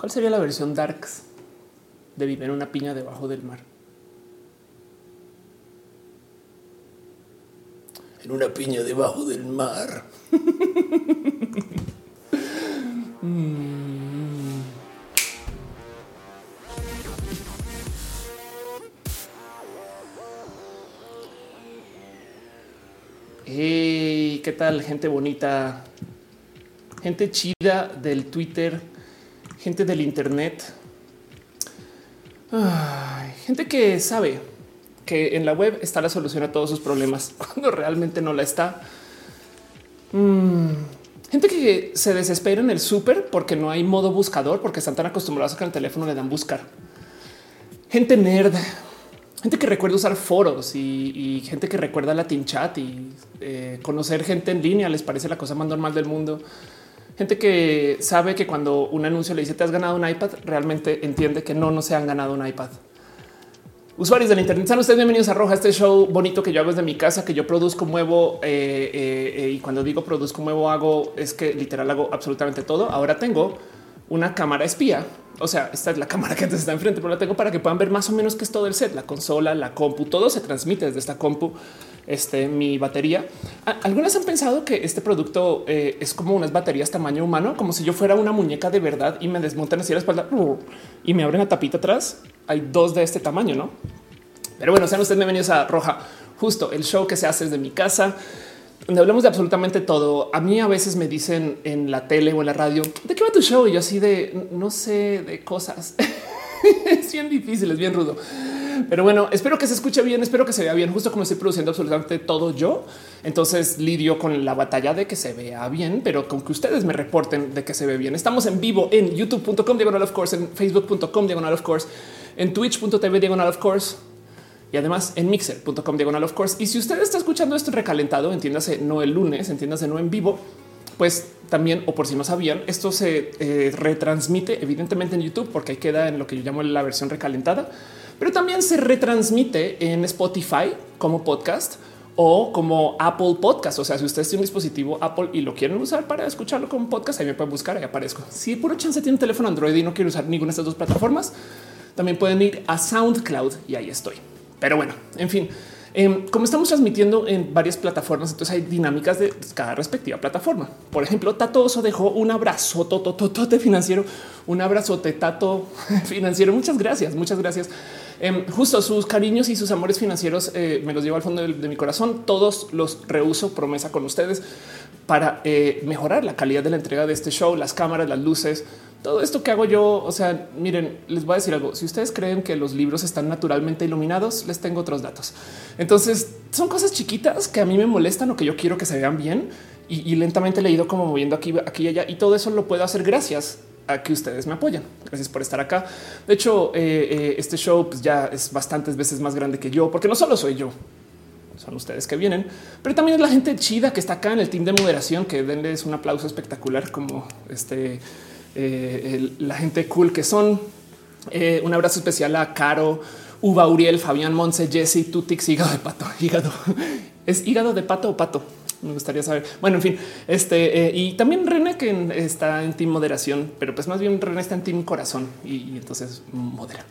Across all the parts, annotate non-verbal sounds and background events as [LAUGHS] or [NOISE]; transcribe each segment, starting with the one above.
¿Cuál sería la versión darks de vivir en una piña debajo del mar? En una piña debajo del mar. [LAUGHS] Hey, ¿qué tal, gente bonita? Gente chida del Twitter, gente del Internet. Gente que sabe que en la web está la solución a todos sus problemas [LAUGHS] cuando realmente no la está. Mm, Gente que se desespera en el súper porque no hay modo buscador, porque están tan acostumbrados a que el teléfono le dan buscar. Gente nerd, gente que recuerda usar foros y, gente que recuerda Latin chat y eh, conocer gente en línea les parece la cosa más normal del mundo. Gente que sabe que cuando un anuncio le dice te has ganado un iPad, realmente entiende que no, no se han ganado un iPad. Usuarios del Internet, sean ustedes bienvenidos a Roja, este show bonito que yo hago desde mi casa, que yo produzco, muevo eh, eh, eh, y cuando digo produzco, muevo, hago es que literal hago absolutamente todo. Ahora tengo una cámara espía. O sea, esta es la cámara que antes está enfrente, pero la tengo para que puedan ver más o menos qué es todo el set, la consola, la compu, todo se transmite desde esta compu, este, mi batería. Algunas han pensado que este producto es como unas baterías tamaño humano, como si yo fuera una muñeca de verdad y me desmontan así la espalda y me abren la tapita atrás hay dos de este tamaño, no? Pero bueno, sean ustedes bienvenidos a Roja, justo el show que se hace desde mi casa, donde hablamos de absolutamente todo. A mí a veces me dicen en la tele o en la radio, ¿de qué va tu show? Y yo así de, no sé, de cosas. [LAUGHS] es bien difícil, es bien rudo. Pero bueno, espero que se escuche bien, espero que se vea bien, justo como estoy produciendo absolutamente todo yo. Entonces lidio con la batalla de que se vea bien, pero con que ustedes me reporten de que se ve bien. Estamos en vivo en youtube.com diagonal of course, en facebook.com diagonal of course en twitch.tv diagonal of course y además en mixer.com diagonal of course. Y si usted está escuchando esto recalentado, entiéndase no el lunes, entiéndase no en vivo, pues también, o por si no sabían, esto se eh, retransmite evidentemente en YouTube porque ahí queda en lo que yo llamo la versión recalentada, pero también se retransmite en Spotify como podcast o como Apple Podcast. O sea, si usted tiene un dispositivo Apple y lo quieren usar para escucharlo como podcast, ahí me pueden buscar, ahí aparezco. Si por chance tiene un teléfono Android y no quiere usar ninguna de estas dos plataformas, también pueden ir a SoundCloud y ahí estoy. Pero bueno, en fin, em, como estamos transmitiendo en varias plataformas, entonces hay dinámicas de cada respectiva plataforma. Por ejemplo, Tato Oso dejó un abrazo tototote financiero, un abrazote Tato [LAUGHS] financiero. Muchas gracias, muchas gracias. Em, justo sus cariños y sus amores financieros eh, me los llevo al fondo de, mi corazón. Todos los reuso promesa con ustedes para eh, mejorar la calidad de la entrega de este show, las cámaras, las luces, todo esto que hago yo, o sea, miren, les voy a decir algo. Si ustedes creen que los libros están naturalmente iluminados, les tengo otros datos. Entonces son cosas chiquitas que a mí me molestan o que yo quiero que se vean bien y, lentamente le he como moviendo aquí, aquí y allá. Y todo eso lo puedo hacer gracias que ustedes me apoyan. Gracias por estar acá. De hecho, eh, eh, este show pues, ya es bastantes veces más grande que yo, porque no solo soy yo, son ustedes que vienen, pero también es la gente chida que está acá en el team de moderación, que denles un aplauso espectacular como este eh, la gente cool que son. Un abrazo especial a Caro, Uva, Uriel, Fabián, Monse, Jesse, Tutix, hígado de pato, [LAUGHS] hígado. ¿Es hígado de pato o pato? Me gustaría saber. Bueno, en fin, este eh, y también René que está en team moderación, pero pues más bien René está en team corazón y, entonces modera.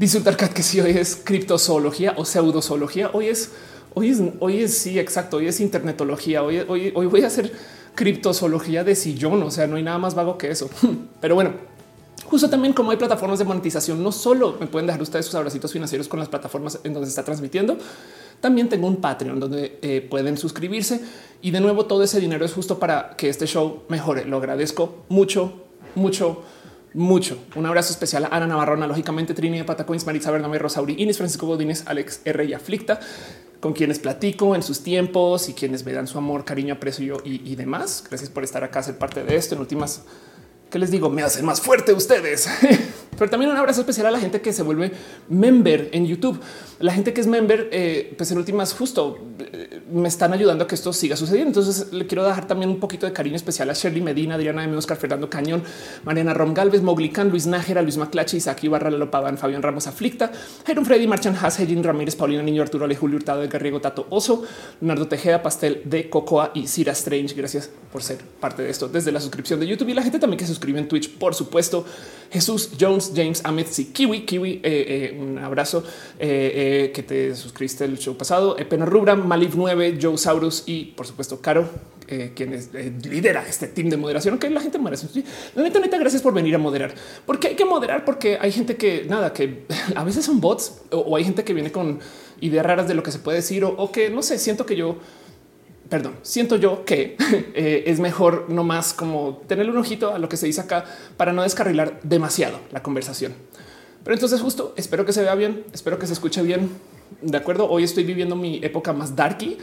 Ultarcat que si hoy es criptozoología o pseudozoología, hoy es, hoy es, hoy es sí, exacto. Hoy es internetología. Hoy, hoy, hoy voy a hacer criptozoología de sillón. O sea, no hay nada más vago que eso. [LAUGHS] Pero bueno, justo también como hay plataformas de monetización, no solo me pueden dejar ustedes sus abracitos financieros con las plataformas en donde se está transmitiendo. También tengo un Patreon donde eh, pueden suscribirse y de nuevo todo ese dinero es justo para que este show mejore. Lo agradezco mucho, mucho, mucho. Un abrazo especial a Ana Navarrona, lógicamente Trini de Patacoins, Maritza Bernamé, Rosauri, Inés, Francisco Godínez, Alex R y Aflicta con quienes platico en sus tiempos y quienes me dan su amor, cariño, aprecio y, y demás. Gracias por estar acá, ser parte de esto. En últimas, ¿qué les digo? Me hacen más fuerte ustedes. [LAUGHS] pero también un abrazo especial a la gente que se vuelve member en YouTube. La gente que es member, eh, pues en últimas justo eh, me están ayudando a que esto siga sucediendo. Entonces le quiero dejar también un poquito de cariño especial a Shirley Medina, Adriana M. Oscar, Fernando Cañón, Mariana Rom Galvez, Moglican, Luis Nájera, Luis Maclachi, Isaac Ibarra, Lalo Pavan, Fabián Ramos Aflicta, Jaron Freddy, Marchan Haas, Ramírez, Paulina Niño, Arturo Ale, Julio Hurtado, de Garriego, Tato Oso, Leonardo Tejeda, Pastel de Cocoa y Cira Strange. Gracias por ser parte de esto desde la suscripción de YouTube y la gente también que se suscribe en Twitch, por supuesto. Jesús Jones, James Ahmed, Kiwi, Kiwi, eh, eh, un abrazo eh, que te suscribiste el show pasado. Pena Rubra, Malif 9, Joe Saurus y por supuesto Caro, quien lidera este team de moderación, que la gente merece. La neta, neta, gracias por venir a moderar, porque hay que moderar, porque hay gente que nada, que [LAUGHS] a veces son bots o, hay gente que viene con ideas raras de lo que se puede decir o que no sé, siento que yo perdón, siento yo que [LAUGHS] eh, es mejor no más como tenerle un ojito a lo que se dice acá para no descarrilar demasiado la conversación. Pero entonces justo espero que se vea bien, espero que se escuche bien. De acuerdo, hoy estoy viviendo mi época más darky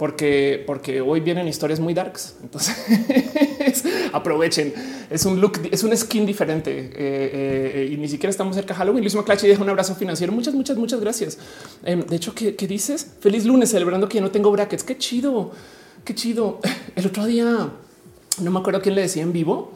porque, porque hoy vienen historias muy darks. Entonces [LAUGHS] aprovechen. Es un look, es un skin diferente eh, eh, y ni siquiera estamos cerca de Halloween. Luis Maclachi deja un abrazo financiero. Muchas, muchas, muchas gracias. Em, de hecho, ¿qué, ¿qué, dices? Feliz lunes celebrando que no tengo brackets. Qué chido, qué chido. [LAUGHS] El otro día no me acuerdo quién le decía en vivo.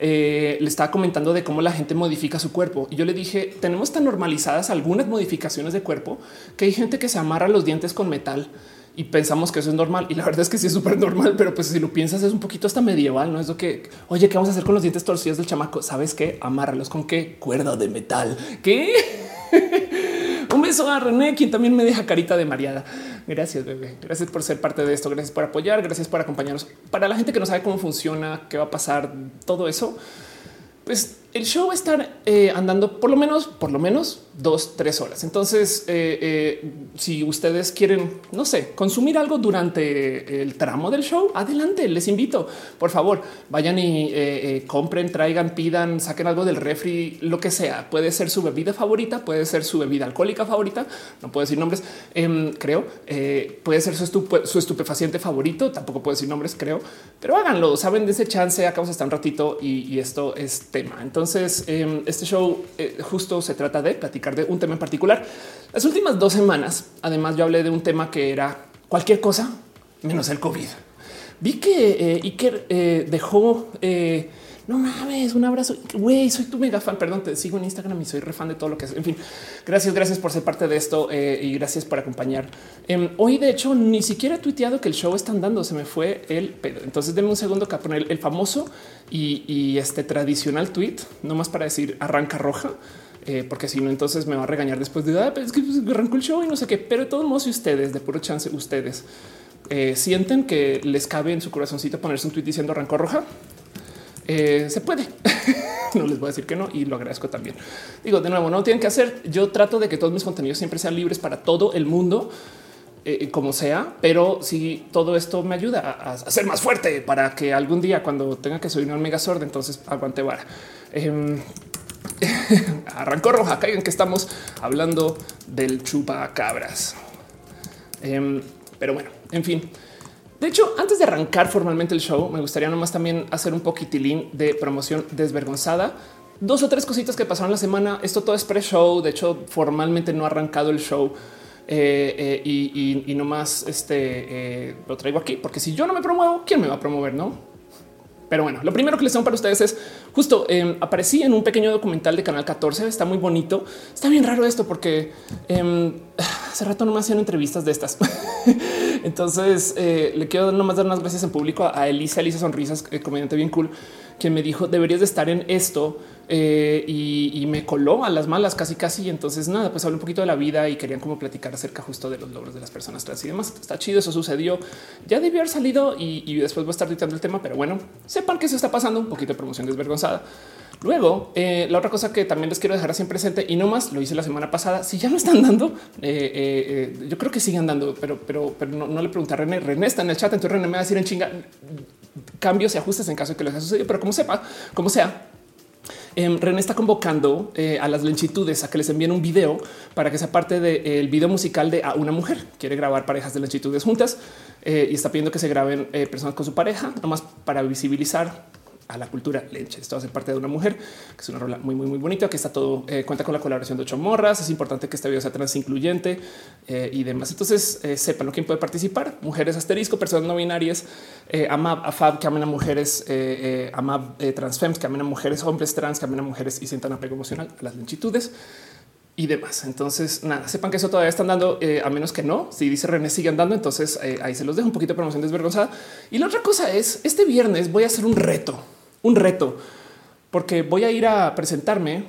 Eh, le estaba comentando de cómo la gente modifica su cuerpo y yo le dije tenemos tan normalizadas algunas modificaciones de cuerpo que hay gente que se amarra los dientes con metal y pensamos que eso es normal. Y la verdad es que sí es súper normal, pero pues si lo piensas es un poquito hasta medieval, no es lo que, oye, ¿qué vamos a hacer con los dientes torcidos del chamaco? ¿Sabes qué? Amárralos con qué? Cuerda de metal. ¿Qué? [LAUGHS] un beso a René, quien también me deja carita de mareada. Gracias, bebé. Gracias por ser parte de esto. Gracias por apoyar. Gracias por acompañarnos. Para la gente que no sabe cómo funciona, qué va a pasar, todo eso, pues el show va a estar eh, andando por lo menos, por lo menos dos, tres horas. Entonces, eh, eh, si ustedes quieren, no sé, consumir algo durante el tramo del show, adelante, les invito. Por favor, vayan y compren, traigan, pidan, saquen algo del refri, lo que sea. Puede ser su bebida favorita, puede ser su bebida alcohólica favorita, no puedo decir nombres, em, creo. puede ser su, su, estupefaciente favorito, tampoco puedo decir nombres, creo, pero háganlo. Saben de ese chance, acabamos hasta un ratito y, y esto es tema. Entonces, entonces, em, este show eh, justo se trata de platicar de un tema en particular. Las últimas dos semanas, además, yo hablé de un tema que era cualquier cosa menos el COVID. Vi que eh, Iker eh, dejó no mames, un abrazo. Güey, soy tu mega fan. Perdón, te sigo en Instagram y soy re fan de todo lo que haces. En fin, gracias, gracias por ser parte de esto eh, y gracias por acompañar. Em, hoy, de hecho, ni siquiera he tuiteado que el show está andando. Se me fue el pedo. Entonces, denme un segundo que poner el famoso y, este tradicional tweet, no más para decir arranca roja. Eh, porque si no, entonces me va a regañar después de ah, es que pues, arrancó el show y no sé qué. Pero de todos modos, si ustedes de puro chance, ustedes eh, sienten que les cabe en su corazoncito ponerse un tweet diciendo arrancó roja, eh, se puede. [LAUGHS] no les voy a decir que no y lo agradezco también. Digo de nuevo, no tienen que hacer. Yo trato de que todos mis contenidos siempre sean libres para todo el mundo, eh, como sea, pero si todo esto me ayuda a, ser más fuerte para que algún día cuando tenga que subir un megazord, entonces aguante vara. [LAUGHS] Eh, arrancó roja, caigan que estamos hablando del chupacabras. Eh, pero bueno, en fin. De hecho, antes de arrancar formalmente el show, me gustaría nomás también hacer un poquitilín de promoción desvergonzada. Dos o tres cositas que pasaron la semana. Esto todo es pre-show. De hecho, formalmente no ha arrancado el show. Eh, eh, y, nomás este eh, lo traigo aquí, porque si yo no me promuevo, ¿quién me va a promover? No? Pero bueno, lo primero que les tengo para ustedes es justo em, aparecí en un pequeño documental de Canal 14. Está muy bonito. Está bien raro esto porque em, [SIGHS] hace rato no me hacían entrevistas de estas. [LAUGHS] Entonces eh, le quiero nomás dar unas gracias en público a Elisa, Elisa Sonrisas, comediante bien cool, quien me dijo deberías de estar en esto eh, y, me coló a las malas casi casi. Entonces nada, pues hablé un poquito de la vida y querían como platicar acerca justo de los logros de las personas trans y demás. Está chido, eso sucedió. Ya debió haber salido y, después voy a estar gritando el tema, pero bueno, sepan que se está pasando un poquito de promoción desvergonzada. Luego, eh, la otra cosa que también les quiero dejar así presente y no más lo hice la semana pasada. Si ya no están dando, eh, yo creo que siguen dando, pero, pero, no, le pregunté a René. René está en el chat. Entonces René me va a decir en chinga cambios y ajustes en caso de que les haya sucedido, pero como sepa, como sea, Em, René está convocando eh, a las longitudes a que les envíen un video para que sea parte del video musical de a una mujer. Quiere grabar parejas de longitudes juntas eh, y está pidiendo que se graben eh, personas con su pareja, nomás para visibilizar a la cultura lenche. Esto hace parte de una mujer, que es una rola muy, muy, muy bonita, que está todo, eh, cuenta con la colaboración de ocho morras. Es importante que este video sea trans incluyente eh, y demás. Entonces eh, sepan lo quién puede participar. Mujeres asterisco, personas no binarias, eh, AMAB, AFAB, que amen a mujeres, eh, AMAB, transfems, que amen a mujeres, hombres trans, que amen a mujeres y sientan apego emocional a las lenchitudes y demás. Entonces, nada, sepan que eso todavía están dando, a menos que no. Si dice René, siguen dando. Entonces ahí se los dejo un poquito de promoción desvergonzada. Y la otra cosa es este viernes voy a hacer un reto un reto, porque voy a ir a presentarme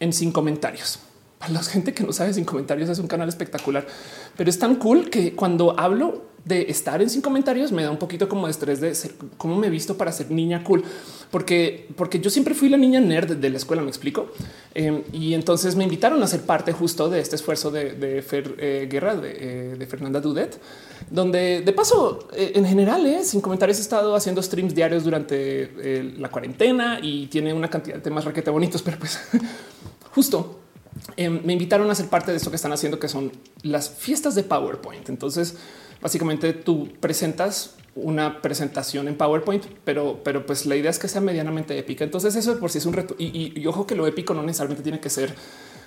en sin comentarios. Para la gente que no sabe, sin comentarios es un canal espectacular, pero es tan cool que cuando hablo de estar en sin comentarios me da un poquito como de estrés de ser, cómo me he visto para ser niña cool, porque, porque yo siempre fui la niña nerd de la escuela, me explico. Em, y entonces me invitaron a ser parte justo de este esfuerzo de, Fer eh, Guerra, eh, de, Fernanda Dudet, donde de paso, eh, en general, sin comentarios he estado haciendo streams diarios durante la cuarentena y tiene una cantidad de temas raquete bonitos, pero pues [LAUGHS] justo em, me invitaron a ser parte de esto que están haciendo, que son las fiestas de PowerPoint. Entonces, básicamente tú presentas una presentación en PowerPoint, pero, pero pues la idea es que sea medianamente épica. Entonces eso por si es un reto y, ojo que lo épico no necesariamente tiene que ser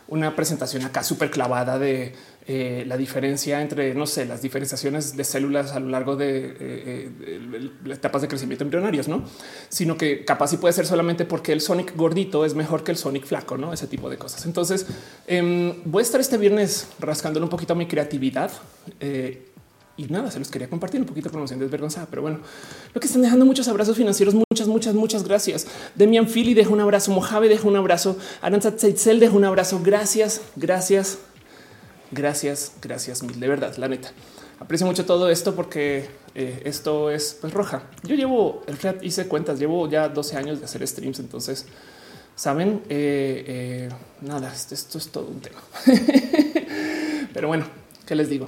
una presentación acá súper clavada de eh, la diferencia entre, no sé, las diferenciaciones de células a lo largo de, eh, eh, etapas de crecimiento embrionarios, no? Sino que capaz sí puede ser solamente porque el Sonic gordito es mejor que el Sonic flaco, no? Ese tipo de cosas. Entonces em, voy a estar este viernes rascándole un poquito a mi creatividad y nada, se los quería compartir un poquito de promoción desvergonzada, pero bueno, lo que están dejando muchos abrazos financieros. Muchas, muchas, muchas gracias. Demian Philly deja un abrazo. Mojave deja un abrazo. Aranza Tzeitzel deja un abrazo. Gracias, gracias, gracias, gracias mil. De verdad, la neta. Aprecio mucho todo esto porque eh, esto es pues, roja. Yo llevo el Fred hice cuentas, llevo ya 12 años de hacer streams. Entonces, saben, eh, eh, nada, esto, esto, es todo un tema. [LAUGHS] pero bueno, ¿qué les digo?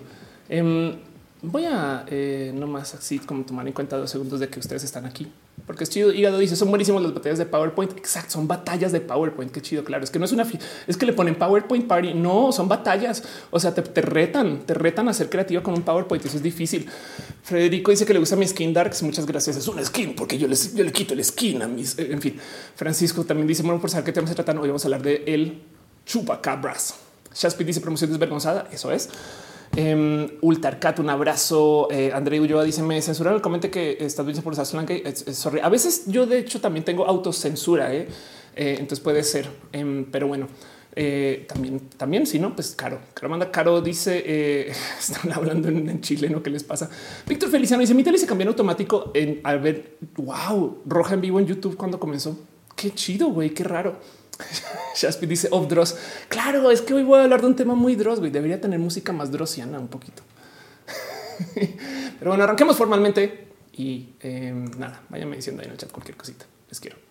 Voy a eh, no más así como tomar en cuenta dos segundos de que ustedes están aquí, porque es chido. Hígado dice son buenísimos las batallas de PowerPoint. Exacto, son batallas de PowerPoint. Qué chido. Claro, es que no es una, es que le ponen PowerPoint Party. No son batallas. O sea, te, retan, te retan a ser creativo con un PowerPoint. Eso es difícil. Federico dice que le gusta mi skin darks. Muchas gracias. Es una skin porque yo les yo le quito el skin a mis. En fin, Francisco también dice: Bueno, por saber qué tema se tratan, hoy vamos a hablar de el chupacabras. Shaspi dice promoción desvergonzada. Eso es. Eh, Ultarcat, un abrazo. Eh, André Ulloa dice: Me censuraron el comentario que estás bien por usar A veces yo, de hecho, también tengo autocensura. ¿eh? eh entonces puede ser, em, pero bueno. Eh, también, también, si no, pues caro. Caro manda caro dice: eh, [LAUGHS] Están hablando en, chileno. ¿Qué les pasa? Víctor Feliciano dice: Mi tele se cambió en automático. En al ver, wow, roja en vivo en YouTube cuando comenzó. Qué chido, güey, qué raro. [LAUGHS] Shaspi dice of Dross. Claro, es que hoy voy a hablar de un tema muy Dross. Güey. Debería tener música más drosiana un poquito. [LAUGHS] Pero bueno, arranquemos formalmente y eh, nada, váyanme diciendo ahí en el chat cualquier cosita. Les quiero. [LAUGHS]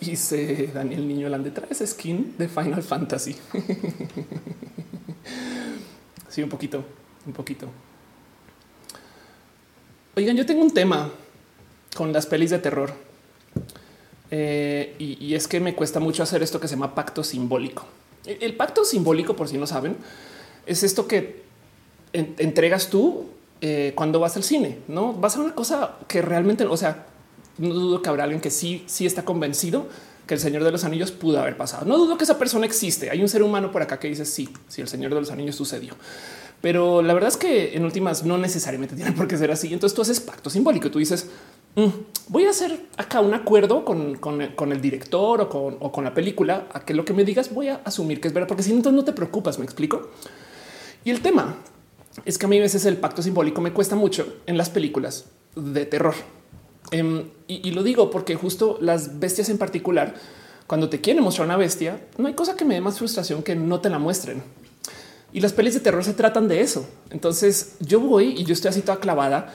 Dice Daniel Niño traes skin de Final Fantasy. sí, un poquito un poquito. Oigan, yo tengo un tema con las pelis de terror. Eh, y, es que me cuesta mucho hacer esto que se llama pacto simbólico. El, pacto simbólico, por si no saben, es esto que entregas tú eh, cuando vas al cine. No vas a una cosa que realmente, o sea, no dudo que habrá alguien que sí, sí está convencido que el Señor de los Anillos pudo haber pasado. No dudo que esa persona existe. Hay un ser humano por acá que dice sí, si el Señor de los Anillos sucedió. Pero la verdad es que en últimas no necesariamente tiene por qué ser así. Entonces tú haces pacto simbólico. Tú dices, mm, voy a hacer acá un acuerdo con, el director o con, la película a que lo que me digas voy a asumir que es verdad, porque si no, entonces no te preocupas. Me explico. Y el tema es que a mí a veces el pacto simbólico me cuesta mucho en las películas de terror. Em, y, y lo digo porque justo las bestias en particular, cuando te quieren mostrar una bestia, no hay cosa que me dé más frustración que no te la muestren. Y las pelis de terror se tratan de eso. Entonces yo voy y yo estoy así toda clavada,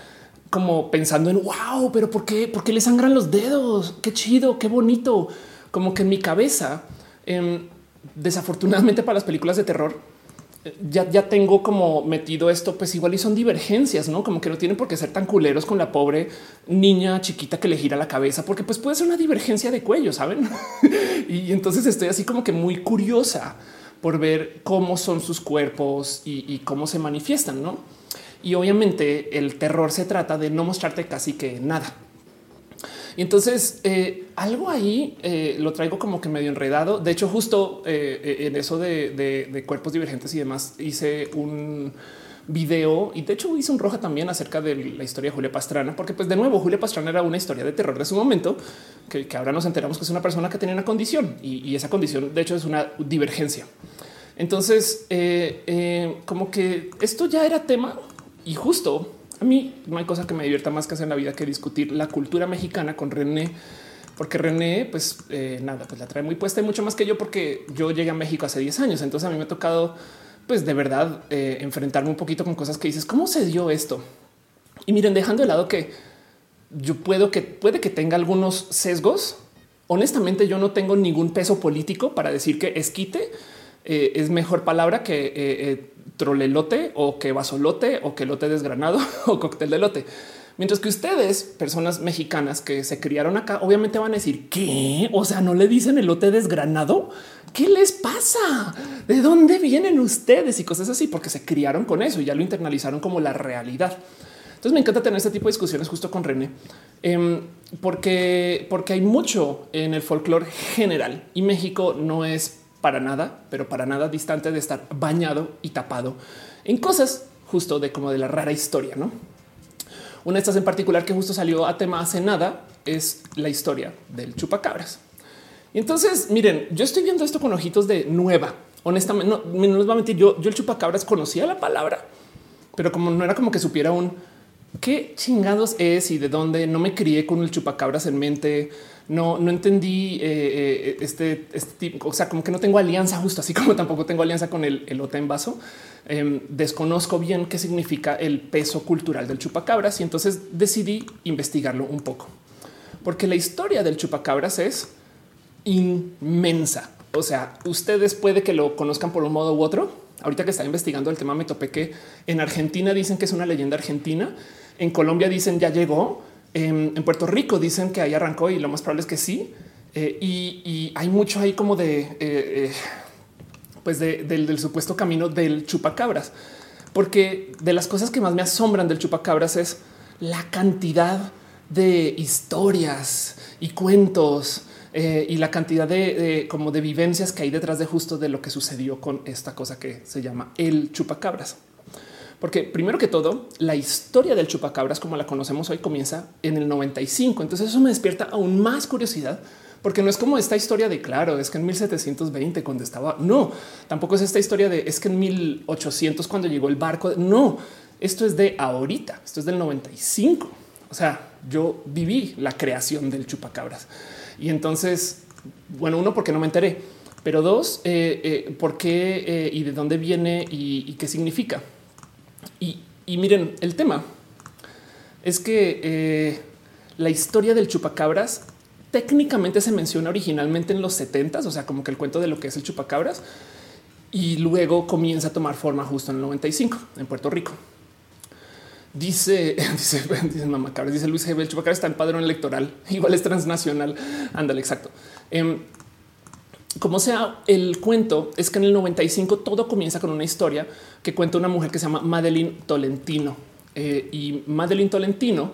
como pensando en wow, pero ¿por qué? ¿Por qué le sangran los dedos? Qué chido, qué bonito. Como que en mi cabeza, em, desafortunadamente para las películas de terror, eh, ya, ya tengo como metido esto, pues igual y son divergencias, no como que no tienen por qué ser tan culeros con la pobre niña chiquita que le gira la cabeza, porque pues puede ser una divergencia de cuello, saben? [LAUGHS] y entonces estoy así como que muy curiosa por ver cómo son sus cuerpos y, cómo se manifiestan, ¿no? Y obviamente el terror se trata de no mostrarte casi que nada. Y entonces eh, algo ahí eh, lo traigo como que medio enredado. De hecho, justo eh, en eso de, cuerpos divergentes y demás, hice un video y de hecho hice un roja también acerca de la historia de Julia Pastrana, porque pues de nuevo Julia Pastrana era una historia de terror de su momento, que, ahora nos enteramos que es una persona que tenía una condición y, esa condición de hecho es una divergencia. Entonces, eh, eh, como que esto ya era tema y justo a mí no hay cosa que me divierta más que hacer en la vida que discutir la cultura mexicana con René, porque René, pues eh, nada, pues la trae muy puesta y mucho más que yo, porque yo llegué a México hace 10 años. Entonces a mí me ha tocado pues de verdad eh, enfrentarme un poquito con cosas que dices, ¿cómo se dio esto? Y miren, dejando de lado que yo puedo que puede que tenga algunos sesgos. Honestamente, yo no tengo ningún peso político para decir que esquite eh, es mejor palabra que eh, trolelote o que vasolote o que lote desgranado [LAUGHS] o cóctel de lote. Mientras que ustedes, personas mexicanas que se criaron acá, obviamente van a decir que, o sea, no le dicen elote desgranado. ¿Qué les pasa? ¿De dónde vienen ustedes? Y cosas así, porque se criaron con eso y ya lo internalizaron como la realidad. Entonces me encanta tener este tipo de discusiones justo con René, em, porque, porque hay mucho en el folclore general y México no es para nada, pero para nada distante de estar bañado y tapado en cosas justo de como de la rara historia, ¿no? Una de estas en particular que justo salió a tema hace nada es la historia del chupacabras. Y entonces, miren, yo estoy viendo esto con ojitos de nueva. Honestamente, no, no les voy a mentir, yo, yo el chupacabras conocía la palabra, pero como no era como que supiera un qué chingados es y de dónde no me crié con el chupacabras en mente. No, no entendí eh, eh, este, este, tipo, o sea, como que no tengo alianza justo así [LAUGHS] como tampoco tengo alianza con el, el en vaso. Em, desconozco bien qué significa el peso cultural del chupacabras y entonces decidí investigarlo un poco, porque la historia del chupacabras es inmensa. O sea, ustedes puede que lo conozcan por un modo u otro. Ahorita que está investigando el tema, me topé que en Argentina dicen que es una leyenda argentina. En Colombia dicen ya llegó. En, Puerto Rico dicen que ahí arrancó y lo más probable es que sí. Eh, y, hay mucho ahí como de eh, eh, pues del, supuesto camino del chupacabras, porque de las cosas que más me asombran del chupacabras es la cantidad de historias y cuentos eh, y la cantidad de, como de vivencias que hay detrás de justo de lo que sucedió con esta cosa que se llama el chupacabras. Porque primero que todo, la historia del chupacabras como la conocemos hoy comienza en el 95. Entonces eso me despierta aún más curiosidad porque no es como esta historia de claro, es que en 1720 cuando estaba, no, tampoco es esta historia de es que en 1800 cuando llegó el barco, no, esto es de ahorita, esto es del 95. O sea, yo viví la creación del chupacabras y entonces, bueno, uno, porque no me enteré, pero dos, eh, eh, por qué eh, y de dónde viene y, qué significa. Y, y, miren, el tema es que la historia del chupacabras técnicamente se menciona originalmente en los 70 o sea, como que el cuento de lo que es el chupacabras y luego comienza a tomar forma justo en el 95 en Puerto Rico. [LAUGHS] Dice, dice, dice mamá dice Luis G. El chupacabras está en padrón electoral, [LAUGHS] igual es transnacional. Ándale, exacto. Em, como sea, el cuento es que en el 95 todo comienza con una historia que cuenta una mujer que se llama Madeline Tolentino. Eh, y Madeline Tolentino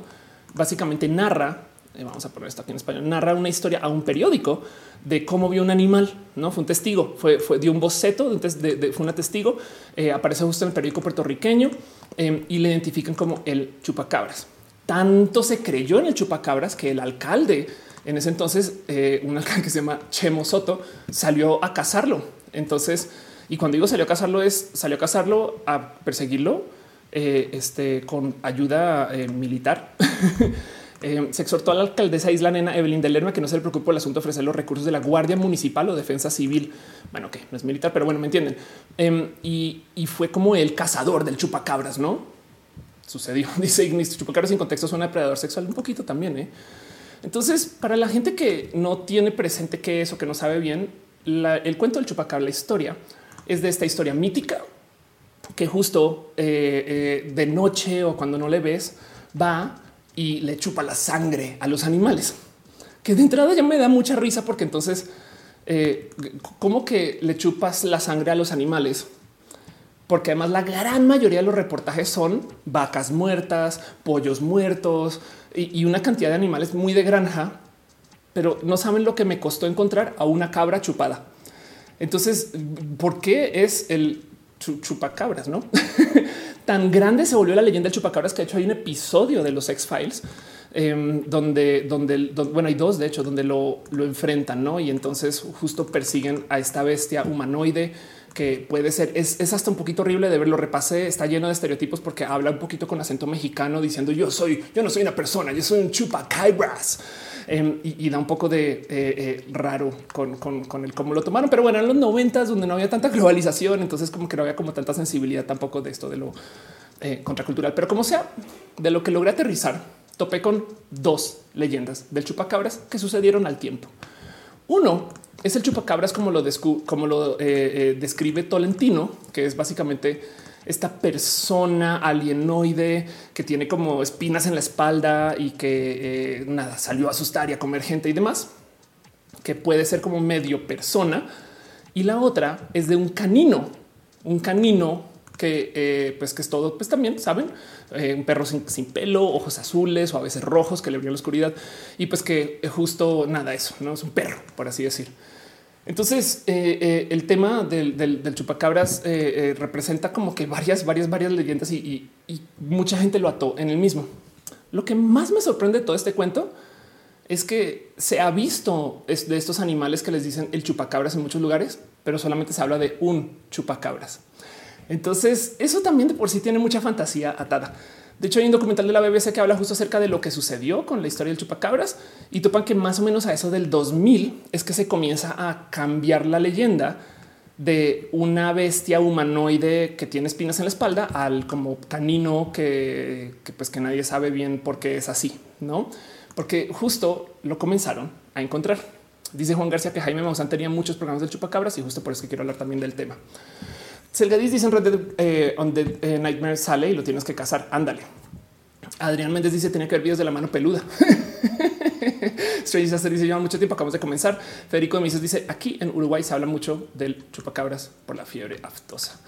básicamente narra vamos a poner esto aquí en español, narra una historia a un periódico de cómo vio un animal, no fue un testigo, fue, fue dio un boceto, entonces fue una testigo, eh, aparece justo en el periódico puertorriqueño em, y le identifican como el chupacabras. Tanto se creyó en el chupacabras que el alcalde en ese entonces, eh, un alcalde que se llama Chemo Soto, salió a cazarlo. Entonces, y cuando digo salió a cazarlo es salió a cazarlo, a perseguirlo, este, con ayuda militar. [LAUGHS] Eh, se exhortó a la alcaldesa Isla Nena Evelyn de Lerma que no se le preocupe el asunto de ofrecer los recursos de la Guardia Municipal o Defensa Civil. Bueno, que no es militar, pero bueno, me entienden. Em, y, fue como el cazador del chupacabras, no sucedió. [LAUGHS] Dice Ignis chupacabras sin contexto suena depredador sexual un poquito también. ¿eh? Entonces, para la gente que no tiene presente qué es o que no sabe bien, el cuento del chupacabra, la historia es de esta historia mítica que justo eh, de noche o cuando no le ves va y le chupa la sangre a los animales, que de entrada ya me da mucha risa porque entonces eh, cómo que le chupas la sangre a los animales. Porque además la gran mayoría de los reportajes son vacas muertas, pollos muertos y, y una cantidad de animales muy de granja, pero no saben lo que me costó encontrar a una cabra chupada. Entonces, ¿por qué es el chupacabras? No [LAUGHS] tan grande se volvió la leyenda del chupacabras que de hecho hay un episodio de los X Files em, donde, donde, bueno, hay dos de hecho donde lo, lo enfrentan, no? Y entonces justo persiguen a esta bestia humanoide que puede ser, es, es, hasta un poquito horrible de verlo. Repasé, está lleno de estereotipos porque habla un poquito con acento mexicano diciendo yo soy, yo no soy una persona, yo soy un chupacabras. Em, y, da un poco de eh, eh, raro con, con, el cómo lo tomaron. Pero bueno, en los noventas donde no había tanta globalización, entonces como que no había como tanta sensibilidad tampoco de esto de lo eh, contracultural. Pero como sea, de lo que logré aterrizar, topé con dos leyendas del chupacabras que sucedieron al tiempo. Uno es el chupacabras como lo, como lo describe Tolentino, que es básicamente esta persona alienoide que tiene como espinas en la espalda y que eh, nada salió a asustar y a comer gente y demás, que puede ser como medio persona. Y la otra es de un canino, un canino que eh, pues que es todo, pues también saben, eh, un perro sin, pelo, ojos azules o a veces rojos que le brilla la oscuridad y pues que justo nada eso, no es un perro, por así decir. Entonces, eh, eh, el tema del, chupacabras eh, representa como que varias, varias, varias leyendas y, mucha gente lo ató en el mismo. Lo que más me sorprende de todo este cuento es que se ha visto de estos animales que les dicen el chupacabras en muchos lugares, pero solamente se habla de un chupacabras. Entonces, eso también de por sí tiene mucha fantasía atada. De hecho, hay un documental de la BBC que habla justo acerca de lo que sucedió con la historia del chupacabras y topan que más o menos a eso del 2000 es que se comienza a cambiar la leyenda de una bestia humanoide que tiene espinas en la espalda al como canino que, pues que nadie sabe bien por qué es así, no? Porque justo lo comenzaron a encontrar. Dice Juan García que Jaime Maussan tenía muchos programas del chupacabras y justo por eso que quiero hablar también del tema. Selgadis dice en Red Dead eh, eh, Nightmare sale y lo tienes que cazar. Ándale. Adrián Méndez dice tenía que ver videos de la mano peluda. [LAUGHS] Strange Dice lleva mucho tiempo. Acabamos de comenzar. Federico de Mises dice aquí en Uruguay se habla mucho del chupacabras por la fiebre aftosa.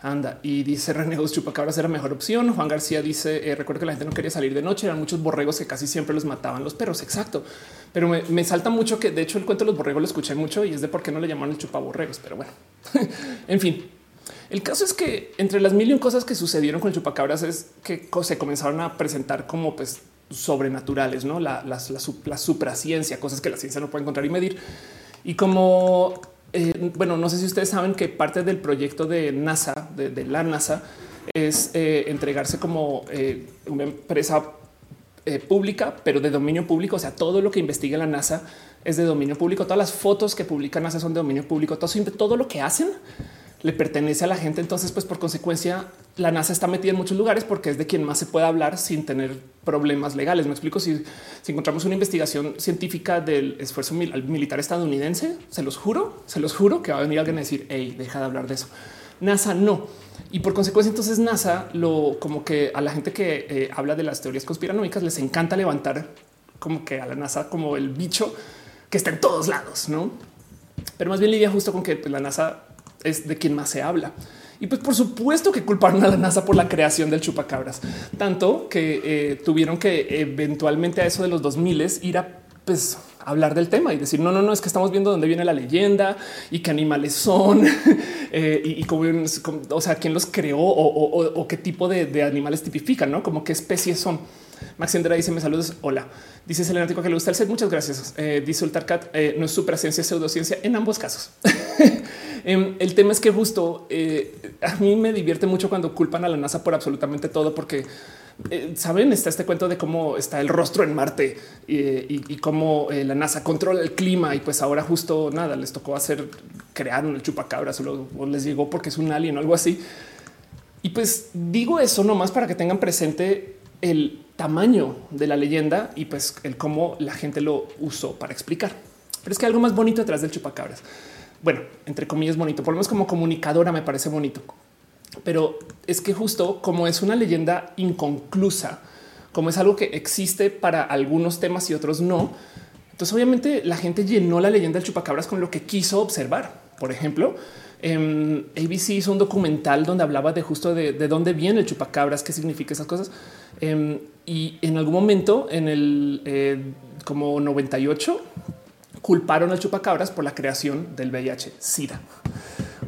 Anda y dice Renegos chupacabras era mejor opción. Juan García dice eh, recuerdo que la gente no quería salir de noche. Eran muchos borregos que casi siempre los mataban los perros. Exacto, pero me, me salta mucho que de hecho el cuento de los borregos lo escuché mucho y es de por qué no le llamaron chupaborregos. Pero bueno, [LAUGHS] en fin, el caso es que entre las mil y un cosas que sucedieron con el chupacabras es que se comenzaron a presentar como pues sobrenaturales, no la, supraciencia, cosas que la ciencia no puede encontrar y medir. Y como eh, bueno, no sé si ustedes saben que parte del proyecto de NASA, de, la NASA, es eh, entregarse como eh, una empresa pública, pero de dominio público. O sea, todo lo que investiga la NASA es de dominio público. Todas las fotos que publica NASA son de dominio público. Todo lo que hacen le pertenece a la gente. Entonces, pues por consecuencia, la NASA está metida en muchos lugares porque es de quien más se puede hablar sin tener problemas legales. Me explico si, encontramos una investigación científica del esfuerzo militar estadounidense, se los juro, se los juro que va a venir alguien a decir, hey, deja de hablar de eso. NASA no. Y por consecuencia, entonces NASA lo como que a la gente que eh, habla de las teorías conspiranoicas les encanta levantar como que a la NASA como el bicho que está en todos lados, no? Pero más bien lidia justo con que pues, la NASA es de quien más se habla. Y pues por supuesto que culparon a la NASA por la creación del chupacabras, tanto que eh, tuvieron que eventualmente a eso de los 2000 ir a pues hablar del tema y decir no, no, no es que estamos viendo dónde viene la leyenda y qué animales son [LAUGHS] eh, y, cómo, o sea, quién los creó o, qué tipo de, animales tipifican, no como qué especies son. Max Andrea dice me saludos. Hola. Dice Selenático que le gusta el set. Muchas gracias. Eh, dice Ultarcat eh, no es superciencia, pseudociencia en ambos casos. [LAUGHS] Em, el tema es que justo eh, a mí me divierte mucho cuando culpan a la NASA por absolutamente todo, porque eh, saben, está este cuento de cómo está el rostro en Marte y, cómo la NASA controla el clima. Y pues ahora justo nada les tocó hacer crear un chupacabras o, o les llegó porque es un alien o algo así. Y pues digo eso nomás para que tengan presente el tamaño de la leyenda y pues el cómo la gente lo usó para explicar. Pero es que hay algo más bonito detrás del chupacabras bueno, entre comillas bonito, por lo menos como comunicadora me parece bonito, pero es que justo como es una leyenda inconclusa, como es algo que existe para algunos temas y otros no, Entonces, obviamente, la gente llenó la leyenda del chupacabras con lo que quiso observar. Por ejemplo, em, ABC hizo un documental donde hablaba de justo de, dónde viene el chupacabras, qué significa esas cosas. Em, y en algún momento, en el eh, como 98, culparon al chupacabras por la creación del VIH-Sida. [LAUGHS]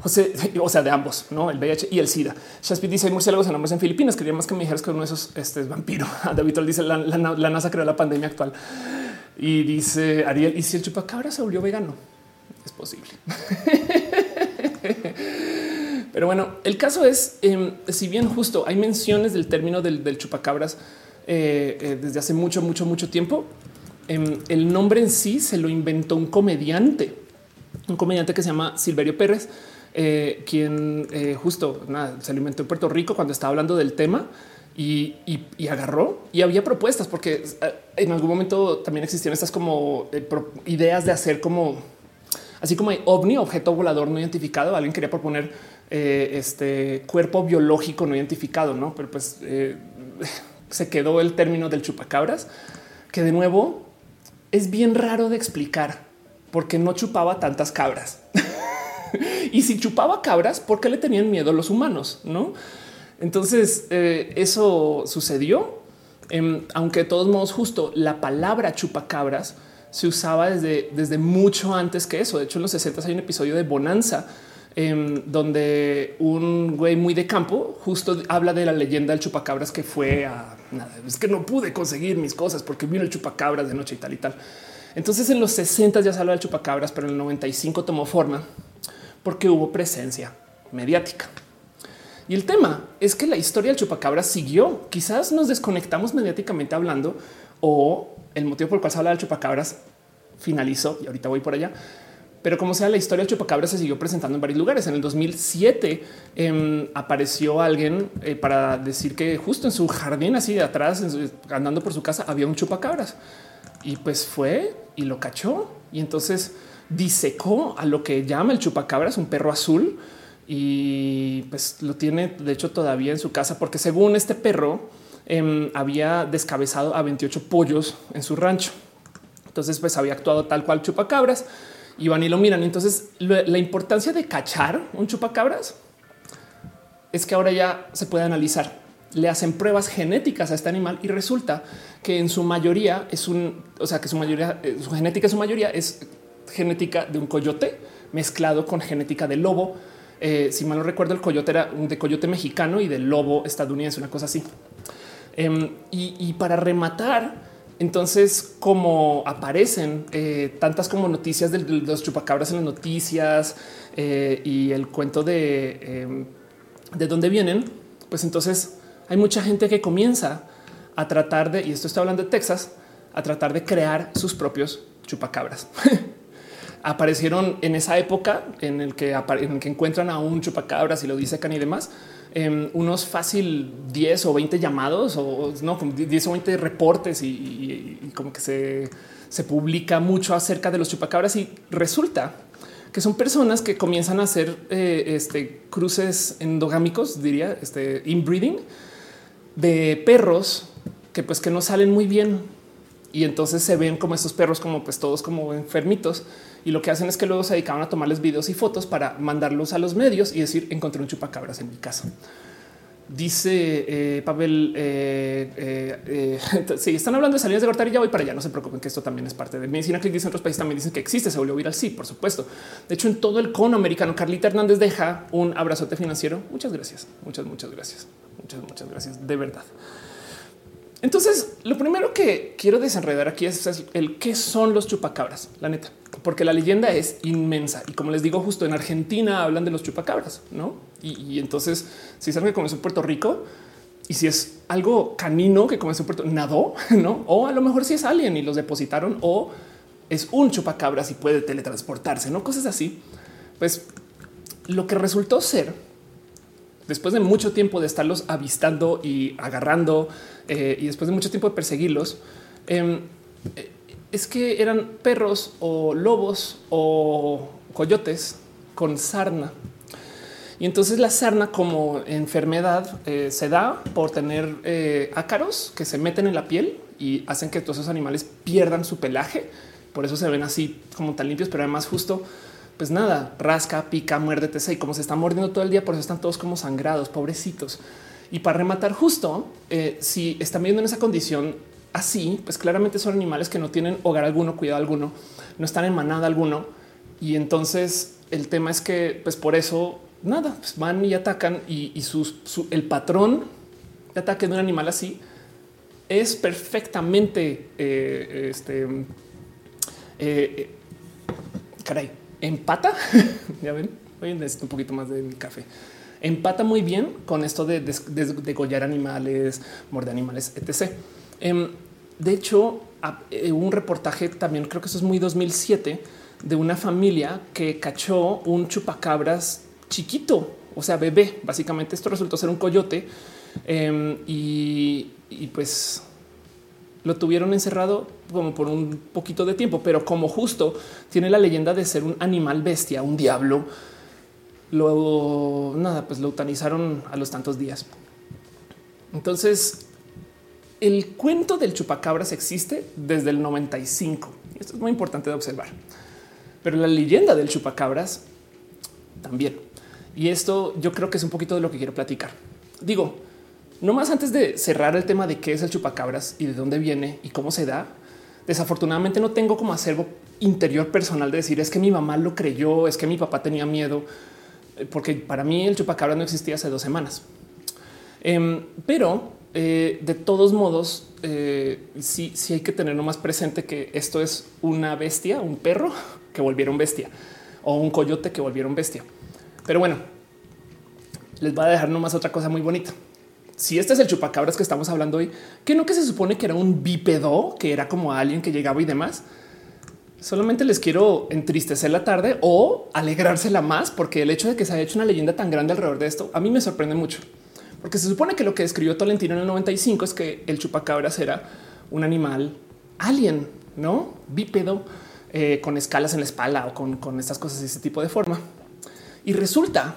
O sea, de ambos, no el VIH y el SIDA. Shakespeare dice: hay murciélagos enormes en Filipinas. Quería más que me dijeras que uno de esos este es vampiro. [LAUGHS] David dice: la, la, NASA creó la pandemia actual. Y dice Ariel: ¿y si el chupacabras se volvió vegano? Es posible. [LAUGHS] Pero bueno, el caso es, em, si bien justo hay menciones del término del, chupacabras eh, eh, desde hace mucho, mucho, mucho tiempo, em, el nombre en sí se lo inventó un comediante, un comediante que se llama Silverio Pérez, eh, quien justo se lo inventó en Puerto Rico cuando estaba hablando del tema. Y, agarró y había propuestas porque en algún momento también existían estas como ideas de hacer como así como hay ovni, objeto volador no identificado. Alguien quería proponer este cuerpo biológico no identificado, no? Pero pues [LAUGHS] se quedó el término del chupacabras, que de nuevo es bien raro de explicar porque no chupaba tantas cabras. [LAUGHS] y si chupaba cabras, ¿por qué le tenían miedo los humanos? No? Entonces eh, eso sucedió, em, aunque de todos modos justo la palabra chupacabras se usaba desde, desde mucho antes que eso. De hecho, en los 60 hay un episodio de Bonanza Em, donde un güey muy de campo justo habla de la leyenda del chupacabras que fue a nada. Es que no pude conseguir mis cosas porque vino el chupacabras de noche y tal y tal. Entonces en los 60 ya se habla del chupacabras, pero en el 95 tomó forma porque hubo presencia mediática. Y el tema es que la historia del chupacabras siguió. Quizás nos desconectamos mediáticamente hablando o el motivo por el cual se habla del chupacabras finalizó y ahorita voy por allá pero como sea, la historia del chupacabra se siguió presentando en varios lugares. En el 2007 em, apareció alguien eh, para decir que justo en su jardín, así de atrás, andando por su casa, había un chupacabras. Y pues fue y lo cachó. Y entonces disecó a lo que llama el chupacabras, un perro azul. Y pues lo tiene, de hecho, todavía en su casa, porque según este perro em, había descabezado a 28 pollos en su rancho. Entonces, pues había actuado tal cual chupacabras y van y lo miran. Entonces, la importancia de cachar un chupacabras es que ahora ya se puede analizar. Le hacen pruebas genéticas a este animal y resulta que en su mayoría es un, o sea, que su mayoría, eh, su genética, su mayoría es genética de un coyote mezclado con genética de lobo. Eh, si mal no recuerdo, el coyote era de coyote mexicano y del lobo estadounidense, una cosa así. Em, y para rematar, entonces, como aparecen eh, tantas como noticias de los chupacabras en las noticias eh, y el cuento de em, de dónde vienen, pues entonces hay mucha gente que comienza a tratar de, y esto está hablando de Texas, a tratar de crear sus propios chupacabras. [LAUGHS] Aparecieron en esa época en el que, que encuentran a un chupacabras y lo disecan y demás Em, unos fácil 10 o 20 llamados o no, como 10 o 20 reportes y, como que se, se publica mucho acerca de los chupacabras y resulta que son personas que comienzan a hacer eh, este, cruces endogámicos, diría, este inbreeding de perros que pues que no salen muy bien. Y entonces se ven como estos perros como pues todos como enfermitos y lo que hacen es que luego se dedicaban a tomarles videos y fotos para mandarlos a los medios y decir encontré un chupacabras en mi casa. Dice eh, Pavel, eh, eh, [LAUGHS] si están hablando de salidas de cortar y ya voy para allá. No se preocupen que esto también es parte de medicina que dice en otros países también dicen que existe, se volvió viral. Sí, por supuesto. De hecho, en todo el cono americano, Carlita Hernández deja un abrazote financiero. Muchas gracias, muchas, muchas gracias, muchas, muchas gracias. De verdad. Entonces, lo primero que quiero desenredar aquí es el qué son los chupacabras, la neta, porque la leyenda es inmensa. Y como les digo, justo en Argentina hablan de los chupacabras, no? Y, entonces, si es algo que comenzó en Puerto Rico y si es algo canino que comenzó en Puerto nadó, [LAUGHS] no? O a lo mejor si es alguien y los depositaron o es un chupacabras y puede teletransportarse, no cosas así. Pues lo que resultó ser después de mucho tiempo de estarlos avistando y agarrando eh, y después de mucho tiempo de perseguirlos, em, eh, es que eran perros o lobos o coyotes con sarna. Y entonces la sarna como enfermedad eh, se da por tener ácaros que se meten en la piel y hacen que todos esos animales pierdan su pelaje Por eso se ven así como tan limpios, pero además justo, pues nada, rasca, pica, muérdete y como se están mordiendo todo el día, por eso están todos como sangrados, pobrecitos. Y para rematar justo, eh, si están viendo en esa condición así, pues claramente son animales que no tienen hogar alguno, cuidado alguno, no están en manada alguno. Y entonces el tema es que, pues por eso, nada, pues van y atacan y, sus, el patrón de ataque de un animal así es perfectamente, eh, este, eh, caray, empata, [LAUGHS] ya ven, hoy necesito un poquito más de mi café empata muy bien con esto de degollar animales, morder animales, etc. Em, de hecho, eh, un reportaje también, creo que eso es muy 2007, de una familia que cachó un chupacabras chiquito, o sea, bebé. Básicamente esto resultó ser un coyote em, y, y pues lo tuvieron encerrado como por un poquito de tiempo, pero como justo tiene la leyenda de ser un animal bestia, un diablo, lo nada, pues lo eutanizaron a los tantos días. Entonces, el cuento del chupacabras existe desde el 95. Esto es muy importante de observar. Pero la leyenda del chupacabras también. Y esto yo creo que es un poquito de lo que quiero platicar. Digo, no más antes de cerrar el tema de qué es el chupacabras y de dónde viene y cómo se da. Desafortunadamente no tengo como acervo interior personal de decir es que mi mamá lo creyó, es que mi papá tenía miedo eh, porque para mí el chupacabra no existía hace dos semanas. Em, pero eh, de todos modos, eh, sí, sí hay que tener más presente que esto es una bestia, un perro que volvieron bestia o un coyote que volvieron bestia. Pero bueno, les voy a dejar nomás otra cosa muy bonita. Si este es el chupacabras que estamos hablando hoy, que no que se supone que era un bípedo, que era como alguien que llegaba y demás, Solamente les quiero entristecer la tarde o alegrársela más, porque el hecho de que se haya hecho una leyenda tan grande alrededor de esto a mí me sorprende mucho, porque se supone que lo que escribió Tolentino en el 95 es que el chupacabras era un animal alien, no bípedo eh, con escalas en la espalda o con, estas cosas ese tipo de forma. Y resulta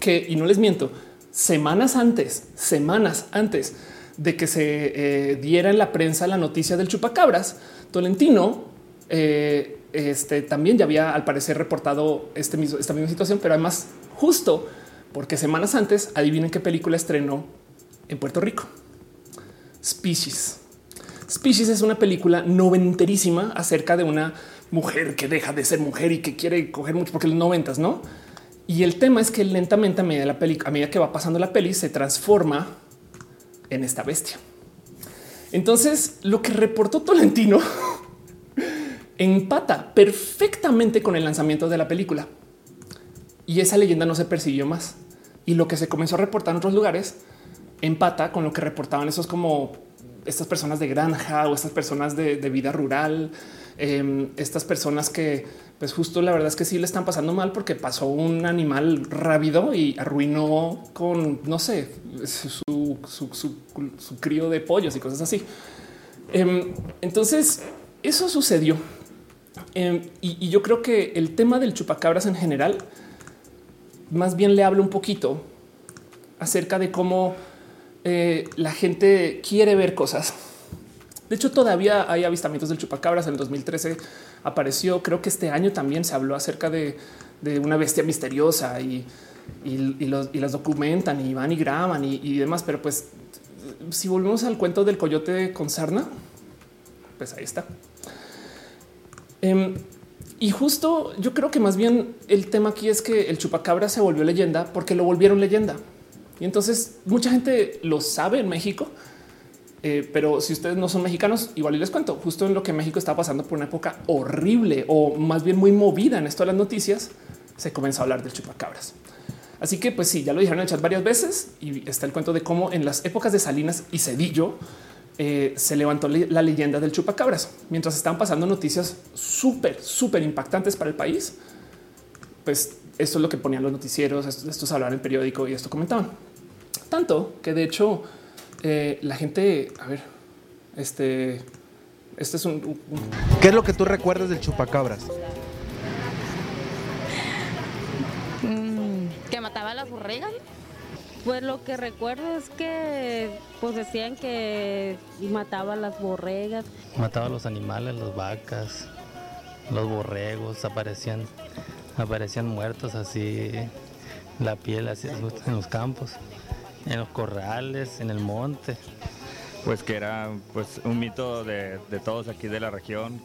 que, y no les miento, semanas antes, semanas antes de que se eh, diera en la prensa la noticia del chupacabras, Tolentino eh, este, también ya había al parecer reportado este mismo, esta misma situación, pero además justo porque semanas antes adivinen qué película estrenó en Puerto Rico. Species. Species es una película noventerísima acerca de una mujer que deja de ser mujer y que quiere coger mucho porque los noventas, no? Y el tema es que lentamente a medida, la peli, a medida que va pasando la peli se transforma en esta bestia. Entonces, lo que reportó Tolentino [LAUGHS] empata perfectamente con el lanzamiento de la película. Y esa leyenda no se persiguió más. Y lo que se comenzó a reportar en otros lugares empata con lo que reportaban esos como estas personas de granja o estas personas de, vida rural, em, estas personas que pues justo la verdad es que sí le están pasando mal porque pasó un animal rápido y arruinó con, no sé, su, crío de pollos y cosas así. Em, entonces, eso sucedió Em, y, yo creo que el tema del chupacabras en general, más bien le hablo un poquito acerca de cómo eh, la gente quiere ver cosas. De hecho, todavía hay avistamientos del chupacabras. En el 2013 apareció, creo que este año también se habló acerca de, una bestia misteriosa y, las documentan y van y graban y, demás. Pero pues, si volvemos al cuento del coyote con sarna, pues ahí está. Em, y justo yo creo que más bien el tema aquí es que el chupacabra se volvió leyenda porque lo volvieron leyenda. Y entonces mucha gente lo sabe en México, eh, pero si ustedes no son mexicanos, igual y les cuento justo en lo que México está pasando por una época horrible o más bien muy movida en esto de las noticias, se comenzó a hablar del chupacabras. Así que pues sí, ya lo dijeron en el chat varias veces y está el cuento de cómo en las épocas de Salinas y Cedillo eh, se levantó la leyenda del chupacabras mientras estaban pasando noticias súper, súper impactantes para el país. Pues esto es lo que ponían los noticieros, esto, esto se hablaba en el periódico y esto comentaban. Tanto que de hecho eh, la gente, a ver, este, este es un, ¿Qué es lo que tú recuerdas del chupacabras? Mm, que mataba a las borregas. Pues lo que recuerdo es que pues decían que mataba a las borregas. Mataba a los animales, las vacas, los borregos aparecían, aparecían muertos así, la piel así en los campos, en los corrales, en el monte. Pues que era pues un mito de, de todos aquí de la región.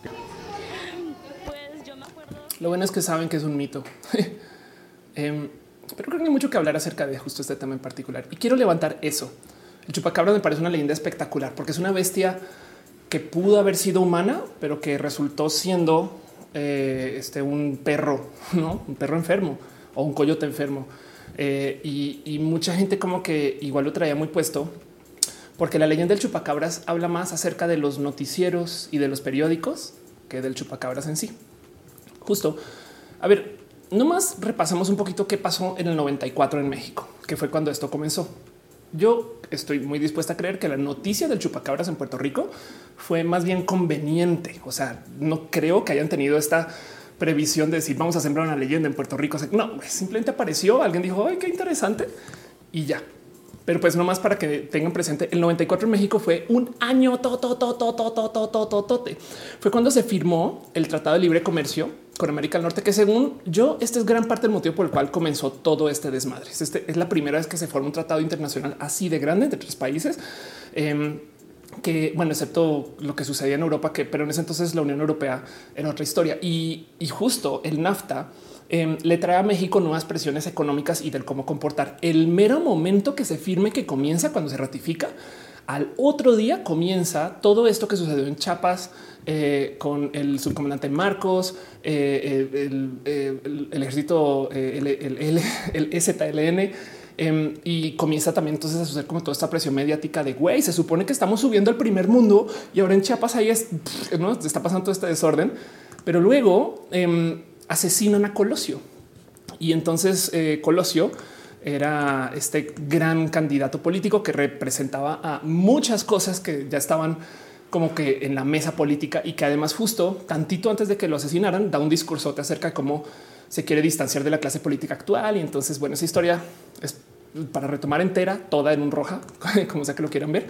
Pues yo me acuerdo. Lo bueno es que saben que es un mito. [LAUGHS] Em, pero creo que hay mucho que hablar acerca de justo este tema en particular. Y quiero levantar eso. El chupacabra me parece una leyenda espectacular porque es una bestia que pudo haber sido humana, pero que resultó siendo eh, este, un perro, [LAUGHS] ¿no? un perro enfermo o un coyote enfermo. Eh, y, mucha gente como que igual lo traía muy puesto porque la leyenda del chupacabras habla más acerca de los noticieros y de los periódicos que del chupacabras en sí. Justo. A ver, nomás repasemos un poquito qué pasó en el 94 en México, que fue cuando esto comenzó. Yo estoy muy dispuesta a creer que la noticia del chupacabras en Puerto Rico fue más bien conveniente. O sea, no creo que hayan tenido esta previsión de decir vamos a sembrar una leyenda en Puerto Rico. No, simplemente apareció, alguien dijo, ay, qué interesante y ya. Pero pues nomás para que tengan presente, el 94 en México fue un año tote. Fue cuando se firmó el Tratado de Libre Comercio con América del Norte, que según yo, este es gran parte del motivo por el cual comenzó todo este desmadre. Este es la primera vez que se forma un tratado internacional así de grande entre tres países. Eh, que bueno, excepto lo que sucedía en Europa, que pero en ese entonces la Unión Europea era otra historia y, y justo el NAFTA eh, le trae a México nuevas presiones económicas y del cómo comportar. El mero momento que se firme, que comienza cuando se ratifica, al otro día comienza todo esto que sucedió en Chiapas eh, con el subcomandante Marcos, eh, el, el, el, ejército, [LAUGHS] el, el STLN. Eh, y comienza también entonces a suceder como toda esta presión mediática de güey, se supone que estamos subiendo al primer mundo y ahora en Chiapas ahí es, ¿no? está pasando todo este desorden, pero luego eh, asesinan a Colosio y entonces eh, Colosio era este gran candidato político que representaba a muchas cosas que ya estaban como que en la mesa política y que además justo tantito antes de que lo asesinaran da un discurso acerca de cómo se quiere distanciar de la clase política actual. Y entonces, bueno, esa historia es para retomar entera, toda en un roja, [LAUGHS] como sea que lo quieran ver.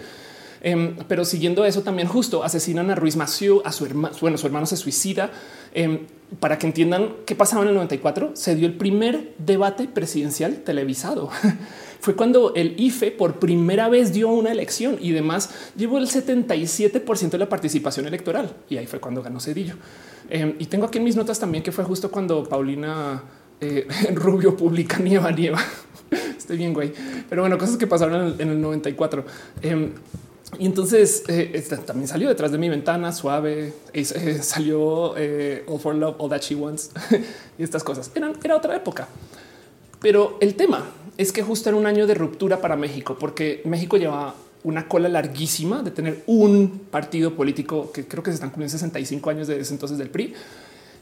Eh, pero siguiendo eso también justo asesinan a Ruiz Massieu, a su hermano, bueno, su hermano se suicida. Eh, para que entiendan qué pasaba en el 94, se dio el primer debate presidencial televisado. [LAUGHS] Fue cuando el IFE por primera vez dio una elección y demás llevó el 77% de la participación electoral. Y ahí fue cuando ganó Cedillo. Eh, y tengo aquí en mis notas también que fue justo cuando Paulina eh, [LAUGHS] Rubio publica Nieva Nieva. [LAUGHS] Estoy bien, güey. Pero bueno, cosas que pasaron en el, en el 94. Eh, y entonces eh, también salió detrás de mi ventana suave, eh, [LAUGHS] salió eh, All for Love, All That She Wants y estas cosas. Eran, era otra época. Pero el tema es que justo era un año de ruptura para México, porque México lleva una cola larguísima de tener un partido político que creo que se están cumpliendo 65 años desde entonces del PRI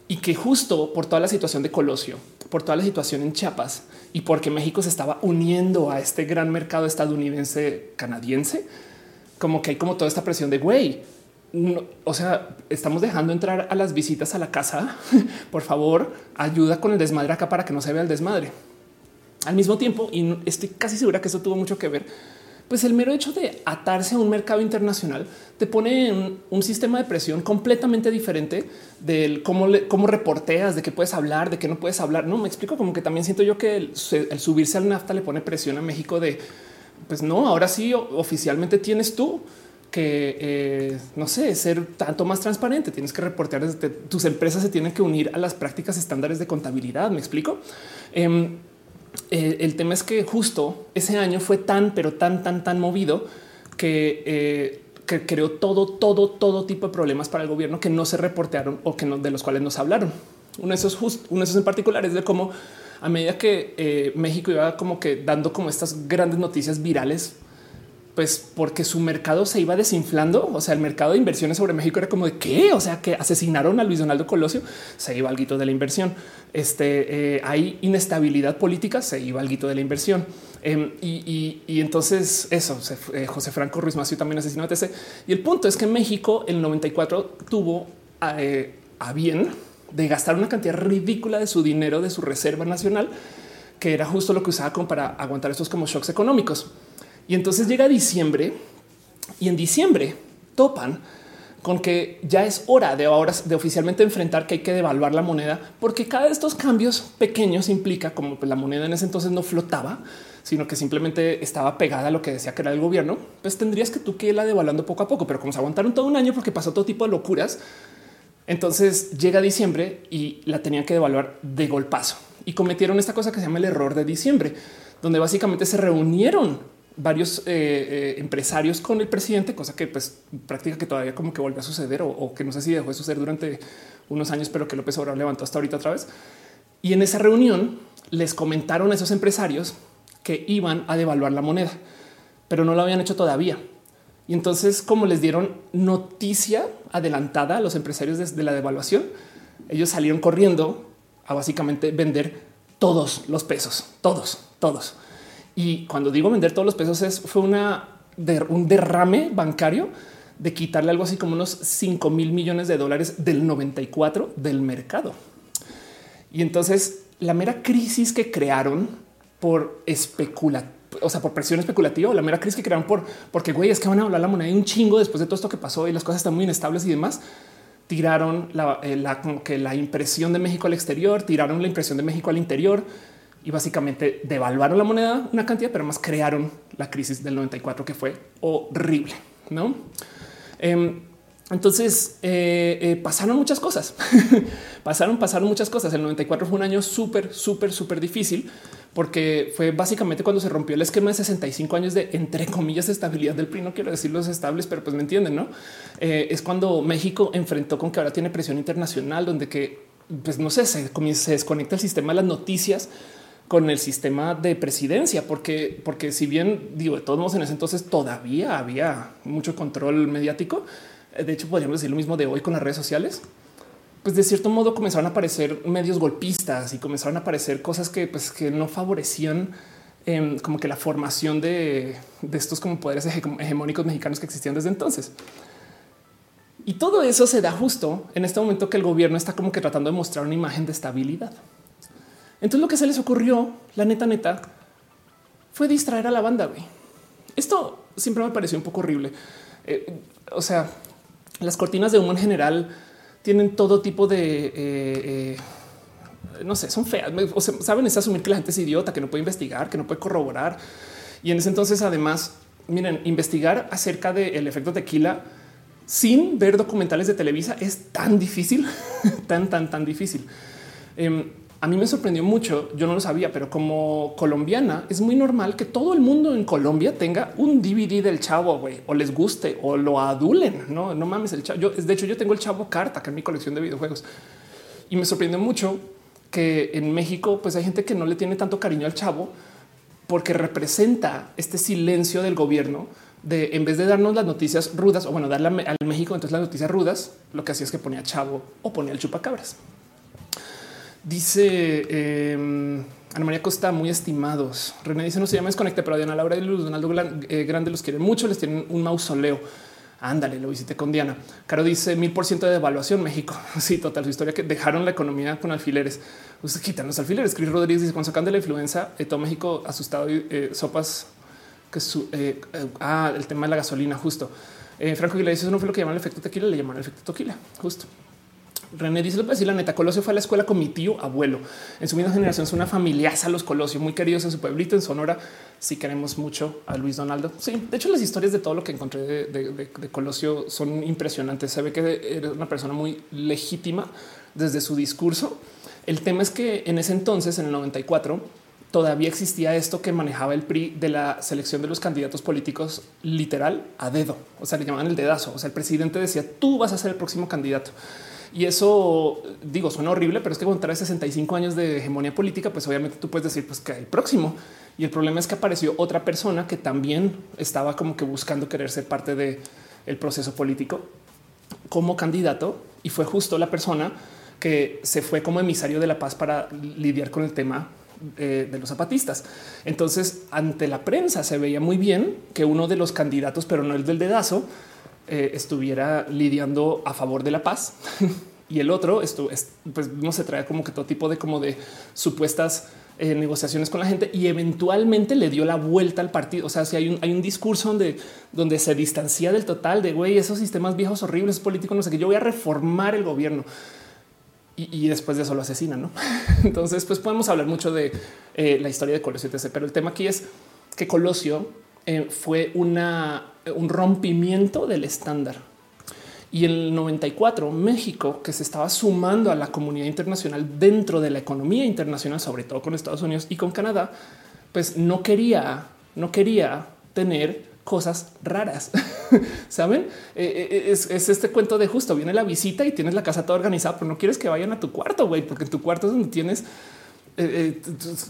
y que justo por toda la situación de Colosio, por toda la situación en Chiapas y porque México se estaba uniendo a este gran mercado estadounidense canadiense, como que hay como toda esta presión de güey. O sea, estamos dejando entrar a las visitas a la casa. [LAUGHS] Por favor, ayuda con el desmadre acá para que no se vea el desmadre. Al mismo tiempo, y estoy casi segura que eso tuvo mucho que ver, pues el mero hecho de atarse a un mercado internacional te pone un sistema de presión completamente diferente del cómo, le, cómo reporteas, de qué puedes hablar, de qué no puedes hablar. No me explico como que también siento yo que el, subirse al NAFTA le pone presión a México de pues no, ahora sí oficialmente tienes tú que eh, no sé, ser tanto más transparente. Tienes que reportear desde tus empresas se tienen que unir a las prácticas estándares de contabilidad. Me explico. Eh, eh, el tema es que justo ese año fue tan, pero tan, tan, tan movido que, eh, que creó todo, todo, todo tipo de problemas para el gobierno que no se reportearon o que de los cuales nos hablaron. Uno de esos, just, uno de esos en particular es de cómo a medida que eh, México iba como que dando como estas grandes noticias virales, pues porque su mercado se iba desinflando. O sea, el mercado de inversiones sobre México era como de qué? O sea, que asesinaron a Luis Donaldo Colosio, se iba algo de la inversión. Este eh, hay inestabilidad política, se iba algo de la inversión. Eh, y, entonces eso, se, eh, José Franco Ruiz Massieu también asesinó a TC. Y el punto es que México en el 94 tuvo eh, a bien de gastar una cantidad ridícula de su dinero, de su reserva nacional, que era justo lo que usaba para aguantar estos como shocks económicos. Y entonces llega diciembre y en diciembre topan con que ya es hora de ahora de oficialmente enfrentar que hay que devaluar la moneda, porque cada de estos cambios pequeños implica como pues, la moneda en ese entonces no flotaba, sino que simplemente estaba pegada a lo que decía que era el gobierno, pues tendrías que tú que irla devaluando poco a poco, pero como se aguantaron todo un año porque pasó todo tipo de locuras, entonces llega diciembre y la tenían que devaluar de golpazo. Y cometieron esta cosa que se llama el error de diciembre, donde básicamente se reunieron varios eh, eh, empresarios con el presidente, cosa que pues práctica que todavía como que vuelve a suceder o, que no sé si dejó de suceder durante unos años, pero que López Obrador levantó hasta ahorita otra vez. Y en esa reunión les comentaron a esos empresarios que iban a devaluar la moneda, pero no lo habían hecho todavía. Y entonces, como les dieron noticia adelantada a los empresarios de la devaluación, ellos salieron corriendo a básicamente vender todos los pesos, todos, todos. Y cuando digo vender todos los pesos es fue una un derrame bancario de quitarle algo así como unos 5 mil millones de dólares del 94 del mercado. Y entonces la mera crisis que crearon por especular, o sea, por presión especulativa, la mera crisis que crearon por porque güey, es que van a hablar la moneda un chingo después de todo esto que pasó y las cosas están muy inestables y demás. Tiraron la, eh, que la impresión de México al exterior, tiraron la impresión de México al interior y básicamente devaluaron la moneda una cantidad, pero más crearon la crisis del 94 que fue horrible, no? Eh, entonces eh, eh, pasaron muchas cosas, [LAUGHS] pasaron, pasaron muchas cosas. El 94 fue un año súper, súper, súper difícil porque fue básicamente cuando se rompió el esquema de 65 años de entre comillas estabilidad del PRI. No quiero decir los estables, pero pues me entienden, no? Eh, es cuando México enfrentó con que ahora tiene presión internacional, donde que pues no sé, se, se desconecta el sistema de las noticias con el sistema de presidencia, porque, porque si bien digo, de todos modos en ese entonces todavía había mucho control mediático, de hecho podríamos decir lo mismo de hoy con las redes sociales, pues de cierto modo comenzaron a aparecer medios golpistas y comenzaron a aparecer cosas que, pues, que no favorecían eh, como que la formación de, de estos como poderes hegemónicos mexicanos que existían desde entonces. Y todo eso se da justo en este momento que el gobierno está como que tratando de mostrar una imagen de estabilidad. Entonces lo que se les ocurrió, la neta neta, fue distraer a la banda. Güey. Esto siempre me pareció un poco horrible. Eh, o sea, las cortinas de humo en general tienen todo tipo de... Eh, eh, no sé, son feas. O sea, saben es asumir que la gente es idiota, que no puede investigar, que no puede corroborar. Y en ese entonces, además, miren, investigar acerca del efecto tequila sin ver documentales de Televisa es tan difícil, [LAUGHS] tan, tan, tan difícil. Eh, a mí me sorprendió mucho. Yo no lo sabía, pero como colombiana es muy normal que todo el mundo en Colombia tenga un DVD del chavo güey, o les guste o lo adulen. No, no mames el chavo. Yo, de hecho, yo tengo el chavo carta que en mi colección de videojuegos y me sorprendió mucho que en México pues hay gente que no le tiene tanto cariño al chavo porque representa este silencio del gobierno de en vez de darnos las noticias rudas o bueno, darle al México entonces las noticias rudas, lo que hacía es que ponía chavo o ponía el chupacabras. Dice eh, Ana María Costa, muy estimados. René dice: No se llama desconecte, pero Diana Laura y Luz Donaldo eh, Grande los quieren mucho, les tienen un mausoleo. Ándale, lo visité con Diana. Caro dice mil por ciento de devaluación México. [LAUGHS] Sí, total. Su historia que dejaron la economía con alfileres. Usted quitan los alfileres. Chris Rodríguez dice: Cuando sacan de la influenza, eh, todo México asustado y eh, sopas que su, ah, el tema de la gasolina, justo. Franco Aguilar dice: Eso no fue lo que llaman el efecto tequila, le llamaron el efecto tequila, justo. René dice: Lo decir la neta. Colosio fue a la escuela con mi tío abuelo. En su misma generación es una familiaza los Colosio, muy queridos en su pueblito en Sonora. Si sí queremos mucho a Luis Donaldo. Sí, de hecho, las historias de todo lo que encontré de, de Colosio son impresionantes. Se ve que era una persona muy legítima desde su discurso. El tema es que en ese entonces, en el 94, todavía existía esto que manejaba el PRI de la selección de los candidatos políticos literal a dedo. O sea, le llamaban el dedazo. O sea, el presidente decía tú vas a ser el próximo candidato. Y eso digo, suena horrible, pero es que contra 65 años de hegemonía política, pues obviamente tú puedes decir pues que el próximo. Y el problema es que apareció otra persona que también estaba como que buscando querer ser parte del el proceso político como candidato y fue justo la persona que se fue como emisario de la paz para lidiar con el tema eh, de los zapatistas. Entonces, ante la prensa se veía muy bien que uno de los candidatos, pero no el del dedazo, eh, estuviera lidiando a favor de la paz [LAUGHS] y el otro esto es, pues no se trae como que todo tipo de como de supuestas eh, negociaciones con la gente y eventualmente le dio la vuelta al partido. O sea, si hay un, hay un discurso donde, donde se distancia del total de güey, esos sistemas viejos horribles políticos, no sé qué, yo voy a reformar el gobierno. Y, después de eso lo asesinan, ¿no? [LAUGHS] Entonces, pues podemos hablar mucho de eh, la historia de Colosio, etc. Pero el tema aquí es que Colosio eh, fue una, un rompimiento del estándar y en el 94 México, que se estaba sumando a la comunidad internacional dentro de la economía internacional, sobre todo con Estados Unidos y con Canadá, pues no quería, no quería tener cosas raras. [LAUGHS] Saben? Eh, eh, es, este cuento de justo viene la visita y tienes la casa toda organizada, pero no quieres que vayan a tu cuarto, güey, porque en tu cuarto es donde tienes eh,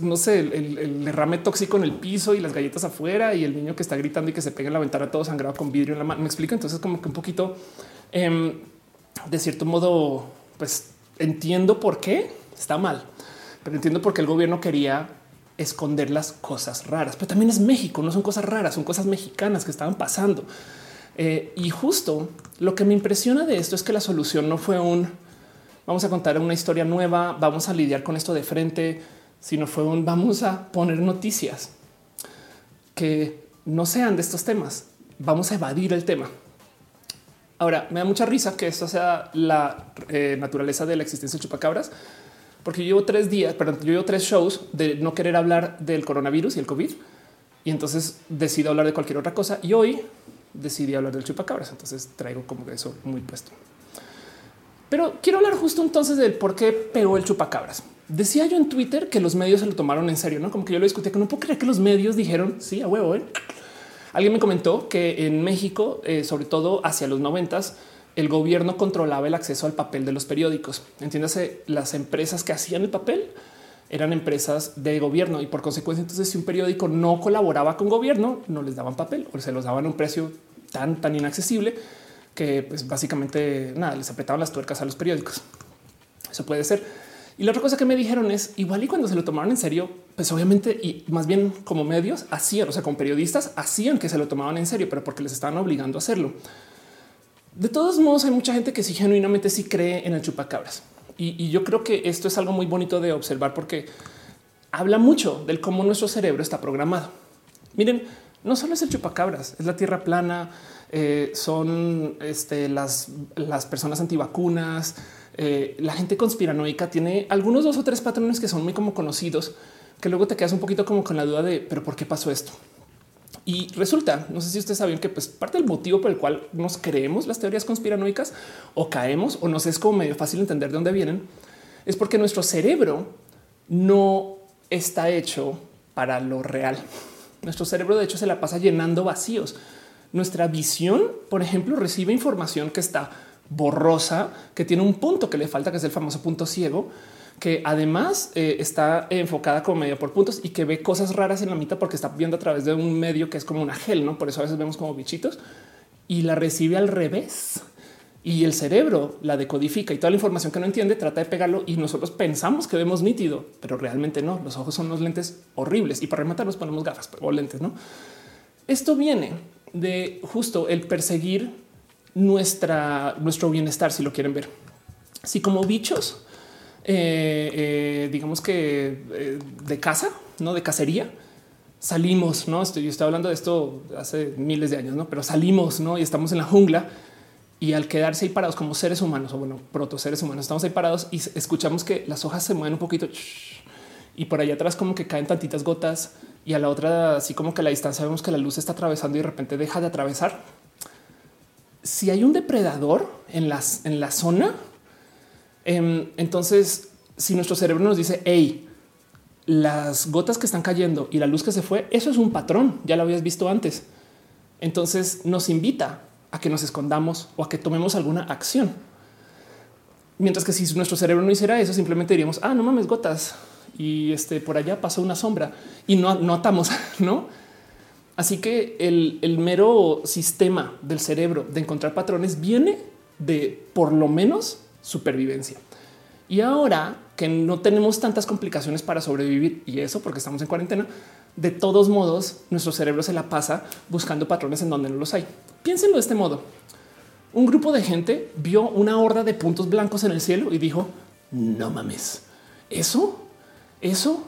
no sé, el, derrame tóxico en el piso y las galletas afuera y el niño que está gritando y que se pega en la ventana todo sangrado con vidrio en la mano. Me explico. Entonces, como que un poquito Em, de cierto modo, pues entiendo por qué está mal, pero entiendo por qué el gobierno quería esconder las cosas raras. Pero también es México, no son cosas raras, son cosas mexicanas que estaban pasando. Eh, y justo lo que me impresiona de esto es que la solución no fue un vamos a contar una historia nueva, vamos a lidiar con esto de frente, sino fue un vamos a poner noticias que no sean de estos temas. Vamos a evadir el tema. Ahora, me da mucha risa que esto sea la eh, naturaleza de la existencia de chupacabras, porque yo llevo tres días, perdón, yo llevo tres shows de no querer hablar del coronavirus y el COVID, y entonces decido hablar de cualquier otra cosa. Y hoy decidí hablar del chupacabras, entonces traigo como que eso muy puesto. Pero quiero hablar justo entonces del por qué pegó el chupacabras. Decía yo en Twitter que los medios se lo tomaron en serio, no como que yo lo discutía, que no puedo creer que los medios dijeron sí a huevo. ¿eh? Alguien me comentó que en México, eh, sobre todo hacia los noventas, el gobierno controlaba el acceso al papel de los periódicos. Entiéndase, las empresas que hacían el papel eran empresas de gobierno y por consecuencia, entonces, si un periódico no colaboraba con gobierno, no les daban papel o se los daban a un precio tan, tan inaccesible que pues, básicamente nada, les apretaban las tuercas a los periódicos. Eso puede ser. Y la otra cosa que me dijeron es igual y cuando se lo tomaron en serio, pues obviamente y más bien como medios hacían, o sea, con periodistas hacían que se lo tomaban en serio, pero porque les estaban obligando a hacerlo. De todos modos, hay mucha gente que sí genuinamente sí cree en el chupacabras. Y, yo creo que esto es algo muy bonito de observar porque habla mucho del cómo nuestro cerebro está programado. Miren, no solo es el chupacabras, es la tierra plana, eh, son este, las, las personas antivacunas, eh, la gente conspiranoica tiene algunos dos o tres patrones que son muy como conocidos, que luego te quedas un poquito como con la duda de, pero ¿por qué pasó esto? Y resulta, no sé si ustedes saben que pues parte del motivo por el cual nos creemos las teorías conspiranoicas o caemos o nos es como medio fácil entender de dónde vienen, es porque nuestro cerebro no está hecho para lo real. Nuestro cerebro de hecho se la pasa llenando vacíos. Nuestra visión, por ejemplo, recibe información que está borrosa, que tiene un punto que le falta, que es el famoso punto ciego, que además eh, está enfocada como medio por puntos y que ve cosas raras en la mitad porque está viendo a través de un medio que es como una gel, ¿no? Por eso a veces vemos como bichitos y la recibe al revés. Y el cerebro la decodifica y toda la información que no entiende trata de pegarlo y nosotros pensamos que vemos nítido, pero realmente no. Los ojos son unos lentes horribles y para rematar nos ponemos gafas o lentes, ¿no? Esto viene de justo el perseguir nuestra, nuestro bienestar, si lo quieren ver. Si como bichos, eh, eh, digamos que eh, de casa, no de cacería, salimos, no estoy, yo estoy hablando de esto hace miles de años, no, pero salimos, no y estamos en la jungla y al quedarse ahí parados como seres humanos o bueno, proto seres humanos, estamos ahí parados y escuchamos que las hojas se mueven un poquito y por allá atrás como que caen tantitas gotas y a la otra así como que la distancia vemos que la luz está atravesando y de repente deja de atravesar si hay un depredador en, las, en la zona, em, entonces si nuestro cerebro nos dice, hey, las gotas que están cayendo y la luz que se fue, eso es un patrón, ya lo habías visto antes. Entonces nos invita a que nos escondamos o a que tomemos alguna acción. Mientras que si nuestro cerebro no hiciera eso, simplemente diríamos, ah, no mames, gotas. Y este por allá pasó una sombra y no, no atamos, [LAUGHS] no? Así que el, mero sistema del cerebro de encontrar patrones viene de por lo menos supervivencia. Y ahora que no tenemos tantas complicaciones para sobrevivir y eso porque estamos en cuarentena, de todos modos nuestro cerebro se la pasa buscando patrones en donde no los hay. Piénsenlo de este modo. Un grupo de gente vio una horda de puntos blancos en el cielo y dijo, no mames, eso, eso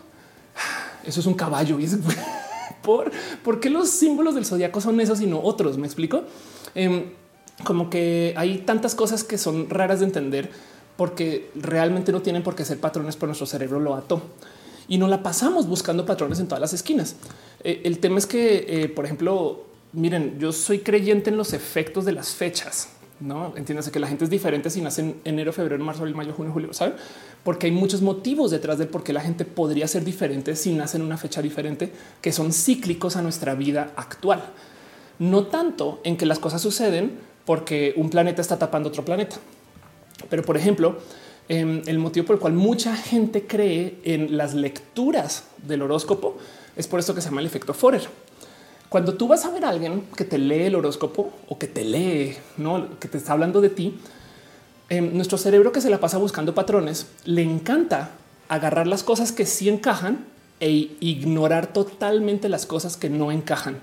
Eso es un caballo. Y es [LAUGHS] por, ¿por qué los símbolos del zodiaco son esos y no otros? Me explico. Em, como que hay tantas cosas que son raras de entender porque realmente no tienen por qué ser patrones, pero nuestro cerebro lo ató y no la pasamos buscando patrones en todas las esquinas. Eh, el tema es que, eh, por ejemplo, miren, yo soy creyente en los efectos de las fechas. No entiéndase que la gente es diferente si nace en enero, febrero, marzo, abril, mayo, junio, julio, saben? Porque hay muchos motivos detrás de por qué la gente podría ser diferente si nace en una fecha diferente que son cíclicos a nuestra vida actual. No tanto en que las cosas suceden porque un planeta está tapando otro planeta. Pero, por ejemplo, em, el motivo por el cual mucha gente cree en las lecturas del horóscopo es por esto que se llama el efecto Forer. Cuando tú vas a ver a alguien que te lee el horóscopo o que te lee, no que te está hablando de ti, em, nuestro cerebro que se la pasa buscando patrones le encanta agarrar las cosas que sí encajan e ignorar totalmente las cosas que no encajan.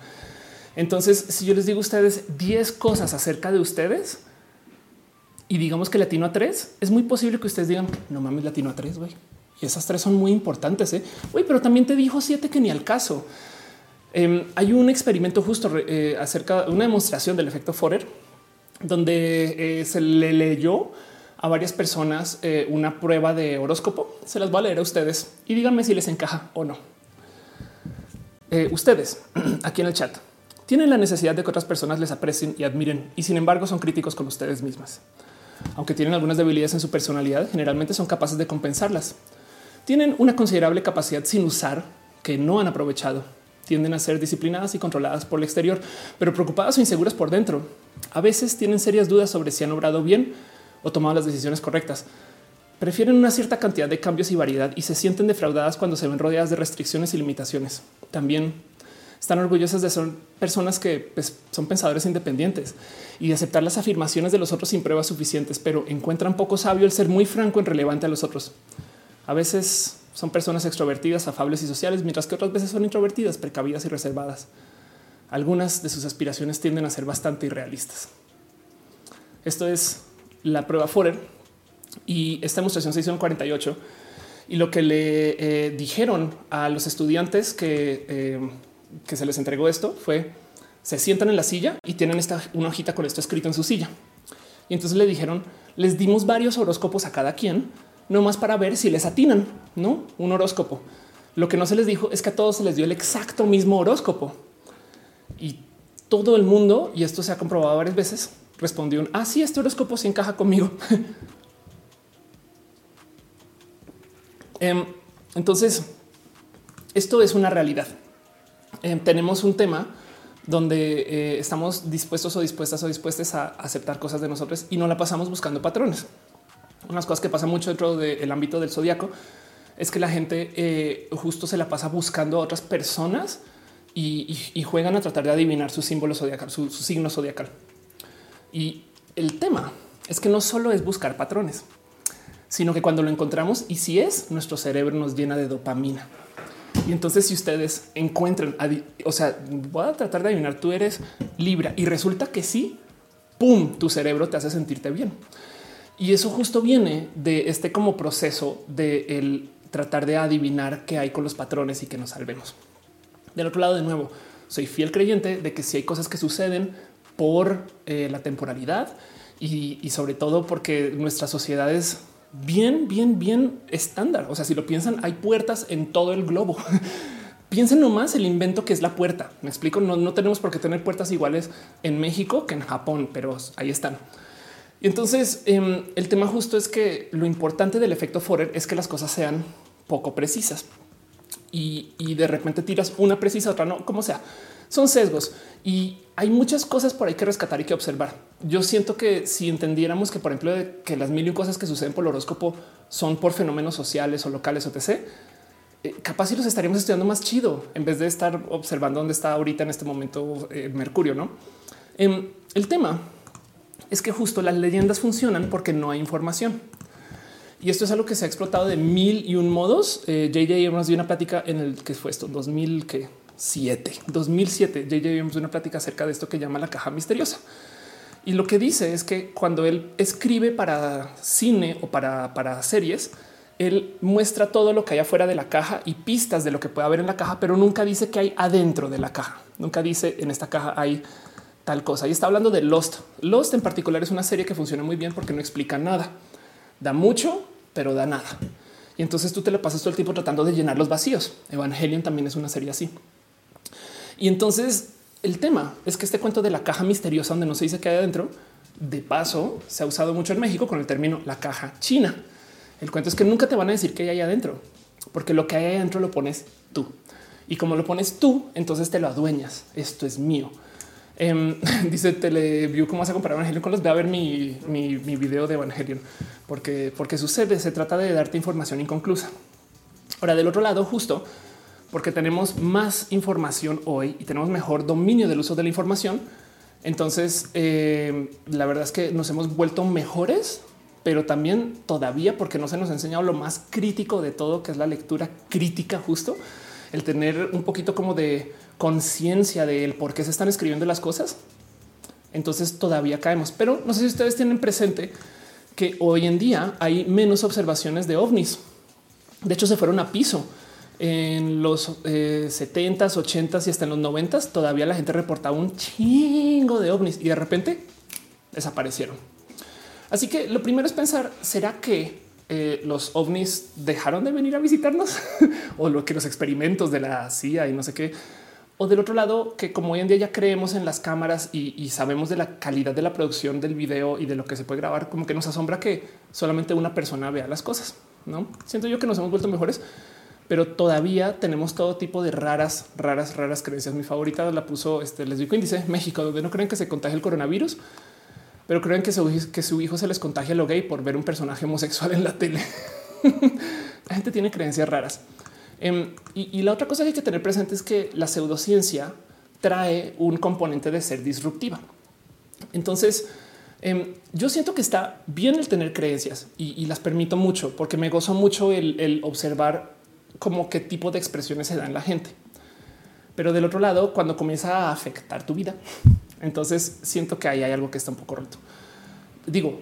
Entonces, si yo les digo a ustedes 10 cosas acerca de ustedes, y digamos que latino a tres, es muy posible que ustedes digan no mames, latino a tres, güey. Y esas tres son muy importantes. ¿eh? pero también te dijo siete que ni al caso. Em, hay un experimento justo eh, acerca de una demostración del efecto Forer, donde eh, se le leyó a varias personas eh, una prueba de horóscopo. Se las voy a leer a ustedes y díganme si les encaja o no. ustedes [CLEARS THROAT] aquí en el chat tienen la necesidad de que otras personas les aprecien y admiren y sin embargo son críticos con ustedes mismas. Aunque tienen algunas debilidades en su personalidad, generalmente son capaces de compensarlas. Tienen una considerable capacidad sin usar que no han aprovechado. Tienden a ser disciplinadas y controladas por el exterior, pero preocupadas o inseguras por dentro. A veces tienen serias dudas sobre si han obrado bien o tomado las decisiones correctas. Prefieren una cierta cantidad de cambios y variedad y se sienten defraudadas cuando se ven rodeadas de restricciones y limitaciones. También están orgullosas de ser personas que pues, son pensadores independientes y aceptar las afirmaciones de los otros sin pruebas suficientes, pero encuentran poco sabio el ser muy franco en relevante a los otros. A veces son personas extrovertidas, afables y sociales, mientras que otras veces son introvertidas, precavidas y reservadas. Algunas de sus aspiraciones tienden a ser bastante irrealistas. Esto es la prueba Forer y esta demostración se hizo en 48 y lo que le eh, dijeron a los estudiantes que eh, que se les entregó esto fue se sientan en la silla y tienen esta una hojita con esto escrito en su silla. Y entonces le dijeron, les dimos varios horóscopos a cada quien, no más para ver si les atinan, no un horóscopo. Lo que no se les dijo es que a todos se les dio el exacto mismo horóscopo y todo el mundo, y esto se ha comprobado varias veces, respondió: Ah, sí, este horóscopo se encaja conmigo. [LAUGHS] Em, entonces, esto es una realidad. Eh, tenemos un tema donde eh, estamos dispuestos o dispuestas o dispuestas a aceptar cosas de nosotros y no la pasamos buscando patrones. Unas cosas que pasa mucho dentro del ámbito del zodiaco es que la gente eh, justo se la pasa buscando a otras personas y, juegan a tratar de adivinar su símbolo zodiacal, su, su signo zodiacal. Y el tema es que no solo es buscar patrones, sino que cuando lo encontramos y si es, nuestro cerebro nos llena de dopamina. Y entonces si ustedes encuentran, o sea, voy a tratar de adivinar, tú eres Libra y resulta que sí, ¡pum!, tu cerebro te hace sentirte bien. Y eso justo viene de este como proceso de el tratar de adivinar qué hay con los patrones y que nos salvemos. Del otro lado, de nuevo, soy fiel creyente de que si hay cosas que suceden por eh, la temporalidad y, sobre todo porque nuestras sociedades bien, bien, bien estándar. O sea, si lo piensan, hay puertas en todo el globo. [LAUGHS] Piensen nomás el invento que es la puerta. Me explico. No, tenemos por qué tener puertas iguales en México que en Japón, pero ahí están. Y entonces em, el tema justo es que lo importante del efecto Forer es que las cosas sean poco precisas y, de repente tiras una precisa, otra no, como sea son sesgos y hay muchas cosas por ahí que rescatar y que observar. Yo siento que si entendiéramos que, por ejemplo, que las mil y cosas que suceden por el horóscopo son por fenómenos sociales o locales, o etc., eh, capaz si los estaríamos estudiando más chido en vez de estar observando dónde está ahorita en este momento eh, Mercurio. No em, el tema es que justo las leyendas funcionan porque no hay información. Y esto es algo que se ha explotado de mil y un modos. Eh, JJ nos dio una plática en el que fue esto 2000 que 2007. JJ vimos una plática acerca de esto que llama la caja misteriosa. Y lo que dice es que cuando él escribe para cine o para, para series, él muestra todo lo que hay afuera de la caja y pistas de lo que puede haber en la caja, pero nunca dice que hay adentro de la caja. Nunca dice en esta caja hay tal cosa. Y está hablando de Lost. Lost en particular es una serie que funciona muy bien porque no explica nada. Da mucho, pero da nada. Y entonces tú te lo pasas todo el tiempo tratando de llenar los vacíos. Evangelion también es una serie así. Y entonces el tema es que este cuento de la caja misteriosa donde no se dice qué hay adentro, de paso se ha usado mucho en México con el término la caja china. El cuento es que nunca te van a decir qué hay adentro, porque lo que hay adentro lo pones tú. Y como lo pones tú, entonces te lo adueñas. Esto es mío. Em, [LAUGHS] dice Teleview, ¿cómo vas a comparar Evangelion con los? Ve a ver mi, mi, mi video de Evangelion, porque, porque sucede, se trata de darte información inconclusa. Ahora, del otro lado, justo porque tenemos más información hoy y tenemos mejor dominio del uso de la información. Entonces, eh, la verdad es que nos hemos vuelto mejores, pero también todavía porque no se nos ha enseñado lo más crítico de todo, que es la lectura crítica, justo el tener un poquito como de conciencia del por qué se están escribiendo las cosas. Entonces todavía caemos, pero no sé si ustedes tienen presente que hoy en día hay menos observaciones de ovnis. De hecho, se fueron a piso en los eh, 70s, 80s y hasta en los 90s. Todavía la gente reportaba un chingo de ovnis y de repente desaparecieron. Así que lo primero es pensar, ¿será que eh, los ovnis dejaron de venir a visitarnos [LAUGHS] o lo que los experimentos de la CIA y no sé qué? O del otro lado, que como hoy en día ya creemos en las cámaras y, sabemos de la calidad de la producción del video y de lo que se puede grabar, como que nos asombra que solamente una persona vea las cosas. No siento yo que nos hemos vuelto mejores, pero todavía tenemos todo tipo de raras, raras, raras creencias. Mi favorita la puso este les digo dice México, donde no creen que se contagie el coronavirus, pero creen que su, que su hijo se les contagia lo gay por ver un personaje homosexual en la tele. [LAUGHS] la gente tiene creencias raras. Um, y, la otra cosa que hay que tener presente es que la pseudociencia trae un componente de ser disruptiva. Entonces, um, yo siento que está bien el tener creencias y, las permito mucho porque me gozo mucho el, el, observar como qué tipo de expresiones se da en la gente. Pero del otro lado, cuando comienza a afectar tu vida, entonces siento que ahí hay algo que está un poco roto. Digo,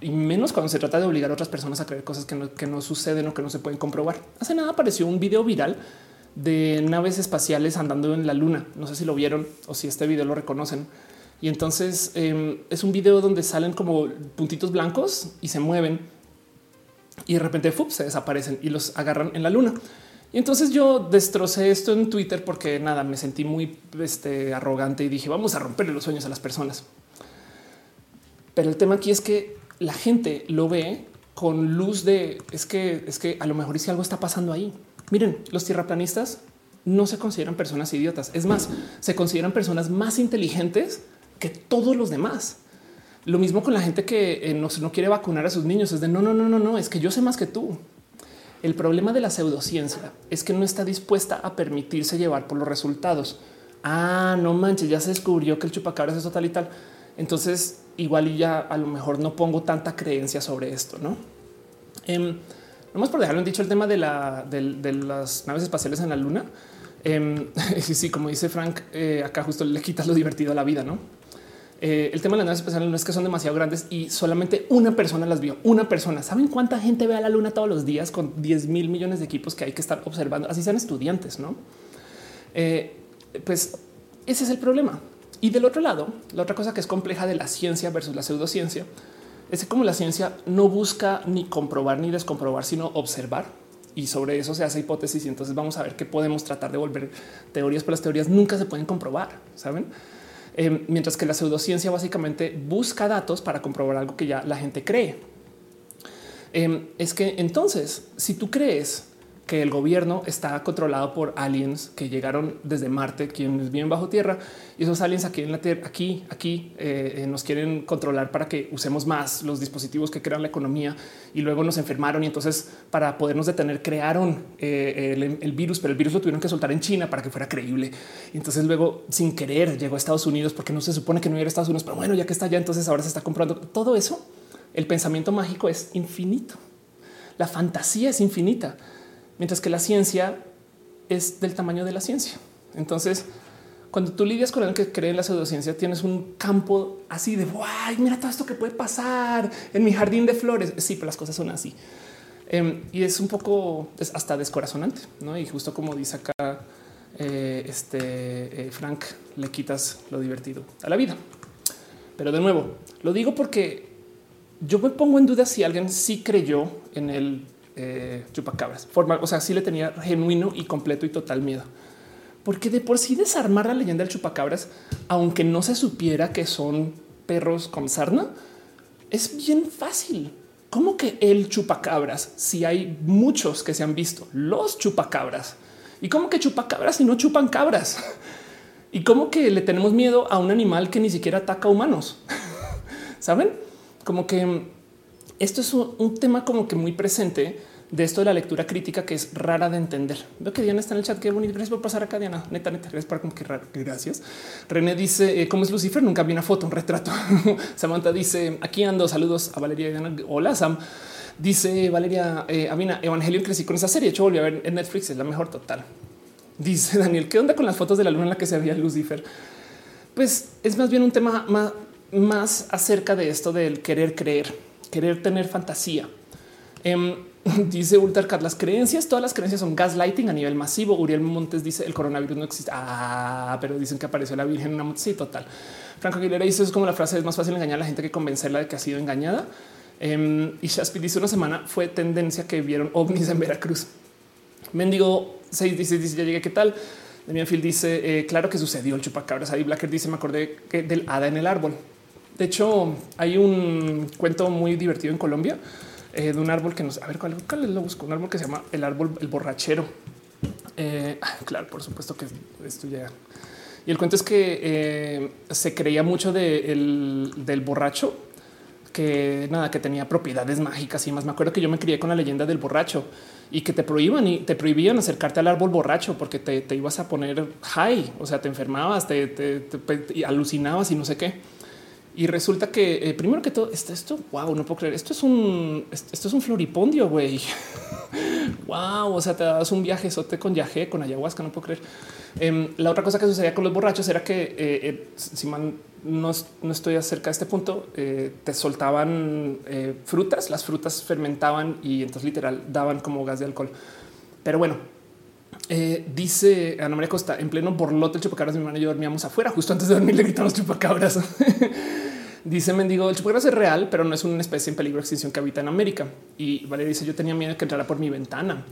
y menos cuando se trata de obligar a otras personas a creer cosas que no, que no, suceden o que no se pueden comprobar. Hace nada apareció un video viral de naves espaciales andando en la luna. No sé si lo vieron o si este video lo reconocen. Y entonces eh, es un video donde salen como puntitos blancos y se mueven y de repente ¡fup! se desaparecen y los agarran en la luna. Y entonces yo destrocé esto en Twitter porque nada, me sentí muy este, arrogante y dije vamos a romperle los sueños a las personas. Pero el tema aquí es que la gente lo ve con luz de es que es que a lo mejor si algo está pasando ahí. Miren, los tierraplanistas no se consideran personas idiotas. Es más, se consideran personas más inteligentes que todos los demás. Lo mismo con la gente que eh, no, no quiere vacunar a sus niños. Es de no, no, no, no, no, es que yo sé más que tú. El problema de la pseudociencia es que no está dispuesta a permitirse llevar por los resultados. Ah, no manches, ya se descubrió que el chupacabras es total y tal. Entonces, igual y ya a lo mejor no pongo tanta creencia sobre esto, no? Eh, nomás por dejarlo dicho el tema de, la, de, las naves espaciales en la luna. [LAUGHS] Eh, sí, sí, como dice Frank, eh, acá justo le quitas lo divertido a la vida, no? Eh, el tema de las naves espaciales no es que son demasiado grandes y solamente una persona las vio. Una persona. ¿Saben cuánta gente ve a la luna todos los días con 10 mil millones de equipos que hay que estar observando? Así sean estudiantes, no? Eh, pues ese es el problema. Y del otro lado, la otra cosa que es compleja de la ciencia versus la pseudociencia es que como la ciencia no busca ni comprobar ni descomprobar, sino observar. Y sobre eso se hace hipótesis. Y entonces vamos a ver qué podemos tratar de volver teorías, pero las teorías nunca se pueden comprobar. Saben? Eh, mientras que la pseudociencia básicamente busca datos para comprobar algo que ya la gente cree. Eh, es que entonces, si tú crees que el gobierno está controlado por aliens que llegaron desde Marte, quienes viven bajo tierra y esos aliens aquí en la tierra, aquí, aquí eh, nos quieren controlar para que usemos más los dispositivos que crean la economía y luego nos enfermaron y entonces para podernos detener crearon eh, el, el, virus, pero el virus lo tuvieron que soltar en China para que fuera creíble. Y entonces luego sin querer llegó a Estados Unidos porque no se supone que no era Estados Unidos, pero bueno, ya que está allá, entonces ahora se está comprando todo eso. El pensamiento mágico es infinito. La fantasía es infinita mientras que la ciencia es del tamaño de la ciencia. Entonces, cuando tú lidias con alguien que cree en la pseudociencia, tienes un campo así de guay, mira todo esto que puede pasar en mi jardín de flores. Sí, pero las cosas son así. Em, y es un poco hasta descorazonante, ¿no? Y justo como dice acá eh, este eh, Frank, le quitas lo divertido a la vida. Pero de nuevo, lo digo porque yo me pongo en duda si alguien sí creyó en el eh, chupacabras. Forma, o sea, sí le tenía genuino y completo y total miedo. Porque de por sí desarmar la leyenda del chupacabras, aunque no se supiera que son perros con sarna, es bien fácil. ¿Cómo que el chupacabras? Si hay muchos que se han visto, los chupacabras. ¿Y cómo que chupacabras si no chupan cabras? [LAUGHS] ¿Y cómo que le tenemos miedo a un animal que ni siquiera ataca a humanos? [LAUGHS] ¿Saben? Como que esto es un, tema como que muy presente de esto de la lectura crítica que es rara de entender. Veo que Diana está en el chat. Qué bonito. Gracias por pasar acá, Diana. Neta, neta, gracias por como que raro. Gracias. René dice cómo es Lucifer. Nunca vi una foto, un retrato. [LAUGHS] Samantha dice aquí ando. Saludos a Valeria y Diana. Hola, Sam. Dice Valeria eh, Avina, Evangelion crecí con esa serie. Yo volví a ver en Netflix. Es la mejor total. Dice [LAUGHS] Daniel, ¿qué onda con las fotos de la luna en la que se veía Lucifer? Pues es más bien un tema más, más acerca de esto del querer creer, querer tener fantasía. Em, [LAUGHS] dice Ultracat, las creencias, todas las creencias son gaslighting a nivel masivo. Uriel Montes dice el coronavirus no existe. Ah, pero dicen que apareció la Virgen en una Sí, total. Franco Aguilera dice es como la frase es más fácil engañar a la gente que convencerla de que ha sido engañada. Em, y Shaspi dice una semana fue tendencia que vieron ovnis en Veracruz. Mendigo 6 dice, dice ya llegué, ¿qué tal? Damian Field dice, eh, claro que sucedió el chupacabras. Ahí Blacker dice, me acordé que del hada en el árbol. De hecho, hay un cuento muy divertido en Colombia eh, de un árbol que nos a ver cuál, cuál lo busco. Un árbol que se llama el árbol el borrachero. Eh, ah, claro, por supuesto que esto ya. Y el cuento es que se creía mucho de del borracho que nada, que tenía propiedades mágicas y más. Me acuerdo que yo me crié con la leyenda del borracho y que te prohíban y te prohibían acercarte al árbol borracho porque te, ibas a poner high, o sea, te enfermabas, te, alucinabas y no sé qué. Y resulta que eh, primero que todo esto, esto, wow, no puedo creer. Esto es un, esto es un floripondio, güey. [LAUGHS] wow. O sea, te das un viaje sote con yagé, con ayahuasca, no puedo creer. Em, la otra cosa que sucedía con los borrachos era que eh, eh, si no, no, estoy acerca de este punto, te soltaban frutas, las frutas fermentaban y entonces literal daban como gas de alcohol. Pero bueno, dice Ana María Costa en pleno borlote el chupacabras. Mi hermano y yo dormíamos afuera justo antes de dormir. Le gritamos chupacabras. [LAUGHS] Dice Mendigo, el chupacabras es real, pero no es una especie en peligro de extinción que habita en América. Y Valeria dice, yo tenía miedo que entrara por mi ventana.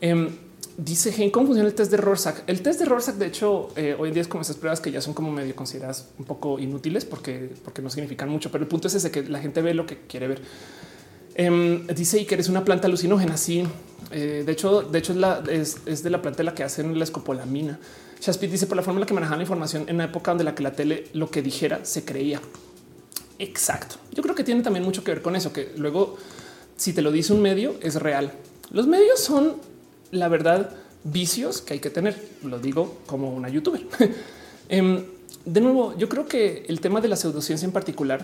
Em, dice, Gen, ¿cómo funciona el test de Rorschach? El test de Rorschach, de hecho, eh, hoy en día es como esas pruebas que ya son como medio consideradas un poco inútiles porque, porque no significan mucho, pero el punto es ese que la gente ve lo que quiere ver. Em, dice y que eres una planta alucinógena. Sí, eh, de hecho, de hecho es, la, es, de la planta de la que hacen la escopolamina. Shaspit dice por la forma en la que manejaban la información en la época donde la que la tele lo que dijera se creía. Exacto. Yo creo que tiene también mucho que ver con eso, que luego si te lo dice un medio es real. Los medios son la verdad vicios que hay que tener. Lo digo como una youtuber. [LAUGHS] Em, de nuevo, yo creo que el tema de la pseudociencia en particular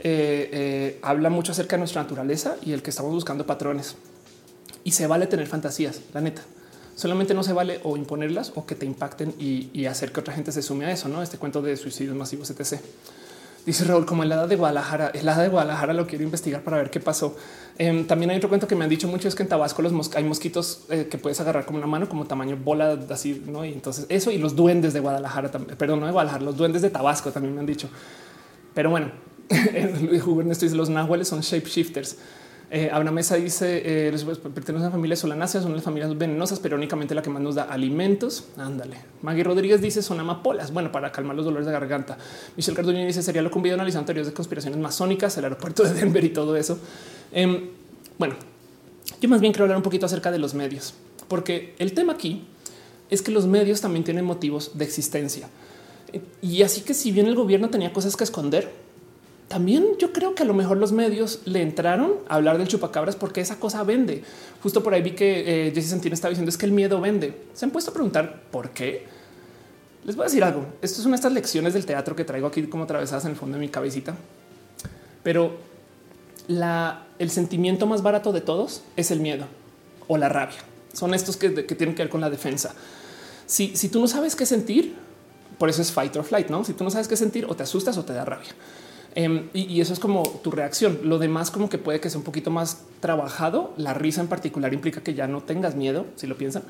eh, eh, habla mucho acerca de nuestra naturaleza y el que estamos buscando patrones. Y se vale tener fantasías, la neta. Solamente no se vale o imponerlas o que te impacten y, y hacer que otra gente se sume a eso, ¿no? Este cuento de suicidios masivos, etc. Dice Raúl, como el hada de Guadalajara, el hada de Guadalajara lo quiero investigar para ver qué pasó. Em, también hay otro cuento que me han dicho mucho es que en Tabasco los hay mosquitos eh, que puedes agarrar como una mano, como tamaño bola, así, no? Y entonces eso y los duendes de Guadalajara, perdón, no de Guadalajara, los duendes de Tabasco también me han dicho. Pero bueno, [LAUGHS] Luis Ernesto dice los nahuales son shapeshifters. Eh, Mesa dice eh, pertenecen a una familia solanáceas, son las familias venenosas, pero únicamente la que más nos da alimentos. Ándale. Maggie Rodríguez dice son amapolas. Bueno, para calmar los dolores de garganta. Michelle Cardoño dice sería lo que un video analizando teorías de conspiraciones masónicas, el aeropuerto de Denver y todo eso. Em, bueno, yo más bien quiero hablar un poquito acerca de los medios, porque el tema aquí es que los medios también tienen motivos de existencia. Y así que si bien el gobierno tenía cosas que esconder, también yo creo que a lo mejor los medios le entraron a hablar del chupacabras porque esa cosa vende. Justo por ahí vi que eh, Jesse Santina estaba diciendo es que el miedo vende. Se han puesto a preguntar por qué. Les voy a decir algo. Esto es una de estas lecciones del teatro que traigo aquí como atravesadas en el fondo de mi cabecita. Pero el sentimiento más barato de todos es el miedo o la rabia. Son estos que, tienen que ver con la defensa. Si, si tú no sabes qué sentir, por eso es fight or flight, no? Si tú no sabes qué sentir, o te asustas o te da rabia. Em, y, eso es como tu reacción. Lo demás como que puede que sea un poquito más trabajado. La risa en particular implica que ya no tengas miedo, si lo piensan.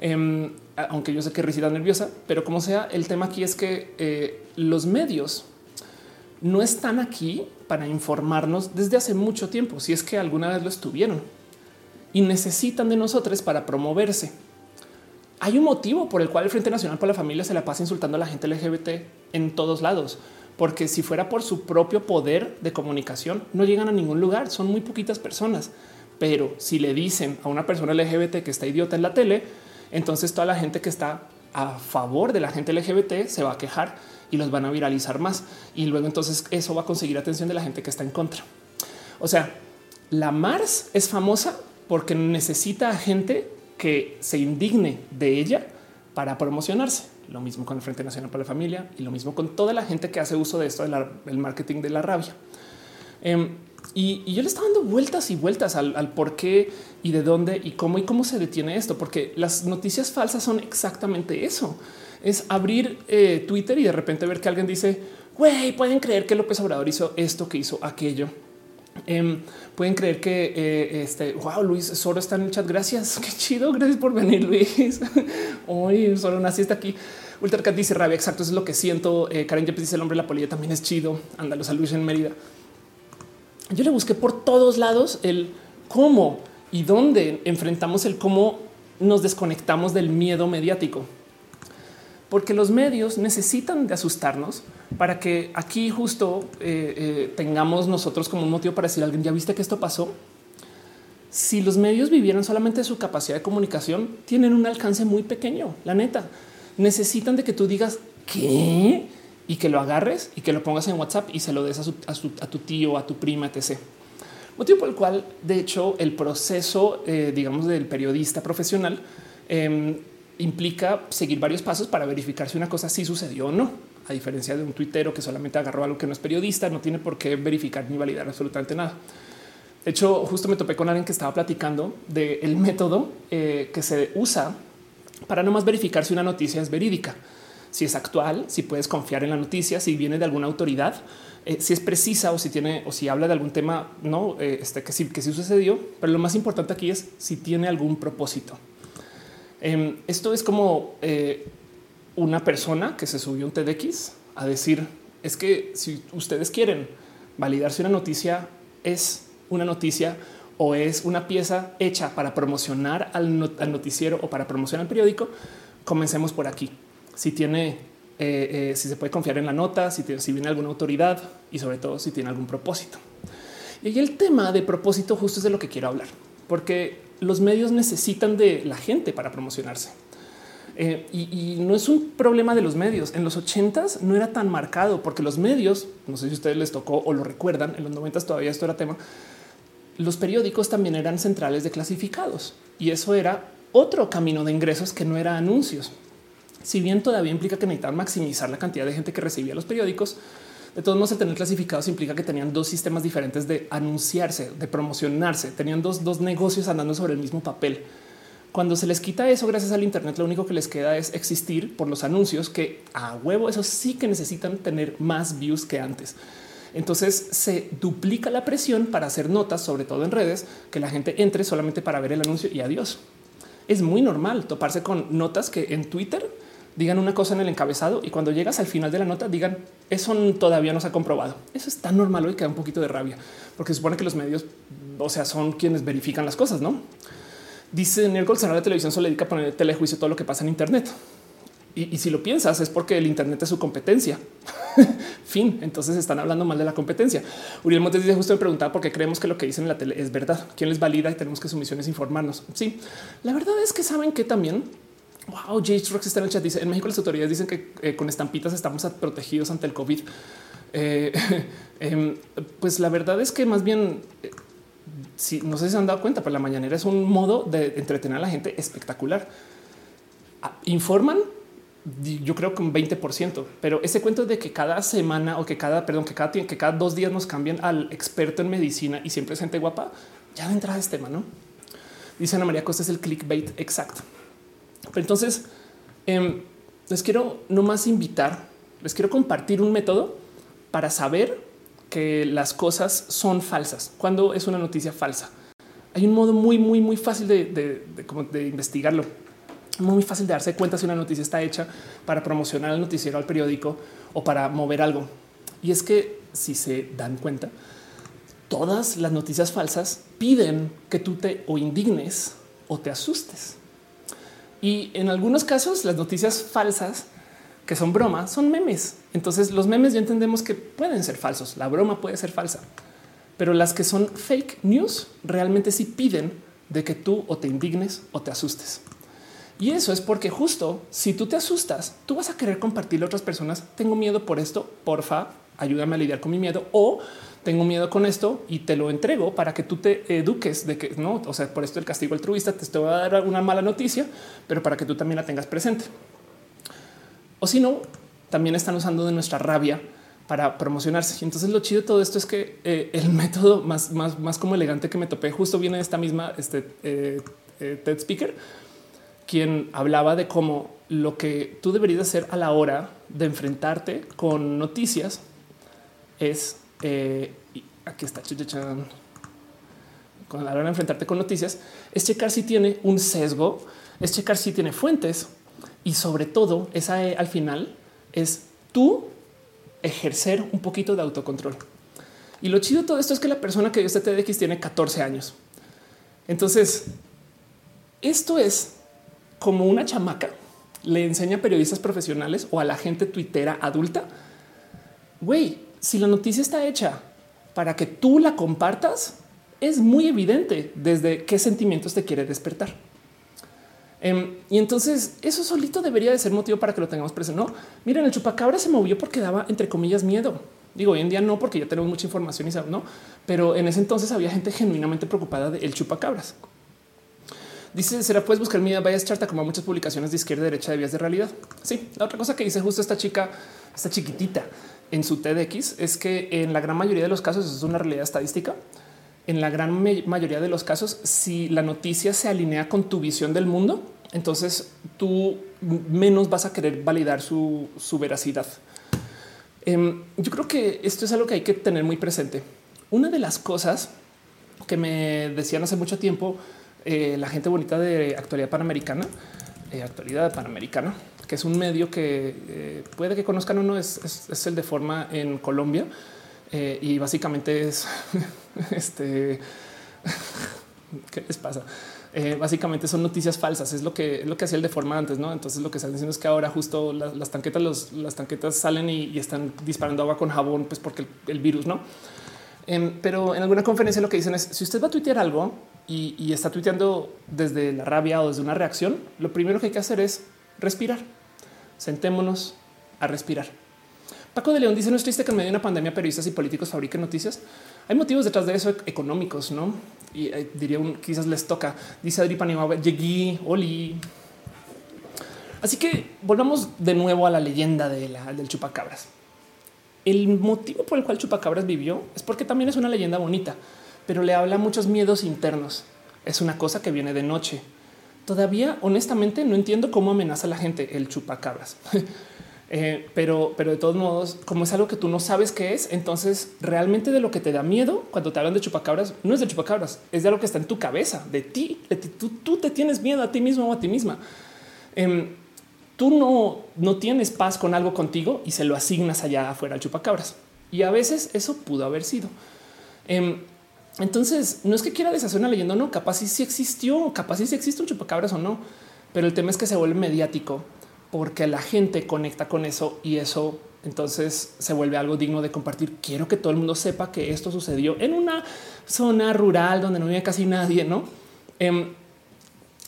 Em, aunque yo sé que risa nerviosa, pero como sea, el tema aquí es que eh, los medios no están aquí para informarnos desde hace mucho tiempo, si es que alguna vez lo estuvieron y necesitan de nosotros para promoverse. Hay un motivo por el cual el Frente Nacional por la Familia se la pasa insultando a la gente LGBT en todos lados, porque si fuera por su propio poder de comunicación, no llegan a ningún lugar, son muy poquitas personas. Pero si le dicen a una persona LGBT que está idiota en la tele, entonces toda la gente que está a favor de la gente LGBT se va a quejar y los van a viralizar más. Y luego entonces eso va a conseguir atención de la gente que está en contra. O sea, la Mars es famosa porque necesita a gente que se indigne de ella para promocionarse. Lo mismo con el Frente Nacional para la Familia y lo mismo con toda la gente que hace uso de esto del marketing de la rabia. Em, y, yo le estaba dando vueltas y vueltas al, por qué y de dónde y cómo y cómo se detiene esto, porque las noticias falsas son exactamente eso. Es abrir eh, Twitter y de repente ver que alguien dice, güey, pueden creer que López Obrador hizo esto, que hizo aquello. Em, pueden creer que eh, este wow, Luis Soro está en el chat. Gracias. [LAUGHS] Qué chido. Gracias por venir, Luis. [LAUGHS] Hoy solo una siesta aquí. Ultracat dice rabia. Exacto. Eso es lo que siento. Eh, Karen Yepes dice el hombre de la polilla también es chido. Ándalos a Luis en Mérida. Yo le busqué por todos lados el cómo y dónde enfrentamos el cómo nos desconectamos del miedo mediático. Porque los medios necesitan de asustarnos para que aquí justo eh, eh, tengamos nosotros como un motivo para decir a alguien, ya viste que esto pasó. Si los medios vivieran solamente su capacidad de comunicación, tienen un alcance muy pequeño, la neta. Necesitan de que tú digas qué y que lo agarres y que lo pongas en WhatsApp y se lo des a, tu tío, a tu prima, etc. Motivo por el cual, de hecho, el proceso, eh, digamos, del periodista profesional em, implica seguir varios pasos para verificar si una cosa sí sucedió o no. A diferencia de un tuitero que solamente agarró algo que no es periodista, no tiene por qué verificar ni validar absolutamente nada. De hecho, justo me topé con alguien que estaba platicando del método eh, que se usa para no más verificar si una noticia es verídica, si es actual, si puedes confiar en la noticia, si viene de alguna autoridad, eh, si es precisa o si tiene o si habla de algún tema, no Eh, este que sí que sí sucedió. Pero lo más importante aquí es si tiene algún propósito. Em, esto es como eh, una persona que se subió un TEDx a decir es que si ustedes quieren validar si una noticia es una noticia o es una pieza hecha para promocionar al, not- al noticiero o para promocionar el periódico, comencemos por aquí. Si tiene, eh, eh, si se puede confiar en la nota, si, tiene- viene alguna autoridad y sobre todo si tiene algún propósito. Y el tema de propósito justo es de lo que quiero hablar, porque los medios necesitan de la gente para promocionarse. Eh, y, no es un problema de los medios. En los ochentas no era tan marcado porque los medios, no sé si ustedes les tocó o lo recuerdan, en los noventas todavía esto era tema. Los periódicos también eran centrales de clasificados y eso era otro camino de ingresos que no era anuncios. Si bien todavía implica que necesitaban maximizar la cantidad de gente que recibía los periódicos, de todos modos, el tener clasificados implica que tenían dos sistemas diferentes de anunciarse, de promocionarse. Tenían dos, dos negocios andando sobre el mismo papel. Cuando se les quita eso gracias al Internet, lo único que les queda es existir por los anuncios que a huevo, eso sí que necesitan tener más views que antes. Entonces se duplica la presión para hacer notas, sobre todo en redes, que la gente entre solamente para ver el anuncio y adiós. Es muy normal toparse con notas que en Twitter digan una cosa en el encabezado y cuando llegas al final de la nota digan eso todavía no se ha comprobado. Eso es tan normal hoy que da un poquito de rabia porque se supone que los medios, o sea, son quienes verifican las cosas, no? Dice Neil Goldstein, la televisión solo dedica a poner telejuicio todo lo que pasa en Internet. Y, si lo piensas es porque el Internet es su competencia. [LAUGHS] fin. Entonces están hablando mal de la competencia. Uriel Montes dice justo me preguntaba por qué creemos que lo que dicen en la tele es verdad. ¿Quién les valida? Y tenemos que su misión es informarnos. Sí, la verdad es que saben que también Wow, J. Rox está en el chat. Dice en México las autoridades dicen que eh, con estampitas estamos protegidos ante el COVID. Eh, [LAUGHS] em, pues la verdad es que más bien, eh, si no sé si se han dado cuenta, pero la mañanera es un modo de entretener a la gente espectacular. Ah, Informan, yo creo que un 20%, pero ese cuento de que cada semana o que cada, perdón, que cada, que cada dos días nos cambian al experto en medicina y siempre es gente guapa, ya de entrada es tema, ¿no? Dice Ana María Costa es el clickbait exacto. Pero entonces em, les quiero nomás invitar, les quiero compartir un método para saber que las cosas son falsas. Cuando es una noticia falsa, hay un modo muy, muy, muy fácil de, de, de, de investigarlo. Muy fácil de darse cuenta si una noticia está hecha para promocionar el noticiero al periódico o para mover algo. Y es que si se dan cuenta, todas las noticias falsas piden que tú te o indignes o te asustes. Y en algunos casos, las noticias falsas que son bromas son memes. Entonces, los memes ya entendemos que pueden ser falsos. La broma puede ser falsa, pero las que son fake news realmente sí piden de que tú o te indignes o te asustes. Y eso es porque justo si tú te asustas, tú vas a querer compartirle a otras personas. Tengo miedo por esto, porfa, ayúdame a lidiar con mi miedo o tengo miedo con esto y te lo entrego para que tú te eduques de que no, o sea, por esto el castigo altruista te estoy a dar una mala noticia, pero para que tú también la tengas presente. O si no, también están usando de nuestra rabia para promocionarse. Y entonces lo chido de todo esto es que eh, el método más, más, más como elegante que me topé justo viene de esta misma este, eh, eh, TED Speaker, quien hablaba de cómo lo que tú deberías hacer a la hora de enfrentarte con noticias es eh, aquí está con la hora de enfrentarte con noticias es checar si tiene un sesgo, es checar si tiene fuentes y sobre todo esa eh, al final es tú ejercer un poquito de autocontrol. Y lo chido de todo esto es que la persona que dio este TDX tiene 14 años. Entonces, esto es como una chamaca le enseña a periodistas profesionales o a la gente tuitera adulta. Güey, si la noticia está hecha para que tú la compartas, es muy evidente desde qué sentimientos te quiere despertar. Em, y entonces eso solito debería de ser motivo para que lo tengamos presente. No, miren, el chupacabra se movió porque daba entre comillas miedo. Digo, hoy en día no, porque ya tenemos mucha información y no, pero en ese entonces había gente genuinamente preocupada del chupacabras. Dice, será puedes buscar mi vaya charta como muchas publicaciones de izquierda derecha de vías de realidad. Sí, la otra cosa que dice justo esta chica, esta chiquitita en su TEDx es que en la gran mayoría de los casos, es una realidad estadística, en la gran mayoría de los casos, si la noticia se alinea con tu visión del mundo, entonces tú menos vas a querer validar su, su veracidad. Eh, yo creo que esto es algo que hay que tener muy presente. Una de las cosas que me decían hace mucho tiempo eh, la gente bonita de actualidad panamericana, eh, actualidad panamericana, que es un medio que eh, puede que conozcan o no, es, es, es, el de forma en Colombia y básicamente es [LAUGHS] este. [LAUGHS] ¿Qué les pasa? Básicamente son noticias falsas. Es lo que es lo que hacía el de forma antes, no? Entonces lo que están diciendo es que ahora justo las, tanquetas, las tanquetas salen y, están disparando agua con jabón, pues porque el virus, no? Eh, pero en alguna conferencia lo que dicen es si usted va a tuitear algo y, y está tuiteando desde la rabia o desde una reacción, lo primero que hay que hacer es respirar. Sentémonos a respirar. Paco de León dice: No es triste que en medio de una pandemia periodistas y políticos fabriquen noticias. Hay motivos detrás de eso económicos, no? Y eh, diría un quizás les toca. Dice Adri Paniagua, llegué, Oli. Así que volvamos de nuevo a la leyenda de la, del chupacabras. El motivo por el cual chupacabras vivió es porque también es una leyenda bonita, pero le habla muchos miedos internos. Es una cosa que viene de noche. Todavía, honestamente, no entiendo cómo amenaza a la gente el chupacabras. [LAUGHS] Eh, pero, pero de todos modos, como es algo que tú no sabes qué es, entonces realmente de lo que te da miedo cuando te hablan de chupacabras no es de chupacabras, es de algo que está en tu cabeza, de ti. De tú, te tienes miedo a ti mismo o a ti misma. Eh, tú no, no tienes paz con algo contigo y se lo asignas allá afuera al chupacabras. Y a veces eso pudo haber sido. Eh, entonces, no es que quiera deshacer una leyenda, no, capaz si existió, capaz si existe un chupacabras o no, pero el tema es que se vuelve mediático porque la gente conecta con eso y eso entonces se vuelve algo digno de compartir. Quiero que todo el mundo sepa que esto sucedió en una zona rural donde no vive casi nadie, ¿no? Eh,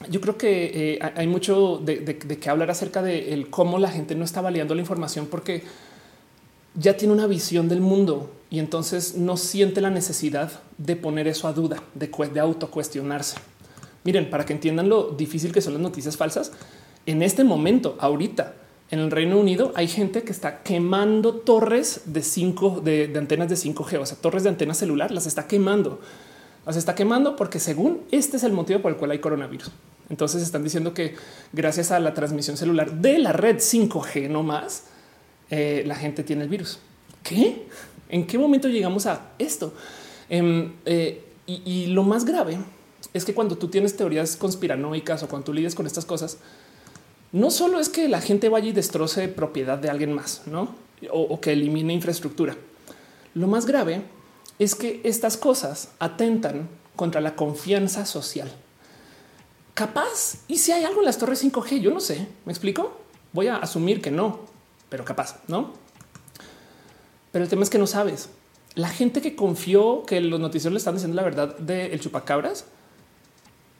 yo creo que eh, hay mucho de, que hablar acerca de cómo la gente no está validando la información porque ya tiene una visión del mundo y entonces no siente la necesidad de poner eso a duda, de, de autocuestionarse. Miren, para que entiendan lo difícil que son las noticias falsas, en este momento, ahorita, en el Reino Unido hay gente que está quemando torres de 5 de, de, antenas de 5G, o sea, torres de antena celular, las está quemando. Las está quemando porque según este es el motivo por el cual hay coronavirus. Entonces están diciendo que gracias a la transmisión celular de la red 5G no más, eh, la gente tiene el virus. ¿Qué? ¿En qué momento llegamos a esto? Em, eh, y, y lo más grave es que cuando tú tienes teorías conspiranoicas o cuando tú lidias con estas cosas, no solo es que la gente vaya y destroce propiedad de alguien más, ¿no? O, o que elimine infraestructura. Lo más grave es que estas cosas atentan contra la confianza social. Capaz, y si hay algo en las torres 5G, yo no sé, ¿me explico? Voy a asumir que no, pero capaz, ¿no? Pero el tema es que no sabes. La gente que confió que los noticieros le están diciendo la verdad del chupacabras,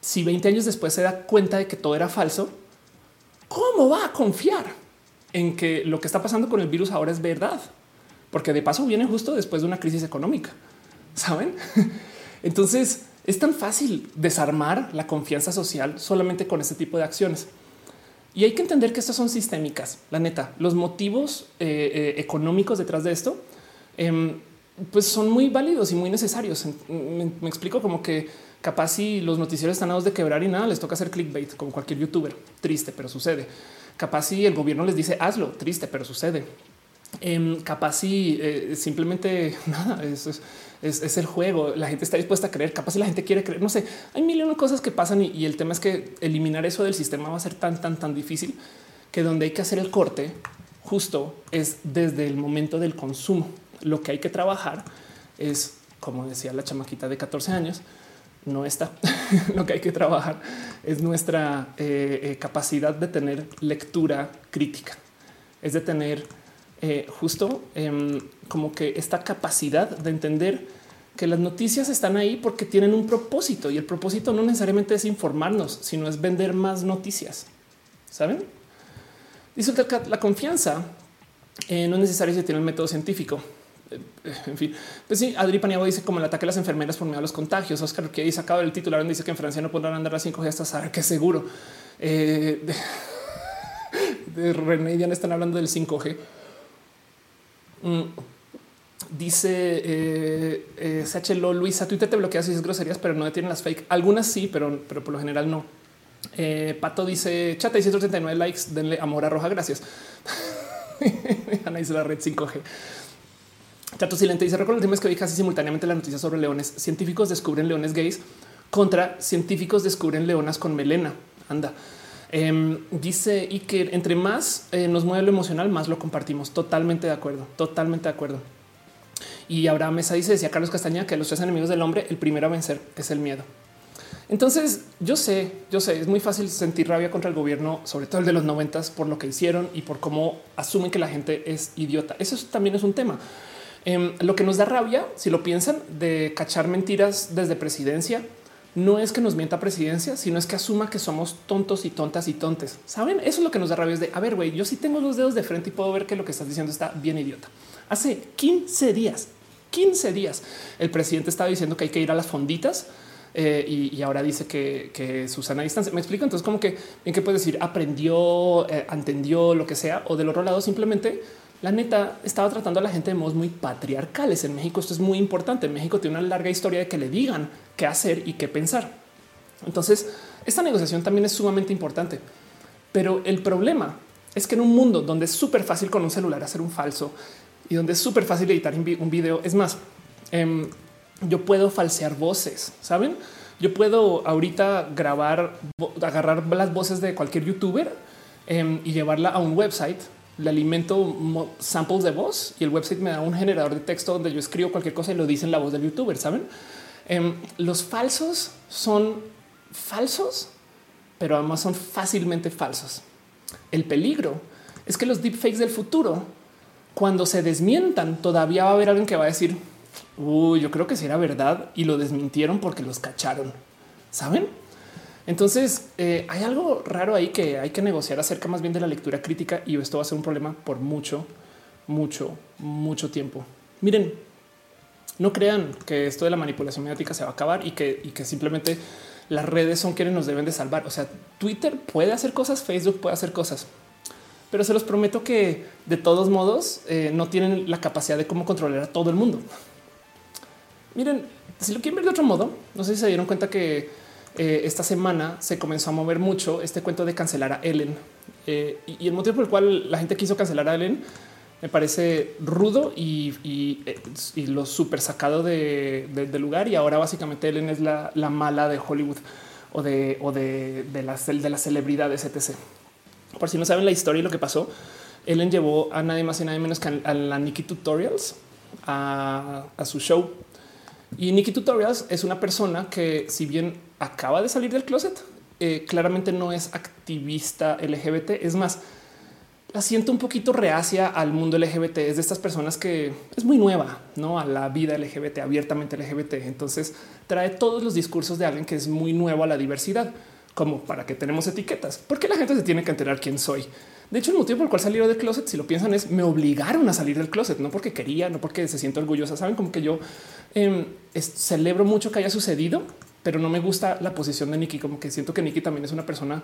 si 20 años después se da cuenta de que todo era falso, ¿cómo va a confiar en que lo que está pasando con el virus ahora es verdad? Porque de paso viene justo después de una crisis económica, ¿saben? [LAUGHS] Entonces es tan fácil desarmar la confianza social solamente con este tipo de acciones. Y hay que entender que estas son sistémicas, la neta. Los motivos eh, eh, económicos detrás de esto, eh, pues son muy válidos y muy necesarios. Me, explico como que capaz si los noticieros están a de quebrar y nada, les toca hacer clickbait como cualquier youtuber. Triste, pero sucede. Capaz si el gobierno les dice hazlo, triste, pero sucede. capaz si simplemente [LAUGHS] nada, eso es es, es, el juego. La gente está dispuesta a creer, capaz si la gente quiere creer. No sé, hay mil de cosas que pasan y, el tema es que eliminar eso del sistema va a ser tan, tan, tan difícil que donde hay que hacer el corte justo es desde el momento del consumo. Lo que hay que trabajar es, como decía la chamaquita de 14 años, no está. [LAUGHS] Lo que hay que trabajar es nuestra eh, eh, capacidad de tener lectura crítica, es de tener eh, justo eh, como que esta capacidad de entender que las noticias están ahí porque tienen un propósito y el propósito no necesariamente es informarnos, sino es vender más noticias. Saben? Dice que la confianza eh, no es necesario si tiene el método científico. Eh, en fin, pues sí, Adri Paniagua dice como el ataque a las enfermeras por miedo a los contagios. Oscar que dice acaba el titular dice que en Francia no podrán andar a 5G hasta saber que seguro. Eh, de, [LAUGHS] de René ya están hablando del 5G. Mm. Dice eh, eh, Luisa, Twitter te bloquea si es groserías, pero no detienen las fake. Algunas sí, pero, pero por lo general no. Eh, Pato dice chata y 139 likes. Denle amor a roja. Gracias. [LAUGHS] Ana dice la red 5G. Chato Silente dice: Recuerdo es que vi casi simultáneamente la noticia sobre leones. Científicos descubren leones gays contra científicos descubren leonas con melena. Anda. Eh, dice y que entre más eh, nos mueve lo emocional, más lo compartimos. Totalmente de acuerdo, totalmente de acuerdo. Y Abraham Mesa dice, decía Carlos Castaña, que los tres enemigos del hombre, el primero a vencer es el miedo. Entonces, yo sé, yo sé, es muy fácil sentir rabia contra el gobierno, sobre todo el de los noventas, por lo que hicieron y por cómo asumen que la gente es idiota. Eso también es un tema. Eh, lo que nos da rabia, si lo piensan, de cachar mentiras desde presidencia, no es que nos mienta presidencia, sino es que asuma que somos tontos y tontas y tontes. Saben, eso es lo que nos da rabia. Es de a ver, güey, yo sí tengo los dedos de frente y puedo ver que lo que estás diciendo está bien idiota. Hace 15 días, 15 días, el presidente estaba diciendo que hay que ir a las fonditas eh, y, ahora dice que, que Susana distancia. Me explico. Entonces, como que en qué puedes decir aprendió, eh, entendió lo que sea, o del otro lado, simplemente la neta estaba tratando a la gente de modos muy patriarcales. En México esto es muy importante. México tiene una larga historia de que le digan qué hacer y qué pensar. Entonces, esta negociación también es sumamente importante. Pero el problema es que en un mundo donde es súper fácil con un celular hacer un falso y donde es súper fácil editar un video, es más, eh, yo puedo falsear voces, ¿saben? Yo puedo ahorita grabar, agarrar las voces de cualquier youtuber eh, y llevarla a un website le alimento samples de voz y el website me da un generador de texto donde yo escribo cualquier cosa y lo dice en la voz del youtuber. Saben, eh, los falsos son falsos, pero además son fácilmente falsos. El peligro es que los deepfakes del futuro, cuando se desmientan, todavía va a haber alguien que va a decir, uy, yo creo que si era verdad y lo desmintieron porque los cacharon. Saben? Entonces eh, hay algo raro ahí que hay que negociar acerca más bien de la lectura crítica y esto va a ser un problema por mucho, mucho, mucho tiempo. Miren, no crean que esto de la manipulación mediática se va a acabar y que, simplemente las redes son quienes nos deben de salvar. O sea, Twitter puede hacer cosas, Facebook puede hacer cosas, pero se los prometo que de todos modos eh, no tienen la capacidad de cómo controlar a todo el mundo. Miren, si lo quieren ver de otro modo, no sé si se dieron cuenta que eh, esta semana se comenzó a mover mucho este cuento de cancelar a Ellen. Eh, y, el motivo por el cual la gente quiso cancelar a Ellen Me parece rudo y, y, eh, lo súper sacado de, de- del lugar. Y ahora básicamente Ellen es la, la mala de Hollywood o de, o de, de, las, de las celebridades, etc. Por si no saben la historia y lo que pasó, Ellen llevó a nadie más y nadie menos que a la Nikki Tutorials a, a su show. Y Nikki Tutorials es una persona que, si bien acaba de salir del closet, eh, claramente no es activista LGBT. Es más, la siento un poquito reacia al mundo LGBT. Es de estas personas que es muy nueva, no a la vida LGBT, abiertamente LGBT. Entonces trae todos los discursos de alguien que es muy nuevo a la diversidad, como para que tenemos etiquetas, porque la gente se tiene que enterar quién soy. De hecho, el motivo por el cual salieron del closet, si lo piensan, es me obligaron a salir del closet, no porque quería, no porque se siento orgullosa. Saben como que yo es- celebro mucho que haya sucedido, pero no me gusta la posición de Nikki. Como que siento que Nikki también es una persona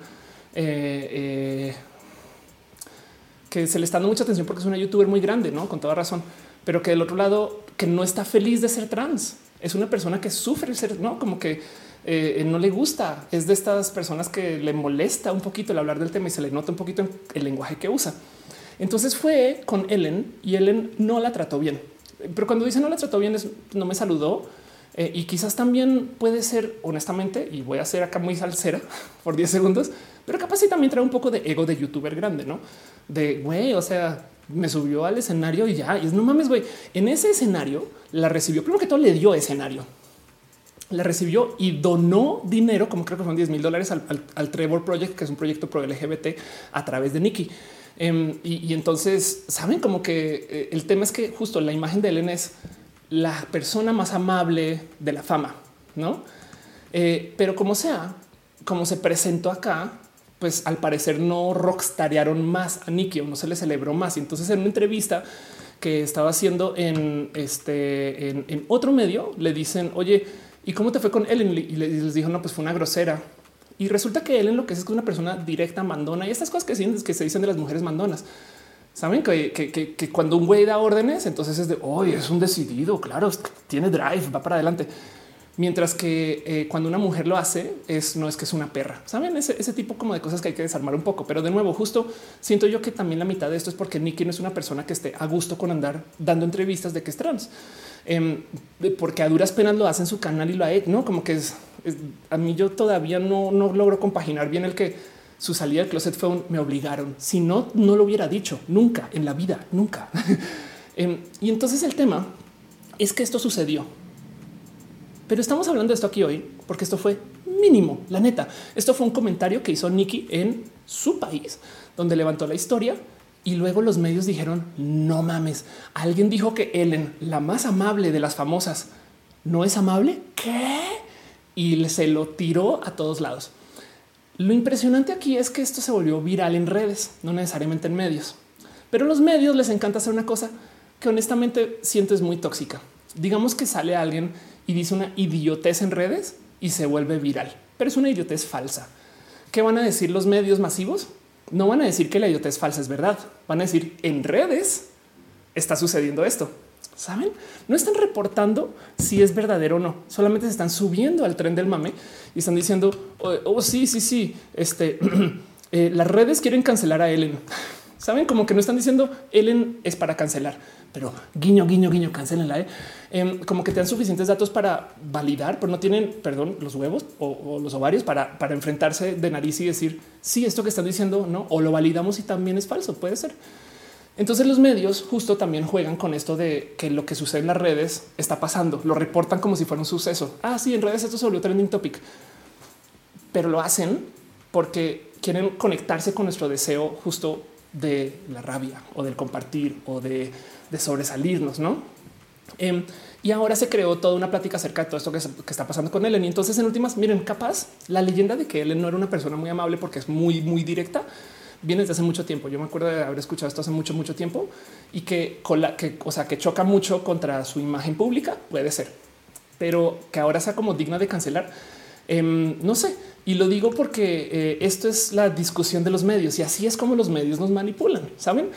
eh, eh, que se le está dando mucha atención porque es una youtuber muy grande, no con toda razón, pero que del otro lado que no está feliz de ser trans. Es una persona que sufre ser, no como que eh, no le gusta. Es de estas personas que le molesta un poquito el hablar del tema y se le nota un poquito el lenguaje que usa. Entonces fue con Ellen y Ellen no la trató bien. Pero cuando dice no la trató bien, es no me saludó. Eh, y quizás también puede ser, honestamente, y voy a ser acá muy salsera [LAUGHS] por 10 segundos, pero capaz sí también trae un poco de ego de youtuber grande, ¿no? De, güey, o sea, me subió al escenario y ya, y es no mames, güey, en ese escenario la recibió, primero que todo le dio escenario, la recibió y donó dinero, como creo que fueron 10 mil dólares al, Trevor Project, que es un proyecto pro LGBT a través de Nikki. Em, y, y entonces saben como que eh, el tema es que justo la imagen de Ellen es la persona más amable de la fama, no? Eh, pero como sea, como se presentó acá, pues al parecer no rockstarearon más a Nikki o no se le celebró más. Y entonces en una entrevista que estaba haciendo en este en, otro medio le dicen, oye, ¿y cómo te fue con Ellen? Y le- y les dijo, no, pues fue una grosera. Y resulta que Ellen lo que es es una persona directa, mandona y estas cosas que, que se dicen de las mujeres mandonas. Saben que, que- que- cuando un güey da órdenes, entonces es de hoy es un decidido, claro, tiene drive, va para adelante. Mientras que eh, cuando una mujer lo hace, es no es que es una perra. Saben ese, ese tipo como de cosas que hay que desarmar un poco. Pero de nuevo, justo siento yo que también la mitad de esto es porque Nicky no es una persona que esté a gusto con andar dando entrevistas de que es trans, Em, porque a duras penas lo hace en su canal y lo ha hecho, no como que es, es- a mí yo todavía no, no logro compaginar bien el que su salida del closet fue un me obligaron. Si no, no lo hubiera dicho nunca en la vida, nunca. [LAUGHS] Em, y entonces el tema es que esto sucedió. Pero estamos hablando de esto aquí hoy porque esto fue mínimo, la neta. Esto fue un comentario que hizo Nikki en su país, donde levantó la historia y luego los medios dijeron, no mames, alguien dijo que Ellen, la más amable de las famosas, no es amable. ¿Qué? Y se lo tiró a todos lados. Lo impresionante aquí es que esto se volvió viral en redes, no necesariamente en medios. Pero a los medios les encanta hacer una cosa que honestamente siento es muy tóxica. Digamos que sale alguien y dice una idiotez en redes y se vuelve viral, pero es una idiotez falsa. ¿Qué van a decir los medios masivos? No van a decir que la idiotez falsa es verdad. Van a decir en redes está sucediendo esto. Saben, no están reportando si es verdadero o no, solamente se están subiendo al tren del mame y están diciendo, oh, sí, sí, sí, este, [CLEARS THROAT] eh, las redes quieren cancelar a Ellen. [LAUGHS] Saben como que no están diciendo Ellen es para cancelar, pero guiño, guiño, guiño, cancelenla. ¿eh? Em, como que te dan suficientes datos para validar, pero no tienen, perdón, los huevos o, o los ovarios para, para enfrentarse de nariz y decir sí, esto que están diciendo no, o lo validamos y también es falso. Puede ser. Entonces los medios justo también juegan con esto de que lo que sucede en las redes está pasando, lo reportan como si fuera un suceso. Ah, sí, en redes esto se volvió trending topic, pero lo hacen porque quieren conectarse con nuestro deseo justo de la rabia o del compartir o de, sobresalirnos, ¿no? Em, y ahora se creó toda una plática acerca de todo esto que, que está pasando con Ellen. Y entonces, en últimas, miren, capaz la leyenda de que Ellen no era una persona muy amable porque es muy, muy directa viene desde hace mucho tiempo. Yo me acuerdo de haber escuchado esto hace mucho, mucho tiempo y que, con la, que, o sea, que choca mucho contra su imagen pública. Puede ser, pero que ahora sea como digna de cancelar. Em, no sé, y lo digo porque eh, esto es la discusión de los medios y así es como los medios nos manipulan, ¿saben?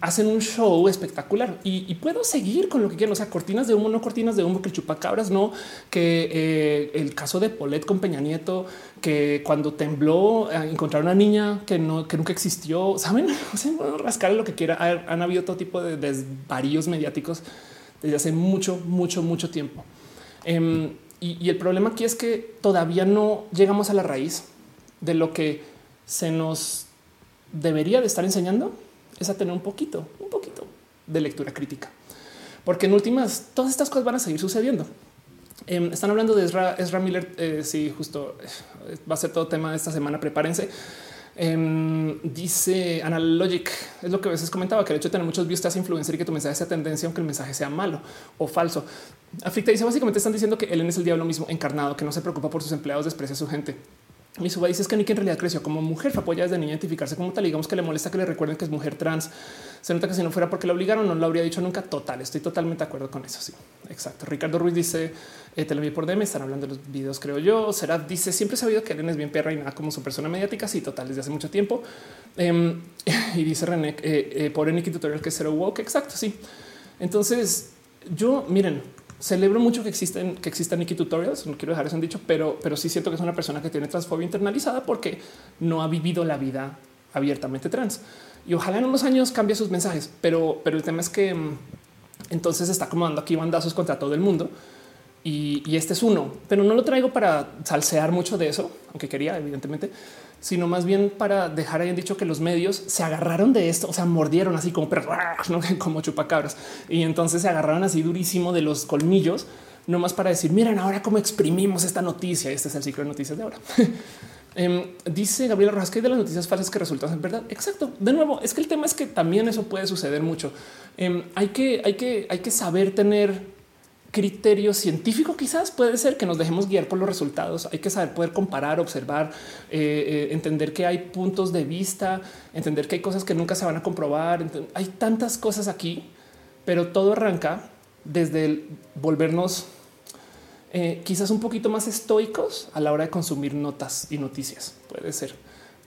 Hacen un show espectacular y, puedo seguir con lo que quiero. O sea, cortinas de humo, no cortinas de humo, que chupacabras, no, que eh, el caso de Polet con Peña Nieto, que cuando tembló eh, encontrar una niña que no, que nunca existió. Saben, [LAUGHS] bueno, rascar lo que quiera. Han, han habido todo tipo de desvaríos mediáticos desde hace mucho, mucho, mucho tiempo. Em, y, y el problema aquí es que todavía no llegamos a la raíz de lo que se nos debería de estar enseñando es a tener un poquito, un poquito de lectura crítica, porque en últimas todas estas cosas van a seguir sucediendo. Em, están hablando de Ezra, Ezra Miller. Eh, sí, justo eh, va a ser todo tema de esta semana. Prepárense. Em, dice Analogic, es lo que a veces comentaba, que el hecho de tener muchos views te hace influencer y que tu mensaje sea tendencia, aunque el mensaje sea malo o falso. Aflicta dice básicamente están diciendo que Ellen es el diablo mismo encarnado, que no se preocupa por sus empleados, desprecia a su gente. Mi suba dice es que Nick en realidad creció como mujer, fue apoyada desde niña identificarse como tal. Digamos que le molesta que le recuerden que es mujer trans. Se nota que si no fuera porque la obligaron, no lo habría dicho nunca. Total, estoy totalmente de acuerdo con eso. Sí, exacto. Ricardo Ruiz dice eh, te lo vi por DM. Están hablando de los videos, creo yo. Será dice siempre he sabido que Ellen es bien perra y nada como su persona mediática. Sí, total, desde hace mucho tiempo. Em, [LAUGHS] y dice René eh, eh, Nicky Tutorial que es cero woke. Exacto. Sí. Entonces, yo miren, celebro mucho que existen, que existan Nikki Tutorials. No quiero dejar eso en dicho, pero, pero sí siento que es una persona que tiene transfobia internalizada porque no ha vivido la vida abiertamente trans. Y ojalá en unos años cambie sus mensajes, pero, pero el tema es que mm, entonces está acomodando aquí bandazos contra todo el mundo. Y, y este es uno, pero no lo traigo para salsear mucho de eso, aunque quería, evidentemente, sino más bien para dejar ahí dicho que los medios se agarraron de esto, o sea, mordieron así como perros, [LAUGHS] como chupacabras. Y entonces se agarraron así durísimo de los colmillos, no más para decir, miren ahora cómo exprimimos esta noticia. Este es el ciclo de noticias de ahora. [LAUGHS] Em, dice Gabriela Rojas que de las noticias falsas que resultan en verdad. Exacto. De nuevo, es que el tema es que también eso puede suceder mucho. Em, hay que, hay que, hay que saber tener criterio científico quizás puede ser que nos dejemos guiar por los resultados. Hay que saber poder comparar, observar, eh, eh, entender que hay puntos de vista, entender que hay cosas que nunca se van a comprobar. Hay tantas cosas aquí, pero todo arranca desde el volvernos eh, quizás un poquito más estoicos a la hora de consumir notas y noticias. Puede ser,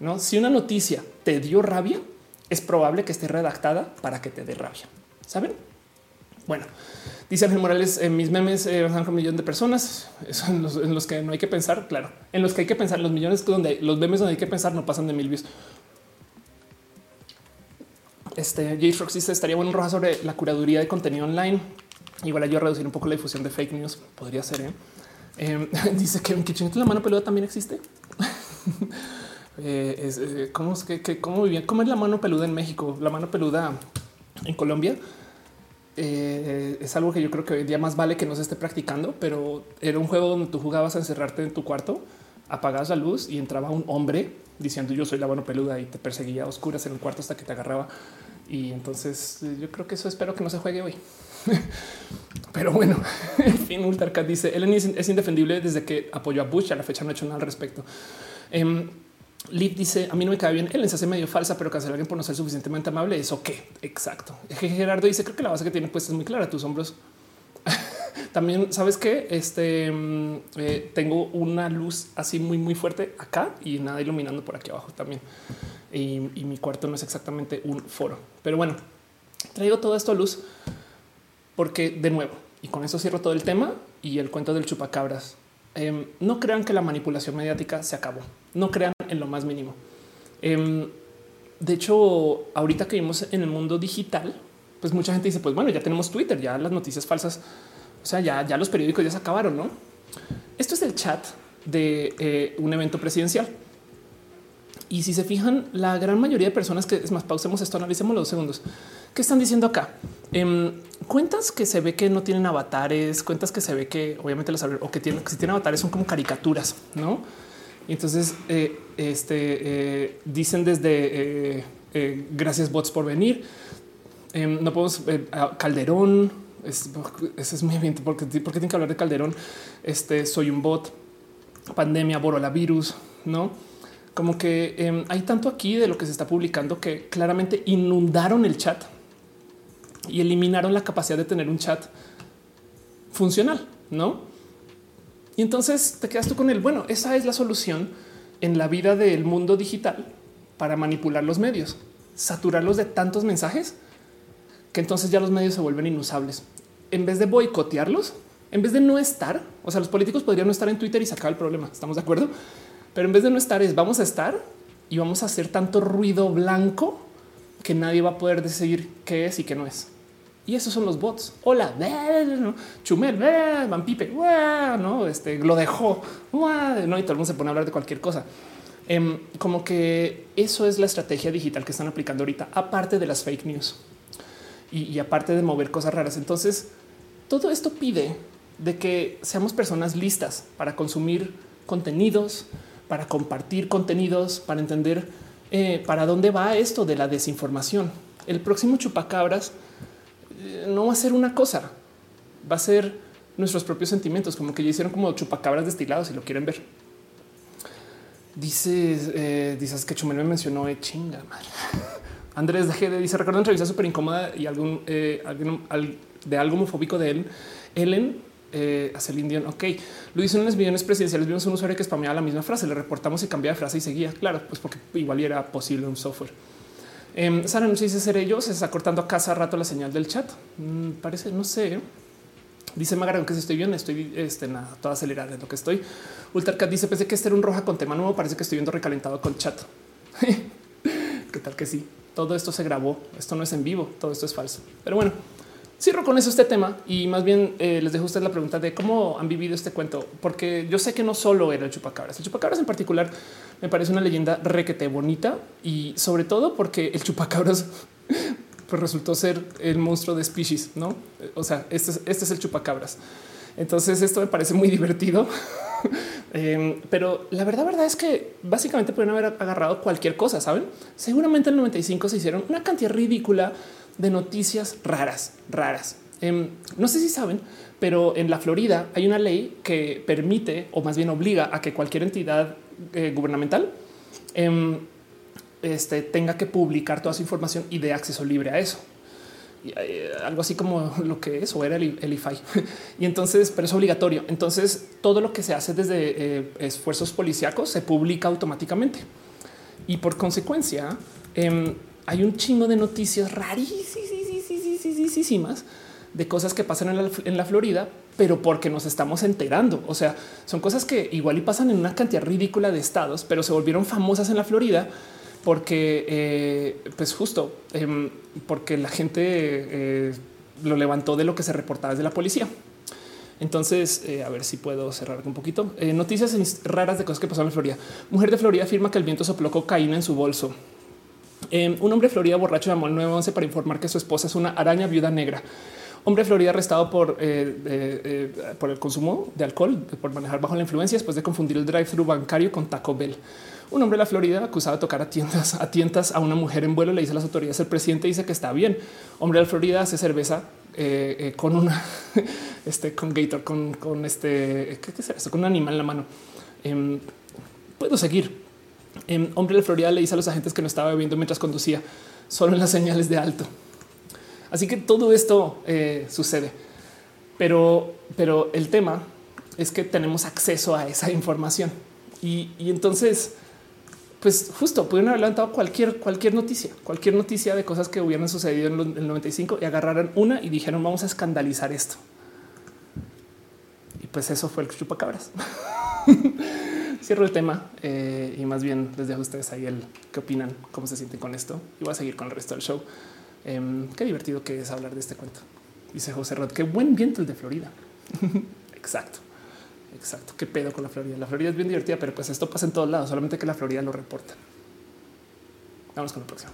¿no? Si una noticia te dio rabia, es probable que esté redactada para que te dé rabia. ¿Saben? Bueno, dice Ángel Morales, en mis memes eh, un millón de personas, en los que no hay que pensar, claro, en los que hay que pensar, los millones donde los memes donde hay que pensar no pasan de mil views. Este J. Rox dice estaría bueno roja sobre la curaduría de contenido online. Igual a reducir un poco la difusión de fake news. Podría ser. ¿eh? Eh, [LAUGHS] dice que un kitchen la mano peluda también existe. [LAUGHS] eh, es, eh, ¿cómo, es que, que, cómo, vivía? ¿Cómo es la mano peluda en México? La mano peluda en Colombia eh, es algo que yo creo que hoy día más vale que no se esté practicando, pero era un juego donde tú jugabas a encerrarte en tu cuarto, apagabas la luz y entraba un hombre diciendo yo soy la mano peluda y te perseguía a oscuras en el cuarto hasta que te agarraba. Y entonces eh, yo creo que eso espero que no se juegue hoy. [LAUGHS] Pero bueno, [LAUGHS] en fin, Ultarcat dice Ellen es indefendible desde que apoyó a Bush. A la fecha no ha hecho nada al respecto. Um, Liv dice a mí no me cae bien. Él se hace medio falsa, pero cancelar alguien por no ser suficientemente amable. Eso qué exacto. Gerardo dice creo que la base que tiene puesta es muy clara. Tus hombros [LAUGHS] también sabes que este eh, tengo una luz así muy, muy fuerte acá y nada iluminando por aquí abajo también. Y, mi cuarto no es exactamente un foro, pero bueno, traigo todo esto a luz porque de nuevo, y con eso cierro todo el tema y el cuento del chupacabras. Eh, no crean que la manipulación mediática se acabó. No crean en lo más mínimo. Eh, de hecho, ahorita que vimos en el mundo digital, pues mucha gente dice, pues bueno, ya tenemos Twitter, ya las noticias falsas, o sea, ya, ya los periódicos ya se acabaron, ¿no? Esto es el chat de eh, un evento presidencial. Y si se fijan, la gran mayoría de personas que es más, pausemos esto, analicemos los segundos. ¿Qué están diciendo acá? Eh, cuentas que se ve que no tienen avatares, cuentas que se ve que obviamente los o que tienen, que si tienen avatares son como caricaturas, no? Y entonces eh, este, eh, dicen desde eh, gracias bots por venir. Em, no podemos Calderón. Es, ese es muy bien porque, porque tienen que hablar de Calderón. Este soy un bot, pandemia, virus, no? Como que eh, hay tanto aquí de lo que se está publicando que claramente inundaron el chat y eliminaron la capacidad de tener un chat funcional, no? Y entonces te quedas tú con el bueno, esa es la solución en la vida del mundo digital para manipular los medios. saturarlos de tantos mensajes que entonces ya los medios se vuelven inusables. En vez de boicotearlos, en vez de no estar, o sea, los políticos podrían no estar en Twitter y sacar el problema. Estamos de acuerdo, pero en vez de no estar, es vamos a estar y vamos a hacer tanto ruido blanco que nadie va a poder decidir qué es y qué no es. Y esos son los bots. Hola, Chumel, Van Pipe, no, este lo dejó, no, y todo el mundo se pone a hablar de cualquier cosa. Em, como que eso es la estrategia digital que están aplicando ahorita, aparte de las fake news y, aparte de mover cosas raras. Entonces, todo esto pide de que seamos personas listas para consumir contenidos, para compartir contenidos, para entender eh, para dónde va esto de la desinformación. El próximo chupacabras eh, no va a ser una cosa, va a ser nuestros propios sentimientos, como que ya hicieron como chupacabras destilados si lo quieren ver. Dices, eh, dices que Chumel me mencionó eh, chinga madre. [LAUGHS] Andrés de dice recuerdo entrevista súper incómoda y algún, eh, de algo homofóbico de él. Ellen eh, hace el indión. Ok, lo hizo en los millones presidenciales. Vimos un usuario que spameaba la misma frase. Le reportamos y cambiaba de frase y seguía. Claro, pues porque igual era posible un software. Eh, Sara no dice ser ellos. Se está cortando a cada rato la señal del chat. Mm, parece, no sé. Dice Magarón que si estoy bien, estoy este, nada, toda acelerada de lo que estoy. Ultracat dice pensé que este era un roja con tema nuevo. Parece que estoy viendo recalentado con chat. [LAUGHS] ¿Qué tal que sí? Todo esto se grabó. Esto no es en vivo. Todo esto es falso. Pero bueno, cierro con eso este tema y más bien eh, les dejo a ustedes la pregunta de cómo han vivido este cuento, porque yo sé que no solo era el chupacabras. El chupacabras en particular me parece una leyenda requete bonita y sobre todo porque el chupacabras [LAUGHS] pues resultó ser el monstruo de species, no? O sea, este es, este es el chupacabras. Entonces esto me parece muy divertido. [LAUGHS] Eh, pero la verdad, verdad es que básicamente pueden haber agarrado cualquier cosa, saben? Seguramente en el 95 se hicieron una cantidad ridícula de noticias raras, raras. Eh, no sé si saben, pero en la Florida hay una ley que permite o más bien obliga a que cualquier entidad eh, gubernamental em, este, tenga que publicar toda su información y dé acceso libre a eso. Eh, algo así como lo que es o era el, el IFAI. [LAUGHS] y entonces, pero es obligatorio. Entonces, todo lo que se hace desde eh, esfuerzos policíacos se publica automáticamente. Y por consecuencia, em, hay un chingo de noticias rarísimas de cosas que pasan en la, Florida, pero porque nos estamos enterando. O sea, son cosas que igual y pasan en una cantidad ridícula de estados, pero se volvieron famosas en la Florida porque, eh, pues justo eh, porque la gente eh, lo levantó de lo que se reportaba desde la policía. Entonces, eh, a ver si puedo cerrar un poquito. Noticias raras de cosas que pasaron en Florida. Mujer de Florida afirma que el viento sopló cocaína en su bolso. Eh, un hombre Florida borracho llamó al 911 para informar que su esposa es una araña viuda negra. Hombre Florida arrestado por, eh, eh, por el consumo de alcohol, por manejar bajo la influencia después de confundir el drive-thru bancario con Taco Bell. Un hombre de la Florida acusado de tocar a tiendas, a tientas a una mujer en vuelo le dice a las autoridades, el presidente dice que está bien. Hombre de la Florida hace cerveza eh, con una, [LAUGHS] este, con Gator, con, con este, ¿qué? Con un animal en la mano. Eh, puedo seguir. Eh, hombre de Florida le dice a los agentes que no estaba bebiendo mientras conducía, solo en las señales de alto. Así que todo esto eh, sucede. Pero, pero el tema es que tenemos acceso a esa información. Y, y entonces, pues justo pudieron haber levantado cualquier, cualquier noticia, cualquier noticia de cosas que hubieran sucedido en el 95 y agarraron una y dijeron vamos a escandalizar esto. Y pues eso fue el chupacabras. [LAUGHS] Cierro el tema eh, y más bien les dejo a ustedes ahí el qué opinan, cómo se sienten con esto y voy a seguir con el resto del show. Eh, qué divertido que es hablar de este cuento. Dice José Rod, qué buen viento el de Florida. [LAUGHS] Exacto. Exacto. Qué pedo con la Florida. La Florida es bien divertida, pero pues esto pasa en todos lados, solamente que la Florida lo reporta. Vamos con la próxima.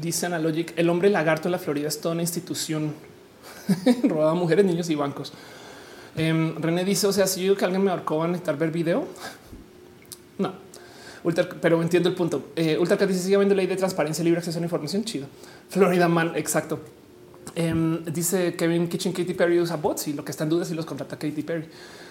Dice Analogic, el hombre lagarto en la Florida es toda una institución [LAUGHS] robaba mujeres, niños y bancos. Eh, René dice, o sea, si yo que alguien me ahorcó, van a necesitar ver video. [LAUGHS] No, Ultra, pero entiendo el punto. Eh, Ultra dice sigue habiendo ley de transparencia, libre acceso a la información. Chido. Florida Man, exacto. Em, dice Kevin Kitchen Katy Perry usa bots y lo que está en duda es si los contrata Katy Perry.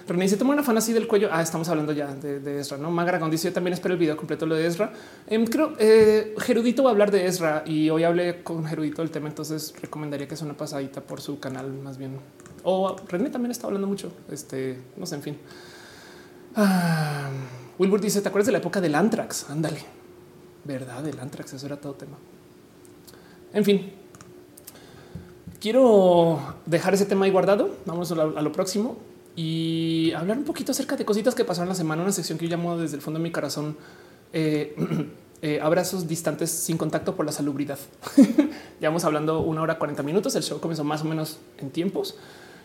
René dice toma una fan así del cuello. Ah, estamos hablando ya de, Ezra, no? Magragón dice yo también espero el video completo lo de Ezra. Em, creo eh, Gerudito va a hablar de Ezra y hoy hablé con Gerudito del tema. Entonces recomendaría que sea una pasadita por su canal más bien. O René también está hablando mucho. Este no sé, en fin. Ah, Wilbur dice: ¿Te acuerdas de la época del Antrax? Ándale, verdad, del Antrax. Eso era todo tema. En fin, quiero dejar ese tema ahí guardado. Vamos a lo próximo y hablar un poquito acerca de cositas que pasaron la semana. Una sección que yo llamo desde el fondo de mi corazón. eh, [CLEARS THROAT] eh, abrazos distantes sin contacto por la salubridad. [LAUGHS] Llevamos hablando una hora 40 minutos. El show comenzó más o menos en tiempos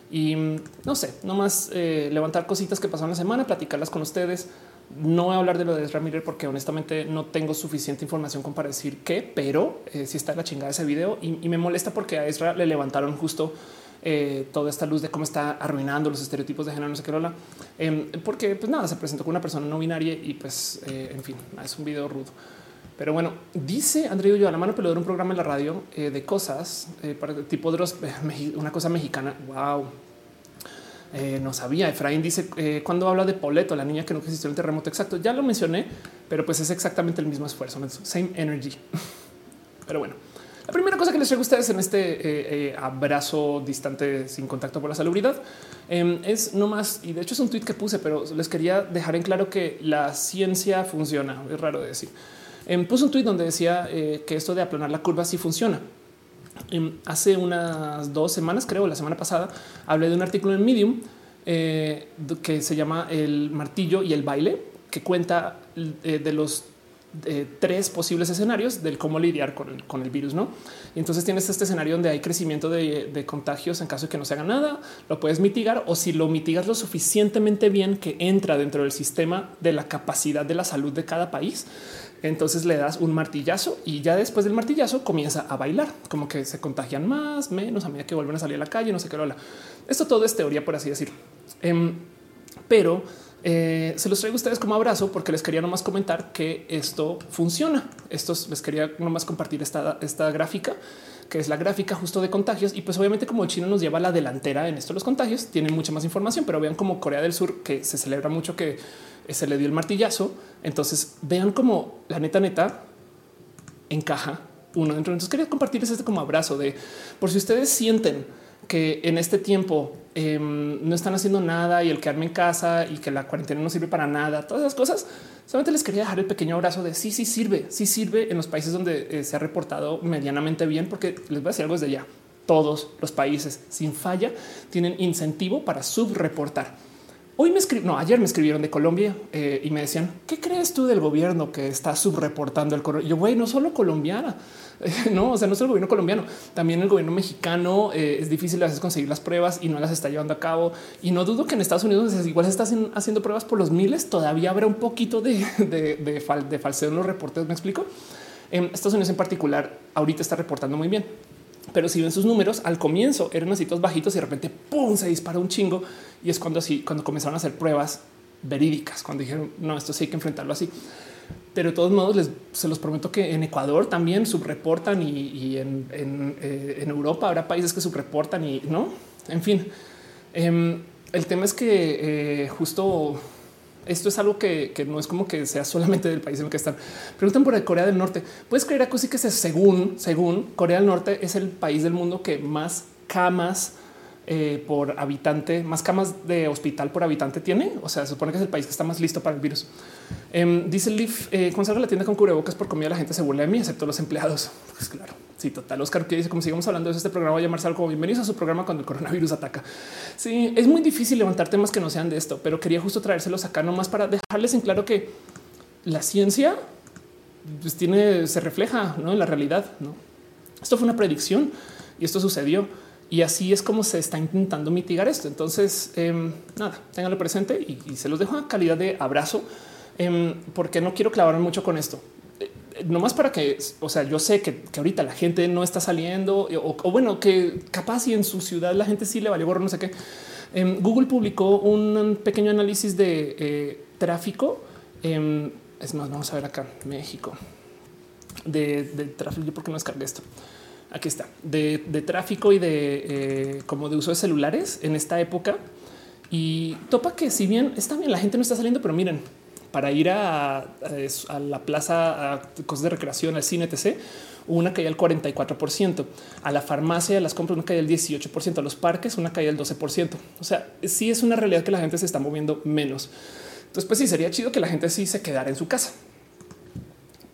y mm, no sé, nomás eh, levantar cositas que pasaron la semana, platicarlas con ustedes. No voy a hablar de lo de Ezra Miller porque honestamente no tengo suficiente información como para decir qué, pero eh, sí está la chingada ese video y, y me molesta porque a Ezra le levantaron justo eh, toda esta luz de cómo está arruinando los estereotipos de género, no sé qué rola, eh, porque pues nada, se presentó con una persona no binaria y pues eh, en fin, es un video rudo. Pero bueno, dice André yo a la mano peluda un programa en la radio eh, de cosas para tipo de una cosa mexicana. Wow. No sabía. Efraín dice cuando habla de Poleto, la niña que nunca existió en el terremoto. Exacto. Ya lo mencioné, pero pues es exactamente el mismo esfuerzo. Same energy. [LAUGHS] Pero bueno, la primera cosa que les traigo a ustedes en este eh, eh, abrazo distante sin contacto por la salubridad eh, es no más. Y de hecho es un tweet que puse, pero les quería dejar en claro que la ciencia funciona. Es raro de decir. Em, puse un tweet donde decía eh, que esto de aplanar la curva sí funciona. Em, hace unas dos semanas, creo, la semana pasada, hablé de un artículo en Medium que se llama El martillo y el baile, que cuenta de los eh, tres posibles escenarios del cómo lidiar con el, virus, ¿no? Y entonces tienes este escenario donde hay crecimiento de, contagios en caso de que no se haga nada, lo puedes mitigar o si lo mitigas lo suficientemente bien que entra dentro del sistema de la capacidad de la salud de cada país, entonces le das un martillazo y ya después del martillazo comienza a bailar, como que se contagian más, menos a medida que vuelven a salir a la calle, no sé qué. Lola. Esto todo es teoría, por así decirlo. Em, pero eh, se los traigo a ustedes como abrazo porque les quería nomás comentar que esto funciona. Estos les quería nomás compartir esta, esta gráfica que es la gráfica justo de contagios. Y pues obviamente como China nos lleva a la delantera en esto los contagios, tienen mucha más información, pero vean como Corea del Sur, que se celebra mucho que se le dio el martillazo. Entonces vean como la neta neta encaja uno dentro. Entonces quería compartirles este como abrazo de por si ustedes sienten que en este tiempo eh, no están haciendo nada y el quedarme en casa y que la cuarentena no sirve para nada, todas esas cosas. Solamente les quería dejar el pequeño abrazo de sí, sí sirve, sí sirve en los países donde eh, se ha reportado medianamente bien, porque les voy a decir algo desde ya. Todos los países sin falla tienen incentivo para subreportar. Hoy me escribieron, no, ayer me escribieron de Colombia eh, y me decían, ¿qué crees tú del gobierno que está subreportando el coronavirus? Yo, güey, no solo colombiana, [LAUGHS] no, o sea, no solo el gobierno colombiano, también el gobierno mexicano eh, es difícil a veces conseguir las pruebas y no las está llevando a cabo. Y no dudo que en Estados Unidos igual se están haciendo pruebas por los miles, todavía habrá un poquito de, [LAUGHS] de, de, fal, de falseo en los reportes. Me explico. En Estados Unidos en particular, ahorita está reportando muy bien. Pero si ven sus números al comienzo eran así todos bajitos y de repente pum, se dispara un chingo. Y es cuando así, cuando comenzaron a hacer pruebas verídicas, cuando dijeron no, esto sí hay que enfrentarlo así. Pero de todos modos, les, se los prometo que en Ecuador también subreportan y, y en, en, eh, en, Europa habrá países que subreportan y no. En fin, eh, el tema es que eh, justo esto es algo que, que, no es como que sea solamente del país en el que están. Preguntan por el Corea del Norte. Puedes creer que sí que según, según Corea del Norte es el país del mundo que más camas eh, por habitante, más camas de hospital por habitante tiene. O sea, se supone que es el país que está más listo para el virus. Eh, dice Leaf, eh, cuando salgo a la tienda con cubrebocas por comida, la gente se burla de mí, excepto los empleados. Pues claro, sí, total. Oscar que dice, como sigamos hablando de este programa va a algo. Bienvenidos a su programa cuando el coronavirus ataca. Sí, es muy difícil levantar temas que no sean de esto, pero quería justo traérselos acá nomás para dejarles en claro que la ciencia pues, tiene, se refleja ¿no? en la realidad. ¿no? Esto fue una predicción y esto sucedió. Y así es como se está intentando mitigar esto. Entonces, eh, nada, ténganlo presente y, se los dejo a calidad de abrazo, eh, porque no quiero clavarme mucho con esto. Eh, no más para que, o sea, yo sé que, que ahorita la gente no está saliendo o, o, bueno, que capaz y en su ciudad la gente sí le valió gorro, no sé qué. Eh, Google publicó un pequeño análisis de eh, tráfico. es más, vamos a ver acá, México, de, de tráfico. Yo por qué no descargué esto. aquí está, de, de tráfico y de eh, como de uso de celulares en esta época. Y topa que si bien está bien, la gente no está saliendo, pero miren, para ir a, la plaza, a cosas de recreación, al cine, etc., una caída del 44%, a la farmacia, a las compras, una caída del 18%, a los parques, una caída del 12%. O sea, sí es una realidad que la gente se está moviendo menos. Entonces, pues sí, sería chido que la gente sí se quedara en su casa.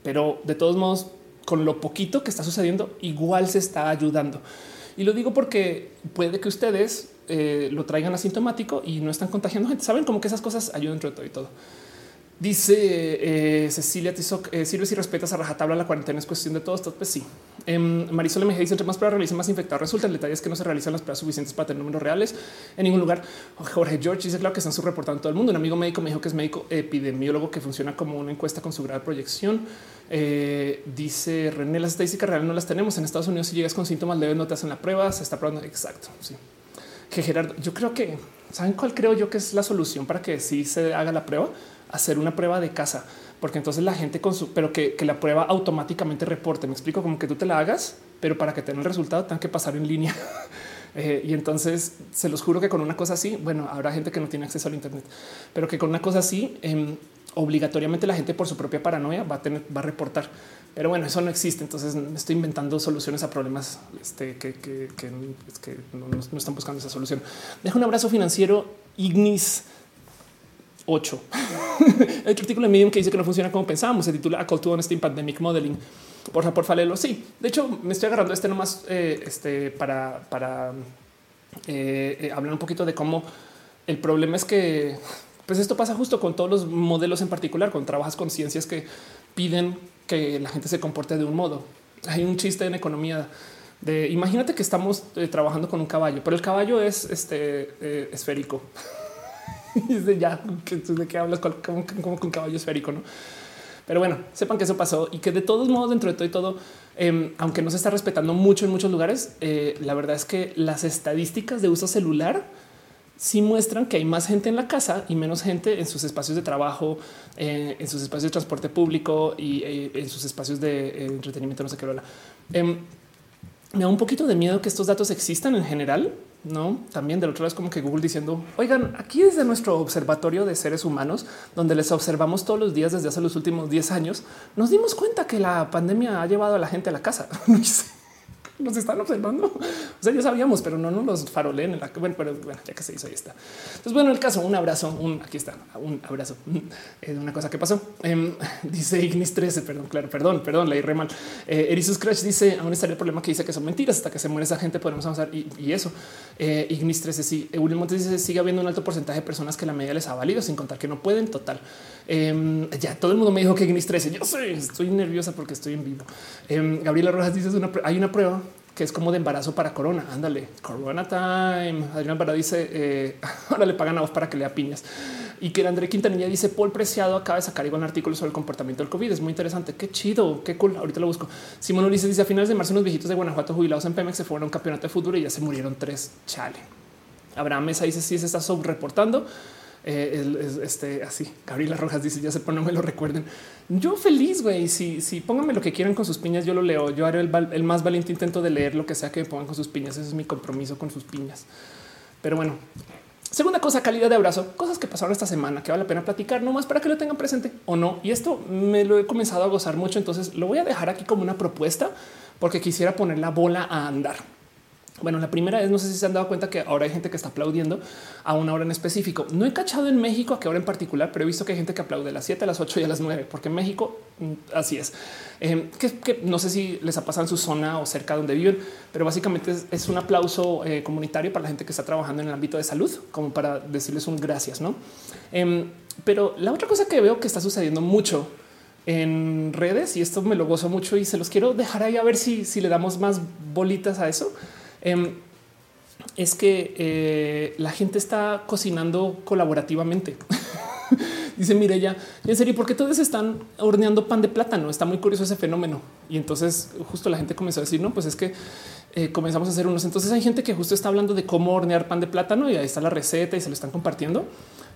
Pero de todos modos, con lo poquito que está sucediendo, igual se está ayudando. Y lo digo porque puede que ustedes eh, lo traigan asintomático y no están contagiando gente. Saben como que esas cosas ayudan entre todo y todo. Dice eh, Cecilia Tizoc, eh, sirve si respetas a rajatabla la cuarentena es cuestión de todos. Pues sí. Em, Marisol MG dice entre más pruebas realicen más infectados resulta. El detalle es que no se realizan las pruebas suficientes para tener números reales en ningún lugar. Jorge George dice claro que están subreportando todo el mundo. Un amigo médico me dijo que es médico epidemiólogo que funciona como una encuesta con su grado de proyección. Eh, dice René, las estadísticas reales no las tenemos en Estados Unidos. Si llegas con síntomas leves, no te hacen la prueba. Se está probando. Exacto. Sí. Que Gerardo, yo creo que saben cuál creo yo que es la solución para que sí se haga la prueba, hacer una prueba de casa, porque entonces la gente con su, pero que, que la prueba automáticamente reporte. Me explico como que tú te la hagas, pero para que tenga el resultado tengan que pasar en línea. [LAUGHS] Eh, y entonces se los juro que con una cosa así, bueno, habrá gente que no tiene acceso al Internet, pero que con una cosa así, em, obligatoriamente la gente por su propia paranoia va a tener, va a reportar. Pero bueno, eso no existe. Entonces estoy inventando soluciones a problemas este, que, que, que, no- no están buscando esa solución. Deja un abrazo financiero Ignis 8. El [LAUGHS] artículo de Medium que dice que no funciona como pensábamos se titula A Call to Honesty in Pandemic Modeling. Porfa, porfa, léelo. Sí, de hecho, me estoy agarrando este nomás eh, este, para, para eh, eh, hablar un poquito de cómo el problema es que pues esto pasa justo con todos los modelos en particular, con trabajas con ciencias que piden que la gente se comporte de un modo. Hay un chiste en economía de imagínate que estamos trabajando con un caballo, pero el caballo es este esférico. [LAUGHS] [LAUGHS] y de ya de qué hablas ¿Cuál- como, con caballo esférico, no? Pero bueno, sepan que eso pasó y que de todos modos, dentro de todo y todo, eh, aunque no se está respetando mucho en muchos lugares, eh, la verdad es que las estadísticas de uso celular sí muestran que hay más gente en la casa y menos gente en sus espacios de trabajo, eh, en sus espacios de transporte público y eh, en sus espacios de entretenimiento, no sé qué. bla. Em, me da un poquito de miedo que estos datos existan en general. No, también del otro lado es como que Google diciendo, oigan, aquí desde nuestro observatorio de seres humanos, donde les observamos todos los días desde hace los últimos 10 años, nos dimos cuenta que la pandemia ha llevado a la gente a la casa. [LAUGHS] nos están observando. O sea, ya sabíamos, pero no nos los faroleen en la bueno, pero bueno, ya que se hizo, ahí está. Entonces, bueno, el caso, un abrazo, un aquí está, un abrazo. Es una cosa que pasó. Em, [LAUGHS] dice Ignis 13, perdón, claro, perdón, perdón, leí re mal. Eh, Erisus Crash dice aún estaría el problema que dice que son mentiras hasta que se muere esa gente. Podemos avanzar y, eso. Eh, Ignis 13, sí. William Montes dice sigue habiendo un alto porcentaje de personas que la media les ha valido sin contar que no pueden. Total. Em, ya todo el mundo me dijo que Ignis 13. Yo sé, estoy nerviosa porque estoy en vivo. Em, Gabriela Rojas dice: "Es una hay una prueba que es como de embarazo para corona. Ándale, corona time. Adrián Alvarado dice: eh, [LAUGHS] Ahora le pagan a vos para que lea piñas. Y que André Quintanilla dice: Paul Preciado acaba de sacar igual un artículo sobre el comportamiento del COVID. Es muy interesante. Qué chido, qué cool. Ahorita lo busco. Simón Ulises dice: A finales de marzo, unos viejitos de Guanajuato jubilados en Pemex se fueron a un campeonato de fútbol y ya se murieron tres. Chale. Abraham Mesa dice: Sí, se está subreportando. Eh, este así. Gabriela Rojas dice: Ya se no me lo recuerden. Yo feliz, güey. Si, si pónganme lo que quieran con sus piñas, yo lo leo. Yo haré el, el más valiente intento de leer lo que sea que me pongan con sus piñas. Ese es mi compromiso con sus piñas. Pero bueno, Segunda cosa, calidad de abrazo, cosas que pasaron esta semana que vale la pena platicar, no más para que lo tengan presente o no. Y esto me lo he comenzado a gozar mucho. Entonces lo voy a dejar aquí como una propuesta porque quisiera poner la bola a andar. Bueno, la primera es, no sé si se han dado cuenta que ahora hay gente que está aplaudiendo a una hora en específico. No he cachado en México a qué hora en particular, pero he visto que hay gente que aplaude a las 7, a las 8 y a las 9, porque en México mm, así es. Eh, que, no sé si les ha pasado en su zona o cerca donde viven, pero básicamente es, es un aplauso eh, comunitario para la gente que está trabajando en el ámbito de salud, como para decirles un gracias, ¿no? Em, pero la otra cosa que veo que está sucediendo mucho en redes y esto me lo gozo mucho y se los quiero dejar ahí a ver si, si le damos más bolitas a eso. Em, es que eh, la gente está cocinando colaborativamente. [LAUGHS] Dice Mireya, en serio, ¿por qué todos están horneando pan de plátano? Está muy curioso ese fenómeno. Y entonces justo la gente comenzó a decir, no, pues es que eh, comenzamos a hacer unos. Entonces hay gente que justo está hablando de cómo hornear pan de plátano y ahí está la receta y se lo están compartiendo.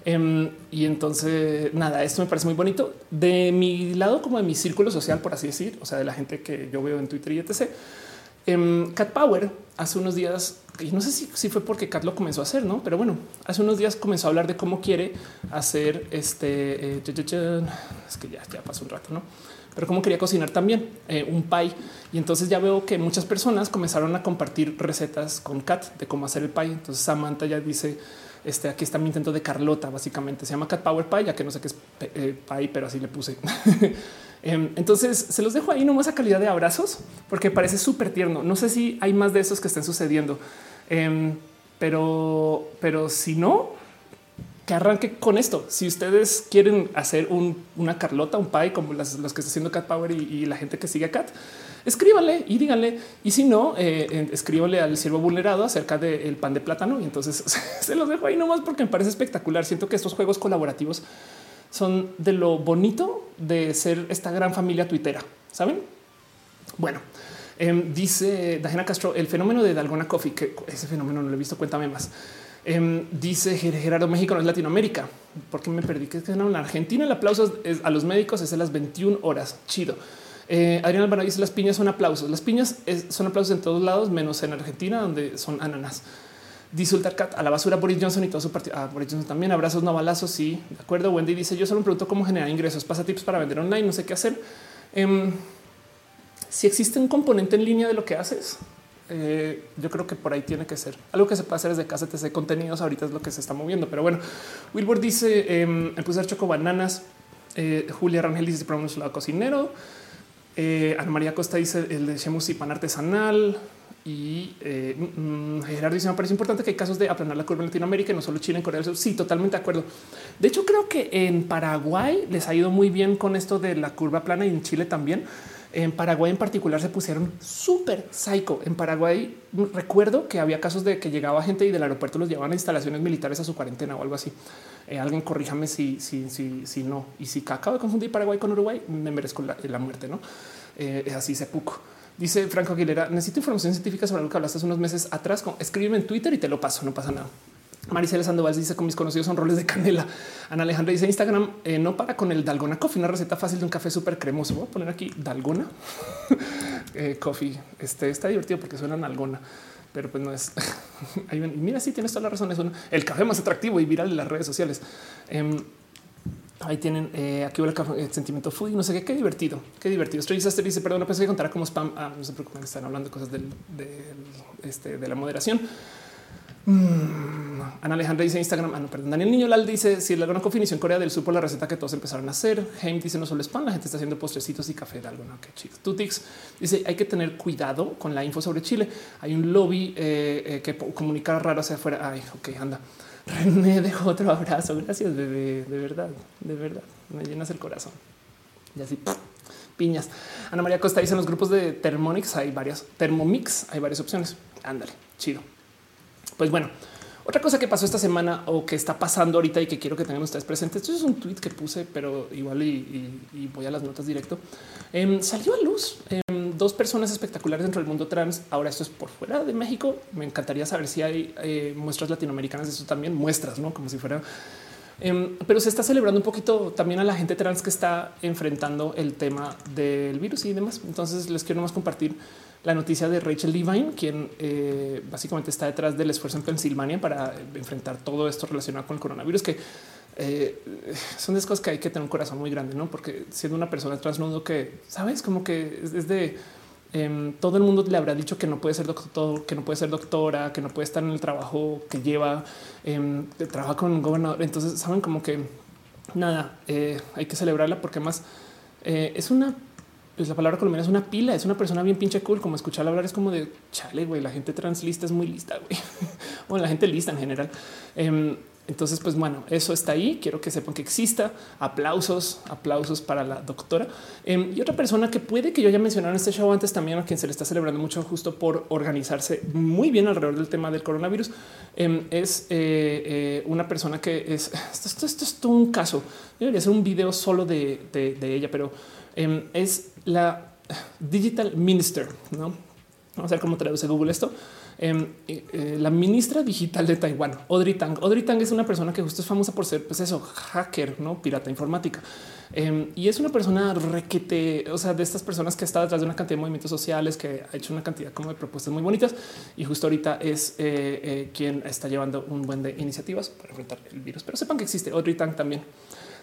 Em, y entonces, nada, esto me parece muy bonito. De mi lado, como de mi círculo social, por así decir, o sea, de la gente que yo veo en Twitter y etc., Em, Cat Power hace unos días, y no sé si, fue porque Cat lo comenzó a hacer, no, pero bueno, hace unos días comenzó a hablar de cómo quiere hacer este. Eh, es que ya, ya pasó un rato, no? Pero cómo quería cocinar también eh, un pie. Y entonces ya veo que muchas personas comenzaron a compartir recetas con Cat de cómo hacer el pie. Entonces Samantha ya dice: Este aquí está mi intento de Carlota. Básicamente se llama Cat Power Pie, ya que no sé qué es eh, pie, pero así le puse. [LAUGHS] Em, entonces se los dejo ahí nomás a calidad de abrazos porque parece súper tierno. No sé si hay más de esos que estén sucediendo, em, pero, pero si no, que arranque con esto. Si ustedes quieren hacer una Carlota, un pie como los que está haciendo Cat Power y, la gente que sigue a Cat, escríbanle y díganle. Y si no, eh, escríbanle al siervo vulnerado acerca del pan de plátano. Y entonces [LAUGHS] se los dejo ahí nomás porque me parece espectacular. Siento que estos juegos colaborativos son de lo bonito de ser esta gran familia tuitera. Saben? Bueno, em, dice Dajena Castro, el fenómeno de Dalgona Coffee, que ese fenómeno no lo he visto. Cuéntame más. Em, dice Gerardo México no es Latinoamérica. porque me perdí? Que es que en Argentina el aplauso a los médicos es a las 21 horas. Chido. Eh, Adrián Alvarado dice las piñas son aplausos. Las piñas son aplausos en todos lados, menos en Argentina, donde son ananas. Disultar Cat a la basura Boris Johnson y todo su partido. Ah, Boris Johnson también. Abrazos, no balazos. Sí, de acuerdo. Wendy dice: Yo solo me pregunto cómo generar ingresos. Pasa tips para vender online. No sé qué hacer. Em, si existe un componente en línea de lo que haces, eh, yo creo que por ahí tiene que ser algo que se puede hacer desde casa. Te contenidos. Ahorita es lo que se está moviendo. Pero bueno, Wilbur dice: eh, puse a choco bananas. Eh, Julia Rangel dice: Probamos lado cocinero. Eh, Ana María Costa dice: El de Shemus y pan artesanal. Y eh, mm, Gerardo dice: Me parece importante que hay casos de aplanar la curva en Latinoamérica, no solo Chile, en Corea del Sur. Sí, totalmente de acuerdo. De hecho, creo que en Paraguay les ha ido muy bien con esto de la curva plana y en Chile también. En Paraguay en particular se pusieron súper psycho. En Paraguay recuerdo que había casos de que llegaba gente y del aeropuerto los llevaban a instalaciones militares a su cuarentena o algo así. Eh, alguien corríjame si, si, si, si no. Y si acabo de confundir Paraguay con Uruguay, me merezco la, la muerte, ¿no? Eh, así se puco. Dice Franco Aguilera, necesito información científica sobre lo que hablaste hace unos meses atrás. Escríbeme en Twitter y te lo paso, no pasa nada. Maricela Sandoval dice con mis conocidos son roles de canela. Ana Alejandra dice Instagram eh, no para con el Dalgona Coffee, una receta fácil de un café súper cremoso. Voy a poner aquí Dalgona [LAUGHS] eh, Coffee. Este está divertido porque suena Dalgona, pero pues no es. [LAUGHS] mira, si sí, tienes toda la razón. Es el café más atractivo y viral de las redes sociales. Em, Ahí tienen eh, aquí el, el, sentimiento foodie, no sé qué, qué divertido, qué divertido. Estoy dice, perdón, no pensé que contara como spam. Ah, no se preocupen, están hablando cosas del, este, de la moderación. Mm, Ana Alejandra dice Instagram. Ah, no, perdón. Daniel Niño Lal dice si la gran definición Corea del supo la receta que todos empezaron a hacer. Jaime dice no solo spam, la gente está haciendo postrecitos y café de algo. No, qué chido. Tutix dice hay que tener cuidado con la info sobre Chile. Hay un lobby eh, eh, que comunica raro hacia afuera. Ay, ok, anda. [LAUGHS] René dejó otro abrazo. Gracias, bebé. De verdad, de verdad. Me llenas el corazón. Y así piñas. Ana María Costa dice en los grupos de Thermonix hay varias Thermomix, hay varias opciones. Ándale, chido. Pues bueno, otra cosa que pasó esta semana o que está pasando ahorita y que quiero que tengan ustedes presentes. Esto es un tweet que puse, pero igual y, voy a las notas directo. Em, salió a luz em, dos personas espectaculares dentro del mundo trans. Ahora esto es por fuera de México. Me encantaría saber si hay eh, muestras latinoamericanas de eso también muestras, no como si fuera. Em, pero se está celebrando un poquito también a la gente trans que está enfrentando el tema del virus y demás. Entonces les quiero más compartir la noticia de Rachel Levine, quien eh, básicamente está detrás del esfuerzo en Pensilvania para enfrentar todo esto relacionado con el coronavirus, que eh, son de cosas que hay que tener un corazón muy grande, no? Porque siendo una persona transnudo que sabes como que es de em, todo el mundo le habrá dicho que no puede ser doctor, que no puede ser doctora, que no puede estar en el trabajo que lleva, eh, trabaja con un gobernador. Entonces saben como que nada, eh, hay que celebrarla porque más es una pues la palabra colombiana es una pila, es una persona bien pinche cool. Como escuchar hablar es como de chale, güey. La gente translista es muy lista, güey. [LAUGHS] o la gente lista en general. Em, entonces, pues bueno, eso está ahí. Quiero que sepan que exista. Aplausos, aplausos para la doctora. Em, y otra persona que puede que yo haya mencionado en este show antes también, a quien se le está celebrando mucho justo por organizarse muy bien alrededor del tema del coronavirus, em, es eh, eh, una persona que es esto, es todo un caso. debería ser un video solo de, de ella, pero es la Digital Minister. ¿no? Vamos a ver cómo traduce Google esto. Em, eh, eh, la ministra digital de Taiwán, Audrey Tang. Audrey Tang es una persona que justo es famosa por ser, pues eso, hacker, no pirata informática. Em, y es una persona requete, o sea, de estas personas que está detrás de una cantidad de movimientos sociales, que ha hecho una cantidad como de propuestas muy bonitas. Y justo ahorita es eh, quien está llevando un buen de iniciativas para enfrentar el virus. Pero sepan que existe Audrey Tang también.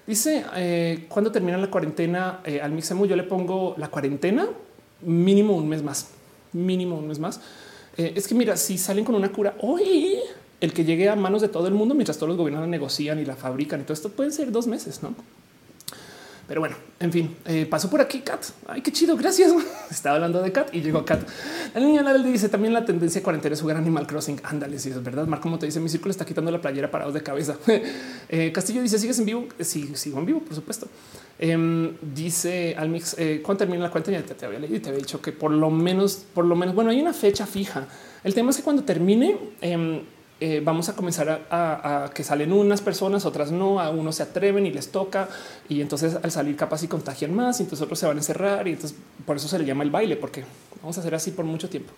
Dice cuando termina la cuarentena al Mixemu, yo le pongo la cuarentena mínimo un mes más, mínimo un mes más eh, es que mira, si salen con una cura hoy, el que llegue a manos de todo el mundo mientras todos los gobiernos la negocian y la fabrican y todo esto pueden ser dos meses, no? Pero bueno, en fin, eh, pasó por aquí Kat. Ay, qué chido. Gracias. [LAUGHS] Estaba hablando de Kat y llegó Kat. La niña la dice también la tendencia cuarentena es jugar Animal Crossing. Ándale, si es verdad. Marco, como te dice, mi círculo está quitando la playera parados de cabeza. [LAUGHS] Eh, Castillo dice: ¿Sigues en vivo? Sí, sigo en vivo, por supuesto. Em, dice Almix, eh, ¿cuándo termina la cuenta? Ya te, había leído y te había dicho que por lo menos, por lo menos, bueno, hay una fecha fija. El tema es que cuando termine, em, eh, vamos a comenzar a, que salen unas personas, otras no, a unos se atreven y les toca y entonces al salir capaz y contagian más y entonces otros se van a encerrar y entonces por eso se le llama el baile porque vamos a hacer así por mucho tiempo.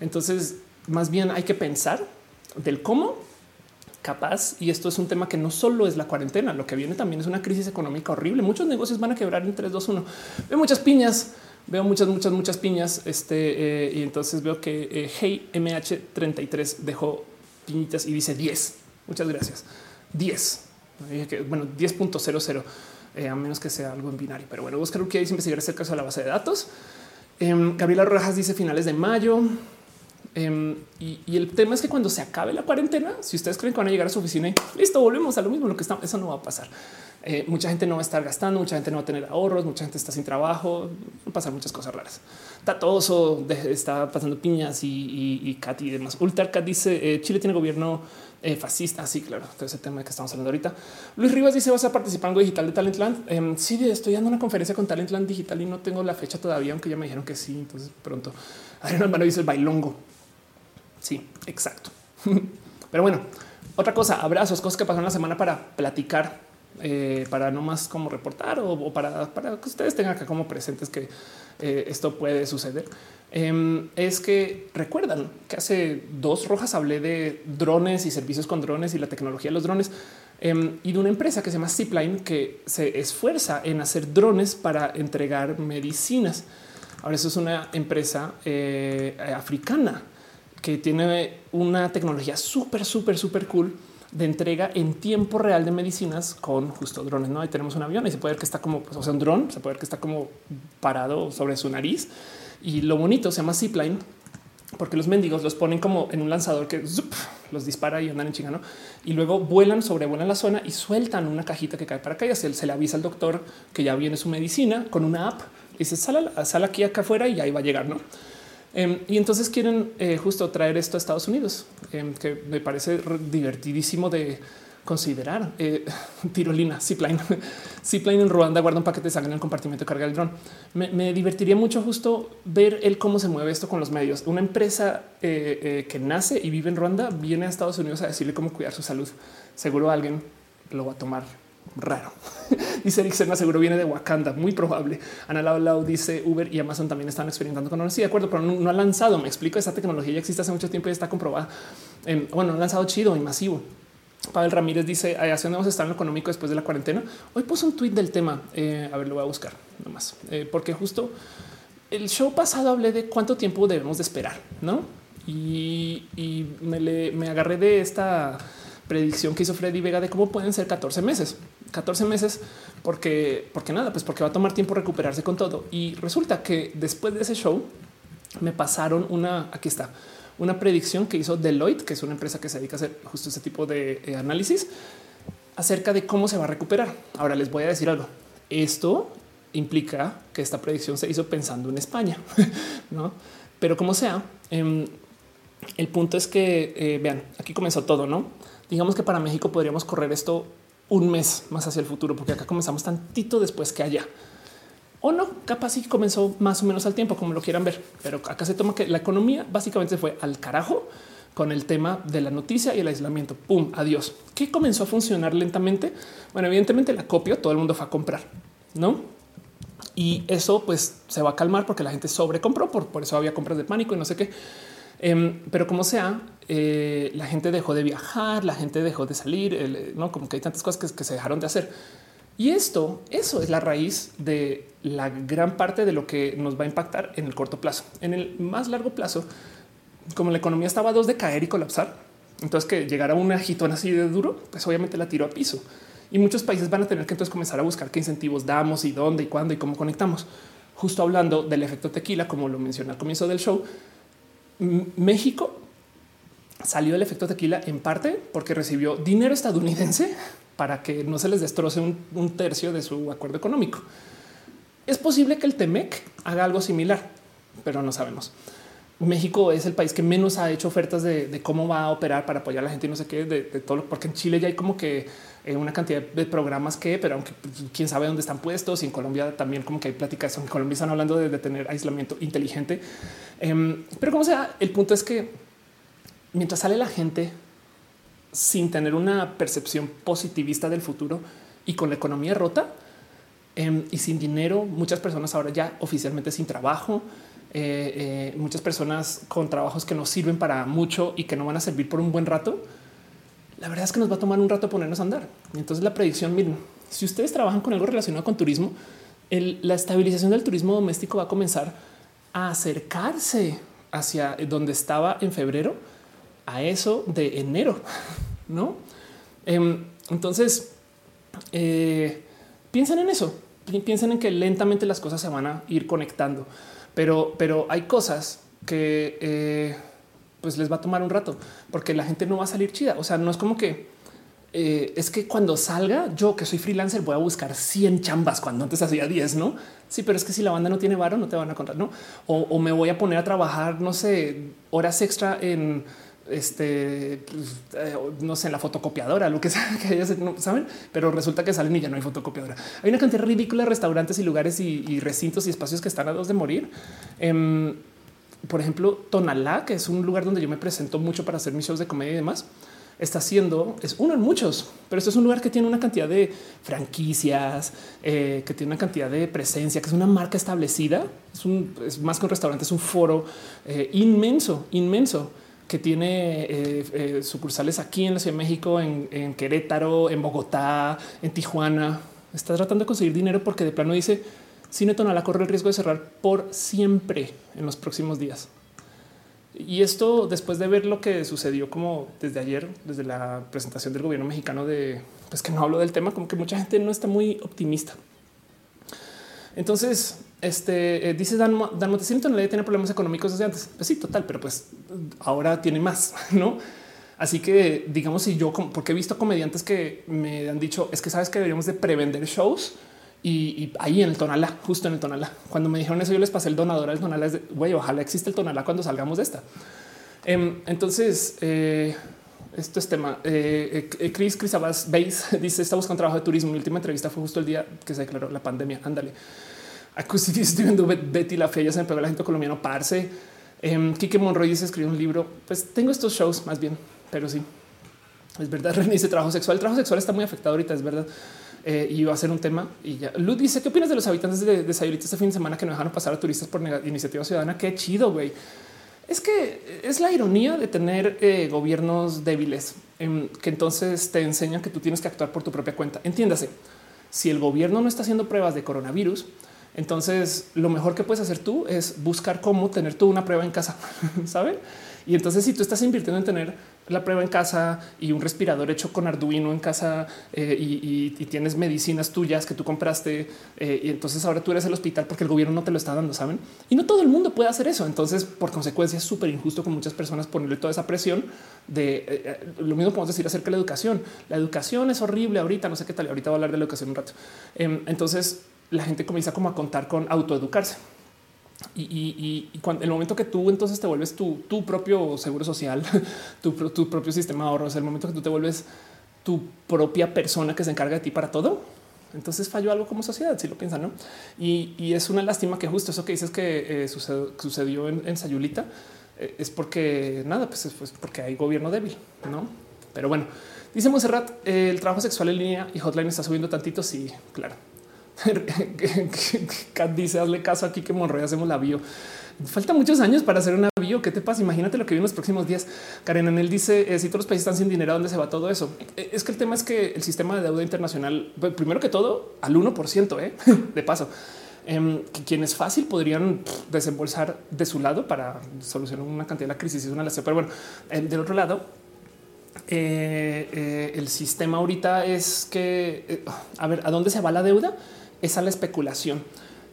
Entonces más bien hay que pensar del cómo capaz, y esto es un tema que no solo es la cuarentena, lo que viene también es una crisis económica horrible. Muchos negocios van a quebrar en 3, 2, 1. Veo muchas piñas, veo muchas, muchas, muchas piñas. Este, eh, y entonces veo que eh, Hey MH33 dejó piñitas y dice 10. Muchas gracias. 10. Bueno, 10.00, eh, a menos que sea algo en binario. Pero bueno, Oscar dice investigar caso de la base de datos. Em, Gabriela Rojas dice finales de mayo. Em, y, el tema es que cuando se acabe la cuarentena, si ustedes creen que van a llegar a su oficina y listo, volvemos a lo mismo, lo que está, eso no va a pasar. Eh, mucha gente no va a estar gastando, mucha gente no va a tener ahorros, mucha gente está sin trabajo, van a pasar muchas cosas raras. Tatoso está pasando piñas y, y, y Kat y demás. Ultarcat dice eh, Chile tiene gobierno eh, fascista. Sí, claro, todo ese tema que estamos hablando ahorita. Luis Rivas dice vas a participar en digital de Talentland. Eh, sí, estoy dando una conferencia con Talentland digital y no tengo la fecha todavía, aunque ya me dijeron que sí. Entonces pronto. Adrián hermano dice el bailongo. Sí, exacto. [LAUGHS] Pero bueno, otra cosa, abrazos, cosas que pasaron la semana para platicar, eh, para no más como reportar o, para, que ustedes tengan acá como presentes que eh, esto puede suceder. Em, es que recuerdan que hace dos rojas hablé de drones y servicios con drones y la tecnología de los drones em, y de una empresa que se llama Zipline que se esfuerza en hacer drones para entregar medicinas. Ahora eso es una empresa eh, africana que tiene una tecnología súper, súper, súper cool de entrega en tiempo real de medicinas con justo drones. No, ahí tenemos un avión y se puede ver que está como, pues, o sea, un dron, se puede ver que está como parado sobre su nariz. Y lo bonito se llama zipline porque los mendigos los ponen como en un lanzador que los dispara y andan en chingano y luego vuelan, sobrevuelan la zona y sueltan una cajita que cae para. Y se, se le avisa al doctor que ya viene su medicina con una app. Y dice sal, sal aquí acá afuera y ahí va a llegar, no? Em, y entonces quieren eh, justo traer esto a Estados Unidos, em, que me parece divertidísimo de considerar. Eh, [LAUGHS] tirolina, zipline, [LAUGHS] zipline en Ruanda guarda un paquete de sangre en el compartimento de carga del dron. Me, divertiría mucho justo ver el cómo se mueve esto con los medios. Una empresa eh, que nace y vive en Ruanda viene a Estados Unidos a decirle cómo cuidar su salud. Seguro alguien lo va a tomar raro. [LAUGHS] dice Eric seguro viene de Wakanda, muy probable. Ana Lau, dice Uber y Amazon también están experimentando con Sí, de acuerdo, pero no, ha lanzado. Me explico, esta tecnología ya existe hace mucho tiempo y está comprobada. bueno, han lanzado chido y masivo. Pavel Ramírez dice hacia dónde vamos a estar en lo económico después de la cuarentena. Hoy puse un tweet del tema. Eh, a ver, lo voy a buscar nomás, eh, porque justo el show pasado hablé de cuánto tiempo debemos de esperar, no? Y, me, me agarré de esta predicción que hizo Freddy Vega de cómo pueden ser 14 meses. 14 meses porque, porque nada, pues porque va a tomar tiempo recuperarse con todo. Y resulta que después de ese show me pasaron una, aquí está, una predicción que hizo Deloitte, que es una empresa que se dedica a hacer justo ese tipo de eh, análisis acerca de cómo se va a recuperar. Ahora les voy a decir algo. Esto implica que esta predicción se hizo pensando en España, [LAUGHS] no? Pero como sea, em, el punto es que eh, vean, aquí comenzó todo, no? Digamos que para México podríamos correr esto un mes más hacia el futuro, porque acá comenzamos tantito después que allá. O no, capaz sí comenzó más o menos al tiempo, como lo quieran ver, pero acá se toma que la economía básicamente fue al carajo con el tema de la noticia y el aislamiento. Pum, adiós. ¿Qué comenzó a funcionar lentamente? Bueno, evidentemente la copia, todo el mundo fue a comprar, ¿no? Y eso pues se va a calmar porque la gente sobrecompró, por, por eso había compras de pánico y no sé qué. Em, pero como sea, eh, la gente dejó de viajar, la gente dejó de salir, no como que hay tantas cosas que, se dejaron de hacer. Y esto, eso es la raíz de la gran parte de lo que nos va a impactar en el corto plazo. En el más largo plazo, como la economía estaba a dos de caer y colapsar, entonces que llegara un agitón así de duro, pues obviamente la tiró a piso. Y muchos países van a tener que entonces comenzar a buscar qué incentivos damos y dónde y cuándo y cómo conectamos. Justo hablando del efecto tequila, como lo mencioné al comienzo del show, México salió del efecto tequila en parte porque recibió dinero estadounidense para que no se les destroce un, tercio de su acuerdo económico. Es posible que el Temec haga algo similar, pero no sabemos. México es el país que menos ha hecho ofertas de, cómo va a operar para apoyar a la gente y no sé qué, de, todo, porque en Chile ya hay como que eh, una cantidad de programas que, pero aunque pues, quién sabe dónde están puestos y en Colombia también como que hay pláticas. En Colombia están hablando de, tener aislamiento inteligente, em, pero como sea, el punto es que mientras sale la gente sin tener una percepción positivista del futuro y con la economía rota em, y sin dinero, muchas personas ahora ya oficialmente sin trabajo, eh, eh, muchas personas con trabajos que no sirven para mucho y que no van a servir por un buen rato. La verdad es que nos va a tomar un rato ponernos a andar. Y entonces la predicción, miren, si ustedes trabajan con algo relacionado con turismo, la estabilización del turismo doméstico va a comenzar a acercarse hacia donde estaba en febrero a eso de enero, [LAUGHS] no? Em, entonces, eh, piensen en eso, piensen en que lentamente las cosas se van a ir conectando, pero, pero hay cosas que eh, pues les va a tomar un rato porque la gente no va a salir chida. O sea, no es como que eh, es que cuando salga yo que soy freelancer voy a buscar 100 chambas cuando antes hacía 10, no? Sí, pero es que si la banda no tiene varo, no te van a contar, no? O, o me voy a poner a trabajar, no sé, horas extra en este, pues, eh, no sé, la fotocopiadora, lo que [LAUGHS] sea que saben, pero resulta que salen y ya no hay fotocopiadora. Hay una cantidad ridícula de restaurantes y lugares y, recintos y espacios que están a dos de morir. Em, por ejemplo, Tonalá, que es un lugar donde yo me presento mucho para hacer mis shows de comedia y demás, está siendo, es uno en muchos, pero esto es un lugar que tiene una cantidad de franquicias, eh, que tiene una cantidad de presencia, que es una marca establecida. Es más que un restaurante, es un foro eh, inmenso, inmenso que tiene eh, eh, sucursales aquí en la Ciudad de México, en, Querétaro, en Bogotá, en Tijuana. Está tratando de conseguir dinero porque de plano dice Cine Tonalá corre el riesgo de cerrar por siempre en los próximos días. Y esto después de ver lo que sucedió como desde ayer, desde la presentación del gobierno mexicano de pues que no hablo del tema, como que mucha gente no está muy optimista. Entonces, este eh, dice Dan, Dan Montesino no tiene problemas económicos desde antes. Pues sí, total, pero pues ahora tiene más, [LAUGHS] no? Así que digamos, si yo, porque he visto comediantes que me han dicho es que sabes que deberíamos de prevender shows y, ahí en el Tonalá, justo en el Tonalá. Cuando me dijeron eso, yo les pasé el donador al Tonalá. Es de güey, ojalá existe el Tonalá cuando salgamos de esta. Em, entonces, eh, esto es tema. Eh, Chris Chris Abbas Base [LAUGHS] dice está buscando trabajo de turismo. Mi última entrevista fue justo el día que se declaró la pandemia. Ándale. Aquí estoy Betty la Fea, ya se me pegó el acento colombiano, parce. Eh, Kike Monroy dice escribió un libro. Pues tengo estos shows más bien, pero sí. Es verdad, [LAUGHS] René dice trabajo sexual. El trabajo sexual está muy afectado ahorita, es verdad. Eh, y va a ser un tema. Y ya. Luz dice: ¿Qué opinas de los habitantes de, de Sayulita este fin de semana que no dejaron pasar a turistas por iniciativa ciudadana? Qué chido, güey. Es que es la ironía de tener eh, gobiernos débiles em, que entonces te enseñan que tú tienes que actuar por tu propia cuenta. Entiéndase, si el gobierno no está haciendo pruebas de coronavirus, entonces, lo mejor que puedes hacer tú es buscar cómo tener tú una prueba en casa, [LAUGHS] ¿saben? Y entonces, si tú estás invirtiendo en tener la prueba en casa y un respirador hecho con Arduino en casa eh, y, tienes medicinas tuyas que tú compraste eh, y entonces ahora tú eres el hospital porque el gobierno no te lo está dando, ¿saben? Y no todo el mundo puede hacer eso. Entonces, por consecuencia, es súper injusto con muchas personas ponerle toda esa presión de eh, lo mismo podemos decir acerca de la educación. La educación es horrible ahorita, no sé qué tal, ahorita voy a hablar de la educación un rato. Em, entonces, la gente comienza como a contar con autoeducarse. Y, cuando el momento que tú entonces te vuelves tu, tu propio seguro social, [LAUGHS] tu, propio sistema de ahorros, el momento que tú te vuelves tu propia persona que se encarga de ti para todo, entonces falló algo como sociedad, si lo piensan, ¿no? Y, es una lástima que justo eso que dices que eh, sucedió, en, Sayulita eh, es porque nada, pues, pues, porque hay gobierno débil, ¿no? Pero bueno, dice Monserrat, el trabajo sexual en línea y hotline está subiendo tantito, sí, claro [LAUGHS] Dice hazle caso aquí que Monroy hacemos la bio. Falta muchos años para hacer una bio. ¿Qué te pasa? Imagínate lo que viene en los próximos días. Karen Anel dice eh, si todos los países están sin dinero, ¿dónde se va todo eso? Eh, es que el tema es que el sistema de deuda internacional, pues, primero que todo, al 1% ¿eh? [LAUGHS] de paso, em, quienes fácil podrían desembolsar de su lado para solucionar una cantidad de la crisis. Es una Pero bueno, del otro lado, el sistema ahorita es que, a ver, ¿a dónde se va la deuda? Es a la especulación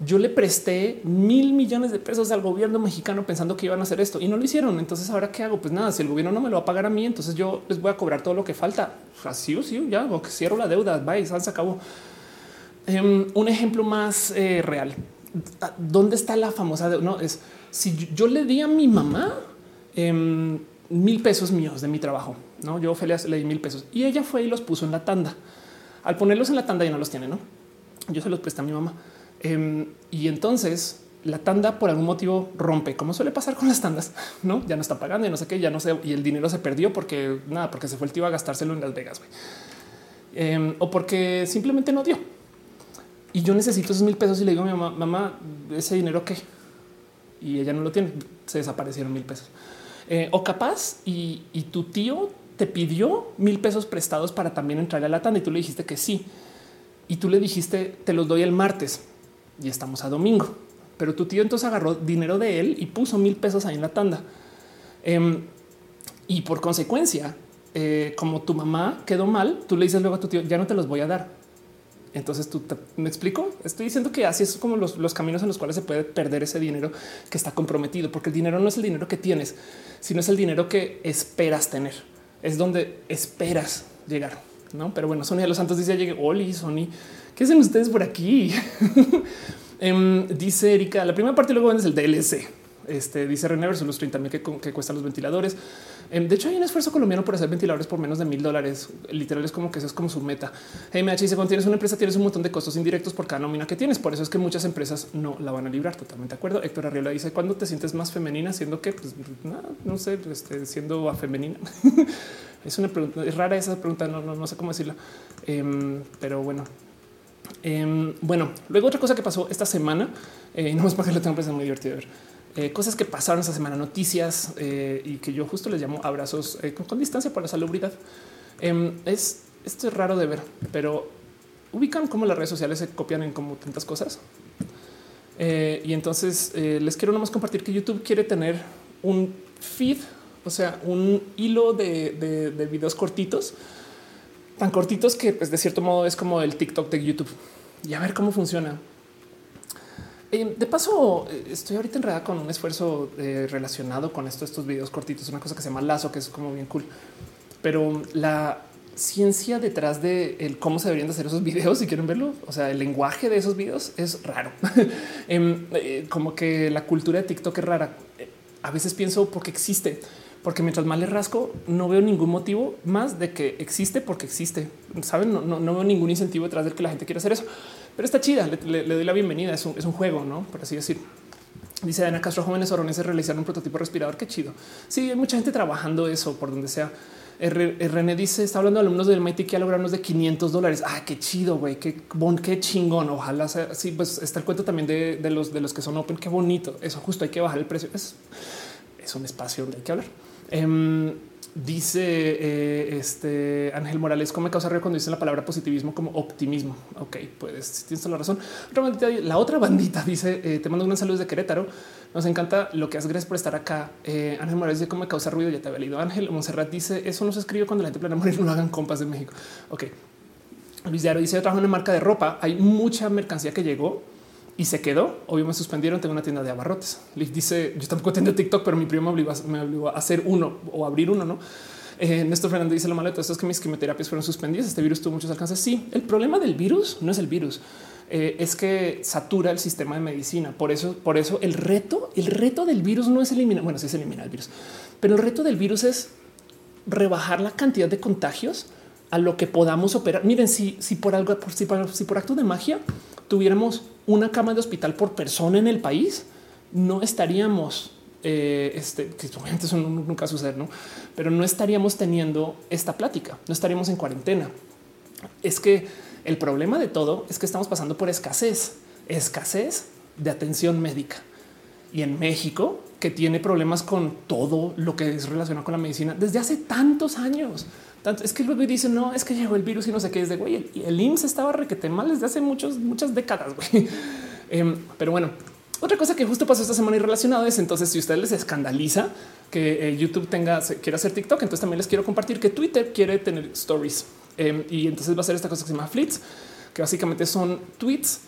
yo le presté mil millones de pesos al gobierno mexicano pensando que iban a hacer esto y no lo hicieron. Entonces, ahora qué hago? Pues nada, si el gobierno no me lo va a pagar a mí, entonces yo les voy a cobrar todo lo que falta. Así o sí, ya que cierro la deuda. Bye, se acabó. Em, un ejemplo más eh, real. ¿Dónde está la famosa deuda? No es si yo, le di a mi mamá em, mil pesos míos de mi trabajo. No, yo Ophelia le di mil pesos y ella fue y los puso en la tanda. Al ponerlos en la tanda ya no los tiene, no? Yo se los presté a mi mamá. Em, y entonces la tanda por algún motivo rompe, como suele pasar con las tandas, no? Ya no está pagando y no sé qué, ya no sé. Y el dinero se perdió porque nada, porque se fue el tío a gastárselo en Las Vegas eh, o porque simplemente no dio. Y yo necesito esos mil pesos y le digo a mi mamá, mamá, ese dinero qué? Y ella no lo tiene. Se desaparecieron mil pesos. Eh, o capaz y, y tu tío te pidió mil pesos prestados para también entrarle a la tanda y tú le dijiste que sí. Y tú le dijiste, te los doy el martes y estamos a domingo. Pero tu tío entonces agarró dinero de él y puso mil pesos ahí en la tanda. Em, y por consecuencia, eh, como tu mamá quedó mal, tú le dices luego a tu tío, ya no te los voy a dar. Entonces tú me explico. Estoy diciendo que así es como los, los, caminos en los cuales se puede perder ese dinero que está comprometido, porque el dinero no es el dinero que tienes, sino es el dinero que esperas tener. Es donde esperas llegar. No, pero bueno, Sonia de los Santos dice: Llegué, Oli, Sony. ¿Qué hacen ustedes por aquí? [LAUGHS] Em, dice Erika, la primera parte luego vendes el DLC. Este dice René versus los 30 mil que, cuestan los ventiladores. Em, de hecho, hay un esfuerzo colombiano por hacer ventiladores por menos de mil dólares. Literal es como que eso es como su meta. MH dice cuando tienes una empresa, tienes un montón de costos indirectos por cada nómina que tienes. Por eso es que muchas empresas no la van a librar. Totalmente de acuerdo. Héctor Arriola dice cuando te sientes más femenina, siendo que pues, no, sé, este, siendo a femenina. [LAUGHS] es una pregunta es rara esa pregunta. No, sé cómo decirla, em, pero bueno, Em, bueno, luego otra cosa que pasó esta semana, eh, [LAUGHS] no es porque lo tengo pensado muy divertido ver. Eh, cosas que pasaron esta semana, noticias eh, y que yo justo les llamo abrazos con, distancia por la salubridad. Em, es esto es raro de ver, pero ubican cómo las redes sociales se copian en como tantas cosas. y entonces les quiero nomás compartir que YouTube quiere tener un feed, o sea, un hilo de, de videos cortitos tan cortitos que pues, de cierto modo es como el TikTok de YouTube y a ver cómo funciona. Eh, de paso, eh, estoy ahorita enredada con un esfuerzo eh, relacionado con esto, estos videos cortitos, una cosa que se llama lazo, que es como bien cool. Pero la ciencia detrás de cómo se deberían de hacer esos videos, si quieren verlo, o sea, el lenguaje de esos videos es raro. [LAUGHS] Em, como que la cultura de TikTok es rara. A veces pienso porque existe porque mientras más le rasco, no veo ningún motivo más de que existe porque existe. Saben, no, veo ningún incentivo detrás de que la gente quiera hacer eso, pero está chida. Le, doy la bienvenida. Es un, es un, juego, no por así decir. Dice Ana Castro, jóvenes oroneses realizaron un prototipo respirador. Qué chido. Sí, hay mucha gente trabajando eso por donde sea. René dice: Está hablando de alumnos del MIT que lograron de 500 dólares. Ah, qué chido, güey, qué bon, qué chingón. Ojalá sea. Sí, pues está el cuento también de, los de los que son open. Qué bonito. Eso justo hay que bajar el precio. Es, es un espacio donde hay que hablar. Em, dice eh, este Ángel Morales, ¿cómo me causa ruido cuando dicen la palabra positivismo como optimismo? Ok, pues tienes toda la razón. la otra bandita dice: eh, Te mando un saludo de Querétaro. Nos encanta lo que haces. Gracias por estar acá. Eh, Ángel Morales dice: ¿Cómo me causa ruido? Ya te había leído. Ángel Monserrat dice: Eso no se escribe cuando la gente planea morir. No hagan compas de México. Ok. Luis Diario dice: Yo trabajo en una marca de ropa. Hay mucha mercancía que llegó y se quedó. Obvio me suspendieron. Tengo una tienda de abarrotes. Dice yo tampoco tengo TikTok, pero mi primo me obligó, a hacer uno o abrir uno. No, eh, Néstor Fernández dice lo malo de todo esto es que mis quimioterapias fueron suspendidas. Este virus tuvo muchos alcances. Sí, el problema del virus no es el virus. Eh, es que satura el sistema de medicina. Por eso, por eso el reto, el reto del virus no es eliminar. Bueno, sí es eliminar el virus, pero el reto del virus es rebajar la cantidad de contagios a lo que podamos operar. Miren, si, si por algo, por, si, si por acto de magia tuviéramos una cama de hospital por persona en el país, no estaríamos, eh, este, que obviamente eso nunca sucede, ¿no? pero no estaríamos teniendo esta plática, no estaríamos en cuarentena. Es que El problema de todo es que estamos pasando por escasez, escasez de atención médica. Y en México, que tiene problemas con todo lo que es relacionado con la medicina desde hace tantos años. Tanto, es que luego dicen, no, es que llegó el virus y no sé qué es de güey. El, el IMSS estaba requete mal desde hace muchos, muchas décadas. Güey. [LAUGHS] Em, pero bueno, otra cosa que justo pasó esta semana y relacionado es entonces si ustedes les escandaliza que eh, YouTube tenga, quiera hacer TikTok, entonces también les quiero compartir que Twitter quiere tener stories em, y entonces va a ser esta cosa que se llama flits, que básicamente son tweets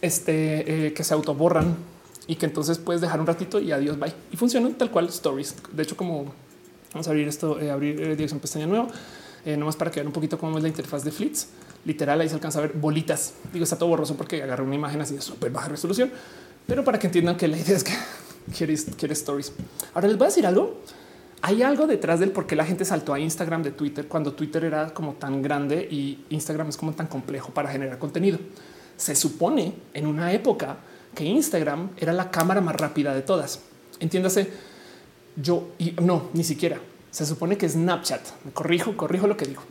este, eh, que se autoborran y que entonces puedes dejar un ratito y adiós, bye. Y funcionan tal cual stories. De hecho, como vamos a abrir esto, eh, abrir eh, dirección pestaña nueva, eh, nomás para que vean un poquito cómo es la interfaz de Flits. Literal, ahí se alcanza a ver bolitas. Digo, está todo borroso porque agarré una imagen así de súper baja resolución, pero para que entiendan que la idea es que [LAUGHS] quieres, quieres stories. Ahora les voy a decir algo. Hay algo detrás del por qué la gente saltó a Instagram de Twitter cuando Twitter era como tan grande y Instagram es como tan complejo para generar contenido. Se supone en una época que Instagram era la cámara más rápida de todas. Entiéndase, yo y no, ni siquiera. Se supone que Snapchat, me corrijo, corrijo lo que digo.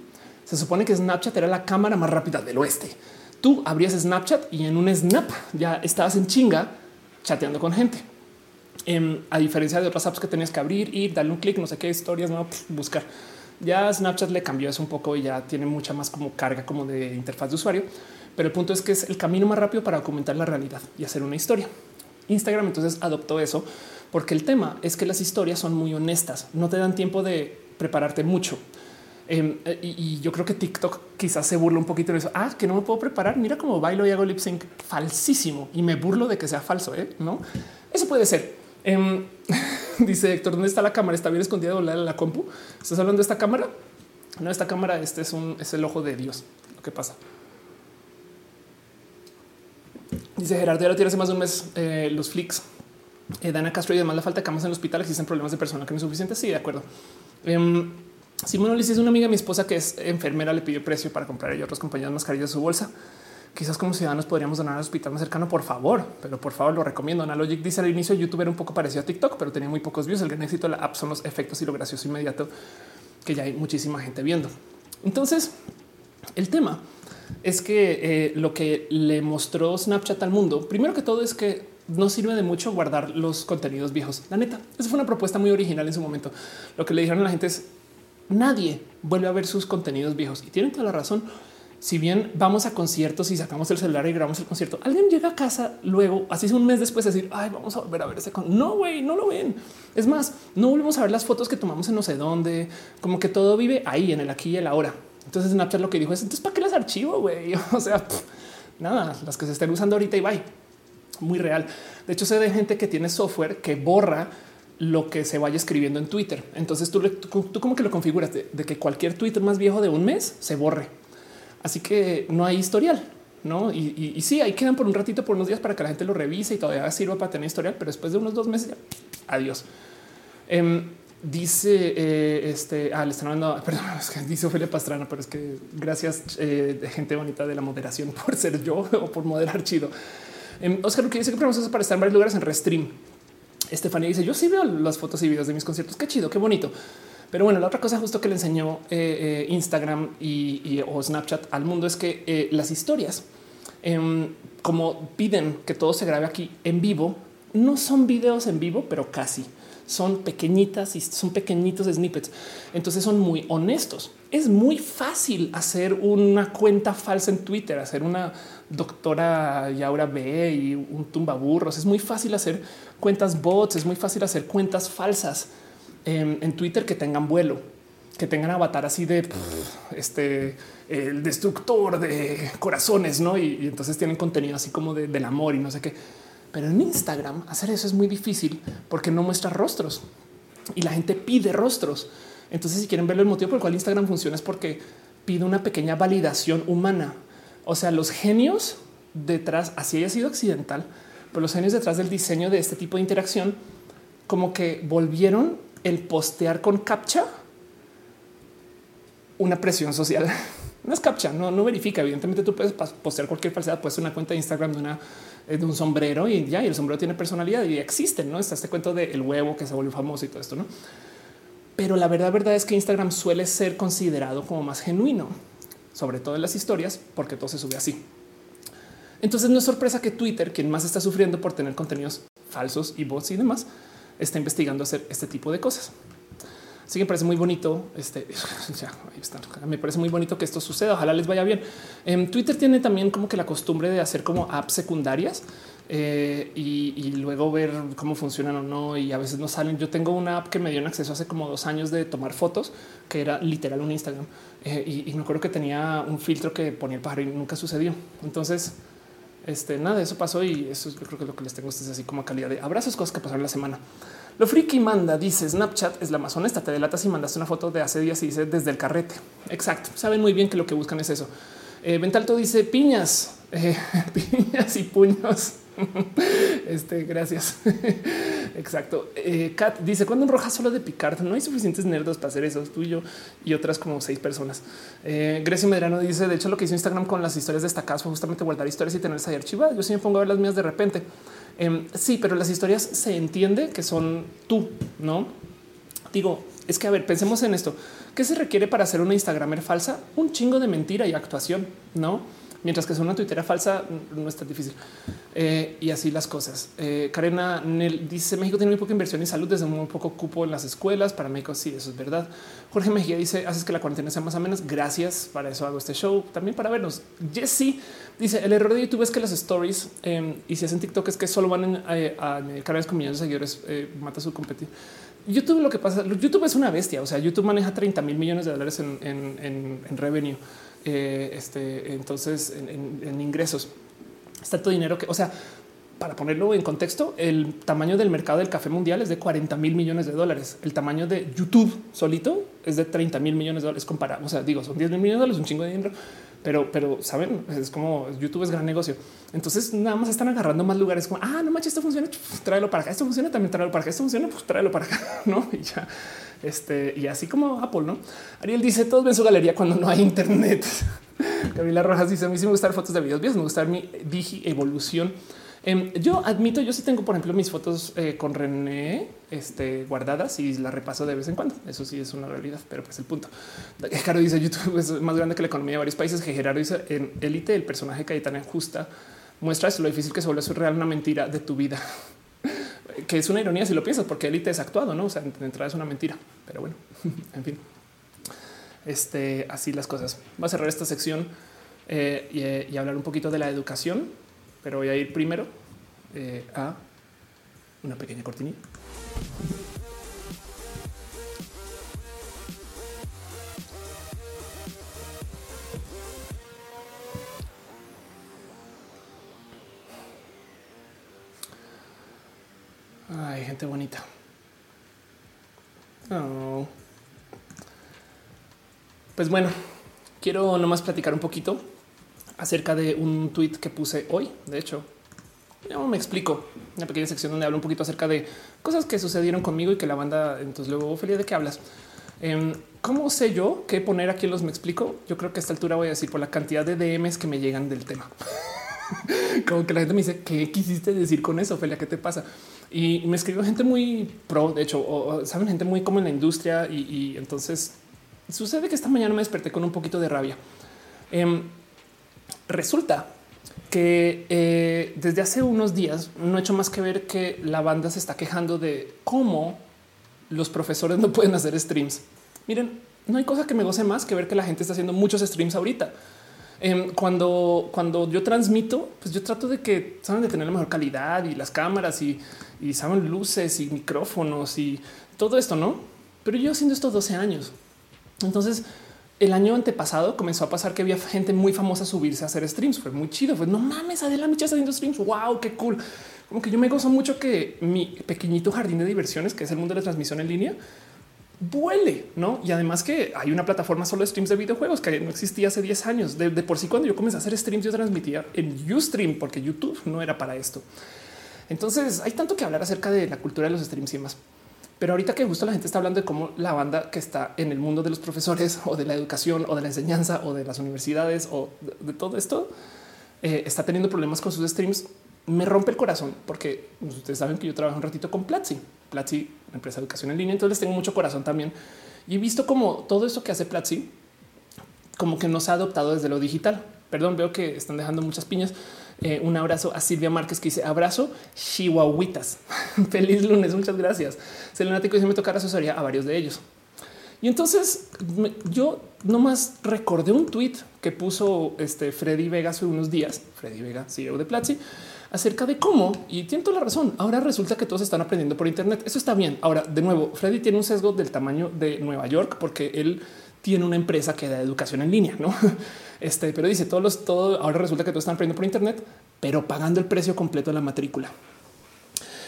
Se supone que Snapchat era la cámara más rápida del oeste. Tú abrías Snapchat y en un snap ya estabas en chinga chateando con gente. Em, a diferencia de otras apps que tenías que abrir, ir, darle un clic, no sé qué historias, no buscar. Ya Snapchat le cambió eso un poco y ya tiene mucha más como carga como de interfaz de usuario. Pero el punto es que es el camino más rápido para documentar la realidad y hacer una historia. Instagram entonces adoptó eso porque el tema es que las historias son muy honestas, no te dan tiempo de prepararte mucho. Em, y, y, yo creo que TikTok quizás se burla un poquito de eso. Ah, que no me puedo preparar. Mira cómo bailo y hago lip sync falsísimo y me burlo de que sea falso. ¿eh? No, eso puede ser. Eh, [LAUGHS] dice Héctor, ¿dónde está la cámara? Está bien escondida en la compu. ¿Estás hablando de esta cámara? No, esta cámara, este es un es el ojo de Dios. Lo que pasa. Dice Gerardo, ya lo tiene hace más de un mes eh, los flicks. Eh, Dana Castro y además la falta de camas en el hospital. Existen problemas de personal que no es suficiente. Sí, de acuerdo. Eh, Simón Ulises, una amiga de mi esposa que es enfermera, le pidió precio para comprar ella otras compañías mascarillas de su bolsa. Quizás como ciudadanos podríamos donar al hospital más cercano, por favor, pero por favor lo recomiendo. Analogic dice al inicio YouTube era un poco parecido a TikTok, pero tenía muy pocos views. El gran éxito de la app son los efectos y lo gracioso inmediato que ya hay muchísima gente viendo. Entonces, el tema es que eh, lo que le mostró Snapchat al mundo, primero que todo es que no sirve de mucho guardar los contenidos viejos. La neta, esa fue una propuesta muy original en su momento. Lo que le dijeron a la gente es nadie vuelve a ver sus contenidos viejos y tienen toda la razón. Si bien vamos a conciertos y sacamos el celular y grabamos el concierto, alguien llega a casa luego, así es un mes después, de decir, ay, vamos a volver a ver ese. Con no, güey, no lo ven. Es más, no volvemos a ver las fotos que tomamos en no sé dónde, como que todo vive ahí en el aquí y el ahora. Entonces Snapchat lo que dijo es entonces para qué las archivo, güey? [LAUGHS] O sea, nada, las que se estén usando ahorita y bye. Muy real. De hecho, sé de gente que tiene software que borra lo que se vaya escribiendo en Twitter. Entonces tú, tú, tú que lo configuras de, que cualquier Twitter más viejo de un mes se borre. Así que no hay historial, no? Y, y, sí, ahí quedan por un ratito, por unos días para que la gente lo revise y todavía sirva para tener historial, pero después de unos dos meses, ya, adiós. Um, dice eh, este, ah, le están hablando, [LAUGHS] perdón, es que dice Ophelia Pastrana, pero es que gracias eh, gente bonita de la moderación [LAUGHS] por ser yo o por moderar chido. Um, Oscar, que dice que podemos para estar en varios lugares en Restream. Estefania dice: Yo sí veo las fotos y videos de mis conciertos. Qué chido, qué bonito. Pero bueno, la otra cosa justo que le enseñó eh, eh, Instagram y, o Snapchat al mundo es que eh, las historias, eh, como piden que todo se grabe aquí en vivo, no son videos en vivo, pero casi son pequeñitas y son pequeñitos snippets. Entonces son muy honestos. Es muy fácil hacer una cuenta falsa en Twitter, hacer una doctora Yaura B y un tumbaburros. Es muy fácil hacer cuentas bots, es muy fácil hacer cuentas falsas en, en Twitter que tengan vuelo, que tengan avatar así de este el destructor de corazones, no? Y, y, entonces tienen contenido así como de, del amor y no sé qué. Pero en Instagram hacer eso es muy difícil porque no muestra rostros y la gente pide rostros. Entonces, si quieren ver el motivo por el cual Instagram funciona es porque pide una pequeña validación humana. O sea, los genios detrás, así haya sido accidental, pero los genios detrás del diseño de este tipo de interacción, como que volvieron el postear con captcha una presión social. [LAUGHS] No es captcha, no, no verifica. Evidentemente, tú puedes postear cualquier falsedad, puedes una cuenta de Instagram de una de un sombrero y ya, y el sombrero tiene personalidad y existen, ¿no? Está este cuento del huevo que se volvió famoso y todo esto, ¿no? Pero la verdad, verdad es que Instagram suele ser considerado como más genuino sobre todo en las historias, porque todo se sube así. Entonces no es sorpresa que Twitter, quien más está sufriendo por tener contenidos falsos y bots y demás, está investigando hacer este tipo de cosas. Así que me parece muy bonito. Este [LAUGHS] ahí está. Me parece muy bonito que esto suceda. Ojalá les vaya bien. En Twitter tiene también como que la costumbre de hacer como apps secundarias eh, y, luego ver cómo funcionan o no. Y a veces no salen. Yo tengo una app que me dio un acceso hace como dos años de tomar fotos, que era literal un Instagram. Eh, y, y me acuerdo que tenía un filtro que ponía el pájaro y nunca sucedió. Entonces, este nada eso pasó y eso es, yo creo que lo que les tengo es así como calidad de abrazos, cosas que pasaron la semana. Lo friki manda dice Snapchat es la más. Te delatas y mandaste una foto de hace días y dice desde el carrete. Exacto. Saben muy bien que lo que buscan es eso. Eh, Ventalto dice piñas, eh, [LAUGHS] piñas y puños. [LAUGHS] este, gracias. [LAUGHS] Exacto. Eh, Kat dice cuando un roja solo de picar no hay suficientes nerdos para hacer eso. Tú y yo y otras como seis personas. Eh, Grecia Medrano dice de hecho lo que hizo Instagram con las historias destacadas fue justamente guardar historias y tenerlas ahí archivadas. Yo sí me pongo a ver las mías de repente. Eh, sí, pero las historias se entiende que son tú, no? Digo, es que a ver, pensemos en esto. ¿Qué se requiere para hacer una Instagramer falsa? Un chingo de mentira y actuación, no? Mientras que es una tuitera falsa, no es tan difícil. Eh, y así las cosas. Eh, Karena Nel dice México tiene muy poca inversión en salud desde muy poco cupo en las escuelas. Para México sí, eso es verdad. Jorge Mejía dice haces que la cuarentena sea más o menos. Gracias. Para eso hago este show. También para vernos. Jesse dice el error de YouTube es que las stories eh, y si hacen TikTok es que solo van a, a, a canales con millones de seguidores. Eh, mata su competir. YouTube lo que pasa, YouTube es una bestia. O sea, YouTube maneja 30 mil millones de dólares en, en, en, en revenue. Eh, este, entonces, en, ingresos. Está todo dinero que, o sea, para ponerlo en contexto, el tamaño del mercado del café mundial es de 40 mil millones de dólares. El tamaño de YouTube solito es de 30 mil millones de dólares comparado. O sea, digo, son 10 mil millones de dólares, un chingo de dinero, pero, pero saben, es como YouTube es gran negocio. Entonces, nada más están agarrando más lugares como ah, no manches, esto funciona, tráelo para acá. Esto funciona también, tráelo para acá. Esto funciona, pues tráelo para acá, [LAUGHS] no? Y ya este y así como Apple, no? Ariel dice todos ven su galería cuando no hay internet. [LAUGHS] Camila Rojas dice a mí sí me gustan fotos de videos, me gusta mi digi evolución. Eh, yo admito, yo sí tengo, por ejemplo, mis fotos eh, con René este, guardadas y las repaso de vez en cuando. Eso sí es una realidad, pero pues el punto. [LAUGHS] Caro dice YouTube es más grande que la economía de varios países. Gerardo dice en élite, el personaje Cayetana Justa muestra eso, lo difícil que se vuelve real una mentira de tu vida. Que es una ironía si lo piensas, porque élite es actuado, no? O sea, de entrada es una mentira, pero bueno, [LAUGHS] en fin. Este, así las cosas. Va a cerrar esta sección eh, y, eh, y, hablar un poquito de la educación, pero voy a ir primero eh, a una pequeña cortinilla. Ay, gente bonita. Oh. Pues bueno, quiero nomás platicar un poquito acerca de un tweet que puse hoy. De hecho, yo me explico una pequeña sección donde hablo un poquito acerca de cosas que sucedieron conmigo y que la banda. Entonces, luego, Ophelia, ¿de qué hablas? Eh, ¿Cómo sé yo qué poner aquí los me explico? Yo creo que a esta altura voy a decir por la cantidad de DMs que me llegan del tema. [LAUGHS] Como que la gente me dice, ¿qué quisiste decir con eso, Ophelia? ¿Qué te pasa? Y me escribió gente muy pro, de hecho, o, saben, gente muy como en la industria. Y, entonces sucede que esta mañana me desperté con un poquito de rabia. Eh, resulta que eh, desde hace unos días no he hecho más que ver que la banda se está quejando de cómo los profesores no pueden hacer streams. Miren, no hay cosa que me goce más que ver que la gente está haciendo muchos streams ahorita. Eh, cuando, cuando yo transmito, pues yo trato de que saben de tener la mejor calidad y las cámaras y, y saben luces y micrófonos y todo esto, no? Pero yo haciendo esto 12 años. Entonces, el año antepasado comenzó a pasar que había gente muy famosa subirse a hacer streams. Fue muy chido. Fue no mames, Adela Micha está haciendo streams. Wow, qué cool. Como que yo me gozo mucho que mi pequeñito jardín de diversiones, que es el mundo de la transmisión en línea, vuele, no? Y además que hay una plataforma solo de streams de videojuegos que no existía hace 10 años. De, de por sí, cuando yo comencé a hacer streams, yo transmitía en Ustream porque YouTube no era para esto. Entonces hay tanto que hablar acerca de la cultura de los streams y demás. Pero ahorita que justo la gente está hablando de cómo la banda que está en el mundo de los profesores [LAUGHS] o de la educación o de la enseñanza o de las universidades o de, todo esto eh, está teniendo problemas con sus streams, me rompe el corazón porque ustedes saben que yo trabajo un ratito con Platzi, Platzi, empresa de educación en línea. Entonces tengo mucho corazón también y he visto como todo esto que hace Platzi como que no se ha adoptado desde lo digital. Perdón, veo que están dejando muchas piñas. Eh, un abrazo a Silvia Márquez que dice abrazo chihuahuitas. [LAUGHS] Feliz lunes, muchas gracias. Selenático dice me tocará asesoría a varios de ellos. Y entonces me- yo nomás recordé un tweet que puso este Freddy Vega hace unos días, Freddy Vega, CEO de Platzi, acerca de cómo, y tiene toda la razón, ahora resulta que todos están aprendiendo por Internet. Eso está bien. Ahora, de nuevo, Freddy tiene un sesgo del tamaño de Nueva York porque él tiene una empresa que da educación en línea, ¿no? Este, pero dice, todos los, todo, ahora resulta que todos están aprendiendo por Internet, pero pagando el precio completo de la matrícula.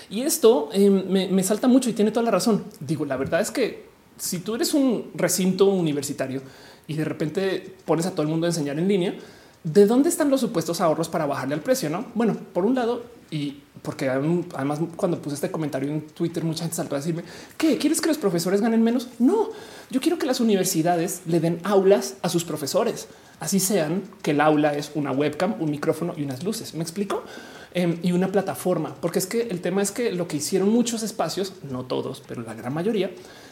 Y esto eh, me, me salta mucho y tiene toda la razón. Digo, la verdad es que si tú eres un recinto universitario y de repente pones a todo el mundo a enseñar en línea, ¿de dónde están los supuestos ahorros para bajarle al precio? No, bueno, por un lado, y porque además cuando puse este comentario en Twitter, mucha gente saltó a decirme que quieres que los profesores ganen menos. No, yo quiero que las universidades le den aulas a sus profesores, así sean que el aula es una webcam, un micrófono y unas luces. Me explico Em, y una plataforma, porque es que el tema es que lo que hicieron muchos espacios, no todos, pero la gran mayoría,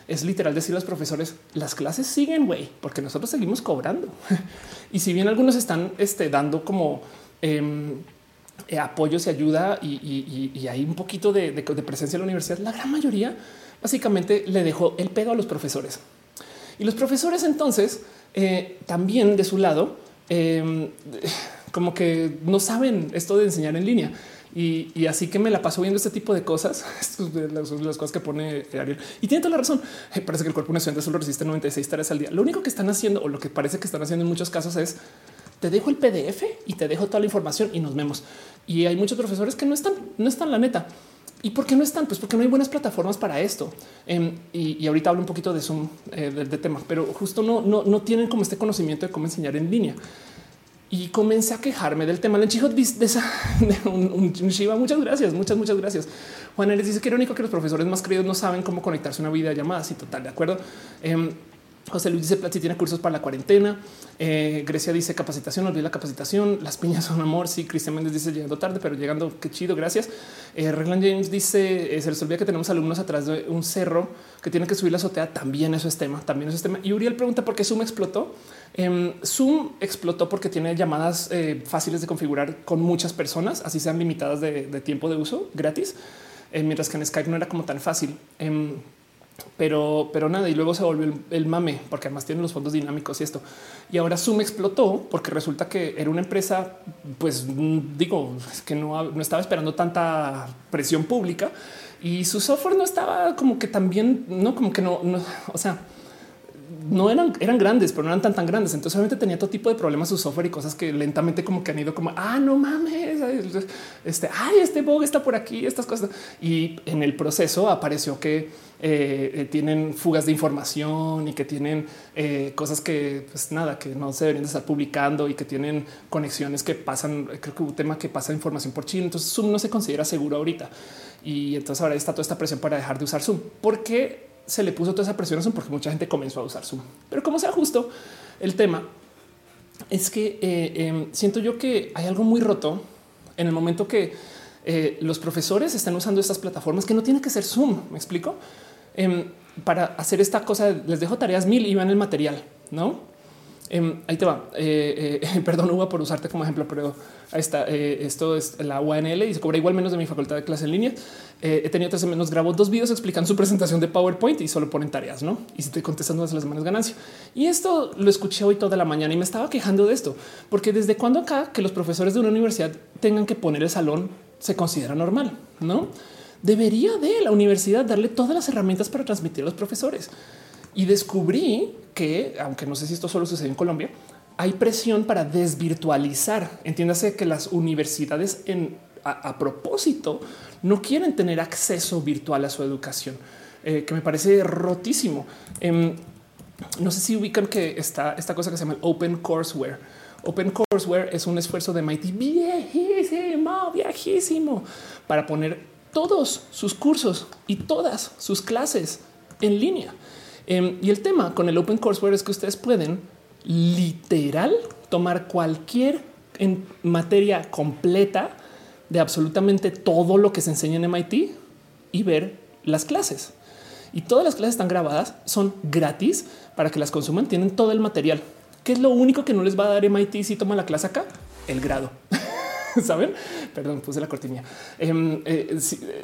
es literal decir a los profesores, las clases siguen, güey, porque nosotros seguimos cobrando. [LAUGHS] y si bien algunos están este, dando como em, apoyos y ayuda y, hay un poquito de, presencia en la universidad, la gran mayoría básicamente le dejó el pedo a los profesores. Y los profesores entonces eh, también de su lado, eh, como que no saben esto de enseñar en línea. Y, así que me la paso viendo este tipo de cosas, [LAUGHS] las, las cosas que pone. Y tiene toda la razón. Eh, Parece que el cuerpo de estudiante solo resiste 96 tareas al día. Lo único que están haciendo o lo que parece que están haciendo en muchos casos es te dejo el PDF y te dejo toda la información y nos vemos. Y hay muchos profesores que no están, no están la neta. ¿Y por qué no están? Pues porque no hay buenas plataformas para esto. Em, y, ahorita hablo un poquito de Zoom, eh, de, tema, pero justo no, no, no tienen como este conocimiento de cómo enseñar en línea. Y comencé a quejarme del tema. El chico de [LAUGHS] de un, un- Shiva. Muchas gracias, muchas, muchas gracias. Juan les dice que irónico que los profesores más creídos no saben cómo conectarse a una videollamada. Sí, total, de acuerdo. Em, José Luis dice Platzi tiene cursos para la cuarentena. Eh, Grecia dice capacitación, olvidé la capacitación. Las piñas son amor. Sí, Cristian Méndez dice llegando tarde, pero llegando. Qué chido. Gracias. Eh, Reglan James dice eh, se les olvida que tenemos alumnos atrás de un cerro que tienen que subir la azotea. También eso es tema. También eso es tema. Y Uriel pregunta por qué Zoom explotó. Em, Zoom explotó porque tiene llamadas eh, fáciles de configurar con muchas personas, así sean limitadas de, de tiempo de uso gratis, mientras que en Skype no era como tan fácil. Pero, pero nada, y luego se volvió el, mame, porque además tiene los fondos dinámicos y esto. Y ahora Zoom explotó porque resulta que era una empresa, pues mm, digo, es que no, no estaba esperando tanta presión pública y su software no estaba como que también, no como que no, no o sea, no eran, eran grandes, pero no eran tan tan grandes. Entonces obviamente tenía todo tipo de problemas su software y cosas que lentamente como que han ido como, ah, no mames, este, ay, este bug está por aquí, estas cosas. Y en el proceso apareció que eh, eh, tienen fugas de información y que tienen eh, cosas que, pues nada, que no se deberían de estar publicando y que tienen conexiones que pasan. Creo que un tema que pasa información por Chile. Entonces Zoom no se considera seguro ahorita. Y entonces ahora está toda esta presión para dejar de usar Zoom. ¿Por qué se le puso toda esa presión a Zoom? Porque mucha gente comenzó a usar Zoom. Pero como sea justo, el tema es que eh, siento yo que hay algo muy roto en el momento que los profesores están usando estas plataformas que no tiene que ser Zoom. Me explico Em, para hacer esta cosa. Les dejo tareas mil y van el material, no? Em, ahí te va. Eh, eh, [LAUGHS] perdón, Uva, por usarte como ejemplo, pero ahí está. eh, esto es la UANL y se cobra igual menos de mi facultad de clase en línea. Eh, he tenido tres semanas, grabo dos videos explicando su presentación de PowerPoint y solo ponen tareas, no? Y si te contestan todas las semanas ganancia. Y esto lo escuché hoy toda la mañana y me estaba quejando de esto, porque desde cuando acá que los profesores de una universidad tengan que poner el salón se considera normal, no? Debería de la universidad darle todas las herramientas para transmitir a los profesores. Y descubrí que, aunque no sé si esto solo sucede en Colombia, hay presión para desvirtualizar. Entiéndase que las universidades a propósito no quieren tener acceso virtual a su educación, eh, que me parece rotísimo. Em, no sé si ubican que está esta cosa que se llama el Open Courseware. Open Courseware es un esfuerzo de MIT viejísimo, viejísimo para poner todos sus cursos y todas sus clases en línea. Em, y el tema con el Open Courseware es que ustedes pueden literal tomar cualquier materia completa de absolutamente todo lo que se enseña en MIT y ver las clases. Y todas las clases están grabadas, son gratis para que las consuman, tienen todo el material. ¿Qué es lo único que no les va a dar MIT si toma la clase acá? El grado. [LAUGHS] [LAUGHS] Saben? Perdón, puse la cortinilla. Em, eh,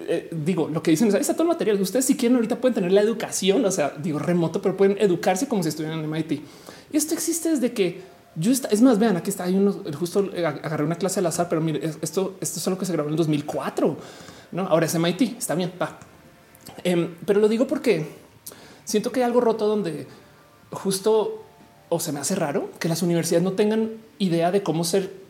eh, digo lo que dicen está todo el material. Ustedes, si quieren, ahorita pueden tener la educación, o sea, digo remoto, pero pueden educarse como si estuvieran en MIT. Y esto existe desde que yo está, es más, vean, aquí está, hay unos, justo agarré una clase al azar, pero mire, esto, esto es algo que se grabó en 2004, ¿no? Ahora es MIT, está bien, va. Em, pero lo digo porque siento que hay algo roto donde justo o se me hace raro que las universidades no tengan idea de cómo ser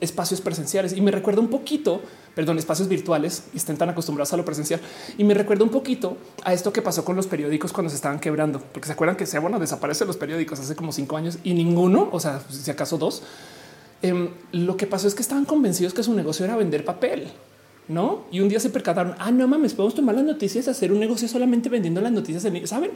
espacios presenciales y me recuerda un poquito, perdón, espacios virtuales y estén tan acostumbrados a lo presencial y me recuerda un poquito a esto que pasó con los periódicos cuando se estaban quebrando, porque se acuerdan que se bueno, desaparecen los periódicos hace como cinco años y ninguno, o sea, si acaso dos. Em, lo que pasó es que estaban convencidos que su negocio era vender papel, no? Y un día se percataron. Ah, no mames, podemos tomar las noticias, hacer un negocio solamente vendiendo las noticias. En, Saben?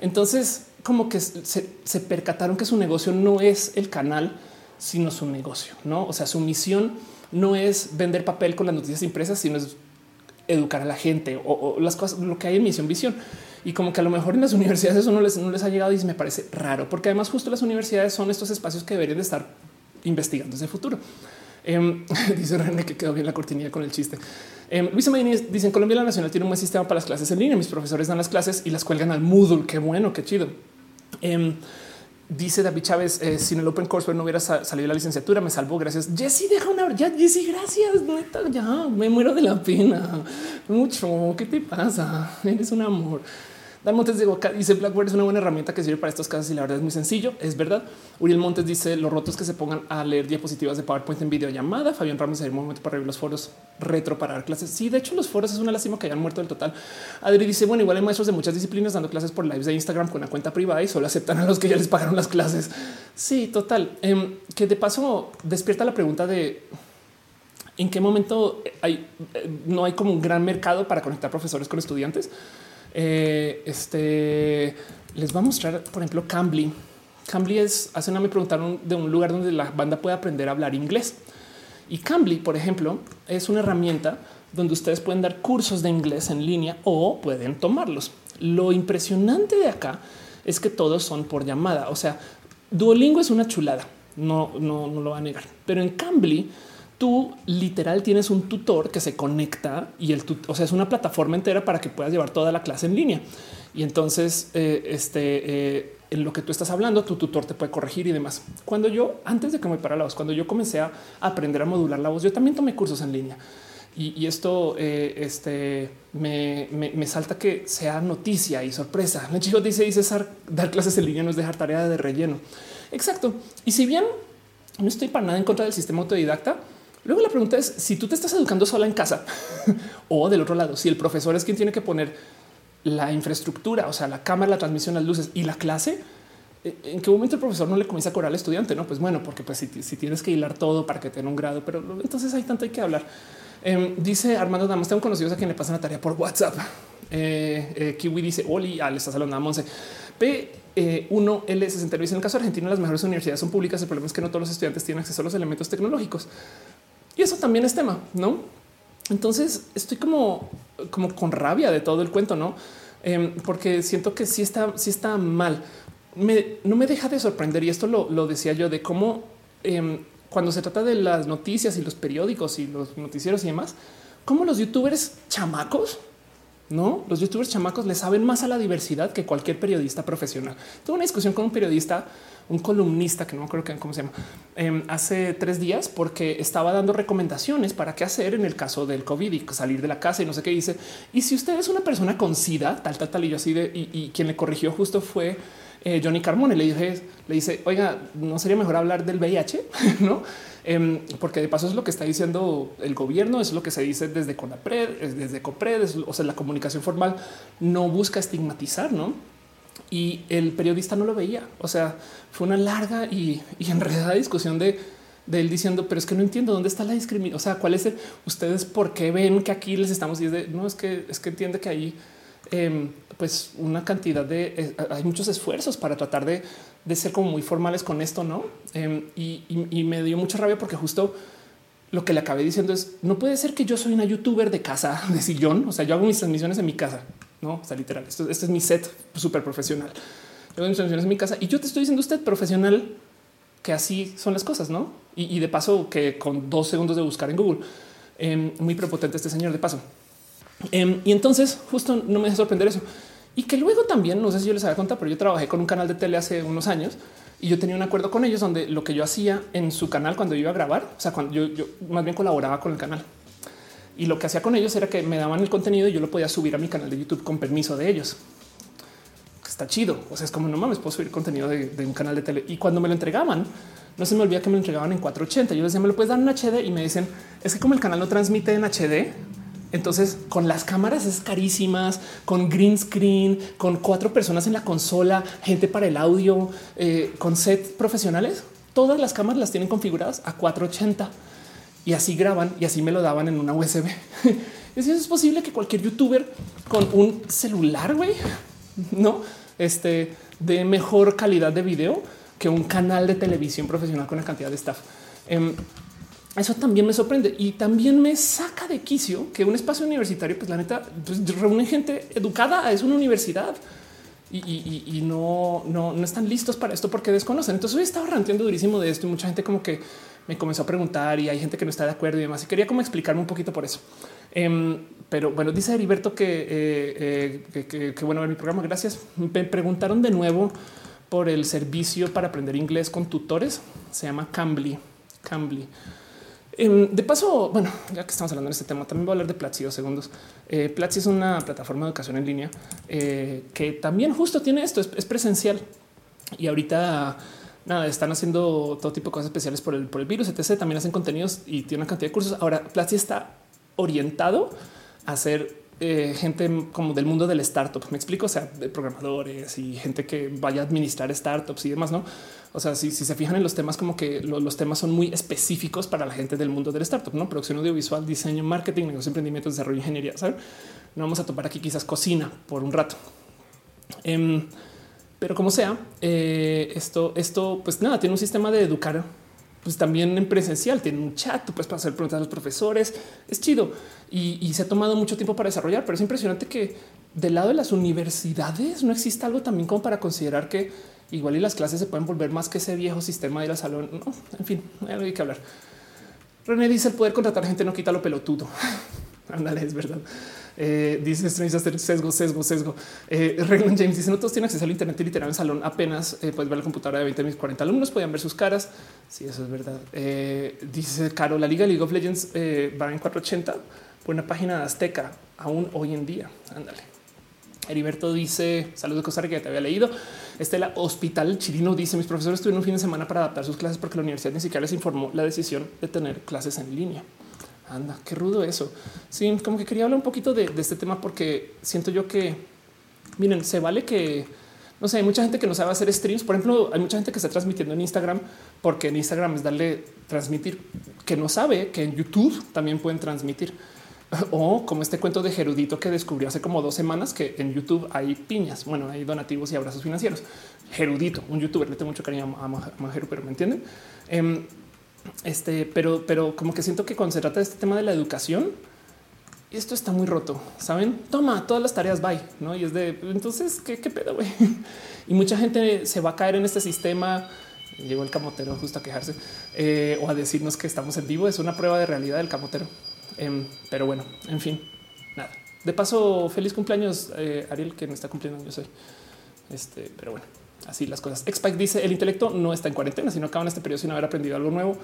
Entonces, como que se, se percataron que su negocio no es el canal sino su negocio, no? O sea, su misión no es vender papel con las noticias impresas, sino es educar a la gente o, las cosas, lo que hay en misión, visión. Y como que a lo mejor en las [LAUGHS] universidades eso no les, no les ha llegado y me parece raro, porque además justo las universidades son estos espacios que deberían de estar investigando ese futuro. Em, [LAUGHS] dice René que quedó bien la cortinilla con el chiste. Eh, Luisa dice en Colombia la Nacional tiene un buen sistema para las clases en línea. Mis profesores dan las clases y las cuelgan al Moodle. Qué bueno, qué chido. Em, Dice David Chávez, eh, sin el Open Course no hubiera salido la licenciatura, me salvó. Gracias. Jesse, deja una ya. Jesse, gracias. Neta, ya me muero de la pena. Mucho. ¿Qué te pasa? Eres un amor. Dan Montes dice Blackboard es una buena herramienta que sirve para estos casos y la verdad es muy sencillo. Es verdad. Uriel Montes dice los rotos que se pongan a leer diapositivas de PowerPoint en videollamada. Fabián Ramos hay un momento para revivir los foros retro para dar clases. Sí, de hecho, los foros es una lástima que hayan muerto del total. Adri dice bueno, igual hay maestros de muchas disciplinas dando clases por lives de Instagram con una cuenta privada y solo aceptan a los que ya les pagaron las clases. Sí, total. Em, que de paso despierta la pregunta de en qué momento hay, eh, no hay como un gran mercado para conectar profesores con estudiantes. Eh, este les va a mostrar, por ejemplo, Cambly. Cambly es hace una me preguntaron de un lugar donde la banda puede aprender a hablar inglés. Y Cambly, por ejemplo, es una herramienta donde ustedes pueden dar cursos de inglés en línea o pueden tomarlos. Lo impresionante de acá es que todos son por llamada. O sea, Duolingo es una chulada, no, no, no lo va a negar, pero en Cambly tú literal tienes un tutor que se conecta y el tutor, o sea, es una plataforma entera para que puedas llevar toda la clase en línea. Y entonces, eh, este, eh, en lo que tú estás hablando, tu tutor te puede corregir y demás. Cuando yo, antes de que me para la voz, cuando yo comencé a aprender a modular la voz, yo también tomé cursos en línea. Y, esto eh, este, me, me, salta que sea noticia y sorpresa. El chico dice, dice dar clases en línea no es dejar tarea de relleno. Exacto. Y si bien no estoy para nada en contra del sistema autodidacta, Luego la pregunta es si tú te estás educando sola en casa [LAUGHS] o del otro lado, si el profesor es quien tiene que poner la infraestructura, o sea, la cámara, la transmisión, las luces y la clase. Eh, ¿En qué momento el profesor no le comienza a cobrar al estudiante? No, pues bueno, porque pues si, tienes que hilar todo para que tenga un grado, pero entonces hay tanto hay que hablar. Em, dice Armando Damas, tengo conocidos a quien le pasan la tarea por WhatsApp. Eh, eh, Kiwi dice Oli, ah, le está saludando a Monse. P1L60 dice en el caso argentino las mejores universidades son públicas. El problema es que no todos los estudiantes tienen acceso a los elementos tecnológicos. Y eso también es tema, ¿no? Entonces estoy como, como con rabia de todo el cuento, ¿no? Em, porque siento que sí está, sí está mal. no me deja de sorprender y esto lo, decía yo de cómo em, cuando se trata de las noticias y los periódicos y los noticieros y demás, cómo los youtubers chamacos no, los youtubers chamacos le saben más a la diversidad que cualquier periodista profesional. Tuve una discusión con un periodista, un columnista que no me acuerdo cómo se llama, em, hace tres días porque estaba dando recomendaciones para qué hacer en el caso del COVID y salir de la casa y no sé qué dice. Y si usted es una persona con SIDA, tal, tal, tal, y yo así de y, quien le corrigió justo fue eh, Johnny Carmone. Le dije, le dice, oiga, no sería mejor hablar del VIH, [LAUGHS] no? Em, porque de paso es lo que está diciendo el gobierno, es lo que se dice desde CONAPRED, desde COPRED, o sea, la comunicación formal no busca estigmatizar, ¿no? Y el periodista no lo veía, o sea, fue una larga y, enredada discusión de, él diciendo, pero es que no entiendo dónde está la discriminación, o sea, cuál es el, ustedes por qué ven que aquí les estamos y es de, no, es que, es que entiende que ahí em, pues una cantidad de, eh, hay muchos esfuerzos para tratar de de ser como muy formales con esto, no? Em, y, me dio mucha rabia porque justo lo que le acabé diciendo es no puede ser que yo soy una youtuber de casa [LAUGHS] de sillón. O sea, yo hago mis transmisiones en mi casa, no? Sea, literal. Esto, este es mi set súper profesional. Hago mis en mi casa y yo te estoy diciendo usted profesional que así son las cosas, ¿no? Y, de paso que con dos segundos de buscar en Google, eh, muy prepotente este señor de paso. Eh, y entonces justo no me deja sorprender eso. Y que luego también, no sé si yo les había contado, pero yo trabajé con un canal de tele hace unos años y yo tenía un acuerdo con ellos donde lo que yo hacía en su canal cuando iba a grabar, o sea, cuando yo, yo más bien colaboraba con el canal y lo que hacía con ellos era que me daban el contenido y yo lo podía subir a mi canal de YouTube con permiso de ellos. Está chido. O sea, es como no mames, puedo subir contenido de, un canal de tele. Y cuando me lo entregaban, no se me olvida que me entregaban en 480. Yo les decía, me lo puedes dar en HD y me dicen, es que como el canal no transmite en HD, entonces con las cámaras es carísimas, con green screen, con cuatro personas en la consola, gente para el audio, eh, con sets profesionales, todas las cámaras las tienen configuradas a 480 y así graban y así me lo daban en una USB. [LAUGHS] Es posible que cualquier youtuber con un celular, güey, no este de mejor calidad de video que un canal de televisión profesional con la cantidad de staff. Em, eso también me sorprende y también me saca de quicio que un espacio universitario, pues la neta, pues, reúne gente educada, es una universidad y no, no, no están listos para esto porque desconocen. Entonces hoy estaba ranteando durísimo de esto y mucha gente como que me comenzó a preguntar y hay gente que no está de acuerdo y demás. Y quería como explicarme un poquito por eso. Em, pero bueno, dice Heriberto que, eh, eh, que, bueno ver mi programa. Gracias. Me preguntaron de nuevo por el servicio para aprender inglés con tutores. Se llama Cambly. Cambly. Em, de paso, bueno, ya que estamos hablando de este tema, también voy a hablar de Platzi dos segundos. Eh, Platzi es una plataforma de educación en línea que también justo tiene esto, es, es presencial. Y ahorita nada, están haciendo todo tipo de cosas especiales por el, por el virus, etc. También hacen contenidos y tiene una cantidad de cursos. Ahora, Platzi está orientado a ser eh, gente como del mundo del startup. Me explico, o sea, de programadores y gente que vaya a administrar startups y demás, no? O sea, si, si se fijan en los temas, como que lo- los temas son muy específicos para la gente del mundo del startup, no producción audiovisual, diseño, marketing, negocio, emprendimiento, desarrollo, ingeniería. ¿saben? No vamos a topar aquí quizás cocina por un rato. Em, pero como sea, eh, esto, esto, pues nada, tiene un sistema de educar, pues también en presencial, tiene un chat, tú puedes hacer preguntas a los profesores, es chido y, se ha tomado mucho tiempo para desarrollar, pero es impresionante que del lado de las universidades no existe algo también como para considerar que igual y las clases se pueden volver más que ese viejo sistema de al salón. No, en fin, hay algo que hablar. René dice el poder contratar gente no quita lo pelotudo. [LAUGHS] Ándale, es verdad. Eh, dice Strange Aster, sesgo, sesgo, sesgo. Eh, James dice: No todos tienen acceso al Internet y literal en el salón. Apenas eh, puedes ver la computadora de 20 mis 40 alumnos, podían ver sus caras. Sí, eso es verdad. Eh, dice Caro: La Liga League of Legends eh, va en 480 por una página de Azteca, aún hoy en día. Ándale. Heriberto dice saludos de Costa Rica, ya te había leído. Estela Hospital Chirino dice mis profesores tuvieron un fin de semana para adaptar sus clases porque la universidad ni siquiera les informó la decisión de tener clases en línea. Anda, qué rudo eso. Sí, como que quería hablar un poquito de, este tema porque siento yo que, miren, se vale que, no sé, hay mucha gente que no sabe hacer streams. Por ejemplo, hay mucha gente que está transmitiendo en Instagram porque en Instagram es darle transmitir, que no sabe que en YouTube también pueden transmitir. [LAUGHS] O como este cuento de Gerudito que descubrió hace como dos semanas que en YouTube hay piñas, bueno, hay donativos y abrazos financieros. Gerudito, un youtuber, le tengo mucho cariño a, Geru, pero me entienden. Em, este, pero, pero como que siento que cuando se trata de este tema de la educación, esto está muy roto. Saben, toma todas las tareas, bye, no? Y es de entonces, ¿qué, pedo? güey? [LAUGHS] Y mucha gente se va a caer en este sistema. Llegó el camotero justo a quejarse eh, o a decirnos que estamos en vivo. Es una prueba de realidad del camotero. Em, pero bueno, en fin, nada. De paso, feliz cumpleaños, eh, Ariel, que no está cumpliendo años hoy. Este, pero bueno, así las cosas. Xpike dice: el intelecto no está en cuarentena, sino acaban este periodo sin haber aprendido algo nuevo.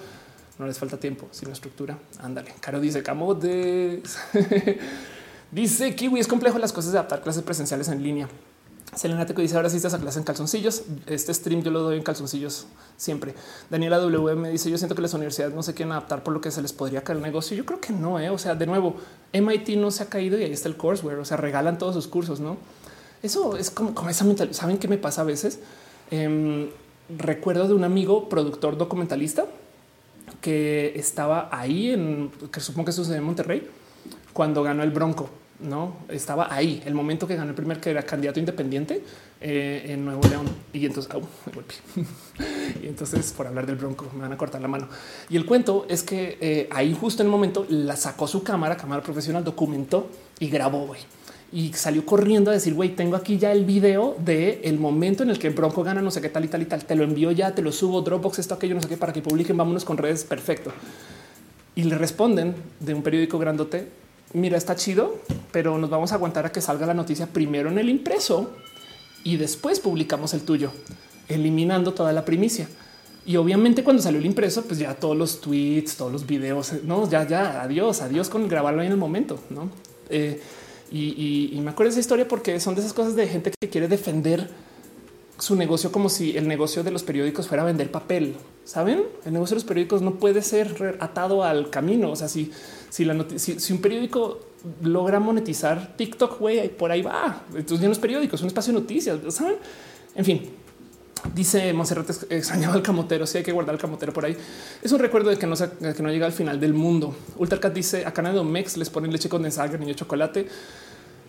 No les falta tiempo, sino estructura. Ándale. Caro dice: Camotes. [LAUGHS] dice: Kiwi es complejo las cosas de adaptar clases presenciales en línea. Selena Teco dice ahora sí estás a clase en calzoncillos. Este stream yo lo doy en calzoncillos siempre. Daniela WM dice yo siento que las universidades no se quieren adaptar por lo que se les podría caer el negocio. Yo creo que no, ¿eh? o sea, de nuevo, MIT no se ha caído y ahí está el courseware, o sea, regalan todos sus cursos, ¿no? Eso es como, esa mentalidad. ¿Saben qué me pasa a veces? Em, recuerdo de un amigo productor documentalista que estaba ahí en, que supongo que sucedió en Monterrey, cuando ganó el Bronco no estaba ahí el momento que ganó el primer que era candidato independiente eh, en Nuevo León y entonces au, me golpeé. [LAUGHS] y entonces por hablar del bronco me van a cortar la mano y el cuento es que eh, ahí justo en el momento la sacó su cámara cámara profesional documentó y grabó güey. Y salió corriendo a decir, güey, tengo aquí ya el video de el momento en el que Bronco gana no sé qué tal y tal y tal. Te lo envío ya, te lo subo, Dropbox, esto, aquello, no sé qué, para que publiquen, vámonos con redes, perfecto. Y le responden de un periódico grandote, mira, está chido, pero nos vamos a aguantar a que salga la noticia primero en el impreso y después publicamos el tuyo, eliminando toda la primicia. Y obviamente cuando salió el impreso, pues ya todos los tweets, todos los videos, no, ya, ya, adiós, adiós con grabarlo en el momento, ¿no? Eh, y, me acuerdo de esa historia porque son de esas cosas de gente que quiere defender su negocio como si el negocio de los periódicos fuera vender papel. Saben, el negocio de los periódicos no puede ser atado al camino. O sea, si, si, la si, un periódico logra monetizar TikTok, güey, por ahí va. Entonces ya no es periódico, es un espacio de noticias. Saben, en fin, Dice Monserrat extrañaba al camotero. Si hay que guardar el camotero por ahí. Es un recuerdo de que no, que no llega al final del mundo. Ultracat dice a Canadá Mex les ponen leche condensada, niño chocolate.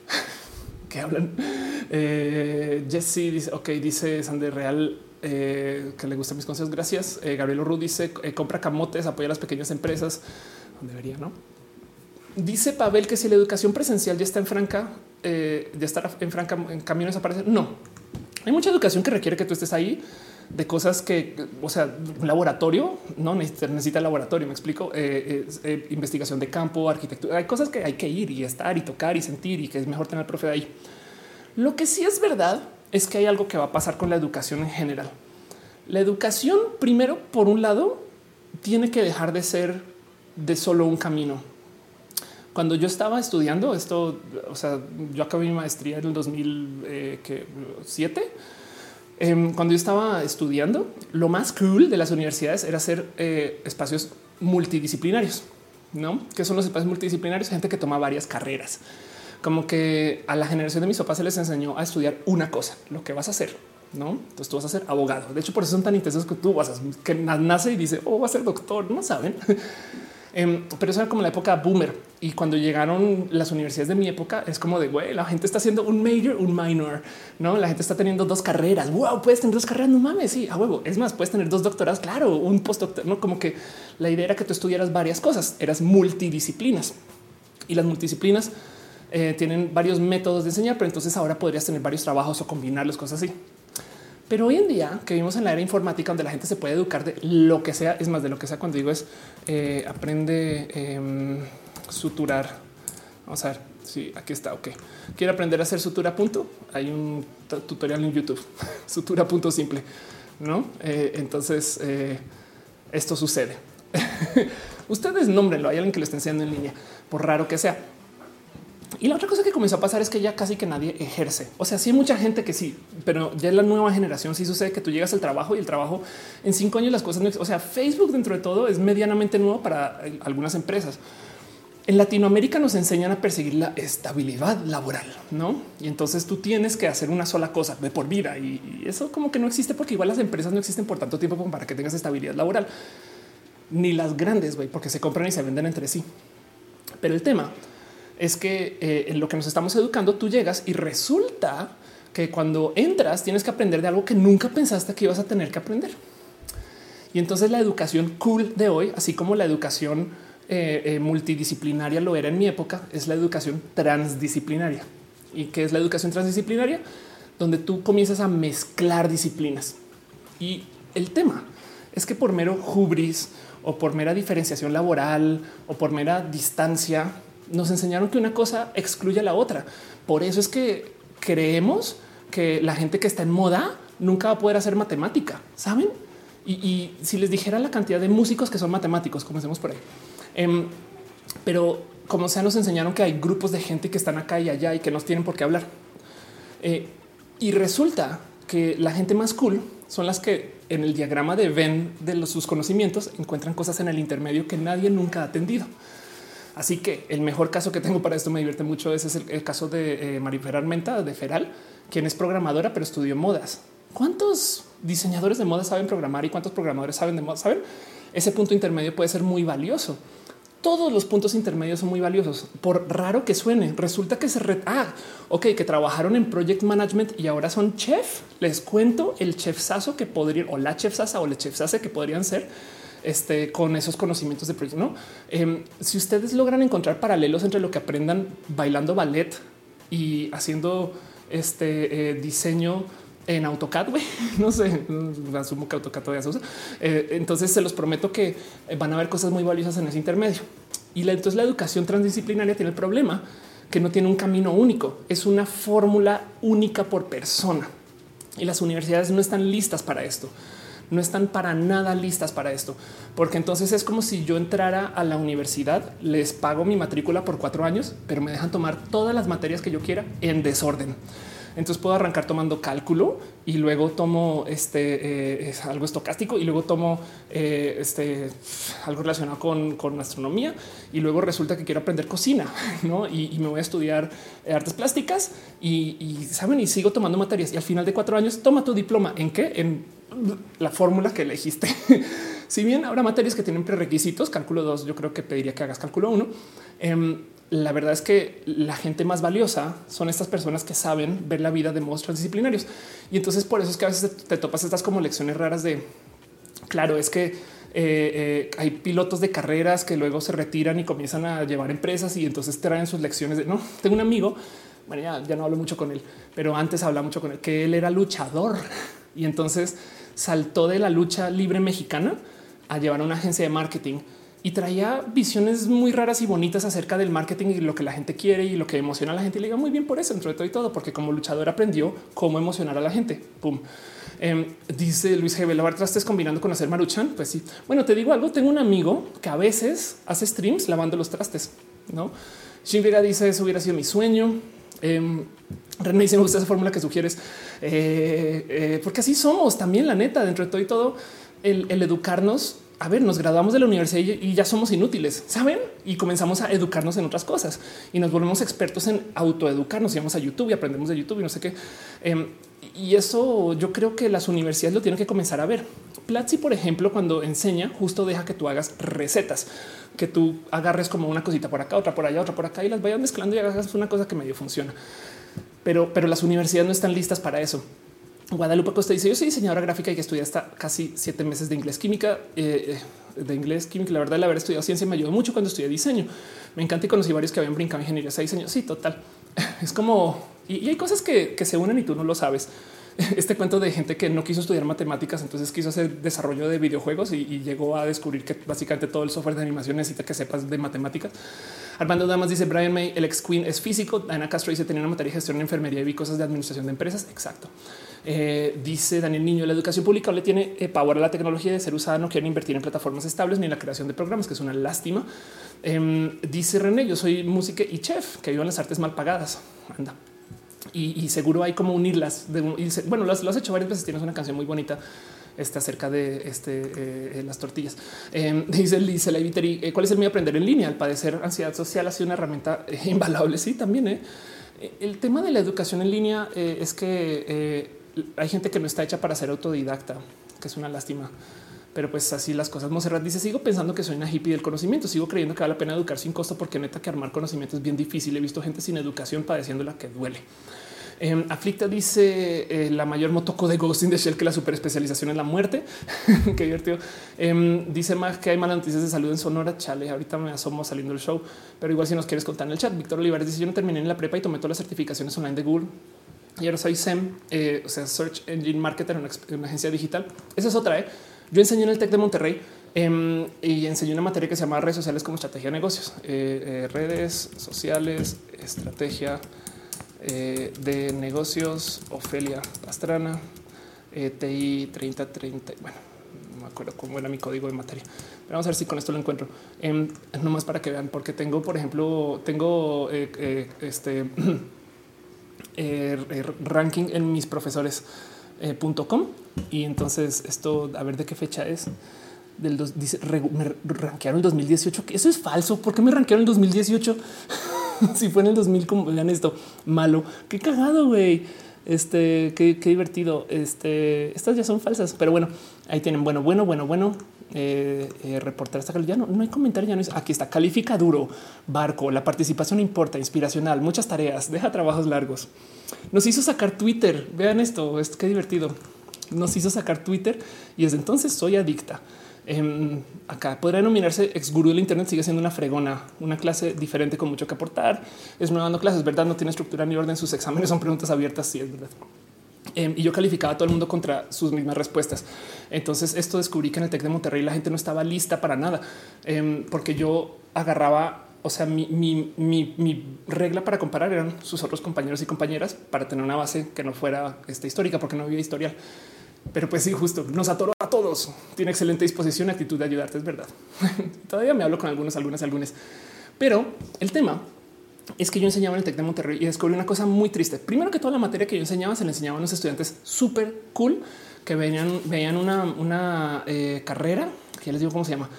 [LAUGHS] que hablan? Eh, Jesse dice, ok, dice Sander Real eh, que le gustan mis consejos. Gracias. Eh, Gabriel Ru dice compra camotes, apoya a las pequeñas empresas. Debería, no? Dice Pavel que si la educación presencial ya está en franca, ya estará en franca en camino a desaparecer. No, hay mucha educación que requiere que tú estés ahí de cosas que, o sea, un laboratorio no necesita, necesita laboratorio. Me explico. Eh, eh, investigación de campo, arquitectura. Hay cosas que hay que ir y estar y tocar y sentir y que es mejor tener al profe de ahí. Lo que sí es verdad es que hay algo que va a pasar con la educación en general. La educación, primero, por un lado, tiene que dejar de ser de solo un camino. Cuando yo estaba estudiando esto, o sea, yo acabé mi maestría en el 2007. Eh, em, cuando yo estaba estudiando, lo más cool de las universidades era hacer eh, espacios multidisciplinarios, ¿no? Que son los espacios multidisciplinarios? Gente que toma varias carreras. Como que a la generación de mis papás se les enseñó a estudiar una cosa, lo que vas a hacer, no? Entonces tú vas a ser abogado. De hecho, por eso son tan intensos que tú vas a que nace y dice, oh, va a ser doctor. No saben. [LAUGHS] Em, pero eso era como la época boomer. Y cuando llegaron las universidades de mi época, es como de güey, la gente está haciendo un major, un minor, no? La gente está teniendo dos carreras. Wow, puedes tener dos carreras. No mames. Sí, a huevo. Es más, puedes tener dos doctorados. Claro, un postdoctor, no como que la idea era que tú estudiaras varias cosas, eras multidisciplinas y las multidisciplinas eh, tienen varios métodos de enseñar, pero entonces ahora podrías tener varios trabajos o combinar las cosas así. Pero hoy en día que vivimos en la era informática donde la gente se puede educar de lo que sea, es más de lo que sea cuando digo es eh, aprende eh, suturar. Vamos a ver si aquí está. Ok, quiere aprender a hacer sutura punto. Hay un tutorial en YouTube, [LAUGHS] sutura punto simple, no? Eh, entonces eh, esto sucede. [LAUGHS] Ustedes nómbrenlo. Hay alguien que lo está enseñando en línea, por raro que sea. Y la otra cosa que comenzó a pasar es que ya casi que nadie ejerce. O sea, sí hay mucha gente que sí, pero ya en la nueva generación sí sucede que tú llegas al trabajo y el trabajo en cinco años las cosas no. O sea, Facebook dentro de todo es medianamente nuevo para eh, algunas empresas. En Latinoamérica nos enseñan a perseguir la estabilidad laboral, no? Y entonces tú tienes que hacer una sola cosa de por vida y, eso como que no existe porque igual las empresas no existen por tanto tiempo para que tengas estabilidad laboral, ni las grandes, güey, porque se compran y se venden entre sí. Pero el tema es que eh, en lo que nos estamos educando, tú llegas y resulta que cuando entras tienes que aprender de algo que nunca pensaste que ibas a tener que aprender. Y entonces la educación cool de hoy, así como la educación eh, eh, multidisciplinaria lo era en mi época, es la educación transdisciplinaria. ¿Y qué es la educación transdisciplinaria? Donde tú comienzas a mezclar disciplinas. Y el tema es que por mero hubris o por mera diferenciación laboral o por mera distancia, nos enseñaron que una cosa excluye a la otra. Por eso es que creemos que la gente que está en moda nunca va a poder hacer matemática, ¿saben? Y, si les dijera la cantidad de músicos que son matemáticos, comencemos por ahí. Em, pero como sea, nos enseñaron que hay grupos de gente que están acá y allá y que nos tienen por qué hablar. Eh, y resulta que la gente más cool son las que en el diagrama de Venn de sus conocimientos encuentran cosas en el intermedio que nadie nunca ha atendido. Así que el mejor caso que tengo para esto me divierte mucho. Ese es el, caso de eh, Marifera Armenta de Feral, quien es programadora, pero estudió modas. ¿Cuántos diseñadores de moda saben programar y cuántos programadores saben de moda? Saben ese punto intermedio puede ser muy valioso. Todos los puntos intermedios son muy valiosos. Por raro que suene, resulta que se re ah, ok, que trabajaron en project management y ahora son chef. Les cuento el chefsazo que podrían o la chefsasa o la chefsase que podrían ser este, con esos conocimientos de proyecto. ¿no? Em, si ustedes logran encontrar paralelos entre lo que aprendan bailando ballet y haciendo este eh, diseño en AutoCAD, güey. [LAUGHS] No sé, asumo que AutoCAD todavía se usa. Eh, entonces se los prometo que van a haber cosas muy valiosas en ese intermedio. Y entonces la educación transdisciplinaria tiene el problema que no tiene un camino único, es una fórmula única por persona. Y las universidades no están listas para esto no están para nada listas para esto, porque entonces es como si yo entrara a la universidad, les pago mi matrícula por cuatro años, pero me dejan tomar todas las materias que yo quiera en desorden. Entonces puedo arrancar tomando cálculo y luego tomo este eh, algo estocástico y luego tomo eh, este algo relacionado con, astronomía y luego resulta que quiero aprender cocina [LAUGHS] ¿no? y, me voy a estudiar artes plásticas y, y saben y sigo tomando materias y al final de cuatro años toma tu diploma en qué en la fórmula que elegiste. [LAUGHS] si bien habrá materias que tienen prerequisitos, cálculo 2, yo creo que pediría que hagas cálculo 1. La verdad es que la gente más valiosa son estas personas que saben ver la vida de modos transdisciplinarios. Y entonces por eso es que a veces te topas estas como lecciones raras de, claro, es que eh, eh, hay pilotos de carreras que luego se retiran y comienzan a llevar empresas y entonces traen sus lecciones de no. Tengo un amigo, bueno, ya, ya no hablo mucho con él, pero antes hablaba mucho con él, que él era luchador y entonces saltó de la lucha libre mexicana a llevar a una agencia de marketing y traía visiones muy raras y bonitas acerca del marketing y lo que la gente quiere y lo que emociona a la gente. Y le diga muy bien por eso, entre todo y todo, porque como luchador aprendió cómo emocionar a la gente. Pum. Em, dice Luis G. lavar trastes combinando con hacer maruchan. Pues sí. Bueno, te digo algo. Tengo un amigo que a veces hace streams lavando los trastes. No, Shin Vega dice eso hubiera sido mi sueño. Eh, René dice me gusta esa fórmula que sugieres, eh, eh, porque así somos también, la neta, dentro de todo y todo, el, educarnos. A ver, nos graduamos de la universidad y, ya somos inútiles, saben? Y comenzamos a educarnos en otras cosas y nos volvemos expertos en autoeducarnos. Y vamos a YouTube y aprendemos de YouTube y no sé qué. Em, y eso yo creo que las universidades lo tienen que comenzar a ver. Platzi, por ejemplo, cuando enseña, justo deja que tú hagas recetas, que tú agarres como una cosita por acá, otra por allá, otra por acá y las vayas mezclando y hagas una cosa que medio funciona pero, pero las universidades no están listas para eso. Guadalupe Costa dice: Yo soy diseñadora gráfica y que estudié hasta casi siete meses de inglés química. Eh, de inglés química, la verdad, el haber estudiado ciencia me ayudó mucho cuando estudié diseño. Me encanta y conocí varios que habían brincado ingeniería de diseño. Sí, total. [LAUGHS] Es como y, hay cosas que, que se unen y tú no lo sabes. [LAUGHS] este cuento de gente que no quiso estudiar matemáticas, entonces quiso hacer desarrollo de videojuegos y, llegó a descubrir que básicamente todo el software de animación necesita que sepas de matemáticas. Armando Damas dice Brian May, el ex Queen es físico. Ana Castro dice tenía una materia de gestión en enfermería y vi cosas de administración de empresas. Exacto. Eh, dice Daniel Niño, la educación pública le tiene eh, power a la tecnología de ser usada, no quieren invertir en plataformas estables ni en la creación de programas, que es una lástima. Em, dice René, yo soy música y chef, que vivo en las artes mal pagadas. Anda y, seguro hay como unirlas. De, bueno, lo has, hecho varias veces. Tienes una canción muy bonita está acerca de este, eh, las tortillas. Eh, [LAUGHS] dice dice la eh, ¿cuál es el mío aprender en línea? Al padecer ansiedad social ha sido una herramienta [LAUGHS] invaluable. Sí, también. El tema de la educación en línea es que hay gente que no está hecha para ser autodidacta, que es una lástima. Pero pues así las cosas. Monserrat dice: Sigo pensando que soy una hippie del conocimiento. Sigo creyendo que vale la pena educar sin costo, porque neta que armar conocimiento es bien difícil. He visto gente sin educación padeciendo la que duele. Eh, Aflicta dice eh, la mayor motoco de Ghost in Shell que la super especialización en la muerte. [LAUGHS] Qué divertido. Em, dice más que hay malas noticias de salud en Sonora. Chale, ahorita me asomo saliendo del show, pero igual si nos quieres contar en el chat. Víctor Olivares dice yo no terminé en la prepa y tomé todas las certificaciones online de Google. Y ahora soy SEM, eh, o sea, Search Engine Marketer en una, agencia digital. Esa es otra. ¿eh? Yo enseñé en el Tec de Monterrey em, y enseñé una materia que se llama redes sociales como estrategia de negocios, redes sociales, estrategia eh, de negocios, Ofelia Pastrana, eh, TI 3030. Bueno, no me acuerdo cómo era mi código de materia. Pero vamos a ver si con esto lo encuentro. Eh, nomás para que vean, porque tengo, por ejemplo, tengo [CLEARS THROAT] eh, este ranking en mis profesores.com y entonces esto, a ver de qué fecha es del dos, dice, rankearon el 2018. que Eso es falso. ¿Por qué me rankearon el 2018? [LAUGHS] si fue en el 2000, como vean esto malo, qué cagado, güey. Este, qué, divertido. Este, estas ya son falsas, pero bueno, ahí tienen. Bueno, bueno, bueno, bueno. Eh, eh, reportar esta calidad. No, no hay comentario. Ya no es aquí está. Califica duro. Barco. La participación importa. Inspiracional. Muchas tareas. [LAUGHS] Deja trabajos largos. Nos hizo sacar Twitter. Vean esto. Es qué divertido. Nos hizo sacar Twitter y desde entonces soy adicta. Em, acá podría denominarse ex gurú del Internet, sigue siendo una fregona, una clase diferente con mucho que aportar. Es nueva dando clases, verdad, no tiene estructura ni orden. Sus exámenes son preguntas abiertas. Sí, es verdad. Em, y yo calificaba a todo el mundo contra sus mismas respuestas. Entonces, esto descubrí que en el Tec de Monterrey la gente no estaba lista para nada, em, porque yo agarraba o sea, mi, mi, mi, mi, regla para comparar eran sus otros compañeros y compañeras para tener una base que no fuera esta histórica, porque no había historial. Pero pues sí, justo nos atoró a todos. Tiene excelente disposición y actitud de ayudarte, es verdad. [LAUGHS] Todavía me hablo con algunos, algunas, algunas. Pero el tema es que yo enseñaba en el Tec de Monterrey y descubrí una cosa muy triste. Primero que toda la materia que yo enseñaba se le enseñaban a los estudiantes súper cool que veían, veían una, una eh, carrera que les digo cómo se llama.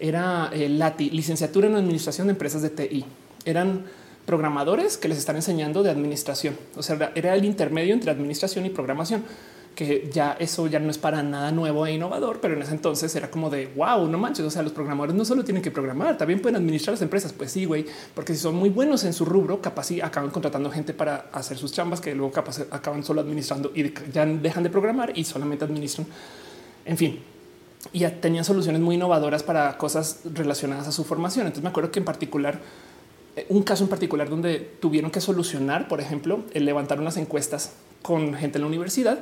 Era eh, LATI, licenciatura en administración de empresas de TI. Eran programadores que les están enseñando de administración. O sea, era el intermedio entre administración y programación que ya eso ya no es para nada nuevo e innovador, pero en ese entonces era como de wow, no manches. O sea, los programadores no solo tienen que programar, también pueden administrar las empresas. Pues sí, güey, porque si son muy buenos en su rubro, capaz sí acaban contratando gente para hacer sus chambas que luego capaz acaban solo administrando y ya dejan de programar y solamente administran. En fin, y ya tenían soluciones muy innovadoras para cosas relacionadas a su formación. Entonces me acuerdo que en particular eh, un caso en particular donde tuvieron que solucionar, por ejemplo, el levantar unas encuestas con gente en la universidad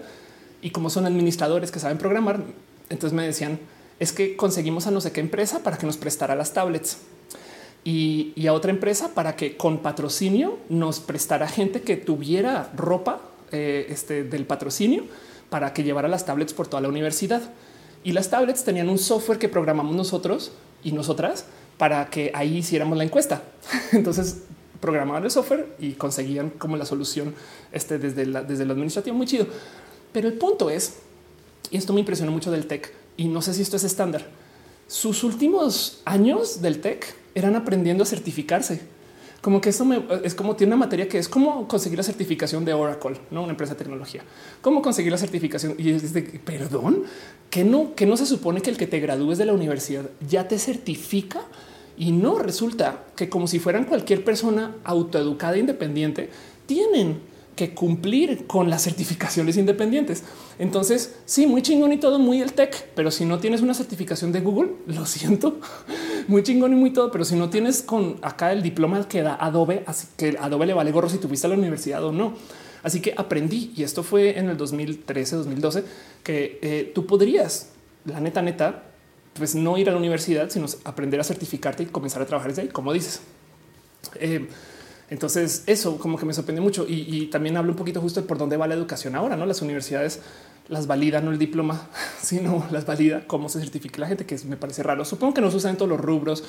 y como son administradores que saben programar, entonces me decían es que conseguimos a no sé qué empresa para que nos prestara las tablets y, a otra empresa para que con patrocinio nos prestara gente que tuviera ropa eh, este, del patrocinio para que llevara las tablets por toda la universidad. Y las tablets tenían un software que programamos nosotros y nosotras para que ahí hiciéramos la encuesta. [LAUGHS] Entonces programaban el software y conseguían como la solución este, desde, la, desde el administrativo. Muy chido. Pero el punto es, y esto me impresionó mucho del tech, y no sé si esto es estándar, sus últimos años del tech eran aprendiendo a certificarse. Como que eso es como tiene una materia que es cómo conseguir la certificación de Oracle, no una empresa de tecnología. Cómo conseguir la certificación y es de perdón, que no, que no se supone que el que te gradúes de la universidad ya te certifica y no resulta que como si fueran cualquier persona autoeducada e independiente, tienen que cumplir con las certificaciones independientes. Entonces, sí, muy chingón y todo, muy el tech, pero si no tienes una certificación de Google, [LAUGHS] lo siento, muy chingón y muy todo, pero si no tienes con acá el diploma que da Adobe, así que Adobe le vale gorro si tuviste a la universidad o no. Así que aprendí, y esto fue en el 2013, 2012, que eh, tú podrías, la neta, neta, pues no ir a la universidad, sino aprender a certificarte y comenzar a trabajar desde ahí, como dices. Eh, entonces eso como que me sorprende mucho y, también hablo un poquito justo de por dónde va la educación ahora, no las universidades las validan no el diploma, [LAUGHS] sino las valida cómo se certifica la gente, que me parece raro. Supongo que no se usa en todos los rubros,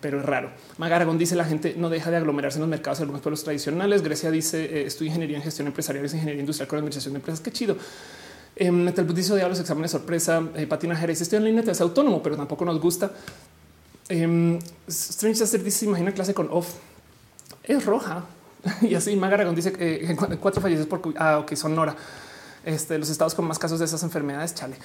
pero es raro. Magaragón dice la gente no deja de aglomerarse en los mercados de algunos pueblos tradicionales. Grecia dice eh, estudio ingeniería en gestión empresarial, es ingeniería industrial con administración de empresas. Qué chido. Eh, Metal dice de los exámenes sorpresa. Eh, Patina Jerez estoy en línea, te autónomo, pero tampoco nos gusta. Eh, Strange dice imagina clase con off es roja. [LAUGHS] Y así Magaragón dice que cuatro fallecidos por ah, ok, Sonora. Este, los estados con más casos de esas enfermedades. Chale.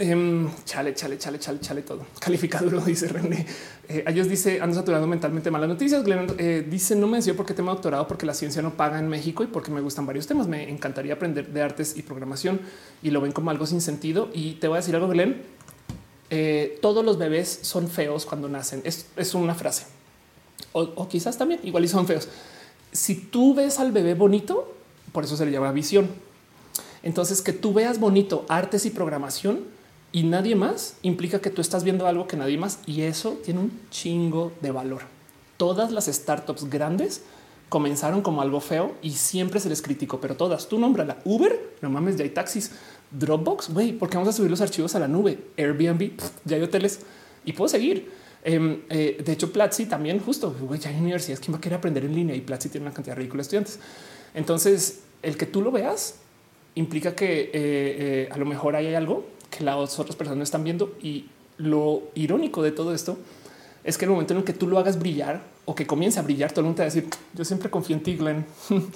Em, chale, chale, chale, chale, chale todo. [LAUGHS] Calificaduro, dice René. Eh, ellos dice ando saturando mentalmente malas noticias. Eh, dice no me decía por qué tema doctorado, porque la ciencia no paga en México y porque me gustan varios temas. Me encantaría aprender de artes y programación y lo ven como algo sin sentido. Y te voy a decir algo, Glenn. Eh, todos los bebés son feos cuando nacen. es una frase o, quizás también igual y son feos. Si tú ves al bebé bonito, por eso se le llama visión. Entonces, que tú veas bonito artes y programación y nadie más implica que tú estás viendo algo que nadie más y eso tiene un chingo de valor. Todas las startups grandes comenzaron como algo feo y siempre se les criticó, pero todas tú la Uber, no mames, ya hay taxis, Dropbox, güey, porque vamos a subir los archivos a la nube, Airbnb, ya hay hoteles y puedo seguir. Em, eh, de hecho, Platzi también justo ya hay universidades que va a querer aprender en línea y Platzi tiene una cantidad ridícula de estudiantes. Entonces, el que tú lo veas implica que eh, eh, a lo mejor hay algo que las otras personas no están viendo. Y lo irónico de todo esto es que el momento en el que tú lo hagas brillar o que comience a brillar, todo el mundo te va a decir yo siempre confío en ti, Glenn. [LAUGHS]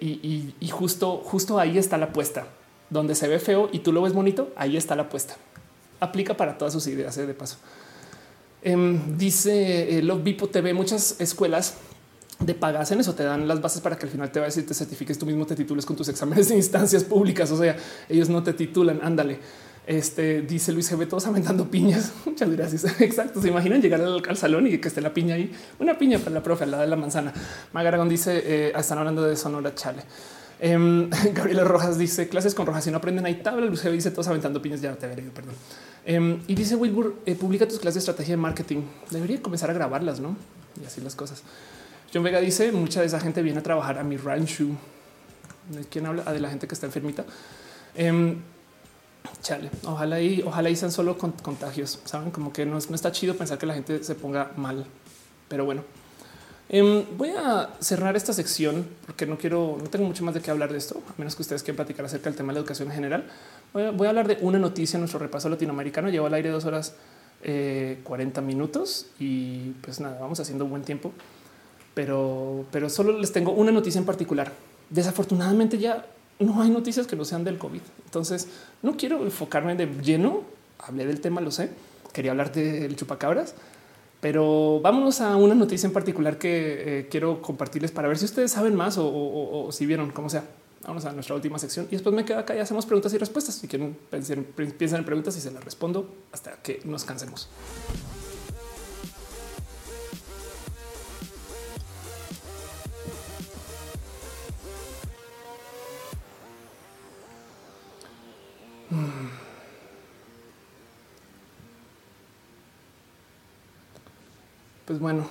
y, justo ahí está la apuesta donde se ve feo y tú lo ves bonito. Ahí está la apuesta. Aplica para todas sus ideas de paso. Em, dice eh, Love TV, muchas escuelas de pagas en eso, te dan las bases para que al final te va a decir, te certifiques tú mismo, te titules con tus exámenes de instancias públicas. O sea, ellos no te titulan. Ándale. Este dice Luis GB, todos aventando piñas. [LAUGHS] Muchas gracias. [LAUGHS] Exacto. Se imaginan llegar al, al salón y que esté la piña ahí. Una piña para la profe al lado de la manzana. Magaragón dice: eh, Están hablando de Sonora Chale. Em, [LAUGHS] Gabriela Rojas dice clases con Rojas. Si no aprenden, hay tabla. Luis dice todos aventando piñas. Ya te veré, perdón. Em, y dice Wilbur: eh, publica tus clases de estrategia de marketing. Debería comenzar a grabarlas, no? Y así las cosas. John Vega dice: Mucha de esa gente viene a trabajar a mi rancho. ¿De quién habla? Ah, de la gente que está enfermita. Em, Chale, ojalá y ojalá y sean solo con- contagios. Saben como que no, no está chido pensar que la gente se ponga mal, pero bueno. Em, voy a cerrar esta sección porque no quiero, no tengo mucho más de qué hablar de esto, a menos que ustedes quieran platicar acerca del tema de la educación en general. Voy a, hablar de una noticia en nuestro repaso latinoamericano. Llevo al aire dos horas eh, 40 minutos y pues nada, vamos haciendo buen tiempo, pero, pero solo les tengo una noticia en particular. Desafortunadamente ya no hay noticias que no sean del COVID. Entonces no quiero enfocarme de lleno. Hablé del tema, lo sé. Quería hablar del chupacabras, pero vámonos a una noticia en particular que eh, quiero compartirles para ver si ustedes saben más o, si vieron, como sea. Vamos a nuestra última sección y después me quedo acá y hacemos preguntas y respuestas. Si quieren piensen, en preguntas y se las respondo hasta que nos cansemos. Pues bueno,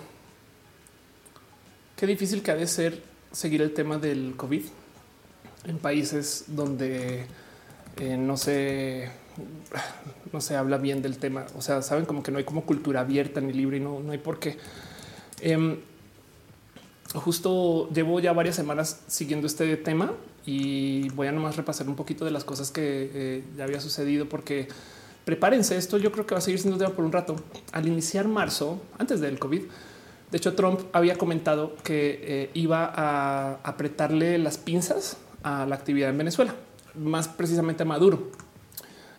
qué difícil que ha de ser seguir el tema del COVID en países donde eh, no se no se habla bien del tema. O sea, saben como que no hay como cultura abierta ni libre y no, no hay por qué. Em, justo llevo ya varias semanas siguiendo este tema y voy a nomás repasar un poquito de las cosas que eh, ya había sucedido porque prepárense, esto yo creo que va a seguir siendo tema por un rato. Al iniciar marzo, antes del COVID, de hecho Trump había comentado que eh, iba a apretarle las pinzas a la actividad en Venezuela, más precisamente a Maduro.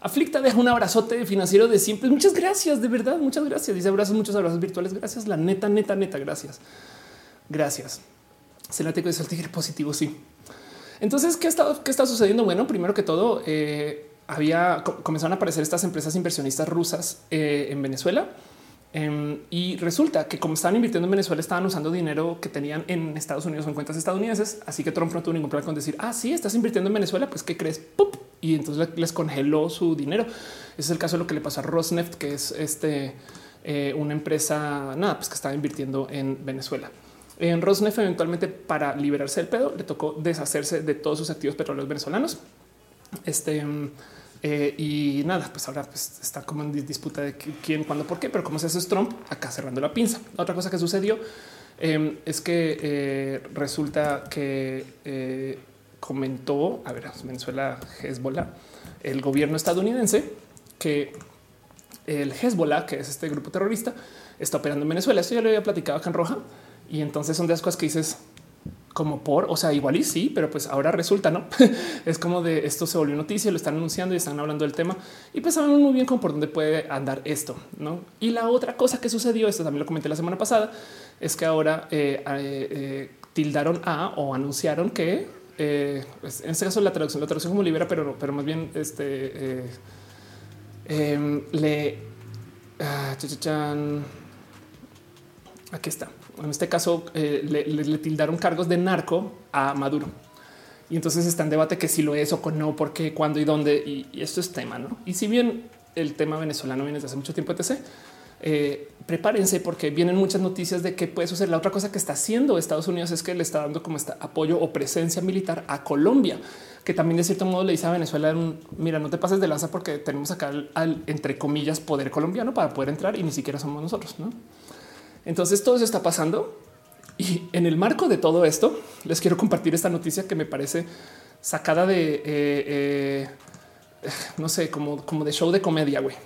Aflicta deja un abrazote financiero de siempre. Muchas gracias, de verdad, muchas gracias. Dice abrazos, muchos abrazos virtuales. Gracias, la neta, neta, neta, gracias. Gracias. Celático es el tigre positivo, sí. Entonces, ¿qué está, qué está sucediendo? Bueno, primero que todo, eh, había co- comenzaron a aparecer estas empresas inversionistas rusas eh, en Venezuela. Em, y resulta que como estaban invirtiendo en Venezuela, estaban usando dinero que tenían en Estados Unidos o en cuentas estadounidenses. Así que Trump no tuvo ningún problema con decir, ah, sí, estás invirtiendo en Venezuela, pues ¿qué crees? Y entonces le- les congeló su dinero. Ese es el caso de lo que le pasó a Rosneft, que es este, eh, una empresa, nada, pues que estaba invirtiendo en Venezuela. En Rosneft eventualmente para liberarse del pedo le tocó deshacerse de todos sus activos petroleros venezolanos. Este mm, eh, y nada, pues ahora pues, está como en dis- disputa de qui- quién, cuándo, por qué, pero como se hace es Trump acá cerrando la pinza. Otra cosa que sucedió eh, es que eh, resulta que eh, comentó, a ver, Venezuela, Hezbollah, el gobierno estadounidense que el Hezbollah, que es este grupo terrorista, está operando en Venezuela. Esto ya lo había platicado acá en Roja. Y entonces son de las cosas que dices como por, o sea, igual y sí, pero pues ahora resulta, ¿no? [LAUGHS] es como de esto se volvió noticia, lo están anunciando y están hablando del tema y pues sabemos muy bien cómo por dónde puede andar esto, ¿no? Y la otra cosa que sucedió, esto también lo comenté la semana pasada, es que ahora eh, eh, eh, tildaron a o anunciaron que pues, en este caso la traducción, la traducción como libera, pero, pero más bien este em, le ah, aquí está. En este caso eh, le, tildaron cargos de narco a Maduro. Y entonces está en debate que si lo es o con no, por qué, cuándo y dónde. Y, esto es tema, ¿no? Y si bien el tema venezolano viene desde hace mucho tiempo, etc., eh, prepárense porque vienen muchas noticias de que puede suceder. La otra cosa que está haciendo Estados Unidos es que le está dando como este apoyo o presencia militar a Colombia, que también de cierto modo le dice a Venezuela, "Mm, mira, no te pases de lanza porque tenemos acá al, al, entre comillas poder colombiano para poder entrar y ni siquiera somos nosotros, ¿no? Entonces todo eso está pasando y en el marco de todo esto les quiero compartir esta noticia que me parece sacada de, eh, eh, no sé, como, como de show de comedia, güey.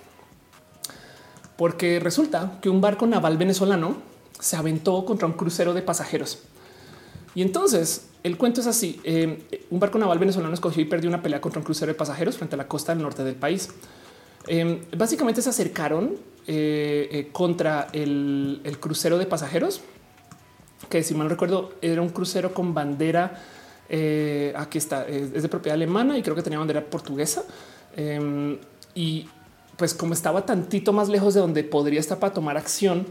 Porque resulta que un barco naval venezolano se aventó contra un crucero de pasajeros. Y entonces el cuento es así. eh, un barco naval venezolano escogió y perdió una pelea contra un crucero de pasajeros frente a la costa del norte del país. Básicamente se acercaron eh, eh, contra el, crucero de pasajeros, que si mal recuerdo era un crucero con bandera. eh, aquí está, es, de propiedad alemana y creo que tenía bandera portuguesa. Eh, y pues como estaba tantito más lejos de donde podría estar para tomar acción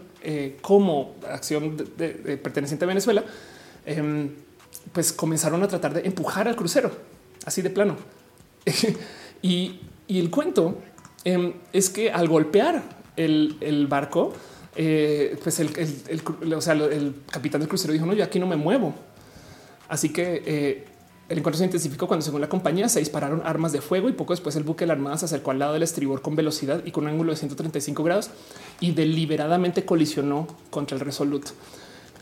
como acción perteneciente a Venezuela, em, pues comenzaron a tratar de empujar al crucero así de plano. [LAUGHS] y, y, el cuento em, es que al golpear el, barco, eh, pues el capitán del crucero dijo no, yo aquí no me muevo. Así que eh, el encuentro se intensificó cuando, según la compañía, se dispararon armas de fuego y poco después el buque de la Armada se acercó al lado del estribor con velocidad y con un ángulo de 135 grados y deliberadamente colisionó contra el Resolute.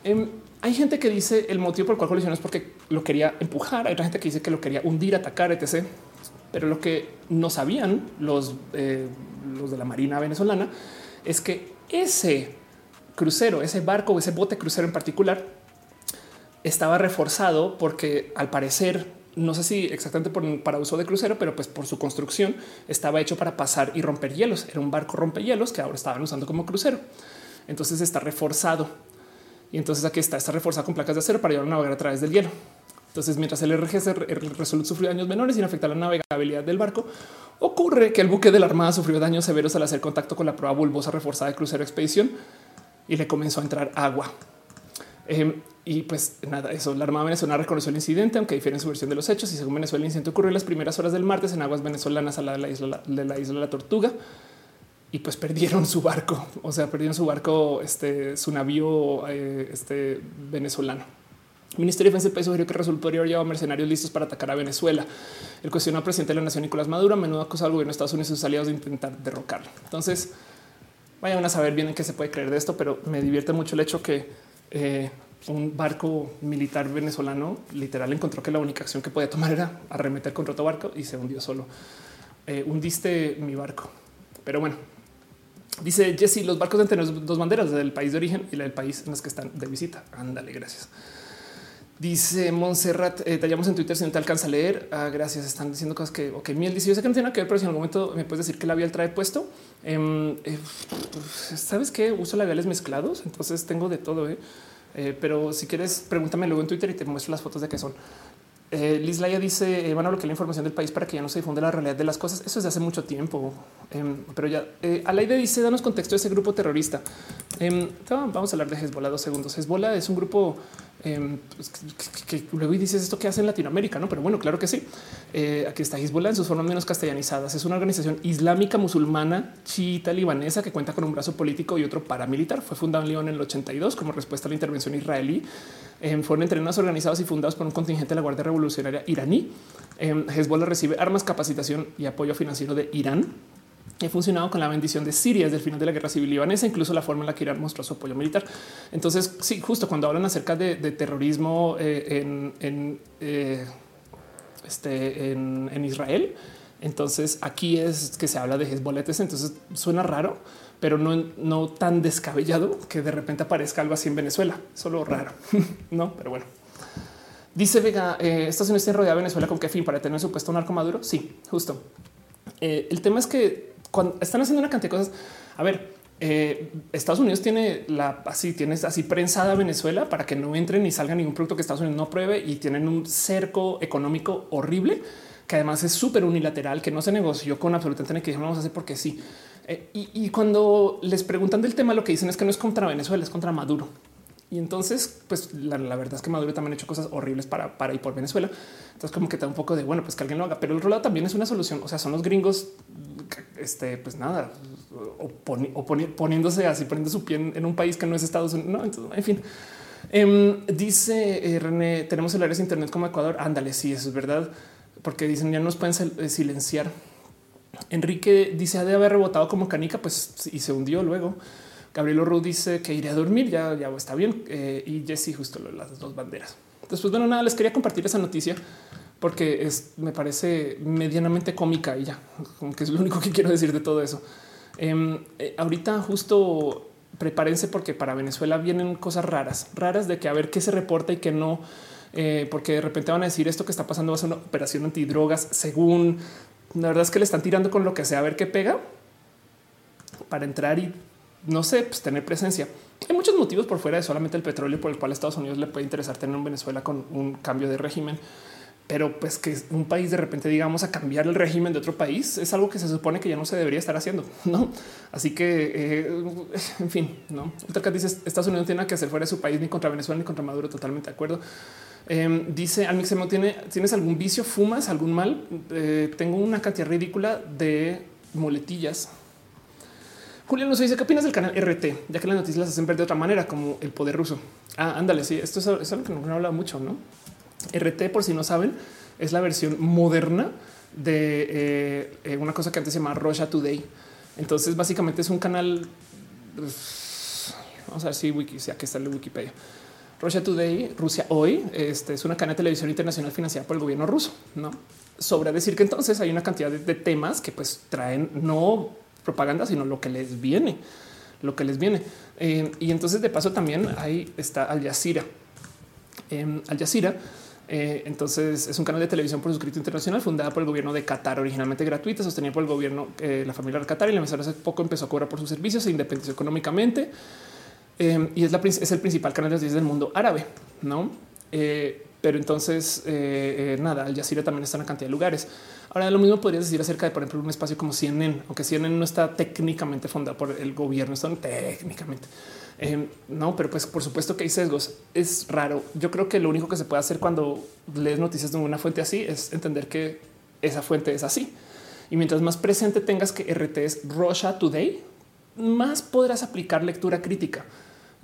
Em, hay gente que dice el motivo por el cual colisionó es porque lo quería empujar. Hay otra gente que dice que lo quería hundir, atacar, etc. Pero lo que no sabían los, eh, los de la Marina venezolana es que ese crucero, ese barco, ese bote crucero en particular, estaba reforzado porque al parecer, no sé si exactamente por, para uso de crucero, pero pues por su construcción estaba hecho para pasar y romper hielos. Era un barco rompehielos que ahora estaban usando como crucero. Entonces está reforzado. Y entonces aquí está, está reforzado con placas de acero para llevar a navegar a través del hielo. Entonces, mientras el RGS Resolute sufrió daños menores sin afectar la navegabilidad del barco, ocurre que el buque de la Armada sufrió daños severos al hacer contacto con la prueba bulbosa reforzada de crucero expedición y le comenzó a entrar agua. Em, y pues nada, eso. La Armada venezolana reconoció el incidente, aunque difiere en su versión de los hechos. Y según Venezuela, el incidente ocurrió en las primeras horas del martes en aguas venezolanas a la de la isla de la isla la Tortuga. Y pues perdieron su barco, o sea, perdieron su barco, este, su navío eh, este, venezolano. El Ministerio de Defensa sugirió que resultó llevaba mercenarios listos para atacar a Venezuela. El cuestionado presidente de la nación, Nicolás Maduro, a menudo acusó al gobierno de Estados Unidos y sus aliados de intentar derrocarlo. Entonces, vayan a saber bien en qué se puede creer de esto, pero me divierte mucho el hecho que eh, un barco militar venezolano literal encontró que la única acción que podía tomar era arremeter contra otro barco y se hundió solo. Eh, hundiste mi barco. Pero bueno, dice Jesse, los barcos deben tener dos banderas, la del país de origen y la del país en las que están de visita. Ándale, gracias. Dice Montserrat, eh, tallamos en Twitter si no te alcanza a leer. Ah, gracias. Están diciendo cosas que, ok, miel dice, yo sé que no tiene nada que ver, pero si en algún momento me puedes decir que labial trae puesto. Em, eh, Sabes que uso labiales mezclados, entonces tengo de todo. Eh. eh, pero si quieres, pregúntame luego en Twitter y te muestro las fotos de qué son. Liz Laia dice, van a bloquear la información del país para que ya no se difunde la realidad de las cosas. Eso es de hace mucho tiempo. Em, pero ya, Alaide dice, danos contexto de ese grupo terrorista. Em, vamos a hablar de Hezbollah dos segundos. Hezbollah es un grupo Em, pues, que, luego dices esto que hace en Latinoamérica, no? Pero bueno, claro que sí. Eh, aquí está Hezbollah en sus formas menos castellanizadas. Es una organización islámica musulmana chiita libanesa que cuenta con un brazo político y otro paramilitar. Fue fundado en León en el 82 como respuesta a la intervención israelí. Em, fueron entrenados, organizados y fundados por un contingente de la Guardia Revolucionaria iraní. Em, Hezbollah recibe armas, capacitación y apoyo financiero de Irán he funcionado con la bendición de Siria desde el final de la guerra civil libanesa, incluso la forma en la que Irán mostró su apoyo militar. Entonces, sí, justo cuando hablan acerca de, terrorismo eh, en, eh, este, en, Israel, entonces aquí es que se habla de Hezbollah. Entonces suena raro, pero no, no tan descabellado que de repente aparezca algo así en Venezuela. Solo raro, [LAUGHS] no? Pero bueno. Dice Vega, eh, Estados Unidos tiene rodeada Venezuela con qué fin para tener supuesto narco maduro. Sí, justo. el tema es que cuando están haciendo una cantidad de cosas. A ver, eh, Estados Unidos tiene la así, tienes así prensada Venezuela para que no entre ni salga ningún producto que Estados Unidos no pruebe y tienen un cerco económico horrible que además es súper unilateral, que no se negoció con absolutamente que vamos a hacer porque sí. Eh, y, cuando les preguntan del tema, lo que dicen es que no es contra Venezuela, es contra Maduro. Y entonces, pues la, verdad es que Maduro también ha hecho cosas horribles para, para y por Venezuela. Entonces, como que está un poco de bueno, pues que alguien lo haga. Pero el otro lado también es una solución. O sea, son los gringos este, pues nada, o, poniéndose así, poniendo su pie en, un país que no es Estados Unidos. No, entonces, en fin. Em, dice eh, René, tenemos celulares Internet como Ecuador. Ándale, sí, eso es verdad, porque dicen ya nos pueden eh, silenciar. Enrique dice de haber rebotado como canica, pues y se hundió luego. Gabriel Ru dice que iré a dormir, ya, ya está bien. Eh, y Jesse, justo las dos banderas. Después, bueno, nada, les quería compartir esa noticia porque es, me parece medianamente cómica y ya, como que es lo único que quiero decir de todo eso. Em, eh, ahorita justo prepárense porque para Venezuela vienen cosas raras, raras de que a ver qué se reporta y qué no, eh, porque de repente van a decir esto que está pasando va a ser una operación antidrogas, según la verdad es que le están tirando con lo que sea a ver qué pega para entrar y no sé, pues tener presencia. Hay muchos motivos por fuera de solamente el petróleo por el cual Estados Unidos le puede interesar tener un Venezuela con un cambio de régimen. pero pues que un país de repente digamos a cambiar el régimen de otro país es algo que se supone que ya no se debería estar haciendo, [LAUGHS] no? Así que, eh, en fin, no. Ultracat dice Estados Unidos no tiene que hacer fuera de su país ni contra Venezuela ni contra Maduro. Totalmente de acuerdo. Eh, dice Almixemo, ¿tiene, ¿tienes algún vicio? ¿Fumas algún mal? Eh, tengo una cantidad ridícula de muletillas. Julián nos dice qué opinas del canal RT, ya que las noticias las hacen ver de otra manera, como el poder ruso. Ah, ándale, sí, esto es, algo que no he hablado mucho, ¿no? RT, por si no saben, es la versión moderna de eh, eh, una cosa que antes se llamaba Russia Today. Entonces, básicamente es un canal. pues, vamos a ver si Wiki, si aquí está el Wikipedia. Russia Today, Rusia hoy, este es una cadena de televisión internacional financiada por el gobierno ruso. No sobra decir que entonces hay una cantidad de, de temas que pues traen no propaganda, sino lo que les viene, lo que les viene. Eh, y entonces, de paso, también ahí está Al Jazeera. Eh, Al Jazeera eh, entonces es un canal de televisión por suscrito internacional fundada por el gobierno de Qatar, originalmente gratuita, sostenida por el gobierno, eh, la familia de Qatar y la emisora hace poco empezó a cobrar por sus servicios e independió económicamente. Eh, y es, es el principal canal de noticias del mundo árabe, no? Eh, pero entonces eh, nada, Al Jazeera también está en una cantidad de lugares. Ahora lo mismo podrías decir acerca de, por ejemplo, un espacio como CNN, aunque CNN no está técnicamente fundado por el gobierno, están técnicamente. Eh, no, pero pues por supuesto que hay sesgos. Es raro. Yo creo que lo único que se puede hacer cuando lees noticias de una fuente así es entender que esa fuente es así. Y mientras más presente tengas que RT es Russia Today, más podrás aplicar lectura crítica.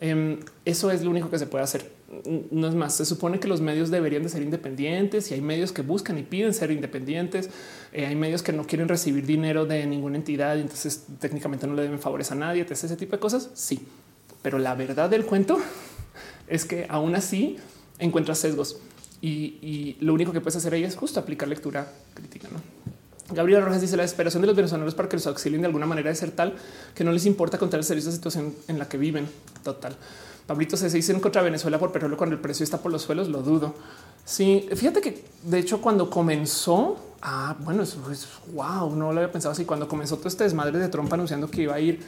Eh, eso es lo único que se puede hacer. No es más. Se supone que los medios deberían de ser independientes y hay medios que buscan y piden ser independientes. Eh, hay medios que no quieren recibir dinero de ninguna entidad y entonces técnicamente no le deben favores a nadie. Entonces, ese tipo de cosas. Sí, pero la verdad del cuento [LAUGHS] es que aún así encuentras sesgos y, lo único que puedes hacer ahí es justo aplicar lectura crítica. ¿no? Gabriela Rojas dice la desesperación de los venezolanos para que los auxilien de alguna manera de ser tal que no les importa contar el servicio de situación en la que viven. Total. Pablito se dice contra Venezuela por petróleo cuando el precio está por los suelos. Lo dudo. Sí, fíjate que de hecho cuando comenzó, ah, bueno, eso es wow, no lo había pensado así. Cuando comenzó todo este desmadre de Trump anunciando que iba a ir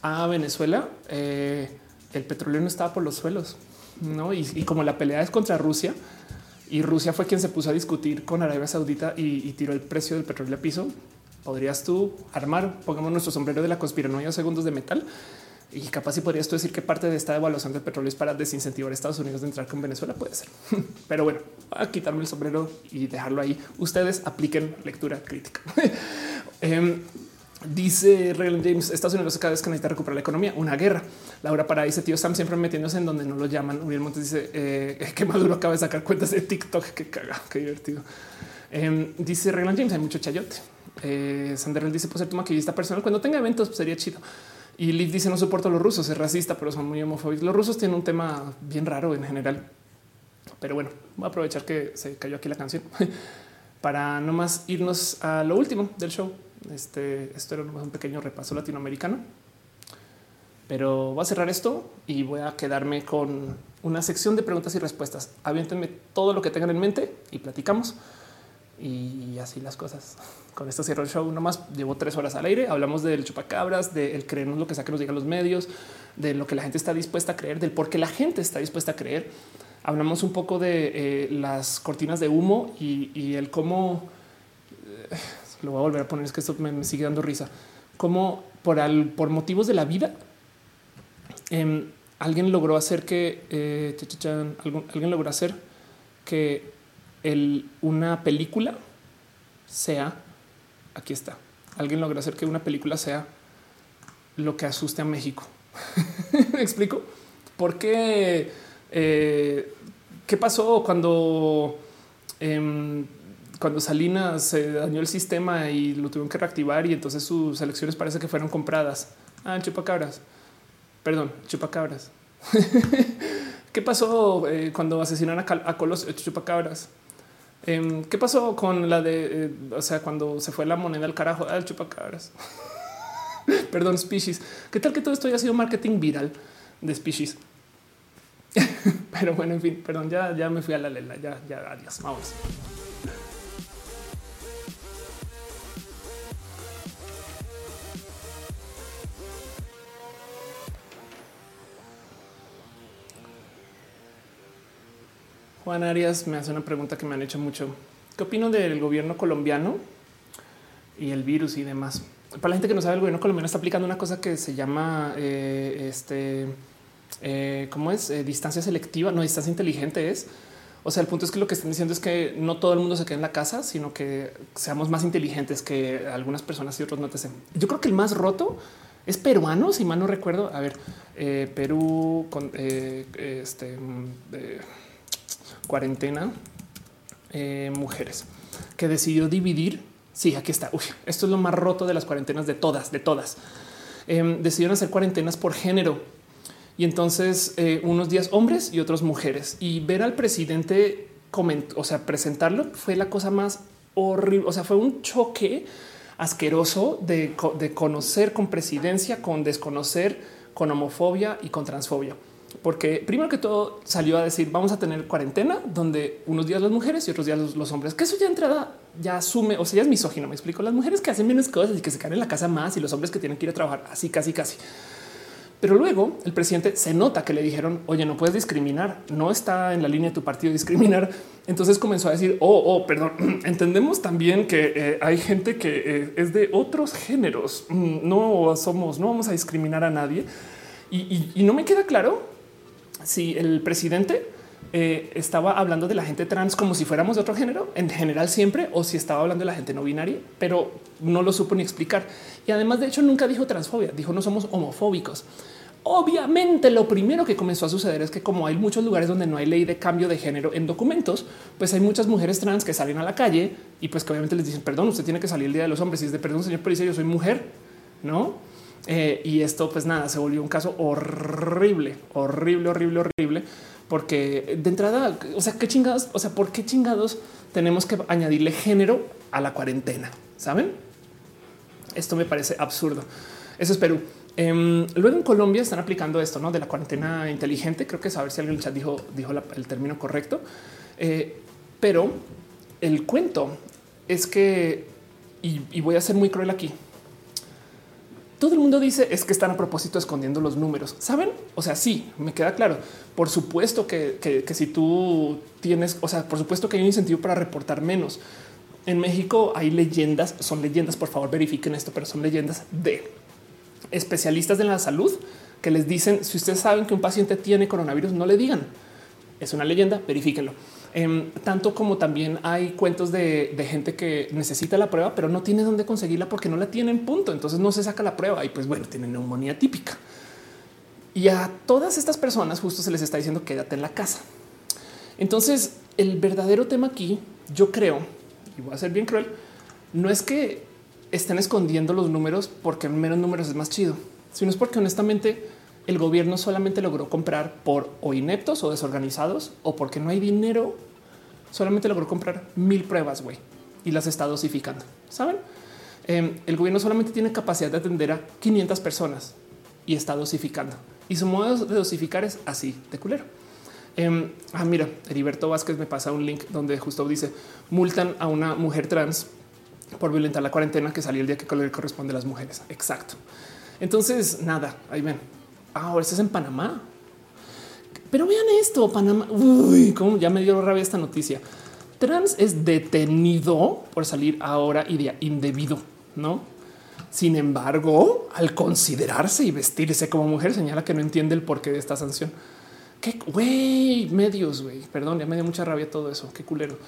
a Venezuela, eh, el petróleo no estaba por los suelos, no? Y, como la pelea es contra Rusia, y Rusia fue quien se puso a discutir con Arabia Saudita y, y tiró el precio del petróleo a piso. Podrías tú armar, pongamos nuestro sombrero de la conspiranoia segundos de metal y capaz si podrías tú decir que parte de esta devaluación del petróleo es para desincentivar a Estados Unidos de entrar con Venezuela. Puede ser, [LAUGHS] pero bueno, a quitarme el sombrero y dejarlo ahí. Ustedes apliquen lectura crítica. [LAUGHS] Em, Dice Real James, Estados Unidos cada vez que necesita recuperar la economía, una guerra. Laura Para dice, tío Sam siempre metiéndose en donde no lo llaman. Uriel Montes dice eh, [LAUGHS] que Maduro acaba de sacar cuentas de TikTok. Qué caga, qué divertido. Eh, dice Real James, hay mucho chayote. Eh, Sander dice, pues ser tu maquillista personal cuando tenga eventos pues sería chido. Y Liv dice, no soporto a los rusos, es racista, pero son muy homofóbicos. Los rusos tienen un tema bien raro en general. Pero bueno, voy a aprovechar que se cayó aquí la canción [LAUGHS] para no más irnos a lo último del show. Este, esto era un pequeño repaso latinoamericano, pero voy a cerrar esto y voy a quedarme con una sección de preguntas y respuestas. Aviéntenme todo lo que tengan en mente y platicamos. Y así las cosas. Con esto cierro el show. Nomás llevo tres horas al aire. Hablamos del chupacabras, del creernos lo que sea que nos digan los medios, de lo que la gente está dispuesta a creer, del por qué la gente está dispuesta a creer. Hablamos un poco de eh, las cortinas de humo y, y el cómo eh, lo voy a volver a poner, es que esto me, me sigue dando risa, como por, al, por motivos de la vida, eh, alguien logró hacer que, eh, algún- alguien logró hacer que el, una película sea, aquí está, alguien logró hacer que una película sea lo que asuste a México. [LAUGHS] ¿Me explico? ¿Por qué? eh, ¿Qué pasó cuando... em, cuando Salinas se dañó el sistema y lo tuvieron que reactivar y entonces sus elecciones parece que fueron compradas. Ah, chupacabras. Perdón, chupacabras. [LAUGHS] ¿Qué pasó eh, cuando asesinaron a, a Colos chupacabras? Em, ¿Qué pasó con la de, eh, o sea, cuando se fue la moneda al carajo? Ah, el chupacabras. [LAUGHS] Perdón, species. ¿Qué tal que todo esto haya sido marketing viral de species? [LAUGHS] Pero bueno, en fin, perdón, ya, ya me fui a la lela, ya, ya, adiós, vamos. Juan Arias me hace una pregunta que me han hecho mucho. ¿Qué opino del gobierno colombiano y el virus y demás? Para la gente que no sabe, el gobierno colombiano está aplicando una cosa que se llama eh, este, eh, ¿cómo es? Eh, distancia selectiva, no distancia inteligente es. O sea, el punto es que lo que están diciendo es que no todo el mundo se quede en la casa, sino que seamos más inteligentes que algunas personas y otros no te Yo creo que el más roto es peruano, si mal no recuerdo. A ver, Perú con este mm, cuarentena eh, mujeres que decidió dividir. Sí, aquí está. esto es lo más roto de las cuarentenas de todas, de todas. Em, decidieron hacer cuarentenas por género y entonces unos días hombres y otros mujeres y ver al presidente o sea, presentarlo fue la cosa más horrible. O sea, fue un choque asqueroso de, conocer con presidencia, con desconocer, con homofobia y con transfobia. Porque primero que todo salió a decir vamos a tener cuarentena donde unos días las mujeres y otros días los, hombres, que eso ya entrada ya asume, o sea, ya es misógino. Me explico. Las mujeres que hacen menos cosas y que se quedan en la casa más y los hombres que tienen que ir a trabajar así, casi, casi. Pero luego el presidente se nota que le dijeron, oye, no puedes discriminar, no está en la línea de tu partido discriminar. Entonces comenzó a decir, oh, oh, perdón, [CLEARS THROAT] entendemos también que eh, hay gente que eh, es de otros géneros, mm, no somos, no vamos a discriminar a nadie. Y, no me queda claro si el presidente eh, estaba hablando de la gente trans como si fuéramos de otro género en general siempre o si estaba hablando de la gente no binaria, pero no lo supo ni explicar. Y además, de hecho, nunca dijo transfobia, dijo no somos homofóbicos. Obviamente lo primero que comenzó a suceder es que como hay muchos lugares donde no hay ley de cambio de género en documentos, pues hay muchas mujeres trans que salen a la calle y pues que obviamente les dicen, perdón, usted tiene que salir el Día de los Hombres y es de, perdón, señor policía, yo soy mujer, ¿no? Eh, y esto pues nada, se volvió un caso horrible, horrible, horrible, horrible, porque de entrada, o sea, qué chingados, o sea, ¿por qué chingados tenemos que añadirle género a la cuarentena? ¿Saben? Esto me parece absurdo. Eso es Perú. Em, luego en Colombia están aplicando esto ¿no? de la cuarentena inteligente. Creo que es a ver si alguien en el chat dijo, dijo el término correcto. Eh, pero el cuento es que, y, voy a ser muy cruel aquí, todo el mundo dice es que están a propósito escondiendo los números. Saben? O sea, sí, me queda claro. Por supuesto que, que, si tú tienes, o sea, por supuesto que hay un incentivo para reportar menos. En México hay leyendas, son leyendas, por favor verifiquen esto, pero son leyendas de especialistas de la salud que les dicen si ustedes saben que un paciente tiene coronavirus, no le digan. Es una leyenda, verifíquenlo. Em, tanto como también hay cuentos de, gente que necesita la prueba, pero no tiene dónde conseguirla porque no la tienen. Punto. Entonces no se saca la prueba y pues bueno, tienen neumonía típica. Y a todas estas personas justo se les está diciendo quédate en la casa. Entonces el verdadero tema aquí, yo creo, y voy a ser bien cruel, no es que estén escondiendo los números porque menos números es más chido, sino es porque honestamente el gobierno solamente logró comprar por o ineptos o desorganizados o porque no hay dinero. Solamente logró comprar mil pruebas güey, y las está dosificando. Saben? Em, el gobierno solamente tiene capacidad de atender a 500 personas y está dosificando. Y su modo de dosificar es así de culero. Em, ah, mira, Heriberto Vázquez me pasa un link donde justo dice multan a una mujer trans por violentar la cuarentena que salió el día que le corresponde a las mujeres. Exacto. Entonces, nada, ahí ven. Ahora estás en Panamá. Pero vean esto, Panamá. Uy, cómo ya me dio rabia esta noticia. Trans es detenido por salir ahora y de indebido, ¿no? Sin embargo, al considerarse y vestirse como mujer, señala que no entiende el porqué de esta sanción. Qué güey, medios, güey. Perdón, ya me dio mucha rabia todo eso. Qué culero.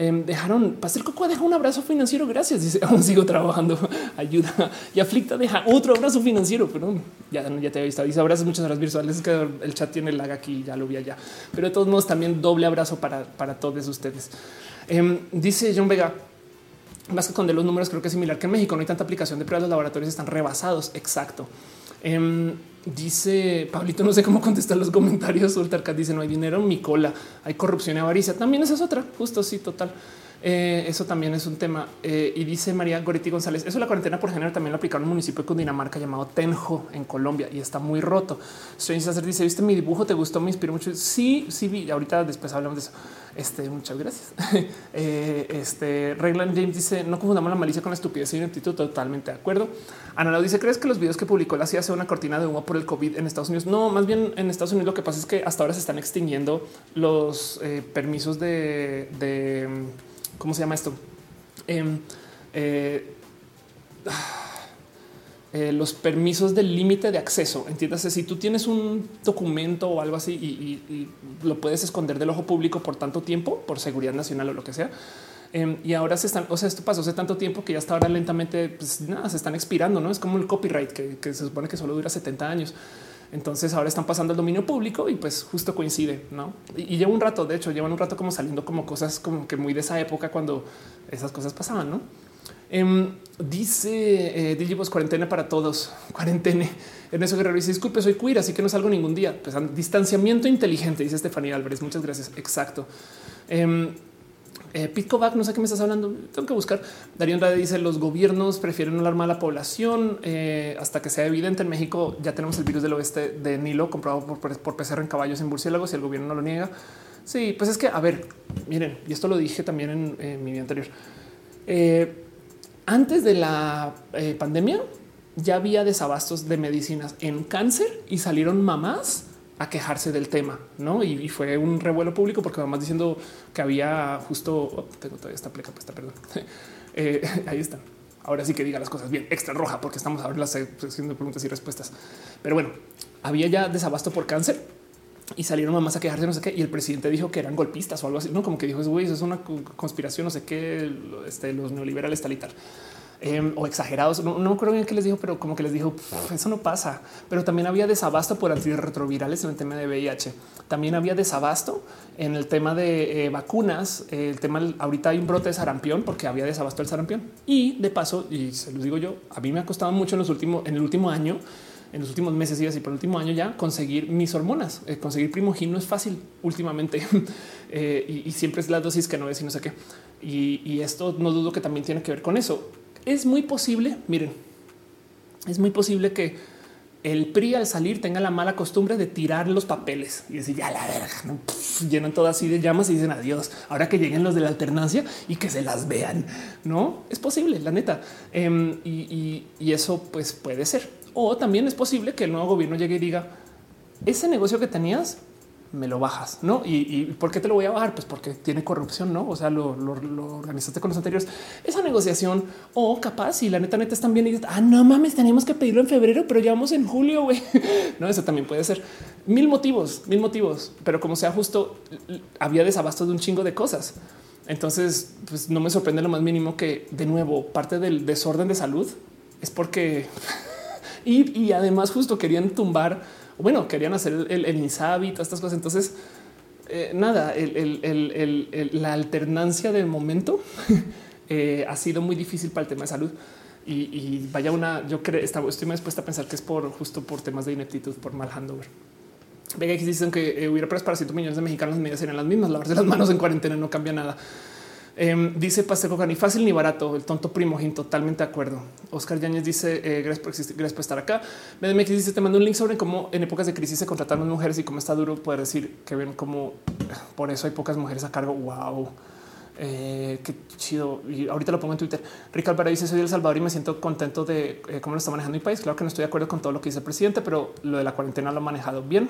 Em, dejaron Pastel Coco deja un abrazo financiero. Gracias. Dice [LAUGHS] aún sigo trabajando. Ayuda y aflicta deja otro abrazo financiero. Pero ya, ya te había visto. Dice abrazos, muchas horas virtuales. Es que el chat tiene lag aquí. Ya lo vi allá, pero de todos modos, también doble abrazo para, para todos ustedes. Em, dice John Vega. Más que con de los números, creo que es similar que en México no hay tanta aplicación de pruebas. Los laboratorios están rebasados. Exacto. Em, dice Pablito, no sé cómo contestar los comentarios. Ultarcat dice no hay dinero mi cola, hay corrupción y avaricia. También esa es otra, justo sí, total. Eh, eso también es un tema. Eh, y dice María Goretti González, eso la cuarentena por género también lo aplicaron un municipio de Cundinamarca llamado Tenjo en Colombia y está muy roto. Strange Sacer dice, ¿viste mi dibujo? ¿Te gustó? Me inspiró mucho. Sí, sí vi. Ahorita después hablamos de eso. Este, muchas gracias. [LAUGHS] Eh, este, Reglan James dice, no confundamos la malicia con la estupidez y ineptitud. Totalmente de acuerdo. Ana Lau dice, ¿crees que los videos que publicó la CIA sea una cortina de humo por el COVID en Estados Unidos? No, más bien en Estados Unidos lo que pasa es que hasta ahora se están extinguiendo los permisos de, de ¿cómo se llama esto? Em, eh, eh, los permisos del límite de acceso. Entiéndase, si tú tienes un documento o algo así y, lo puedes esconder del ojo público por tanto tiempo, por seguridad nacional o lo que sea. Em, y ahora se están, o sea, esto pasó hace tanto tiempo que ya hasta ahora lentamente pues, nada, se están expirando. No es como el copyright que, se supone que solo dura 70 años. Entonces ahora están pasando al dominio público y pues justo coincide, ¿no? Y, lleva un rato, de hecho, llevan un rato como saliendo como cosas como que muy de esa época cuando esas cosas pasaban, ¿no? Em, dice eh, cuarentena para todos, cuarentena. En eso Guerrero dice disculpe, soy queer, así que no salgo ningún día. Pues distanciamiento inteligente, dice Estefanía Álvarez. Muchas gracias. Exacto. Eh, eh, no sé qué me estás hablando. Tengo que buscar. Darío Andrade dice los gobiernos prefieren alarmar a la población eh, hasta que sea evidente. En México ya tenemos el virus del oeste de Nilo comprobado por, por PCR en caballos en murciélagos y el gobierno no lo niega. Sí, pues es que a ver, miren, y esto lo dije también en, mi vida anterior. Eh, antes de la eh, pandemia ya había desabastos de medicinas en cáncer y salieron mamás a quejarse del tema, ¿no? Y, fue un revuelo público porque además diciendo que había justo, oh, tengo todavía esta pleca, pues, perdón, [LAUGHS] eh, ahí está. Ahora sí que diga las cosas bien, extra roja, porque estamos ahora haciendo preguntas y respuestas. Pero bueno, había ya desabasto por cáncer y salieron mamás a quejarse, no sé qué. Y el presidente dijo que eran golpistas o algo así, no como que dijo, güey, eso es una conspiración, no sé qué, este, los neoliberales tal y tal. Em, o exagerados. No, no creo bien qué les dijo, pero como que les dijo eso no pasa. Pero también había desabasto por antirretrovirales en el tema de VIH. También había desabasto en el tema de eh, vacunas. el tema ahorita hay un brote de sarampión porque había desabasto del sarampión. Y de paso, y se los digo yo, a mí me ha costado mucho en los últimos, en el último año, en los últimos meses y así por el último año ya conseguir mis hormonas. Eh, conseguir primogin no es fácil últimamente [LAUGHS] eh, y, siempre es la dosis que no es y no sé qué. y esto no dudo que también tiene que ver con eso es muy posible, miren, es muy posible que el PRI al salir tenga la mala costumbre de tirar los papeles y decir ya la verga, llenan todo así de llamas y dicen adiós. Ahora que lleguen los de la alternancia y que se las vean, no es posible, la neta. Em, y, y, eso pues puede ser. O también es posible que el nuevo gobierno llegue y diga ese negocio que tenías me lo bajas, ¿no? ¿Y, por qué te lo voy a bajar? Pues porque tiene corrupción, ¿no? O sea, lo, organizaste con los anteriores. Esa negociación o capaz si la neta neta están bien y ah, no mames, tenemos que pedirlo en febrero, pero ya vamos en julio, güey. [LAUGHS] No, eso también puede ser. Mil motivos, mil motivos. Pero como sea justo, había desabasto de un chingo de cosas. Entonces, pues no me sorprende lo más mínimo que, de nuevo, parte del desorden de salud es porque... [LAUGHS] y, además justo querían tumbar bueno, querían hacer el, el, INSABI, todas estas cosas. Entonces, eh, nada, la alternancia del momento [LAUGHS] eh, ha sido muy difícil para el tema de salud. Y, vaya una, yo creo, estoy más dispuesta a pensar que es por justo por temas de ineptitud, por mal handover. Venga, aquí dicen que eh, hubiera para 100 millones de mexicanos, las medidas serían las mismas. Lavarse las manos en cuarentena no cambia nada. Em, dice Pasteco ni fácil ni barato. El tonto primogin, totalmente de acuerdo. Oscar Yáñez dice eh, gracias, por estar acá. BDMX dice te mando un link sobre cómo en épocas de crisis se contrataron mujeres y cómo está duro poder decir que ven cómo por eso hay pocas mujeres a cargo. Wow. Eh, qué chido. Y ahorita lo pongo en Twitter. Ricardo Álvarez dice: Soy de El Salvador y me siento contento de eh, cómo lo está manejando mi país. Claro que no estoy de acuerdo con todo lo que dice el presidente, pero lo de la cuarentena lo ha manejado bien.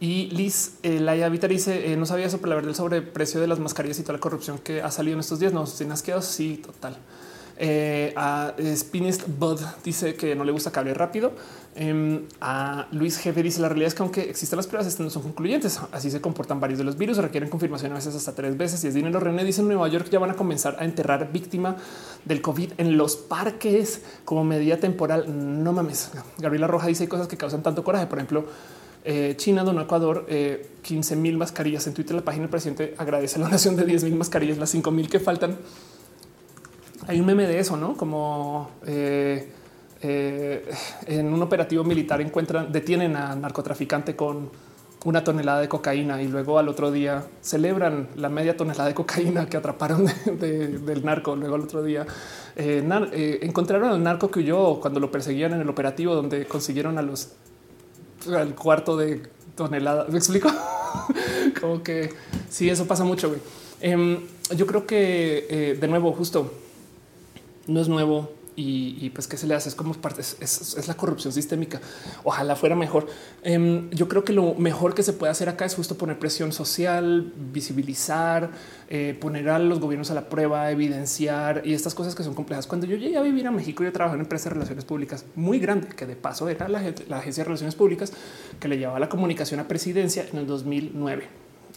Y Liz eh, Laia Vitar dice: eh, No sabía sobre la verdad el precio de las mascarillas y toda la corrupción que ha salido en estos días. No, sin asqueados. Sí, total. Eh, a Spinist Bud dice que no le gusta cable rápido. Em, a Luis Jefe dice la realidad es que aunque existen las pruebas, estas no son concluyentes. Así se comportan varios de los virus, requieren confirmación a veces hasta tres veces. Y es dinero. René dice en Nueva York ya van a comenzar a enterrar víctima del COVID en los parques como medida temporal. No mames. Gabriela Roja dice hay cosas que causan tanto coraje. Por ejemplo, eh, China donó a Ecuador 15 eh, mil mascarillas. En Twitter, la página del presidente agradece la donación de 10 mil mascarillas, las 5 mil que faltan. Hay un meme de eso, no como eh, en un operativo militar encuentran, detienen a narcotraficante con una tonelada de cocaína y luego al otro día celebran la media tonelada de cocaína que atraparon del narco. Luego al otro día encontraron al narco que huyó cuando lo perseguían en el operativo donde consiguieron a los al cuarto de tonelada. ¿Me explico? [LAUGHS] Como que sí, eso pasa mucho. Em, yo creo que eh, de nuevo, justo no es nuevo y, pues qué se le hace es como parte, es, la corrupción sistémica. Ojalá fuera mejor. Em, yo creo que lo mejor que se puede hacer acá es justo poner presión social, visibilizar, eh, poner a los gobiernos a la prueba, evidenciar y estas cosas que son complejas. Cuando yo llegué a vivir a México, yo trabajaba en empresa de relaciones públicas muy grande, que de paso era la, agencia de relaciones públicas que le llevaba la comunicación a presidencia en el 2009.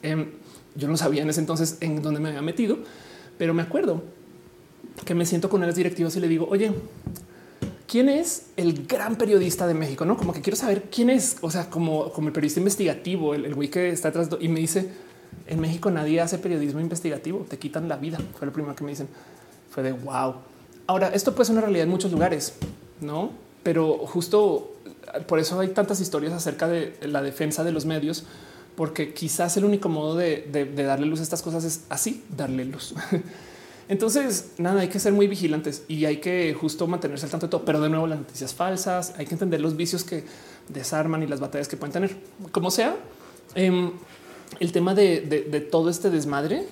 Em, yo no sabía en ese entonces en dónde me había metido, pero me acuerdo que me siento con las directivas y le digo, oye, ¿quién es el gran periodista de México? No, como que quiero saber quién es, o sea, como, como el periodista investigativo, el, güey que está atrás y me dice, en México nadie hace periodismo investigativo, te quitan la vida. Fue lo primero que me dicen. Fue de wow. Ahora, esto puede ser una realidad en muchos lugares, no? Pero justo por eso hay tantas historias acerca de la defensa de los medios, porque quizás el único modo de, de darle luz a estas cosas es así, darle luz. [LAUGHS] Entonces, nada, hay que ser muy vigilantes y hay que justo mantenerse al tanto de todo. Pero de nuevo, las noticias falsas, hay que entender los vicios que desarman y las batallas que pueden tener. Como sea, em, el tema de, todo este desmadre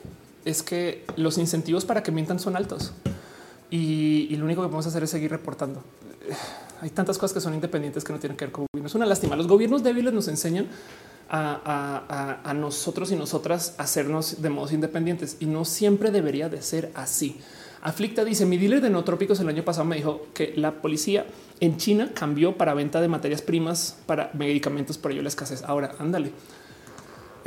es que los incentivos para que mientan son altos y, lo único que podemos hacer es seguir reportando. [SIGHS] Hay tantas cosas que son independientes que no tienen que ver con gobiernos. Es una lástima. Los gobiernos débiles nos enseñan a, nosotros y nosotras hacernos de modos independientes y no siempre debería de ser así. Aflicta dice mi dealer de no trópicos el año pasado me dijo que la policía en China cambió para venta de materias primas para medicamentos por ello la escasez. Ahora ándale.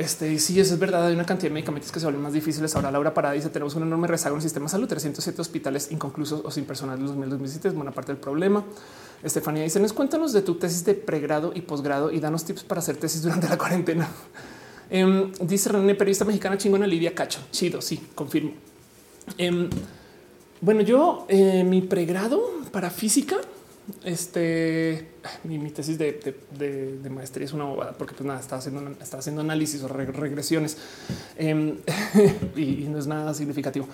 Este sí, es verdad. Hay una cantidad de medicamentos que se vuelven más difíciles. Ahora Laura Parada dice tenemos un enorme rezago en el sistema de salud, 307 hospitales inconclusos o sin personal en 2017 es buena parte del problema. Estefanía dice, nos cuéntanos de tu tesis de pregrado y posgrado y danos tips para hacer tesis durante la cuarentena. [LAUGHS] Em, dice René, periodista mexicana chingona Lidia Cacho. Chido, sí, confirmo. Em, bueno, yo eh, mi pregrado para física, este, mi, tesis de, maestría es una bobada porque pues nada, estaba haciendo, estaba haciendo análisis o regresiones em, [LAUGHS] y, no es nada significativo.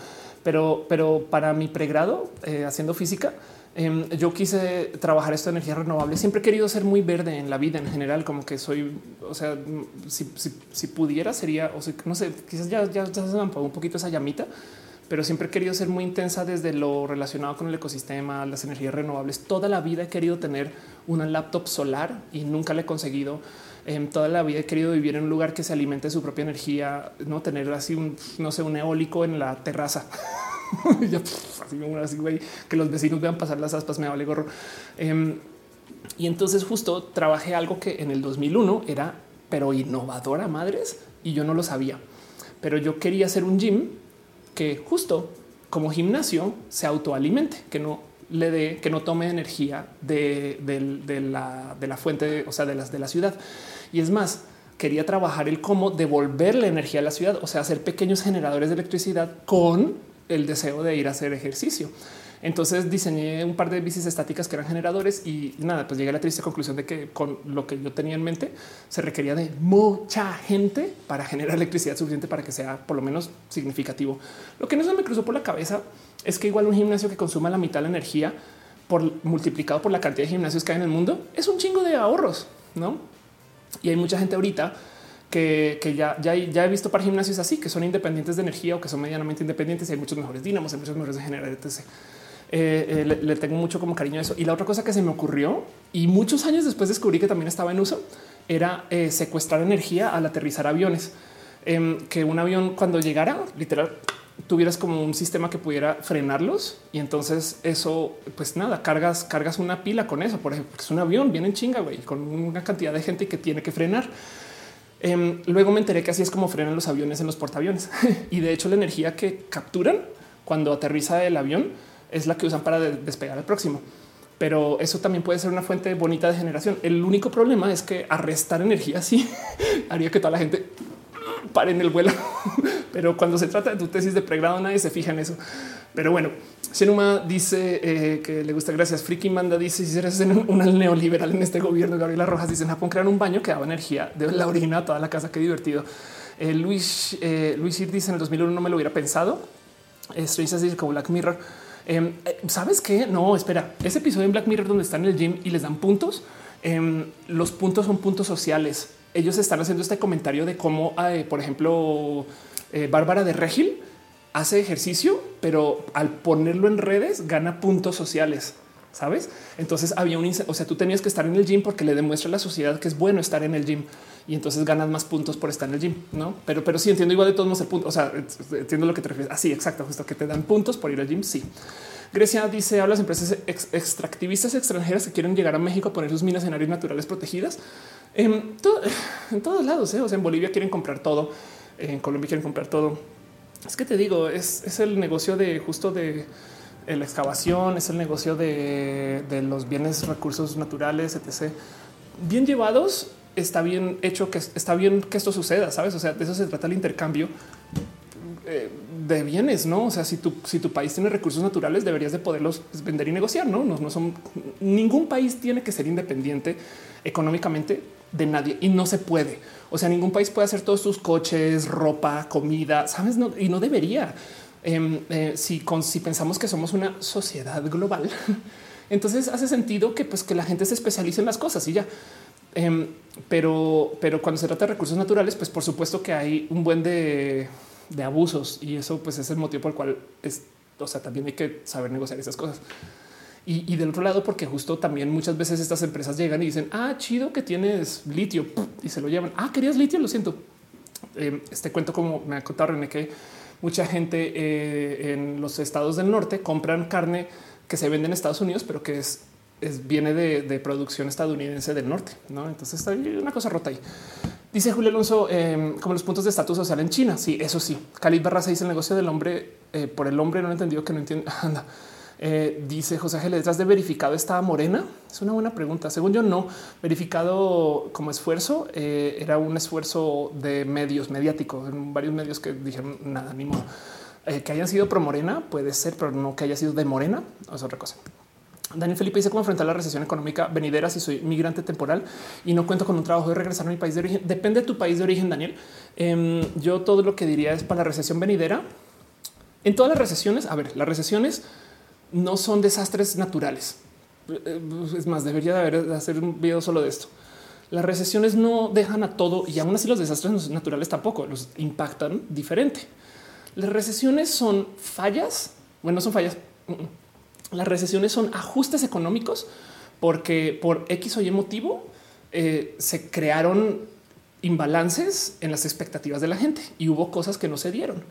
Pero, pero para mi pregrado eh, haciendo física, Em, yo quise trabajar esto de energía renovable. Siempre he querido ser muy verde en la vida en general, como que soy, o sea, si, pudiera sería, o sea, no sé, quizás ya, ya, se me un poquito esa llamita, pero siempre he querido ser muy intensa desde lo relacionado con el ecosistema, las energías renovables. Toda la vida he querido tener una laptop solar y nunca la he conseguido. Em, toda la vida he querido vivir en un lugar que se alimente su propia energía, no tener así un, no sé, un eólico en la terraza. [LAUGHS] así, güey, que los vecinos vean pasar las aspas, me vale gorro. Em, y entonces justo trabajé algo que en el 2001 era, pero innovadora madres, y yo no lo sabía. Pero yo quería hacer un gym que justo como gimnasio se autoalimente, que no le dé, que no tome energía de, la, de la fuente, o sea, de las de la ciudad. Y es más, quería trabajar el cómo devolverle energía a la ciudad, o sea, hacer pequeños generadores de electricidad con el deseo de ir a hacer ejercicio. Entonces diseñé un par de bicis estáticas que eran generadores y nada, pues llegué a la triste conclusión de que con lo que yo tenía en mente se requería de mucha gente para generar electricidad suficiente para que sea por lo menos significativo. Lo que no se me cruzó por la cabeza es que igual un gimnasio que consuma la mitad de la energía por multiplicado por la cantidad de gimnasios que hay en el mundo es un chingo de ahorros, no? Y hay mucha gente ahorita que, ya, ya, ya, he visto para gimnasios así, que son independientes de energía o que son medianamente independientes y hay muchos mejores dinamos, hay muchos mejores generar, etc. Eh, eh, le, tengo mucho como cariño a eso. Y la otra cosa que se me ocurrió y muchos años después descubrí que también estaba en uso era eh, secuestrar energía al aterrizar aviones. Em, que un avión cuando llegara, literal, tuvieras como un sistema que pudiera frenarlos y entonces eso, pues nada, cargas, cargas una pila con eso. Por ejemplo, es un avión, viene en chinga, güey, con una cantidad de gente que tiene que frenar. Em, luego me enteré que así es como frenan los aviones en los portaaviones [LAUGHS] y de hecho la energía que capturan cuando aterriza el avión es la que usan para despegar al próximo. Pero eso también puede ser una fuente bonita de generación. El único problema es que arrestar energía así [LAUGHS] haría que toda la gente pare en el vuelo. [LAUGHS] Pero cuando se trata de tu tesis de pregrado, nadie se fija en eso. Pero bueno, Senuma dice eh, que le gusta. Gracias. Friki Manda dice si eres un, un neoliberal en este gobierno. Gabriela Rojas dice en Japón crear un baño que daba energía de la orina a toda la casa. Qué divertido. Eh, Luis eh, Luis dice en el 2001 no me lo hubiera pensado. Estoy dice como Black Mirror. Em, eh, Sabes qué? No, espera. Ese episodio en Black Mirror donde están en el gym y les dan puntos. em, los puntos son puntos sociales. Ellos están haciendo este comentario de cómo, eh, por ejemplo, eh, Bárbara de Regil hace ejercicio, pero al ponerlo en redes gana puntos sociales. Sabes? Entonces había un, o sea, tú tenías que estar en el gym porque le demuestra a la sociedad que es bueno estar en el gym y entonces ganas más puntos por estar en el gym, no? Pero, pero sí entiendo igual de todos modos el punto. O sea, entiendo lo que te refieres. Así, exacto, justo que te dan puntos por ir al gym. Sí. Grecia dice a las empresas ex- extractivistas extranjeras que quieren llegar a México a poner sus minas en áreas naturales protegidas. En, to- en todos lados, ¿eh? o sea, en Bolivia quieren comprar todo, en Colombia quieren comprar todo. Es que te digo, es, es el negocio de justo de la excavación, es el negocio de, los bienes, recursos naturales, etc. Bien llevados, está bien hecho, que está bien que esto suceda, sabes? O sea, de eso se trata el intercambio eh, de bienes, no? O sea, si tu, si tu país tiene recursos naturales, deberías de poderlos vender y negociar, no? No, no son ningún país tiene que ser independiente económicamente de nadie y no se puede. O sea, ningún país puede hacer todos sus coches, ropa, comida, sabes? No, y no debería. Em, eh, si, con, si pensamos que somos una sociedad global, [LAUGHS] entonces hace sentido que, pues, que la gente se especialice en las cosas y ya. Em, pero, cuando se trata de recursos naturales, pues por supuesto que hay un buen de, de abusos y eso pues es el motivo por el cual es, también hay que saber negociar esas cosas. Y, y del otro lado, porque justo también muchas veces estas empresas llegan y dicen, ah, chido que tienes litio y se lo llevan. Ah, querías litio, lo siento. Eh, este cuento, como me ha contado René, que mucha gente eh, en los estados del norte compran carne que se vende en Estados Unidos, pero que es, viene de, producción estadounidense del norte. ¿no? Entonces hay una cosa rota ahí. Dice Julio Alonso, eh, como los puntos de estatus social en China. Sí, eso sí. Khalid Barraza dice el negocio del hombre eh, por el hombre. No he entendido que no entiende. [LAUGHS] Anda. Eh, dice José Ángel, detrás de verificado estaba Morena. Es una buena pregunta. Según yo, no verificado como esfuerzo. eh, era un esfuerzo de medios mediáticos en varios medios que dijeron nada, ni modo. Eh, que hayan sido pro Morena puede ser, pero no que haya sido de Morena es otra cosa. Daniel Felipe dice cómo enfrentar la recesión económica venidera si soy migrante temporal y no cuento con un trabajo de regresar a mi país de origen. Depende de tu país de origen, Daniel. Em, yo todo lo que diría es para la recesión venidera. En todas las recesiones, a ver, las recesiones no son desastres naturales. Eh, Es más, debería de haber de hacer un video solo de esto. Las recesiones no dejan a todo y aún así los desastres naturales tampoco los impactan diferente. Las recesiones son fallas. Bueno, no son fallas. Mm, mm. Las recesiones son ajustes económicos porque por X o Y motivo eh, se crearon imbalances en las expectativas de la gente y hubo cosas que no se dieron.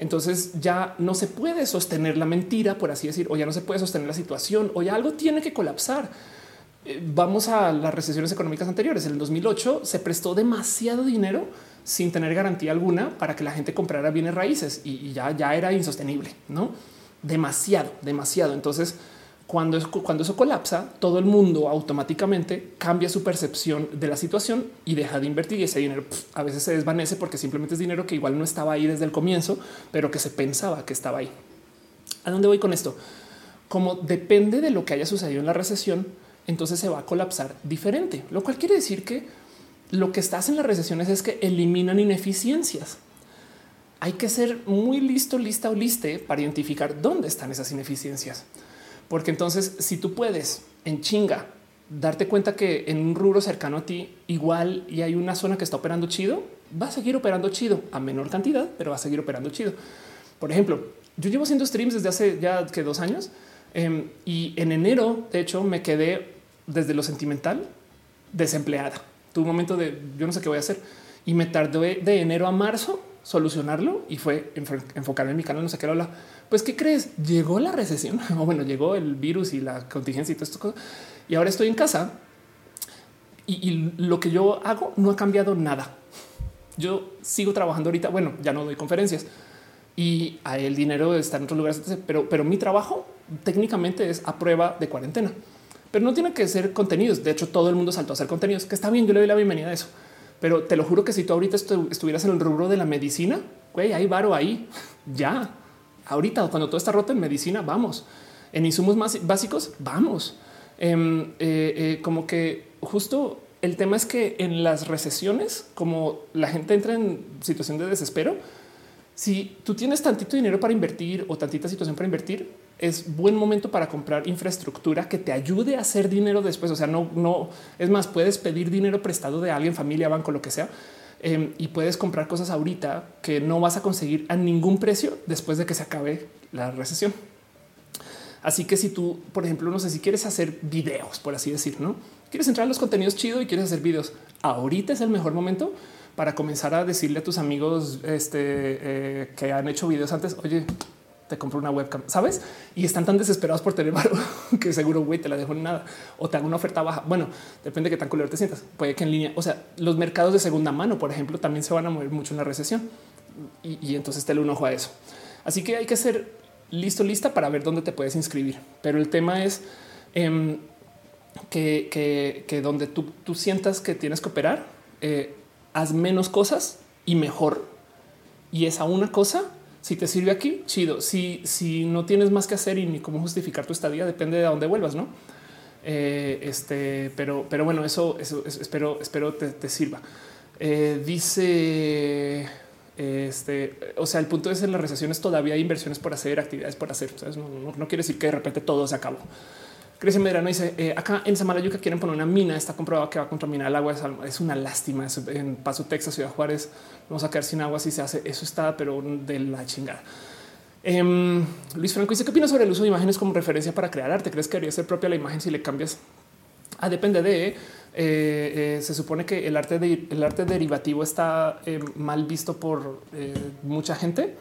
Entonces ya no se puede sostener la mentira, por así decir, o ya no se puede sostener la situación, o ya algo tiene que colapsar. Eh, Vamos a las recesiones económicas anteriores. En el 2008 se prestó demasiado dinero sin tener garantía alguna para que la gente comprara bienes raíces y, y ya, ya era insostenible, no demasiado, demasiado. Entonces, cuando, es- cuando eso colapsa, todo el mundo automáticamente cambia su percepción de la situación y deja de invertir y ese dinero a veces se desvanece porque simplemente es dinero que igual no estaba ahí desde el comienzo, pero que se pensaba que estaba ahí. ¿A dónde voy con esto? Como depende de lo que haya sucedido en la recesión, entonces se va a colapsar diferente, lo cual quiere decir que lo que estás en las recesiones es que eliminan ineficiencias. Hay que ser muy listo, lista o liste para identificar dónde están esas ineficiencias. Porque entonces, si tú puedes en chinga darte cuenta que en un rubro cercano a ti igual y hay una zona que está operando chido, va a seguir operando chido a menor cantidad, pero va a seguir operando chido. Por ejemplo, yo llevo haciendo streams desde hace ya que dos años em, y en enero, de hecho, me quedé desde lo sentimental desempleada. Tuve un momento de yo no sé qué voy a hacer y me tardé de enero a marzo solucionarlo y fue enfo- enfocarme en mi canal, no sé qué habla. Pues, ¿qué crees? Llegó la recesión [LAUGHS] o bueno, llegó el virus y la contingencia y todo esto. Y ahora estoy en casa y, lo que yo hago no ha cambiado nada. Yo sigo trabajando ahorita. Bueno, ya no doy conferencias y el dinero está en otros lugares, pero, pero mi trabajo técnicamente es a prueba de cuarentena, pero no tiene que ser contenidos. De hecho, todo el mundo saltó a hacer contenidos, que está bien. Yo le doy la bienvenida a eso, pero te lo juro que si tú ahorita estu- estuvieras en el rubro de la medicina, güey, hay varo ahí [LAUGHS] ya. ahorita cuando todo está roto en medicina, vamos. En insumos más básicos, vamos. Em, eh, eh, como que justo el tema es que en las recesiones, como la gente entra en situación de desespero, si tú tienes tantito dinero para invertir o tantita situación para invertir, es buen momento para comprar infraestructura que te ayude a hacer dinero después. O sea, no, no es más, puedes pedir dinero prestado de alguien, familia, banco, lo que sea, em, y puedes comprar cosas ahorita que no vas a conseguir a ningún precio después de que se acabe la recesión. Así que si tú, por ejemplo, no sé si quieres hacer videos, por así decir, no quieres entrar a los contenidos chido y quieres hacer videos, ahorita es el mejor momento para comenzar a decirle a tus amigos este, eh, que han hecho videos antes, oye, te compro una webcam, sabes? Y están tan desesperados por tener [LAUGHS] valor que seguro güey te la dejo en nada o te hago una oferta baja. Bueno, depende de qué tan culero te sientas. Puede que en línea, o sea, los mercados de segunda mano, por ejemplo, también se van a mover mucho en la recesión y, entonces te un ojo a eso. Así que hay que ser listo, lista para ver dónde te puedes inscribir. Pero el tema es em, que, donde tú, sientas que tienes que operar, eh, haz menos cosas y mejor. Y esa una cosa, si te sirve aquí, chido. Si, si no tienes más que hacer y ni cómo justificar tu estadía, depende de dónde vuelvas, no? Eh, este, pero, pero bueno, eso, eso, espero, espero te, sirva. Eh, dice este, o sea, el punto es en las recesiones todavía hay inversiones por hacer, actividades por hacer. No, quiere decir que de repente todo se acabó. Crece Medrano dice eh, acá en Samalayuca quieren poner una mina. Está comprobado que va a contaminar el agua. Es una lástima. en Paso, Texas, Ciudad Juárez, vamos a quedar sin agua si se hace. Eso está, pero de la chingada. Em, Luis Franco dice qué opinas sobre el uso de imágenes como referencia para crear arte. ¿Crees que debería ser propia la imagen si le cambias? Ah, depende de eh, eh, se supone que el arte, el arte derivativo está mal visto por mucha gente,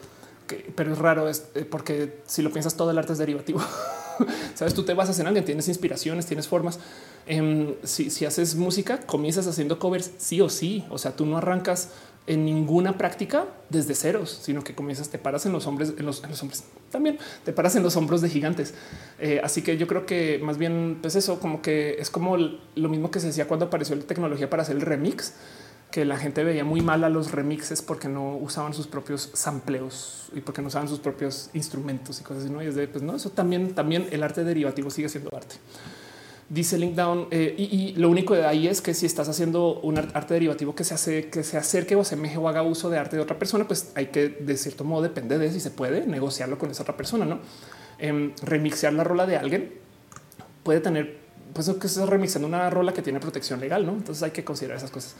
pero es raro es, porque si lo piensas todo el arte es derivativo. [LAUGHS] [LAUGHS] Sabes, tú te basas en alguien, tienes inspiraciones, tienes formas. Em, si, si haces música, comienzas haciendo covers sí o sí. O sea, tú no arrancas en ninguna práctica desde ceros, sino que comienzas, te paras en los hombres, en los, hombres también, te paras en los hombros de gigantes. Eh, así que yo creo que más bien, pues eso, como que es como lo mismo que se decía cuando apareció la tecnología para hacer el remix, que la gente veía muy mal a los remixes porque no usaban sus propios sampleos y porque no usaban sus propios instrumentos y cosas así. No, y es de pues no, eso también, también el arte derivativo sigue siendo arte dice Linkdown. Eh, y, lo único de ahí es que si estás haciendo un arte derivativo que se hace, que se acerque o asemeje o haga uso de arte de otra persona, pues hay que de cierto modo depende de si se puede negociarlo con esa otra persona, no eh, remixear la rola de alguien puede tener, pues que estás remixando una rola que tiene protección legal, no? Entonces hay que considerar esas cosas.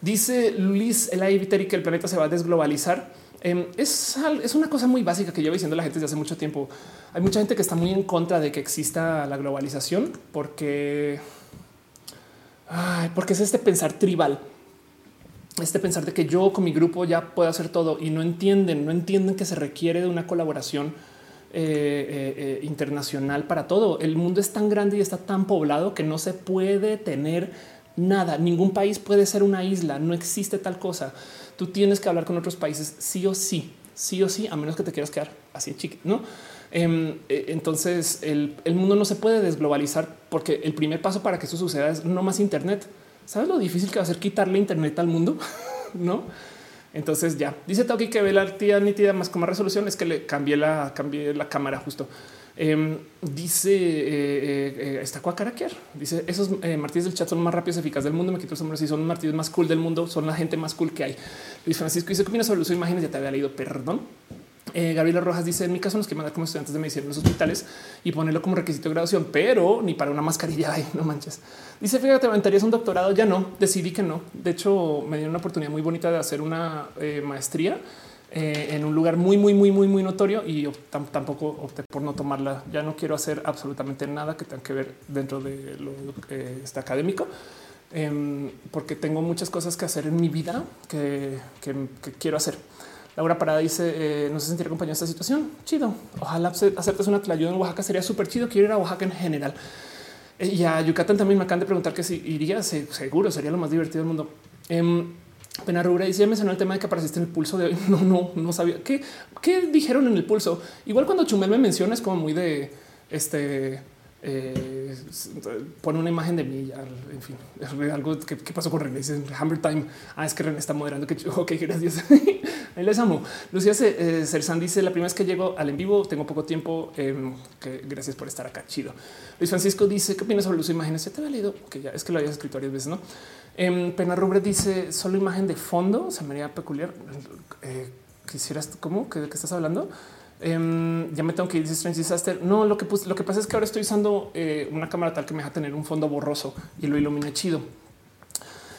Dice Luis el que el planeta se va a desglobalizar. Em, es, es, una cosa muy básica que llevo diciendo la gente desde hace mucho tiempo. Hay mucha gente que está muy en contra de que exista la globalización porque, porque es este pensar tribal, este pensar de que yo con mi grupo ya puedo hacer todo y no entienden, no entienden que se requiere de una colaboración eh, eh, eh, internacional para todo. El mundo es tan grande y está tan poblado que no se puede tener nada. Ningún país puede ser una isla. No existe tal cosa tú tienes que hablar con otros países sí o sí, sí o sí, a menos que te quieras quedar así chiquito, no? Em, e, entonces el, mundo no se puede desglobalizar porque el primer paso para que eso suceda es no más Internet. ¿Sabes lo difícil que va a ser quitarle Internet al mundo? [LAUGHS] no? Entonces ya dice Toki que ve la tía nítida más con más resolución es que le cambié la, cambié la cámara justo. Em, dice eh, eh, eh está. Dice esos eh, martillos del chat son más rápidos y eficaces del mundo. Me quito el sombrero. Si son martillos más cool del mundo, son la gente más cool que hay. Luis Francisco dice que viene sobre el uso de imágenes. Ya te había leído, perdón. Gabriela Rojas dice en mi caso nos que mandar como estudiantes de medicina en los hospitales y ponerlo como requisito de graduación, pero ni para una mascarilla. [LAUGHS] Ay, no manches. Dice fíjate, aventarías un doctorado. Ya no decidí que no. De hecho, me dieron una oportunidad muy bonita de hacer una maestría eh, en un lugar muy, muy, muy, muy, muy notorio y tampoco opté por no tomarla. Ya no quiero hacer absolutamente nada que tenga que ver dentro de lo que está académico, em, porque tengo muchas cosas que hacer en mi vida que, quiero hacer. Laura Parada dice: eh, No se sentir acompañado en esta situación. Chido. Ojalá aceptes una ayuda en Oaxaca. Sería súper chido. Quiero ir a Oaxaca en general. Eh, y a Yucatán también me acaban de preguntar que si iría. Seguro sería lo más divertido del mundo. Pena Rubra y mencionó el tema de que apareciste en el pulso de hoy. [LAUGHS] No, no, no sabía qué, qué dijeron en el pulso. Igual cuando Chumel me menciona es como muy de este eh, pone una imagen de mí. ya, En fin, algo que, que pasó con René. Dice Hammer Time. Ah, es que René está moderando. Que [LAUGHS] ok, gracias. [LAUGHS] Ahí les amo. Lucía eh, dice la primera vez que llego al en vivo, tengo poco tiempo. em, que gracias por estar acá. Chido. Luis Francisco dice qué opinas sobre el uso de imágenes. Ya te había leído que ya es que lo habías escrito varias veces, no? Em, Pena Rubre dice solo imagen de fondo. Se me haría peculiar. Eh, quisieras cómo de qué estás hablando? Em, ya me tengo que ir. Strange Disaster. No, lo que, lo que pasa es que ahora estoy usando eh, una cámara tal que me deja tener un fondo borroso y lo ilumina chido.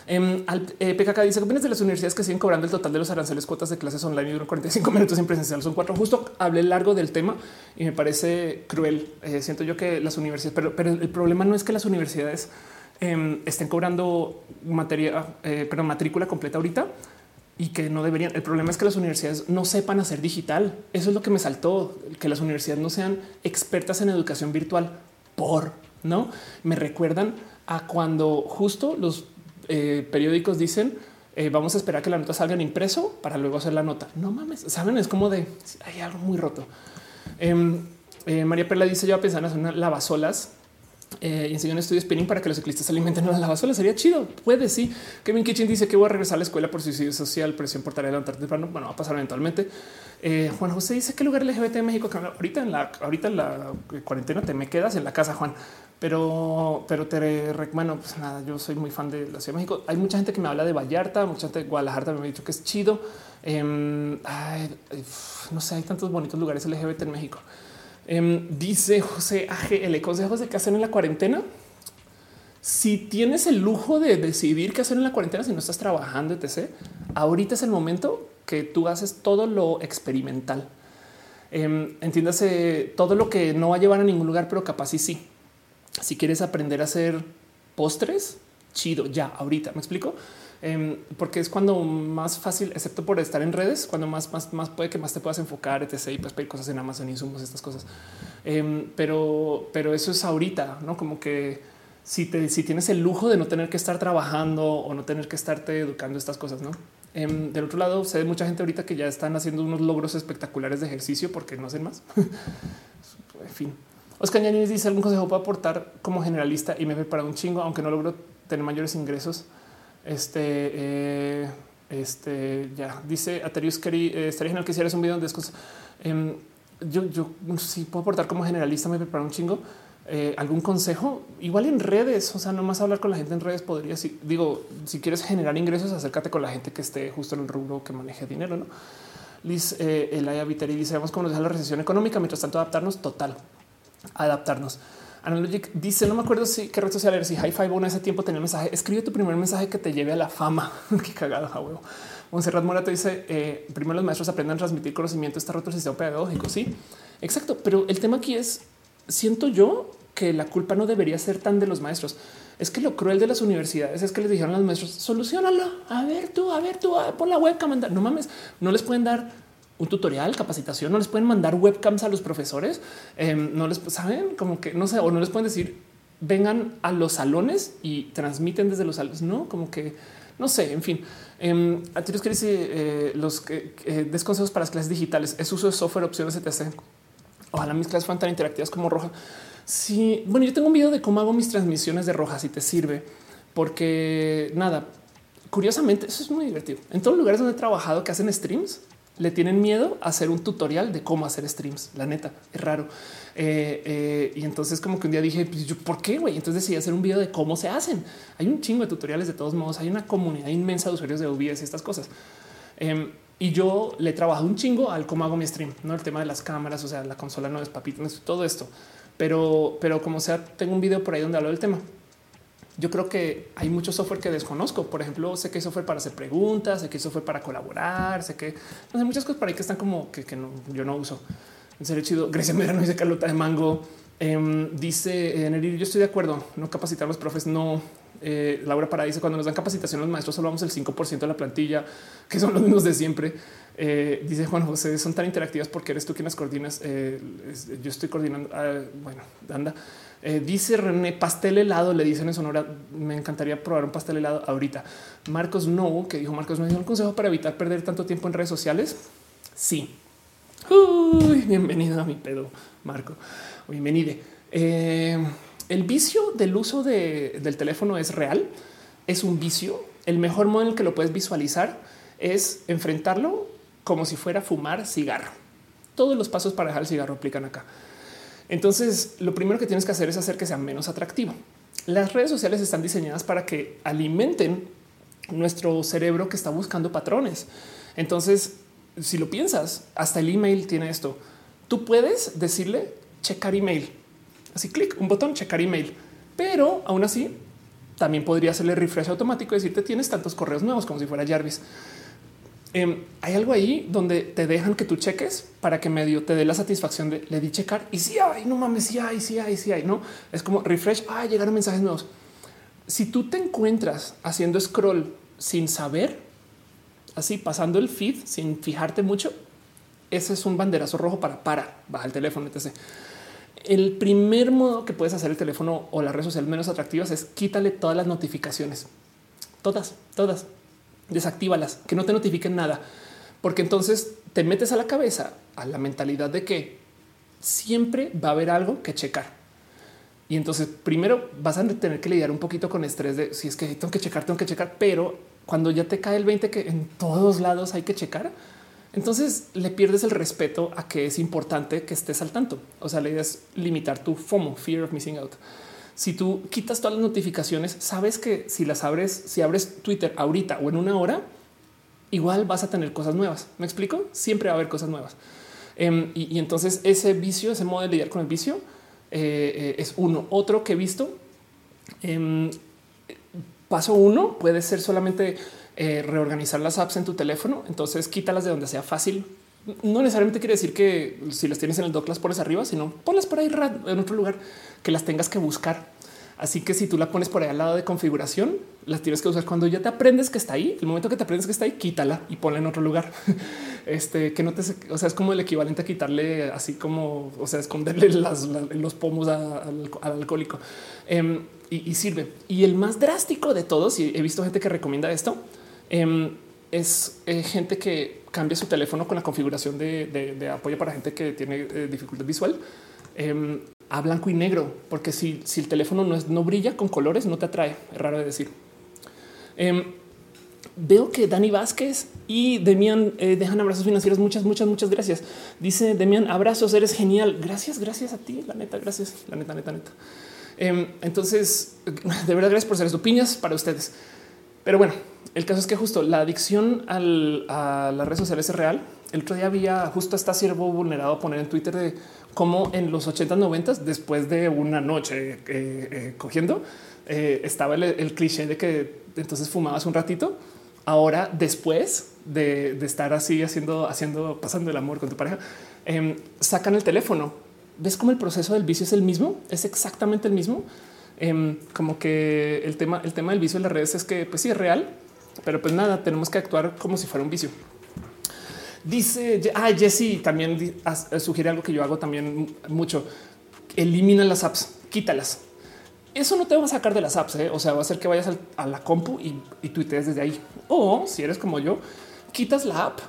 Em, al- eh, PKK dice que opinas de las universidades que siguen cobrando el total de los aranceles cuotas de clases online y duran 45 [LAUGHS] minutos en presencial. Son cuatro. Justo hablé largo del tema y me parece cruel. Eh, siento yo que las universidades, pero, el problema no es que las universidades em, estén cobrando materia, pero matrícula completa ahorita y que no deberían. El problema es que las universidades no sepan hacer digital. Eso es lo que me saltó, que las universidades no sean expertas en educación virtual por no me recuerdan a cuando justo los eh, periódicos dicen eh, vamos a esperar que la nota salga en impreso para luego hacer la nota. No mames, saben, es como de hay algo muy roto. Em, eh, María Perla dice: Yo a pensar en hacer una lavasolas eh, y enseñó un estudio spinning para que los ciclistas se alimenten en la lavasolas. Sería chido. Puede. Sí. Kevin Kitchen dice que voy a regresar a la escuela por suicidio social, presión por tarea de levantar temprano. Bueno, va a pasar eventualmente. Eh, Juan José dice que lugar LGBT en México. ahorita en la, ahorita en la cuarentena te me quedas en la casa, Juan. Pero, pero te bueno, pues nada, yo soy muy fan de la Ciudad de México. Hay mucha gente que me habla de Vallarta, mucha gente de Guadalajara me ha dicho que es chido. Em, no sé, hay tantos bonitos lugares LGBT en México. Em, dice José AGL, consejos de qué hacer en la cuarentena. Si tienes el lujo de decidir qué hacer en la cuarentena, si no estás trabajando, etc., ahorita es el momento que tú haces todo lo experimental. Em, entiéndase todo lo que no va a llevar a ningún lugar, pero capaz sí. Si quieres aprender a hacer postres, chido, ya, ahorita, ¿me explico? Em, porque es cuando más fácil, excepto por estar en redes, cuando más, puede que más te puedas enfocar, etc. Y pues pedir cosas en Amazon, insumos, estas cosas. Em, pero, pero eso es ahorita, ¿no? Como que si, te, si tienes el lujo de no tener que estar trabajando o no tener que estarte educando estas cosas, ¿no? Em, del otro lado, sé de mucha gente ahorita que ya están haciendo unos logros espectaculares de ejercicio porque no hacen más. [LAUGHS] en fin. Oscar Yanis dice algún consejo para aportar como generalista y me he un chingo, aunque no logro tener mayores ingresos. Este, eh, este, ya dice Aterius Kerry, eh, estaría genial que hicieras un video donde descos- Em, yo, yo sí puedo aportar como generalista, me preparo un chingo. Eh, algún consejo igual en redes, o sea, nomás hablar con la gente en redes podría si digo, si quieres generar ingresos, acércate con la gente que esté justo en el rubro que maneje dinero, no? Liz eh, Elaya Viteri dice: Vamos cómo nos la recesión económica. Mientras tanto, adaptarnos total, adaptarnos. Analogic dice: No me acuerdo si qué red social era, si High Five en ese tiempo tenía un mensaje. Escribe tu primer mensaje que te lleve a la fama. [LAUGHS] qué cagado, a huevo. Monserrat Morato dice: eh, Primero los maestros aprendan a transmitir conocimiento. Está roto el sistema pedagógico. Sí, exacto. Pero el tema aquí es: siento yo que la culpa no debería ser tan de los maestros. Es que lo cruel de las universidades es que les dijeron a los maestros, solucionalo. A ver tú, a ver tú, a- pon la webcam. anda". No mames, no les pueden dar un tutorial, capacitación, no les pueden mandar webcams a los profesores. Em, no les saben como que no sé, o no les pueden decir vengan a los salones y transmiten desde los salones. No, como que no sé, en fin. Eh, a ti que dice eh, los que eh, consejos para las clases digitales, es uso de software, opciones, etc. Ojalá mis clases fueran tan interactivas como Roja. Sí, bueno, yo tengo un video de cómo hago mis transmisiones de Roja, si te sirve, porque nada, curiosamente, eso es muy divertido. En todos los lugares donde he trabajado que hacen streams, le tienen miedo a hacer un tutorial de cómo hacer streams. La neta es raro. Eh, eh, y entonces, como que un día dije, pues ¿por qué? güey? Entonces decidí hacer un video de cómo se hacen. Hay un chingo de tutoriales de todos modos. Hay una comunidad inmensa de usuarios de OBS y estas cosas. Em, y yo le trabajo un chingo al cómo hago mi stream, no el tema de las cámaras, o sea, la consola no es papito, no es todo esto. Pero, pero como sea, tengo un video por ahí donde hablo del tema. Yo creo que hay mucho software que desconozco. Por ejemplo, sé que hay software para hacer preguntas, sé que hay software para colaborar, sé que no sé muchas cosas por ahí que están como que, que no, yo no uso. En serio, chido. [LAUGHS] Grecia Medrano dice Carlota de Mango. Em, dice eh, Neri, yo estoy de acuerdo. No capacitar a los profes, no. Eh, Laura Pará dice cuando nos dan capacitación los maestros solo vamos el 5% de la plantilla, [LAUGHS] que son los mismos de siempre. Eh, dice Juan José, son tan interactivas porque eres tú quien las coordinas. Eh, yo estoy coordinando. ah, bueno, anda. Eh, dice René, pastel helado, le dicen en Sonora. Me encantaría probar un pastel helado ahorita. Marcos No, que dijo Marcos, ¿me dio un consejo para evitar perder tanto tiempo en redes sociales? Sí. Bienvenido a mi pedo, Marco. Bienvenide. El vicio del uso de- del teléfono es real, es un vicio. El mejor modo en el que lo puedes visualizar es enfrentarlo como si fuera fumar cigarro. Todos los pasos para dejar el cigarro aplican acá. Entonces, lo primero que tienes que hacer es hacer que sea menos atractivo. Las redes sociales están diseñadas para que alimenten nuestro cerebro que está buscando patrones. Entonces, si lo piensas, hasta el email tiene esto. Tú puedes decirle checar email. Así clic, un botón, checar email. Pero aún así, también podría hacerle refresh automático y decirte tienes tantos correos nuevos como si fuera Jarvis. Em, hay algo ahí donde te dejan que tú cheques para que medio te dé la satisfacción de le di checar y si hay, no mames, si hay, si hay, si hay, no es como refresh. Ah, llegaron mensajes nuevos. Si tú te encuentras haciendo scroll sin saber, así pasando el feed sin fijarte mucho, ese es un banderazo rojo para para baja el teléfono. Etc. El primer modo que puedes hacer el teléfono o las redes sociales menos atractivas es quítale todas las notificaciones, todas, todas desactívalas, que no te notifiquen nada, porque entonces te metes a la cabeza a la mentalidad de que siempre va a haber algo que checar. Y entonces primero vas a tener que lidiar un poquito con estrés de si es que tengo que checar, tengo que checar, pero cuando ya te cae el 20 que en todos lados hay que checar, entonces le pierdes el respeto a que es importante que estés al tanto. O sea, la idea es limitar tu FOMO, fear of missing out. Si tú quitas todas las notificaciones, sabes que si las abres, si abres Twitter ahorita o en una hora, igual vas a tener cosas nuevas. ¿Me explico? Siempre va a haber cosas nuevas. Em, y, entonces ese vicio, ese modo de lidiar con el vicio eh, eh, es uno. Otro que he visto, em, paso uno puede ser solamente eh, reorganizar las apps en tu teléfono. Entonces quítalas de donde sea fácil. No necesariamente quiere decir que si las tienes en el dock las pones arriba, sino ponlas por ahí en otro lugar que las tengas que buscar. Así que si tú la pones por ahí al lado de configuración, las tienes que usar cuando ya te aprendes que está ahí. El momento que te aprendes que está ahí, quítala y ponla en otro lugar. [LAUGHS] Este que no te, o sea, es como el equivalente a quitarle así como, o sea, esconderle [LAUGHS] las- la- los pomos al, al alcohólico Em, y, y sirve. Y el más drástico de todos, y he visto gente que recomienda esto, em, es eh, gente que cambia su teléfono con la configuración de, apoyo para gente que tiene eh, dificultad visual em, a blanco y negro, porque si, si el teléfono no, es, no brilla con colores, no te atrae. Es raro de decir. Em, veo que Dani Vázquez y Demian eh, dejan abrazos financieros. Muchas, muchas, muchas gracias. Dice Demian, abrazos, eres genial. Gracias, gracias a ti. La neta, gracias. La neta, neta, neta. Em, entonces, [LAUGHS] de verdad, gracias por ser esto. Piñas para ustedes. Pero bueno, el caso es que justo la adicción a las redes sociales es real. El otro día había justo esta siervo vulnerado a poner en Twitter de cómo en los 80 90 después de una noche eh, eh, cogiendo, eh, estaba el, cliché de que entonces fumabas un ratito. Ahora, después de, de estar así haciendo, haciendo, pasando el amor con tu pareja, em, sacan el teléfono. ¿Ves cómo el proceso del vicio es el mismo? Es exactamente el mismo. Em, como que el tema, el tema del vicio en las redes es que pues sí es real, pero pues nada, tenemos que actuar como si fuera un vicio. Dice, ah, Jesse también sugiere algo que yo hago también mucho. Elimina las apps, quítalas. Eso no te va a sacar de las apps, ¿eh? o sea, va a hacer que vayas a la compu y, y tuitees desde ahí. O si eres como yo, quitas la app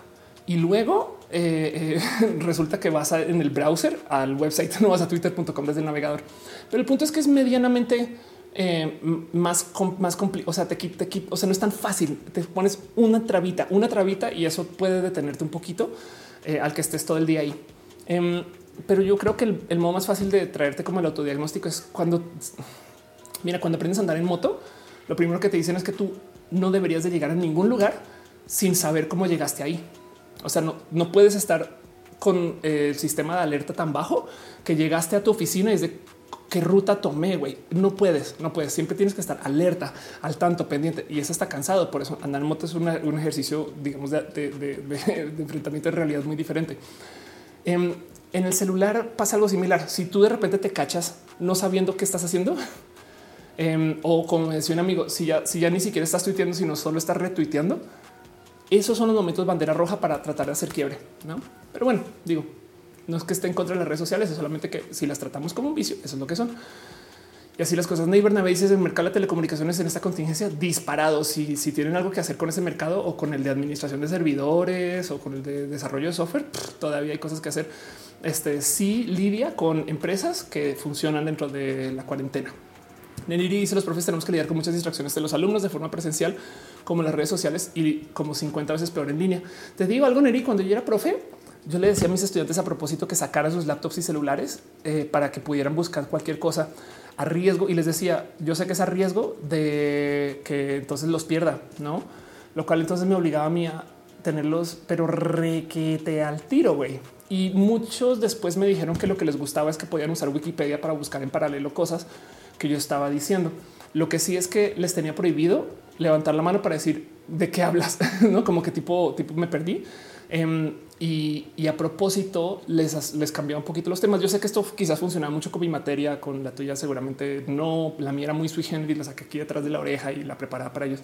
y luego eh, eh, [LAUGHS] resulta que vas en el browser al website, [LAUGHS] no vas a twitter.com desde el navegador. Pero el punto es que es medianamente eh, más, más complicado. O sea, te, te o sea, no es tan fácil. Te pones una trabita, una trabita y eso puede detenerte un poquito eh, al que estés todo el día ahí. Em, pero yo creo que el, el modo más fácil de traerte como el autodiagnóstico es cuando, mira, cuando aprendes a andar en moto, lo primero que te dicen es que tú no deberías de llegar a ningún lugar sin saber cómo llegaste ahí. O sea, no, no puedes estar con eh, el sistema de alerta tan bajo que llegaste a tu oficina y es de qué ruta tomé, güey. No puedes, no puedes. Siempre tienes que estar alerta, al tanto, pendiente. Y eso está cansado. Por eso andar en moto es un ejercicio, digamos, [LAUGHS] de, enfrentamiento de realidad muy diferente. Em, en el celular pasa algo similar. Si tú de repente te cachas no sabiendo qué estás haciendo, [LAUGHS] em, o como decía un amigo, si ya, si ya ni siquiera estás tuiteando, sino solo estás retuiteando, esos son los momentos bandera roja para tratar de hacer quiebre. ¿no? Pero bueno, digo, no es que esté en contra de las redes sociales, es solamente que si las tratamos como un vicio, eso es lo que son. Y así las cosas. Ney Bernabé dice el mercado de telecomunicaciones en esta contingencia disparado. Si, si tienen algo que hacer con ese mercado o con el de administración de servidores o con el de desarrollo de software, todavía hay cosas que hacer. este sí lidia con empresas que funcionan dentro de la cuarentena. Neniri dice los profes tenemos que lidiar con muchas distracciones de los alumnos de forma presencial como las redes sociales y como 50 veces peor en línea. Te digo algo, Neri, cuando yo era profe, yo le decía a mis estudiantes a propósito que sacaran sus laptops y celulares eh, para que pudieran buscar cualquier cosa a riesgo y les decía, yo sé que es a riesgo de que entonces los pierda, ¿no? Lo cual entonces me obligaba a mí a tenerlos, pero requete al tiro, güey. Y muchos después me dijeron que lo que les gustaba es que podían usar Wikipedia para buscar en paralelo cosas que yo estaba diciendo. Lo que sí es que les tenía prohibido levantar la mano para decir de qué hablas, [LAUGHS] no como que tipo, tipo me perdí. Em, y, a propósito les, les cambiaba un poquito los temas. Yo sé que esto quizás funcionaba mucho con mi materia, con la tuya seguramente no. La mía era muy sui generis, la saqué aquí detrás de la oreja y la preparaba para ellos.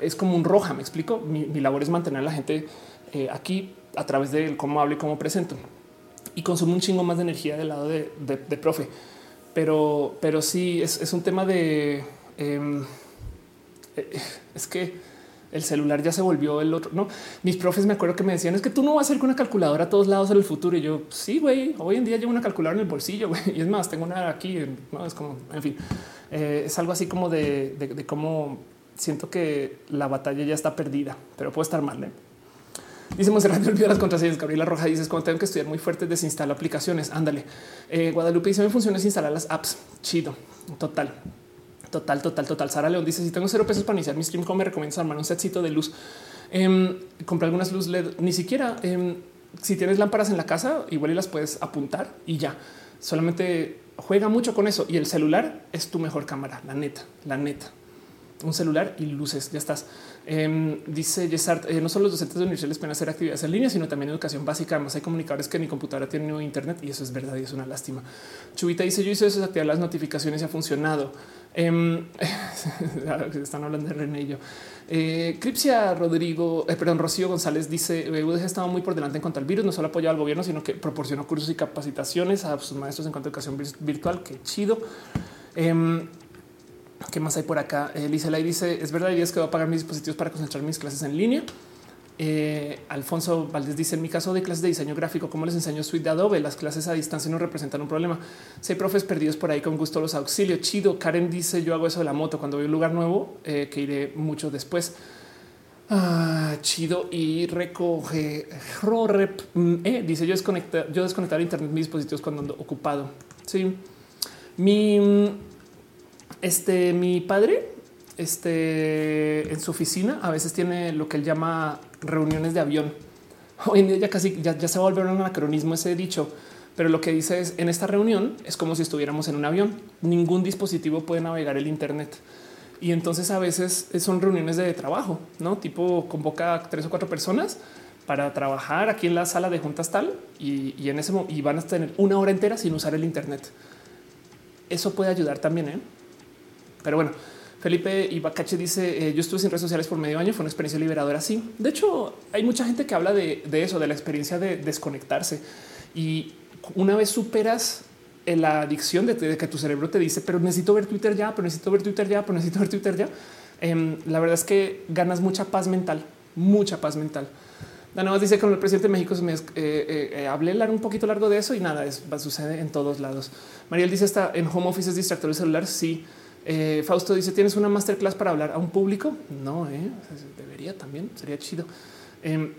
Es como un roja, me explico. Mi, mi labor es mantener a la gente eh, aquí a través de cómo hablo y cómo presento. Y consumo un chingo más de energía del lado de, de, profe. Pero, pero sí, es, es un tema de... Eh, es que el celular ya se volvió el otro. No, mis profes me acuerdo que me decían es que tú no vas a ir con una calculadora a todos lados en el futuro. Y yo, sí, güey, hoy en día llevo una calculadora en el bolsillo. [LAUGHS] Y es más, tengo una aquí. No es como, en fin, eh, es algo así como de, de, cómo siento que la batalla ya está perdida, pero puede estar mal. ¿eh? Dice Monserrat, [LAUGHS] olvidó las contraseñas. Gabriela Roja dices cuando tengo que estudiar muy fuerte, desinstalo aplicaciones. Ándale. Eh, Guadalupe dice me funciona instalar las apps. Chido. Total. Total, total, total. Sara León dice: Si tengo cero pesos para iniciar mi stream, ¿cómo me recomiendas armar un setcito de luz? Eh, compré algunas luz LED, ni siquiera eh, si tienes lámparas en la casa, igual y las puedes apuntar y ya. Solamente juega mucho con eso. Y el celular es tu mejor cámara, la neta, la neta. Un celular y luces, ya estás. Eh, dice Yesart, eh, no solo los docentes de universidades pueden hacer actividades en línea, sino también educación básica. Además, hay comunicadores que mi computadora tiene internet y eso es verdad y es una lástima. Chubita dice: Yo hice eso, activar las notificaciones y ha funcionado. [LAUGHS] Eh, están hablando de René y yo. Eh, Cripsia Rodrigo, eh, perdón, Rocío González dice: UDG estaba muy por delante en cuanto al virus, no solo apoyaba al gobierno, sino que proporcionó cursos y capacitaciones a sus maestros en cuanto a educación virtual. Qué chido. Eh, ¿Qué más hay por acá? Eh, Lisa Lai dice: Es verdad, es que voy a pagar mis dispositivos para concentrar mis clases en línea. Eh, Alfonso Valdés dice en mi caso de clases de diseño gráfico, como les enseño suite de Adobe, las clases a distancia no representan un problema. Si hay profes perdidos por ahí, con gusto los auxilio. Chido. Karen dice yo hago eso de la moto cuando a un lugar nuevo eh, que iré mucho después. Ah, chido y recoge rep, eh, dice yo desconectar, yo desconectar internet mis dispositivos cuando ando ocupado. Sí, mi este mi padre este en su oficina a veces tiene lo que él llama reuniones de avión. [LAUGHS] Hoy en día ya casi ya, se va a volver un anacronismo ese dicho, pero lo que dice es en esta reunión es como si estuviéramos en un avión. Ningún dispositivo puede navegar el Internet. Y entonces a veces son reuniones de trabajo, no tipo convoca a tres o cuatro personas para trabajar aquí en la sala de juntas tal y, y en ese y van a tener una hora entera sin usar el Internet. Eso puede ayudar también. ¿eh? Pero bueno, Felipe Ibacache dice: eh, Yo estuve sin redes sociales por medio año, fue una experiencia liberadora. Sí, de hecho, hay mucha gente que habla de, eso, de la experiencia de desconectarse. Y una vez superas la adicción de, que tu cerebro te dice, pero necesito ver Twitter ya, pero necesito ver Twitter ya, pero necesito ver Twitter ya. Eh, la verdad es que ganas mucha paz mental, mucha paz mental. Dana dice con el presidente de México me, eh, eh, eh, un poquito largo de eso y nada, es, sucede en todos lados. Mariel dice está en home office es distractor celular. Sí. Eh, Fausto dice tienes una masterclass para hablar a un público. No, eh? debería también sería chido. Eh,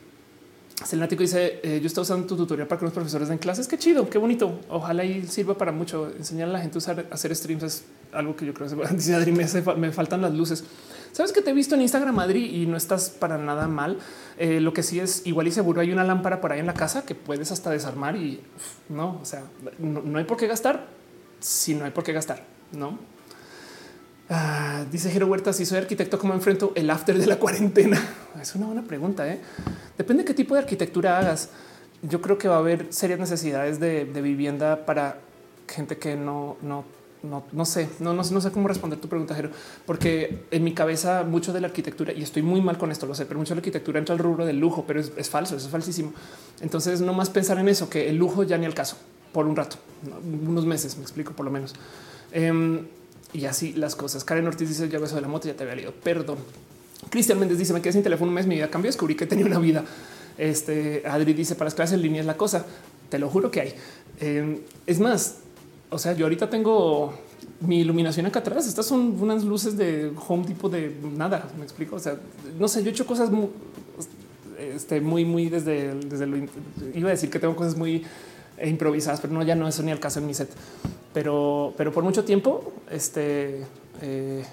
Selnático dice eh, yo estoy usando tu tutorial para que los profesores den clases. Qué chido, qué bonito. Ojalá y sirva para mucho. Enseñar a la gente a usar, hacer streams es algo que yo creo que dice [LAUGHS] me, me faltan las luces. Sabes que te he visto en Instagram Madrid y no estás para nada mal. Lo que sí es igual y seguro hay una lámpara por ahí en la casa que puedes hasta desarmar y no, o sea, no, no hay por qué gastar si no hay por qué gastar, no? Ah, dice Jero Huerta, si soy arquitecto, ¿cómo enfrento el after de la cuarentena? [LAUGHS] Es una buena pregunta. ¿eh? Depende de qué tipo de arquitectura hagas. Yo creo que va a haber serias necesidades de, vivienda para gente que no, no, no, no sé, no, no, sé cómo responder tu pregunta, Jero, porque en mi cabeza mucho de la arquitectura, y estoy muy mal con esto, lo sé, pero mucho de la arquitectura entra al rubro del lujo, pero es, falso, es falsísimo. Entonces, no más pensar en eso, que el lujo ya ni al caso, por un rato, ¿no? unos meses, me explico por lo menos. Eh, y así las cosas. Karen Ortiz dice: Ya eso de la moto, ya te había leído. Perdón. Cristian Méndez dice: Me quedé sin teléfono un mes, mi vida cambió, descubrí que tenía una vida. Este Adri dice: Para las clases en línea es la cosa. Te lo juro que hay. Eh, es más, o sea, yo ahorita tengo mi iluminación acá atrás. Estas son unas luces de home tipo de nada. Me explico. O sea, no sé, yo he hecho cosas muy, este, muy, muy desde, desde lo iba a decir que tengo cosas muy improvisadas, pero no, ya no eso ni el caso en mi set. Pero, pero por mucho tiempo, este, eh,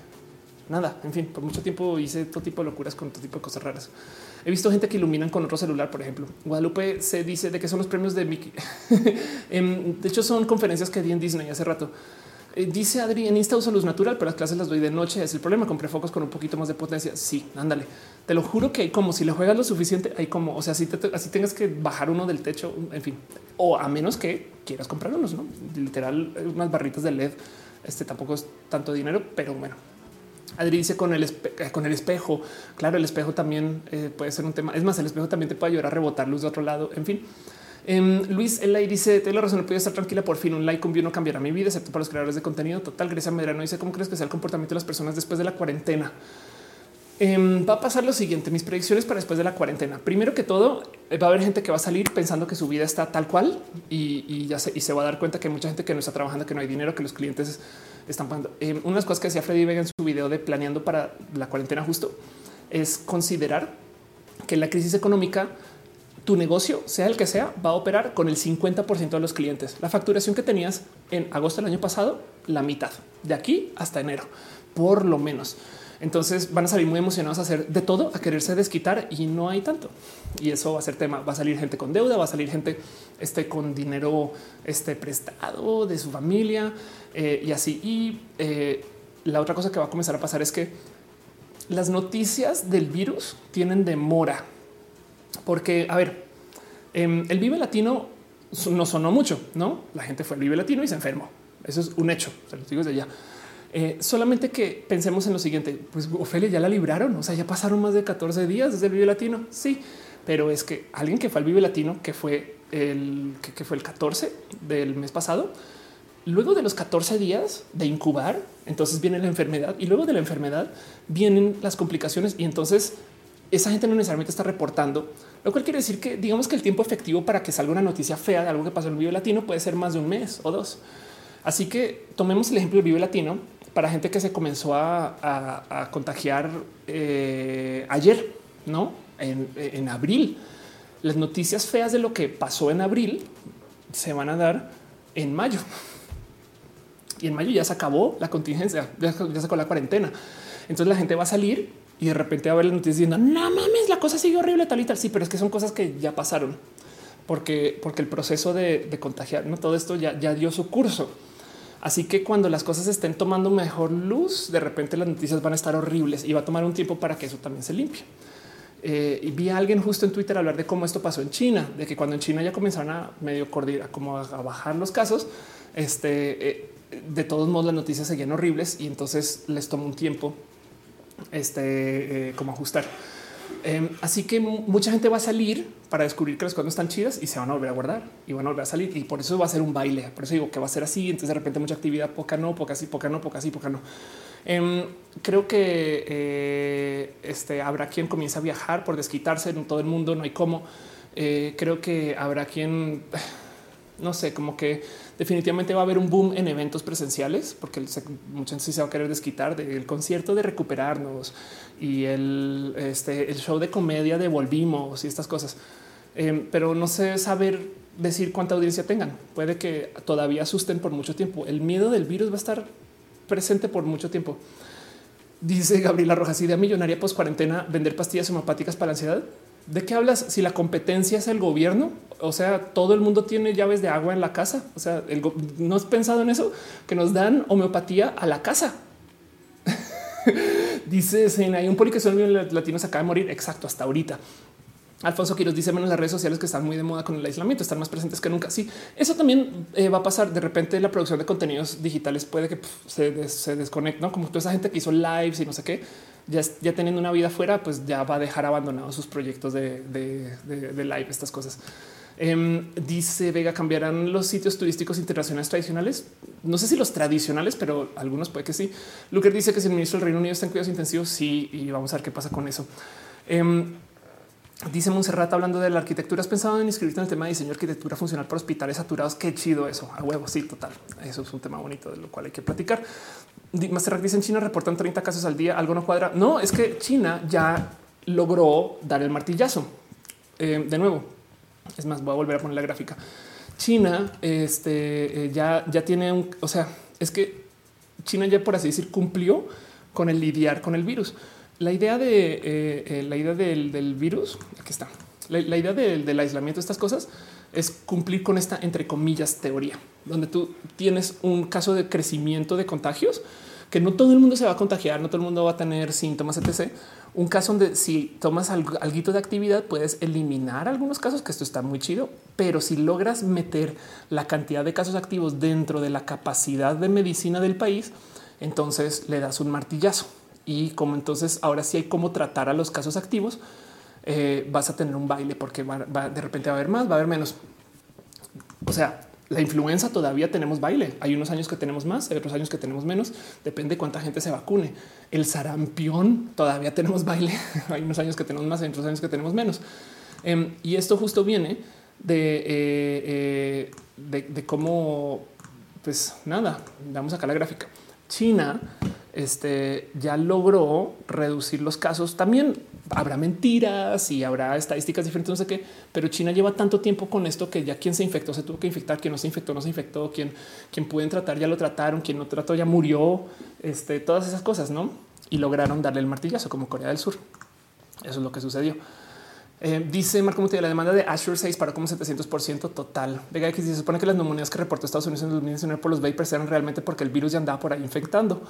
nada, en fin, por mucho tiempo hice todo tipo de locuras con todo tipo de cosas raras. He visto gente que iluminan con otro celular, por ejemplo. Guadalupe se dice de que son los premios de Mickey. [LAUGHS] Em, de hecho, son conferencias que di en Disney hace rato. Eh, dice Adri, en Insta uso luz natural, pero las clases las doy de noche. Es el problema. Compré focos con un poquito más de potencia. Sí, ándale. Te lo juro que hay como si le juegas lo suficiente, hay como, o sea, si te, así tengas que bajar uno del techo, en fin, o a menos que quieras comprar unos, no literal, eh, unas barritas de LED. Este tampoco es tanto dinero, pero bueno. Adri dice con el, eh, con el espejo. Claro, el espejo también puede ser un tema. Es más, el espejo también te puede ayudar a rebotar luz de otro lado. En fin, Um, Luis Elay dice: Te la razón, no podía estar tranquila. Por fin, un like con no cambiará mi vida, excepto para los creadores de contenido. Total. Grecia Medrano dice: ¿Cómo crees que sea el comportamiento de las personas después de la cuarentena? Um, va a pasar lo siguiente: mis predicciones para después de la cuarentena. Primero que todo, eh, va a haber gente que va a salir pensando que su vida está tal cual y, ya se, va a dar cuenta que hay mucha gente que no está trabajando, que no hay dinero, que los clientes están pagando. Um, unas cosas que decía Freddy Vega en su video de planeando para la cuarentena justo es considerar que la crisis económica tu negocio, sea el que sea, va a operar con el 50% de los clientes. La facturación que tenías en agosto del año pasado, la mitad de aquí hasta enero, por lo menos. Entonces van a salir muy emocionados a hacer de todo, a quererse desquitar y no hay tanto. Y eso va a ser tema. Va a salir gente con deuda, va a salir gente este, con dinero este, prestado de su familia eh, y así. Y eh, la otra cosa que va a comenzar a pasar es que las noticias del virus tienen demora porque, a ver, em, el Vive Latino no sonó mucho, ¿no? La gente fue al Vive Latino y se enfermó. Eso es un hecho, se los digo desde ya. Eh, solamente que pensemos en lo siguiente, pues Ofelia ya la libraron, o sea, ya pasaron más de 14 días desde el Vive Latino, sí, pero es que alguien que fue al Vive Latino, que fue el, que, fue el 14 del mes pasado, luego de los 14 días de incubar, entonces viene la enfermedad y luego de la enfermedad vienen las complicaciones y entonces esa gente no necesariamente está reportando, lo cual quiere decir que digamos que el tiempo efectivo para que salga una noticia fea de algo que pasó en el Vive Latino puede ser más de un mes o dos. Así que tomemos el ejemplo del Vive Latino para gente que se comenzó a, contagiar eh, ayer, no en, en abril. Las noticias feas de lo que pasó en abril se van a dar en mayo. Y en mayo ya se acabó la contingencia, ya, ya sacó la cuarentena. Entonces la gente va a salir y de repente a ver las noticias diciendo no mames, la cosa sigue horrible tal y tal. Sí, pero es que son cosas que ya pasaron porque, porque el proceso de, contagiar, no todo esto ya, ya dio su curso. Así que cuando las cosas estén tomando mejor luz, de repente las noticias van a estar horribles y va a tomar un tiempo para que eso también se limpie. Eh, y vi a alguien justo en Twitter hablar de cómo esto pasó en China, de que cuando en China ya comenzaron a medio coordinar, como a, bajar los casos, este, eh, de todos modos las noticias seguían horribles y entonces les tomó un tiempo este, eh, como ajustar. Em, así que mucha gente va a salir para descubrir que las cosas están chidas y se van a volver a guardar y van a volver a salir. Y por eso va a ser un baile. Por eso digo que va a ser así. Entonces de repente mucha actividad, poca no, poca sí, poca no, poca sí, poca no. Em, creo que eh, este, habrá quien comience a viajar por desquitarse en todo el mundo. No hay cómo. Eh, creo que habrá quien, [SIGHS] no sé, como que definitivamente va a haber un boom en eventos presenciales porque mucha gente se va a querer desquitar del concierto de recuperarnos y el, este, el show de comedia de volvimos y estas cosas. Em, pero no sé saber decir cuánta audiencia tengan. Puede que todavía asusten por mucho tiempo. El miedo del virus va a estar presente por mucho tiempo. Dice Gabriela Rojas, idea millonaria post cuarentena, vender pastillas homopáticas para ansiedad. ¿De qué hablas? Si la competencia es el gobierno, o sea, todo el mundo tiene llaves de agua en la casa. O sea, no has pensado en eso, que nos dan homeopatía a la casa. [LAUGHS] dice hay un poli que son latinos acaba de morir. Exacto, hasta ahorita. Alfonso Quiroz dice menos las redes sociales que están muy de moda con el aislamiento, están más presentes que nunca. Sí, eso también eh, va a pasar. De repente la producción de contenidos digitales puede que se, se desconecte, ¿no? Como toda esa gente que hizo lives y no sé qué ya, teniendo una vida fuera, pues ya va a dejar abandonados sus proyectos de, live, estas cosas. Em, dice Vega, cambiarán los sitios turísticos internacionales tradicionales. No sé si los tradicionales, pero algunos puede que sí. Luker dice que si el ministro del Reino Unido está en cuidados intensivos, sí, y vamos a ver qué pasa con eso. Em, Dice Monserrat hablando de la arquitectura. ¿Has pensado en inscribirte en el tema de diseño arquitectura funcional para hospitales saturados? Qué chido eso. A huevo. Sí, total. Eso es un tema bonito de lo cual hay que platicar. Monserrat dice en China reportan 30 casos al día. Algo no cuadra. No, es que China ya logró dar el martillazo. Eh, de nuevo, es más, voy a volver a poner la gráfica. China este, eh, ya, ya tiene un, o sea, es que China ya por así decir cumplió con el lidiar con el virus. La idea de eh, eh, la idea del, virus, aquí está. La, idea del, aislamiento de estas cosas es cumplir con esta entre comillas teoría, donde tú tienes un caso de crecimiento de contagios que no todo el mundo se va a contagiar, no todo el mundo va a tener síntomas, etc. Un caso donde si tomas algo, de actividad puedes eliminar algunos casos, que esto está muy chido, pero si logras meter la cantidad de casos activos dentro de la capacidad de medicina del país, entonces le das un martillazo. Y como entonces ahora sí hay cómo tratar a los casos activos, eh, vas a tener un baile porque de repente va a haber más, va a haber menos. O sea, la influenza todavía tenemos baile. Hay unos años que tenemos más, hay otros años que tenemos menos. Depende cuánta gente se vacune. El sarampión todavía tenemos baile. [LAUGHS] hay unos años que tenemos más, hay otros años que tenemos menos. Em, y esto justo viene de, eh, eh, de, cómo, pues nada, vamos acá la gráfica. China este, ya logró reducir los casos. También habrá mentiras y habrá estadísticas diferentes, no sé qué, pero China lleva tanto tiempo con esto que ya quien se infectó se tuvo que infectar, quien no se infectó no se infectó, quien, quien pueden tratar ya lo trataron, quien no trató ya murió, este, todas esas cosas, ¿no? Y lograron darle el martillazo como Corea del Sur. Eso es lo que sucedió. Eh, dice Marco Muti, la demanda de Azure 6 para como 700% total. Vega X se supone que las neumonías que reportó Estados Unidos en 2019 por los vapers eran realmente porque el virus ya andaba por ahí infectando.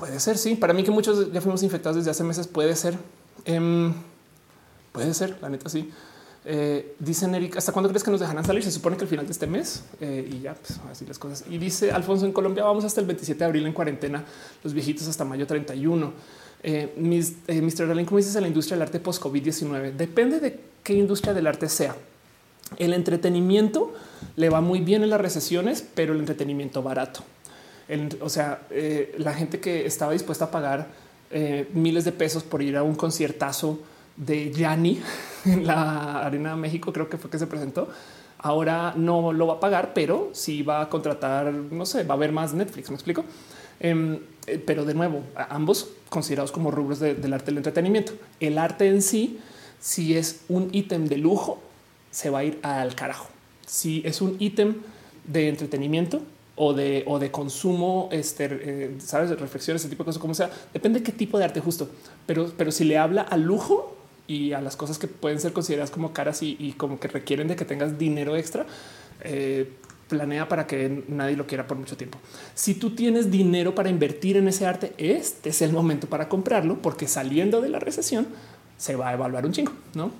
Puede ser, sí. Para mí que muchos ya fuimos infectados desde hace meses, puede ser. Em, puede ser, la neta sí. Eh, dicen ¿hasta cuándo crees que nos dejarán salir? Se supone que al final de este mes eh, y ya, pues así las cosas. Y dice Alfonso en Colombia, vamos hasta el 27 de abril en cuarentena, los viejitos hasta mayo 31. Eh, mis, eh, Mr. Darling, ¿cómo dices la industria del arte post COVID-19? Depende de qué industria del arte sea. El entretenimiento le va muy bien en las recesiones, pero el entretenimiento barato o sea, eh, la gente que estaba dispuesta a pagar eh, miles de pesos por ir a un conciertazo de Yanni [LAUGHS] en la Arena de México, creo que fue que se presentó. Ahora no lo va a pagar, pero sí va a contratar, no sé, va a haber más Netflix. Me explico. Em, eh, pero de nuevo, ambos considerados como rubros del arte del entretenimiento. El arte en sí, si es un ítem de lujo, se va a ir al carajo. Si es un ítem de entretenimiento, o de, o de consumo, este, eh, sabes, reflexiones, ese tipo de cosas, como sea, depende de qué tipo de arte justo, pero, pero si le habla al lujo y a las cosas que pueden ser consideradas como caras y, como que requieren de que tengas dinero extra, eh, planea para que nadie lo quiera por mucho tiempo. Si tú tienes dinero para invertir en ese arte, este es el momento para comprarlo, porque saliendo de la recesión se va a evaluar un chingo, no?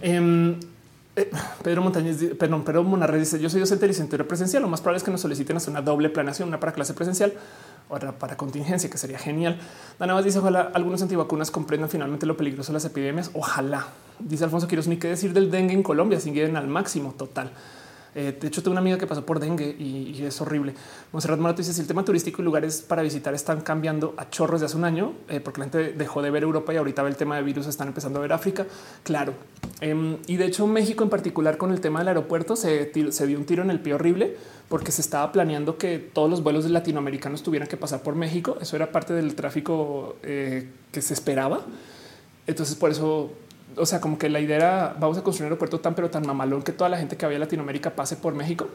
Em, eh, Pedro Montañez, perdón, Pedro Monarre dice: Yo soy docente de licenciatura presencial. Lo más probable es que nos soliciten hacer una doble planeación, una para clase presencial, otra para contingencia, que sería genial. Dana más dice: Ojalá algunos antivacunas comprendan finalmente lo peligroso de las epidemias. Ojalá. Dice Alfonso Quiroz: Ni qué decir del dengue en Colombia, siguen al máximo total. Eh, de hecho, tengo una amiga que pasó por dengue y, es horrible. Monserrat Morato dice: Si el tema turístico y lugares para visitar están cambiando a chorros de hace un año, eh, porque la gente dejó de ver Europa y ahorita ve el tema de virus, están empezando a ver África. Claro. Em, y de hecho, México en particular, con el tema del aeropuerto, se, se dio un tiro en el pie horrible porque se estaba planeando que todos los vuelos latinoamericanos tuvieran que pasar por México. Eso era parte del tráfico eh, que se esperaba. Entonces, por eso o sea, como que la idea era vamos a construir un aeropuerto tan pero tan mamalón que toda la gente que había en Latinoamérica pase por México.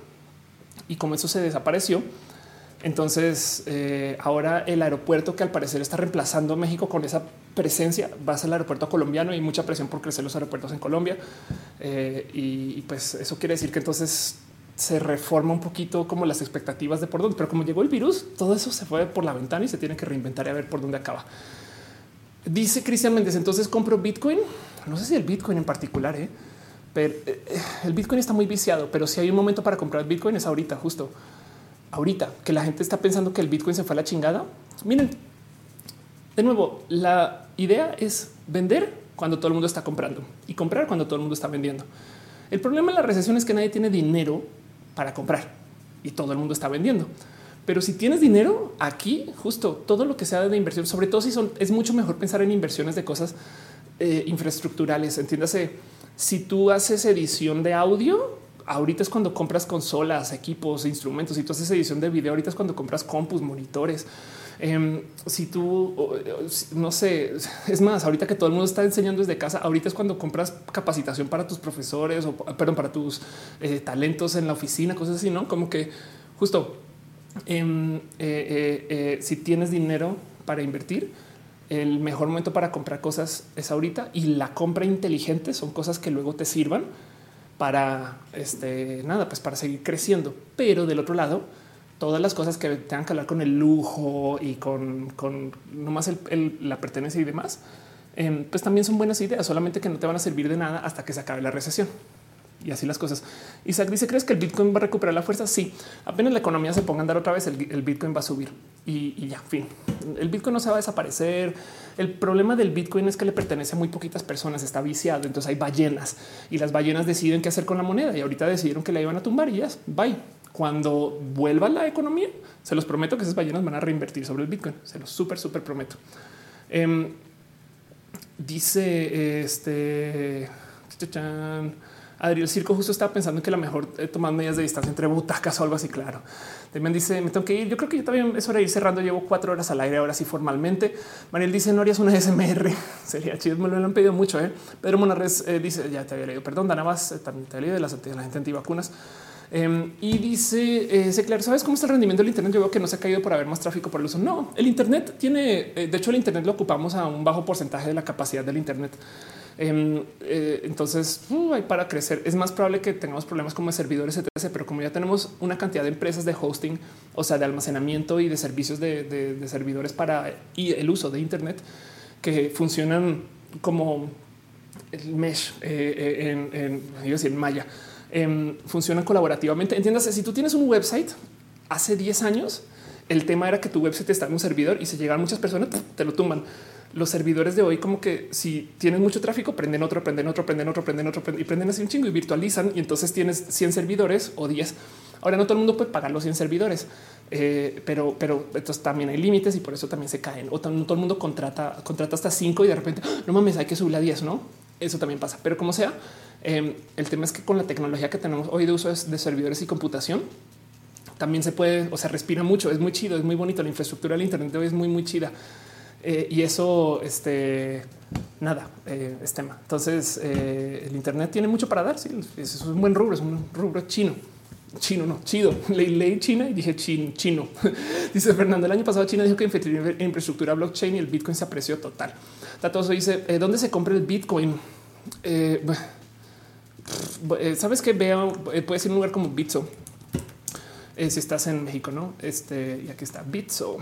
Y como eso se desapareció, entonces eh, ahora el aeropuerto que al parecer está reemplazando a México con esa presencia va a ser el aeropuerto colombiano y mucha presión por crecer los aeropuertos en Colombia. Eh, y, pues eso quiere decir que entonces se reforma un poquito como las expectativas de por dónde, pero como llegó el virus, todo eso se fue por la ventana y se tiene que reinventar y a ver por dónde acaba. Dice Cristian Méndez, entonces compro Bitcoin. No sé si el Bitcoin en particular, ¿eh? pero eh, el Bitcoin está muy viciado, pero si hay un momento para comprar Bitcoin es ahorita, justo ahorita que la gente está pensando que el Bitcoin se fue a la chingada. Miren, de nuevo, la idea es vender cuando todo el mundo está comprando y comprar cuando todo el mundo está vendiendo. El problema en la recesión es que nadie tiene dinero para comprar y todo el mundo está vendiendo. Pero si tienes dinero aquí, justo todo lo que sea de inversión, sobre todo si son, es mucho mejor pensar en inversiones de cosas eh, infraestructurales. Entiéndase, si tú haces edición de audio, ahorita es cuando compras consolas, equipos, instrumentos. Si tú haces edición de video, ahorita es cuando compras compus, monitores. Em, si tú no sé, es más, ahorita que todo el mundo está enseñando desde casa, ahorita es cuando compras capacitación para tus profesores o perdón, para tus eh, talentos en la oficina, cosas así, no como que justo em, eh, si tienes dinero para invertir, el mejor momento para comprar cosas es ahorita y la compra inteligente son cosas que luego te sirvan para este nada, pues para seguir creciendo. Pero del otro lado, todas las cosas que tengan que hablar con el lujo y con, con nomás el, la pertenencia y demás, em, pues también son buenas ideas, solamente que no te van a servir de nada hasta que se acabe la recesión. Y así las cosas. Isaac dice, ¿crees que el Bitcoin va a recuperar la fuerza? Sí, apenas la economía se ponga a andar otra vez, el, Bitcoin va a subir y, ya, fin. El Bitcoin no se va a desaparecer. El problema del Bitcoin es que le pertenece a muy poquitas personas, está viciado, entonces hay ballenas y las ballenas deciden qué hacer con la moneda y ahorita decidieron que la iban a tumbar y ya, bye cuando vuelva la economía, se los prometo que esas ballenas van a reinvertir sobre el Bitcoin. Se los súper, súper prometo. Eh, dice este Adriel Circo justo estaba pensando que la mejor eh, tomar medidas de distancia entre butacas o algo así. Claro. También dice me tengo que ir. Yo creo que yo también es hora de ir cerrando. Llevo cuatro horas al aire ahora sí formalmente. Mariel dice no harías una SMR. [LAUGHS] Sería chido. Me lo han pedido mucho. ¿eh? Pedro Monarres eh, dice ya te había leído. Perdón, Dana Vaz, eh, también te había leído de, las, de la gente antivacunas. Um, y dice ese claro, ¿sabes cómo está el rendimiento del Internet? Yo veo que no se ha caído por haber más tráfico por el uso. No, el Internet tiene, eh, de hecho, el Internet lo ocupamos a un bajo porcentaje de la capacidad del Internet. Um, eh, entonces uh, hay para crecer. Es más probable que tengamos problemas como de servidores, etc. Pero como ya tenemos una cantidad de empresas de hosting, o sea, de almacenamiento y de servicios de, servidores para el uso de Internet que funcionan como el mesh eh, en, en, en, en Maya eh, funcionan colaborativamente. Entiéndase, si tú tienes un website hace 10 años, el tema era que tu website está en un servidor y se llegan muchas personas, te lo tumban. Los servidores de hoy, como que si tienes mucho tráfico, prenden otro, prenden otro, prenden otro, prenden otro y prenden así un chingo y virtualizan. Y entonces tienes 100 servidores o 10. Ahora no todo el mundo puede pagar los 100 servidores, eh, pero, pero entonces también hay límites y por eso también se caen. O no todo el mundo contrata, contrata hasta 5 y de repente ¡Ah! no mames, hay que subir a 10, no? Eso también pasa, pero como sea, eh, el tema es que con la tecnología que tenemos hoy de uso de servidores y computación, también se puede, o sea, respira mucho, es muy chido, es muy bonito. La infraestructura del Internet hoy es muy, muy chida. Eh, y eso, este, nada, eh, es tema. Entonces, eh, el Internet tiene mucho para dar. Sí, es un buen rubro, es un rubro chino. Chino, no, chido. [LAUGHS] Leí, leí China y dije chino. chino. [LAUGHS] dice Fernando, el año pasado China dijo que en infraestructura blockchain y el Bitcoin se apreció total. Tatoso dice, ¿dónde se compra el Bitcoin? Eh, eh, sabes que veo, eh, puede ser un lugar como Bitso. Eh, si estás en México, no? Este y aquí está Bitso.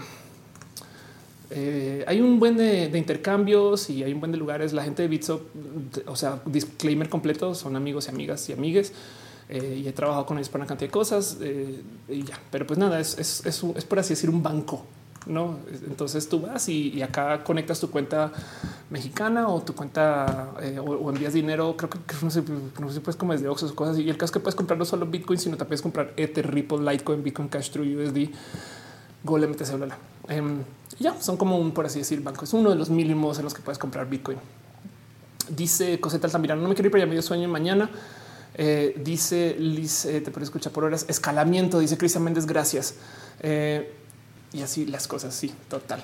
Eh, hay un buen de, intercambios y hay un buen de lugares. La gente de Bitso, o sea, disclaimer completo, son amigos y amigas y amigues. Eh, y he trabajado con ellos para una cantidad de cosas eh, y ya, pero pues nada, es, es, es, es por así decir un banco no? Entonces tú vas y, acá conectas tu cuenta mexicana o tu cuenta eh, o, envías dinero. Creo que, no, sé, no sé, pues como es de o cosas. Y el caso es que puedes comprar no solo Bitcoin, sino puedes comprar Ether, Ripple, Litecoin, Bitcoin Cash, True USD, Golem, etc. Ya son como un, por así decir, banco. Es uno de los mínimos en los que puedes comprar Bitcoin. Dice Coseta Altamirano, no me quiero ir para medio sueño mañana. Eh, dice Liz, eh, te puedo escuchar por horas. Escalamiento, dice Cristian Méndez, gracias. Y así las cosas. Sí, total.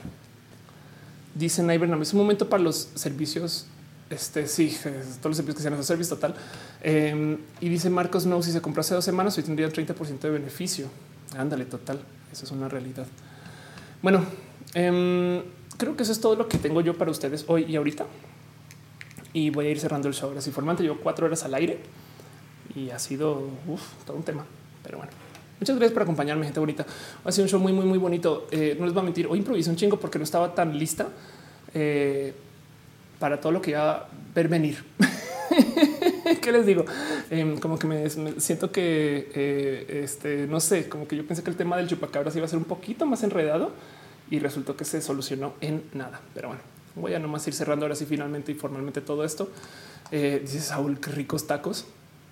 Dicen Ibernam, es un momento para los servicios. Este sí, [LAUGHS] todos los servicios que sean esos servicios total. Eh, y dice Marcos, no, si se compró hace dos semanas, hoy tendría el 30% de beneficio. Ándale, total. Eso es una realidad. Bueno, eh, creo que eso es todo lo que tengo yo para ustedes hoy y ahorita. Y voy a ir cerrando el show. Ahora formante, llevo cuatro horas al aire y ha sido todo un tema. Pero bueno. Muchas gracias por acompañarme, gente bonita. Ha sido un show muy, muy, muy bonito. Eh, no les voy a mentir, hoy improvisé un chingo porque no estaba tan lista eh, para todo lo que iba a ver venir. [LAUGHS] ¿Qué les digo? Eh, como que me, me siento que, eh, este, no sé, como que yo pensé que el tema del chupacabras iba a ser un poquito más enredado y resultó que se solucionó en nada. Pero bueno, voy a nomás ir cerrando ahora sí finalmente y formalmente todo esto. Eh, dice Saúl, qué ricos tacos.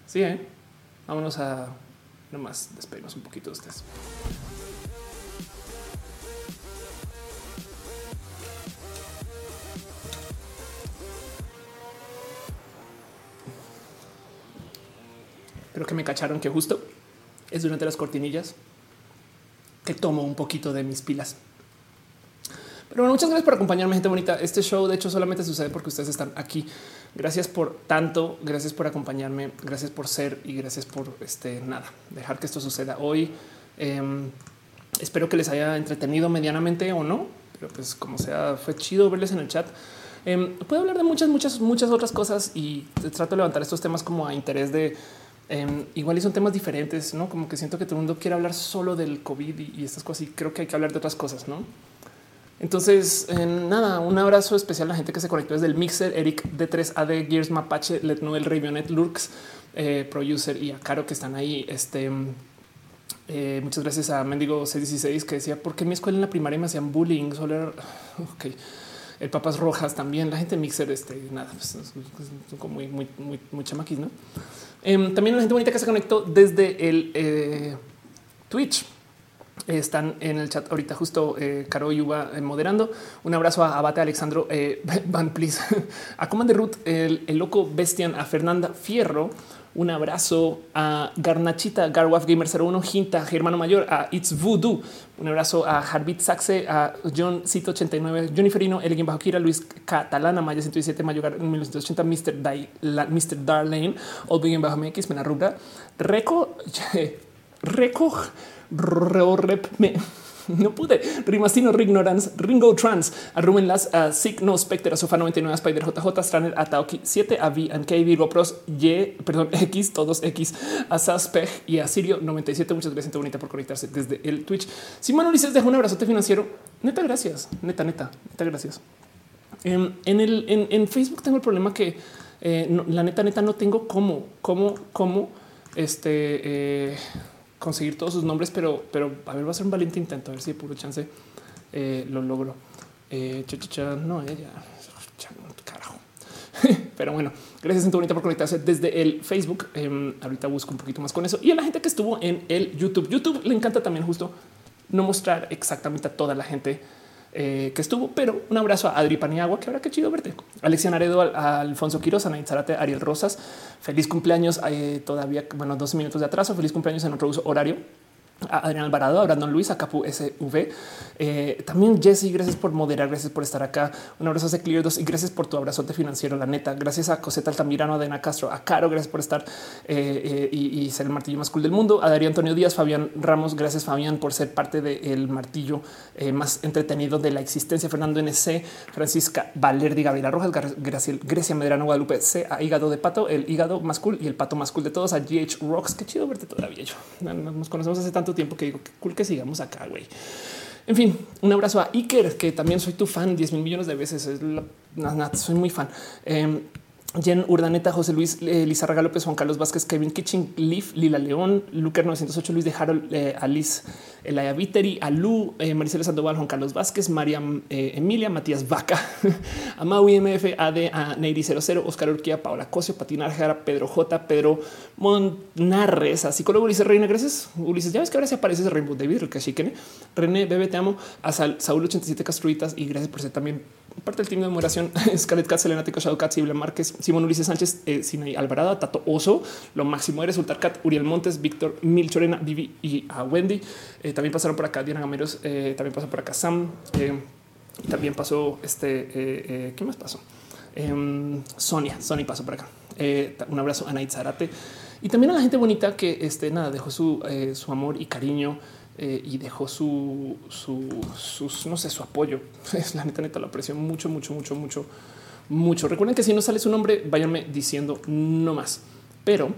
Sí, ¿eh? vámonos a nomás despedimos un poquito de ustedes. Creo que me cacharon que justo es durante las cortinillas que tomo un poquito de mis pilas. Pero bueno, muchas gracias por acompañarme, gente bonita. Este show, de hecho, solamente sucede porque ustedes están aquí. Gracias por tanto, gracias por acompañarme, gracias por ser y gracias por este nada, dejar que esto suceda hoy. Em, espero que les haya entretenido medianamente o no, pero pues como sea, fue chido verles en el chat. Eh, puedo hablar de muchas, muchas, muchas otras cosas y trato de levantar estos temas como a interés de em, igual y son temas diferentes, no como que siento que todo el mundo quiere hablar solo del COVID y estas cosas. Y creo que hay que hablar de otras cosas, no? Entonces, nada, un abrazo especial a la gente que se conectó desde el mixer, Eric D3AD, Gears Mapache, Let Noel, Ravionet, Lurks, eh, Producer y a Caro que están ahí. Este, eh, muchas gracias a Mendigo 616 que decía, ¿por qué en mi escuela en la primaria me hacían bullying? Solo. [LAUGHS] El Papas Rojas también, la gente mixer, este, nada, pues, como muy, muy, muy, muy chamaquis, ¿no? Eh, también la gente bonita que se conectó desde el eh, Twitch están en el chat ahorita justo eh, Caro Yuba eh, moderando. Un abrazo a Abate Alexandro eh, [LAUGHS] Van Please, a Command de Ruth, el, el, loco Bestian, a Fernanda Fierro. Un abrazo a Garnachita, Garwaf Gamer 01, Jinta, Germano Mayor, a It's Voodoo. Un abrazo a Harbit Saxe, a John Cito 89, Johnny Ferino, Elgin Bajoquira, Luis Catalana, Maya 117, Mayogar 1980, Mr. Dai, la, Mr. Darlane, Old Bajo MX, Mena Rubra, Reco, [LAUGHS] Reco rep me [LAUGHS] no pude. Rimastino, Rignorance, Ringo Trans, a Ruben Las, a Signo, Specter, a Sofa 99, Spider JJ, Straner, a Taoki 7, a V, and K, Virgo Pros, Y, perdón, [LAUGHS] X, todos X, a Saspeg y a Sirio 97. Muchas gracias, bonita, por conectarse desde el Twitch. Simón Ulises deja un abrazote financiero. Neta, gracias. Neta, neta, neta, gracias. En, en Facebook tengo el problema que eh, la neta, neta, no tengo cómo, cómo, cómo este. Eh, conseguir todos sus nombres, pero, pero a ver, va a ser un valiente intento, a ver si de puro chance eh, lo logro. Eh, no, ella, carajo. [LAUGHS] pero bueno, gracias tu bonita por conectarse desde el Facebook. Eh, ahorita busco un poquito más con eso y a la gente que estuvo en el YouTube. YouTube le encanta también justo no mostrar exactamente a toda la gente eh, que estuvo, pero un abrazo a Adri Paniagua, que ahora qué chido verte. Alexia Naredo, a, Alfonso Quiroz, a Zarate, Ariel Rosas. Feliz cumpleaños. Eh, todavía, bueno, 12 minutos de atraso. Feliz cumpleaños en otro uso horario Adrián Alvarado, a Brandon Luis, a Capu SV. Eh, también Jesse, gracias por moderar, gracias por estar acá. Un abrazo a Clear 2 y gracias por tu abrazote financiero, la neta. Gracias a Coseta Altamirano, a Dena Castro, a Caro, gracias por estar eh, eh, y, ser el martillo más cool del mundo. A Darío Antonio Díaz, Fabián Ramos, gracias Fabián por ser parte del martillo más entretenido de la existencia. Fernando NC, Francisca Valerdi, Gabriela Rojas, Graciel, Grecia Medrano, Guadalupe C, a Hígado de Pato, el hígado más cool y el pato más cool de todos, a GH Rocks. Qué chido verte todavía. Yo nos conocemos hace tanto tiempo que digo que cool que sigamos acá, güey. En fin, un abrazo a Iker, que también soy tu fan 10 mil millones de veces. Es la, nada, soy muy fan. Eh, Jen Urdaneta, José Luis eh, Lizarraga López, Juan Carlos Vázquez, Kevin Kitchen, Leaf, Lila León, Luker 908, Luis de Harold, eh, Alice, Elaya Viteri, Alú, eh, Maricela Sandoval, Juan Carlos Vázquez, María eh, Emilia, Matías Vaca, [LAUGHS] Amaui MF, AD, a Neiri 00, Oscar Urquía, Paola Cosio, Patinar Jara, Pedro J, Pedro Monarres, a psicólogo Ulises Reina, gracias Ulises. Ya ves que ahora se aparece ese Rainbow David, Cachiquene, René, Bebe, te amo, a Saúl 87 Castruitas y gracias por ser también parte del team de moderación. [LAUGHS] Scarlett Katz, Elena Tico, Shadow Cat, Sibla Márquez, Simón Ulises Sánchez, eh, Sinay Alvarado, Tato Oso, lo máximo eres Ultar Cat, Uriel Montes, Víctor Milchorena, Vivi y a Wendy. Eh, también pasaron por acá Diana Gameros, eh, también pasó por acá Sam. y también pasó este, ¿qué más pasó? Em, Sonia, Sonia pasó por acá. un abrazo a Nait Zarate y también a la gente bonita que este, nada, dejó su, su amor y cariño. Eh, y dejó su, su, sus, no sé, su apoyo. [LAUGHS] La neta, neta, lo aprecio mucho, mucho, mucho, mucho, mucho. Recuerden que si no sale su nombre, váyanme diciendo no más. Pero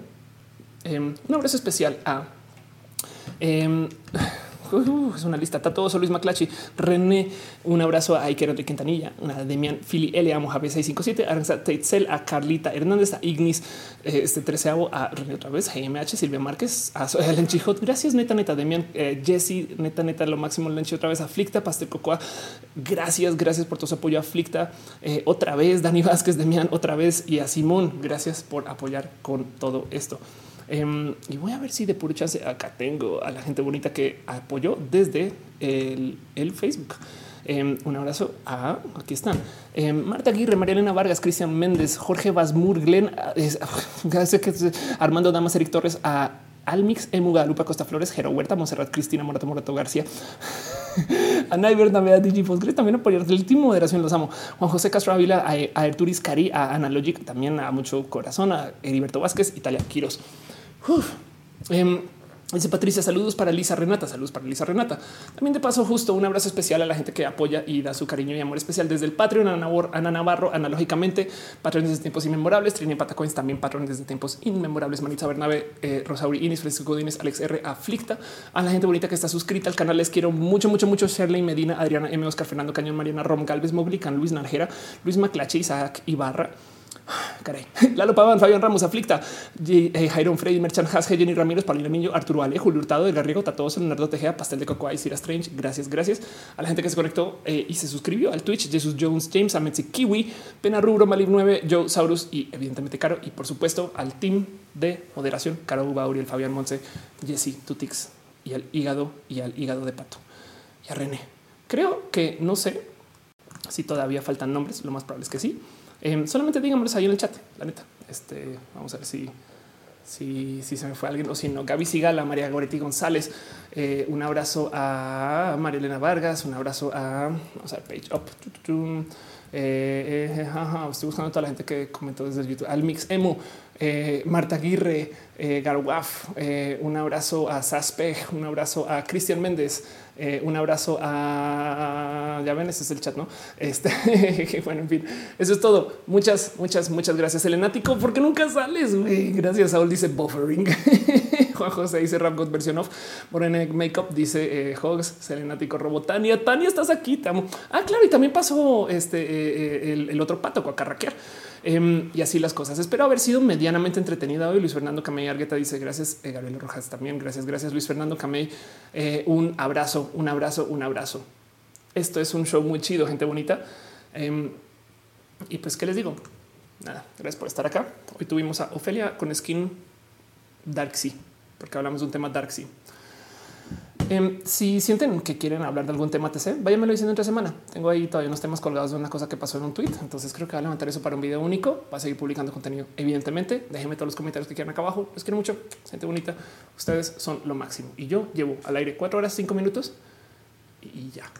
eh, un abrazo especial a eh, Es una lista. Tato Luis Maclachi, René, un abrazo a Iker de Quintanilla, una Demian, Fili L, Amo Javier 657, Aranza Teitzel, a Carlita Hernández, a Ignis, eh, este treceavo, a René otra vez, GMH, Silvia Márquez, a Helen Chijot. Gracias, neta, neta, Demian, eh, Jesse, neta, neta, lo máximo, Lenchi otra vez, a Flicta, Pastel Cocoa. Gracias, gracias por todo su apoyo a Flicta. Eh, otra vez, Dani Vázquez, Demian, otra vez, y a Simón. Gracias por apoyar con todo esto. Um, y voy a ver si de puro chance acá tengo a la gente bonita que apoyó desde el, el Facebook. Em, un abrazo a aquí están em, Marta Aguirre, María Elena Vargas, Cristian Méndez, Jorge Basmur, Glenn, [LAUGHS] es- Armando Damas, Eric Torres, a Almix, Emu, Lupa Costa Flores, Jero Huerta, Monserrat, Cristina Morato, Morato García, [LAUGHS] Ana Iber, Navidad, Digi Postgre, también apoyar del Team Moderación, los amo. Juan José Castro Ávila, a, a Erturis Cari, a Analogic, también a mucho corazón, a Heriberto Vázquez, Italia Quiros. Uf. Em, Dice Patricia, saludos para Lisa Renata, saludos para Lisa Renata. También de paso, justo un abrazo especial a la gente que apoya y da su cariño y amor especial desde el Patreon, Ana, Navarro, analógicamente, patrones desde tiempos inmemorables, Trini Patacoins, también patrones desde tiempos inmemorables, Manitza Bernabe, eh, Rosauri Inis, Francisco Godínez, Alex R, Aflicta, a la gente bonita que está suscrita al canal, les quiero mucho, mucho, mucho, Shirley Medina, Adriana M, Oscar Fernando Cañón, Mariana Rom, Galvez Moglican, Luis Narjera, Luis Maclache, Isaac Ibarra, Caray. [LAUGHS] Lalo Pavan, Fabián Ramos, Aflicta, eh, Jairon Freddy, Merchan Hasge, Jenny Ramírez, Paulina Miño, Arturo Ale, Julio Hurtado, Edgar Riego, Tatoso, Leonardo Tejeda, Pastel de Cocoa y Cira Strange. Gracias, gracias a la gente que se conectó eh, y se suscribió al Twitch. Jesus Jones, James, Ametsi Kiwi, Pena Rubro, Malib 9, Joe Saurus y evidentemente Caro. Y por supuesto al team de moderación, Caro Uba, Uriel, Fabián Monse, Jesse, Tutix y al hígado y al hígado de pato y a René. Creo que no sé si todavía faltan nombres, lo más probable es que sí. Em, solamente díganmelos ahí en el chat, la neta. Este, vamos a ver si, si, se me fue alguien o si no. Gaby Sigala, María Goretti González, eh, un abrazo a María Elena Vargas, un abrazo a, vamos a ver, Page Up. Eh, eh, estoy buscando a toda la gente que comentó desde YouTube. Al Mix Emu, eh, Marta Aguirre, eh, Garwaf, eh, un abrazo a Saspeg, un abrazo a Cristian Méndez, eh, un abrazo a ya ven, ese es el chat, no? Este [LAUGHS] bueno, en fin, eso es todo. Muchas, muchas, muchas gracias, Elenático, porque nunca sales. güey. Gracias. Saúl dice buffering. [LAUGHS] Juan José dice Rap God version of Morena Makeup dice Hogs, Selenático Robotania. Tania, estás aquí. Te amo. Ah, claro. Y también pasó este el, el otro pato a Em, y así las cosas. Espero haber sido medianamente entretenida hoy. Luis Fernando Camey Argueta dice gracias. Eh, Gabriel Rojas también. Gracias, gracias. Luis Fernando Camey. Eh, un abrazo, un abrazo, un abrazo. Esto es un show muy chido, gente bonita. Em, y pues, ¿qué les digo? Nada, gracias por estar acá. Hoy tuvimos a Ofelia con skin Darksea, porque hablamos de un tema Darksea. Em, si sienten que quieren hablar de algún tema TC, váyanmelo diciendo entre semana. Tengo ahí todavía unos temas colgados de una cosa que pasó en un tweet. Entonces creo que va a levantar eso para un video único. Va a seguir publicando contenido. Evidentemente, déjenme todos los comentarios que quieran acá abajo. Les quiero mucho. Gente bonita. Ustedes son lo máximo. Y yo llevo al aire cuatro horas, cinco minutos y ya.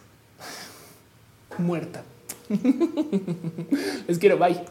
[LAUGHS] Muerta. [LAUGHS] Les quiero. Bye.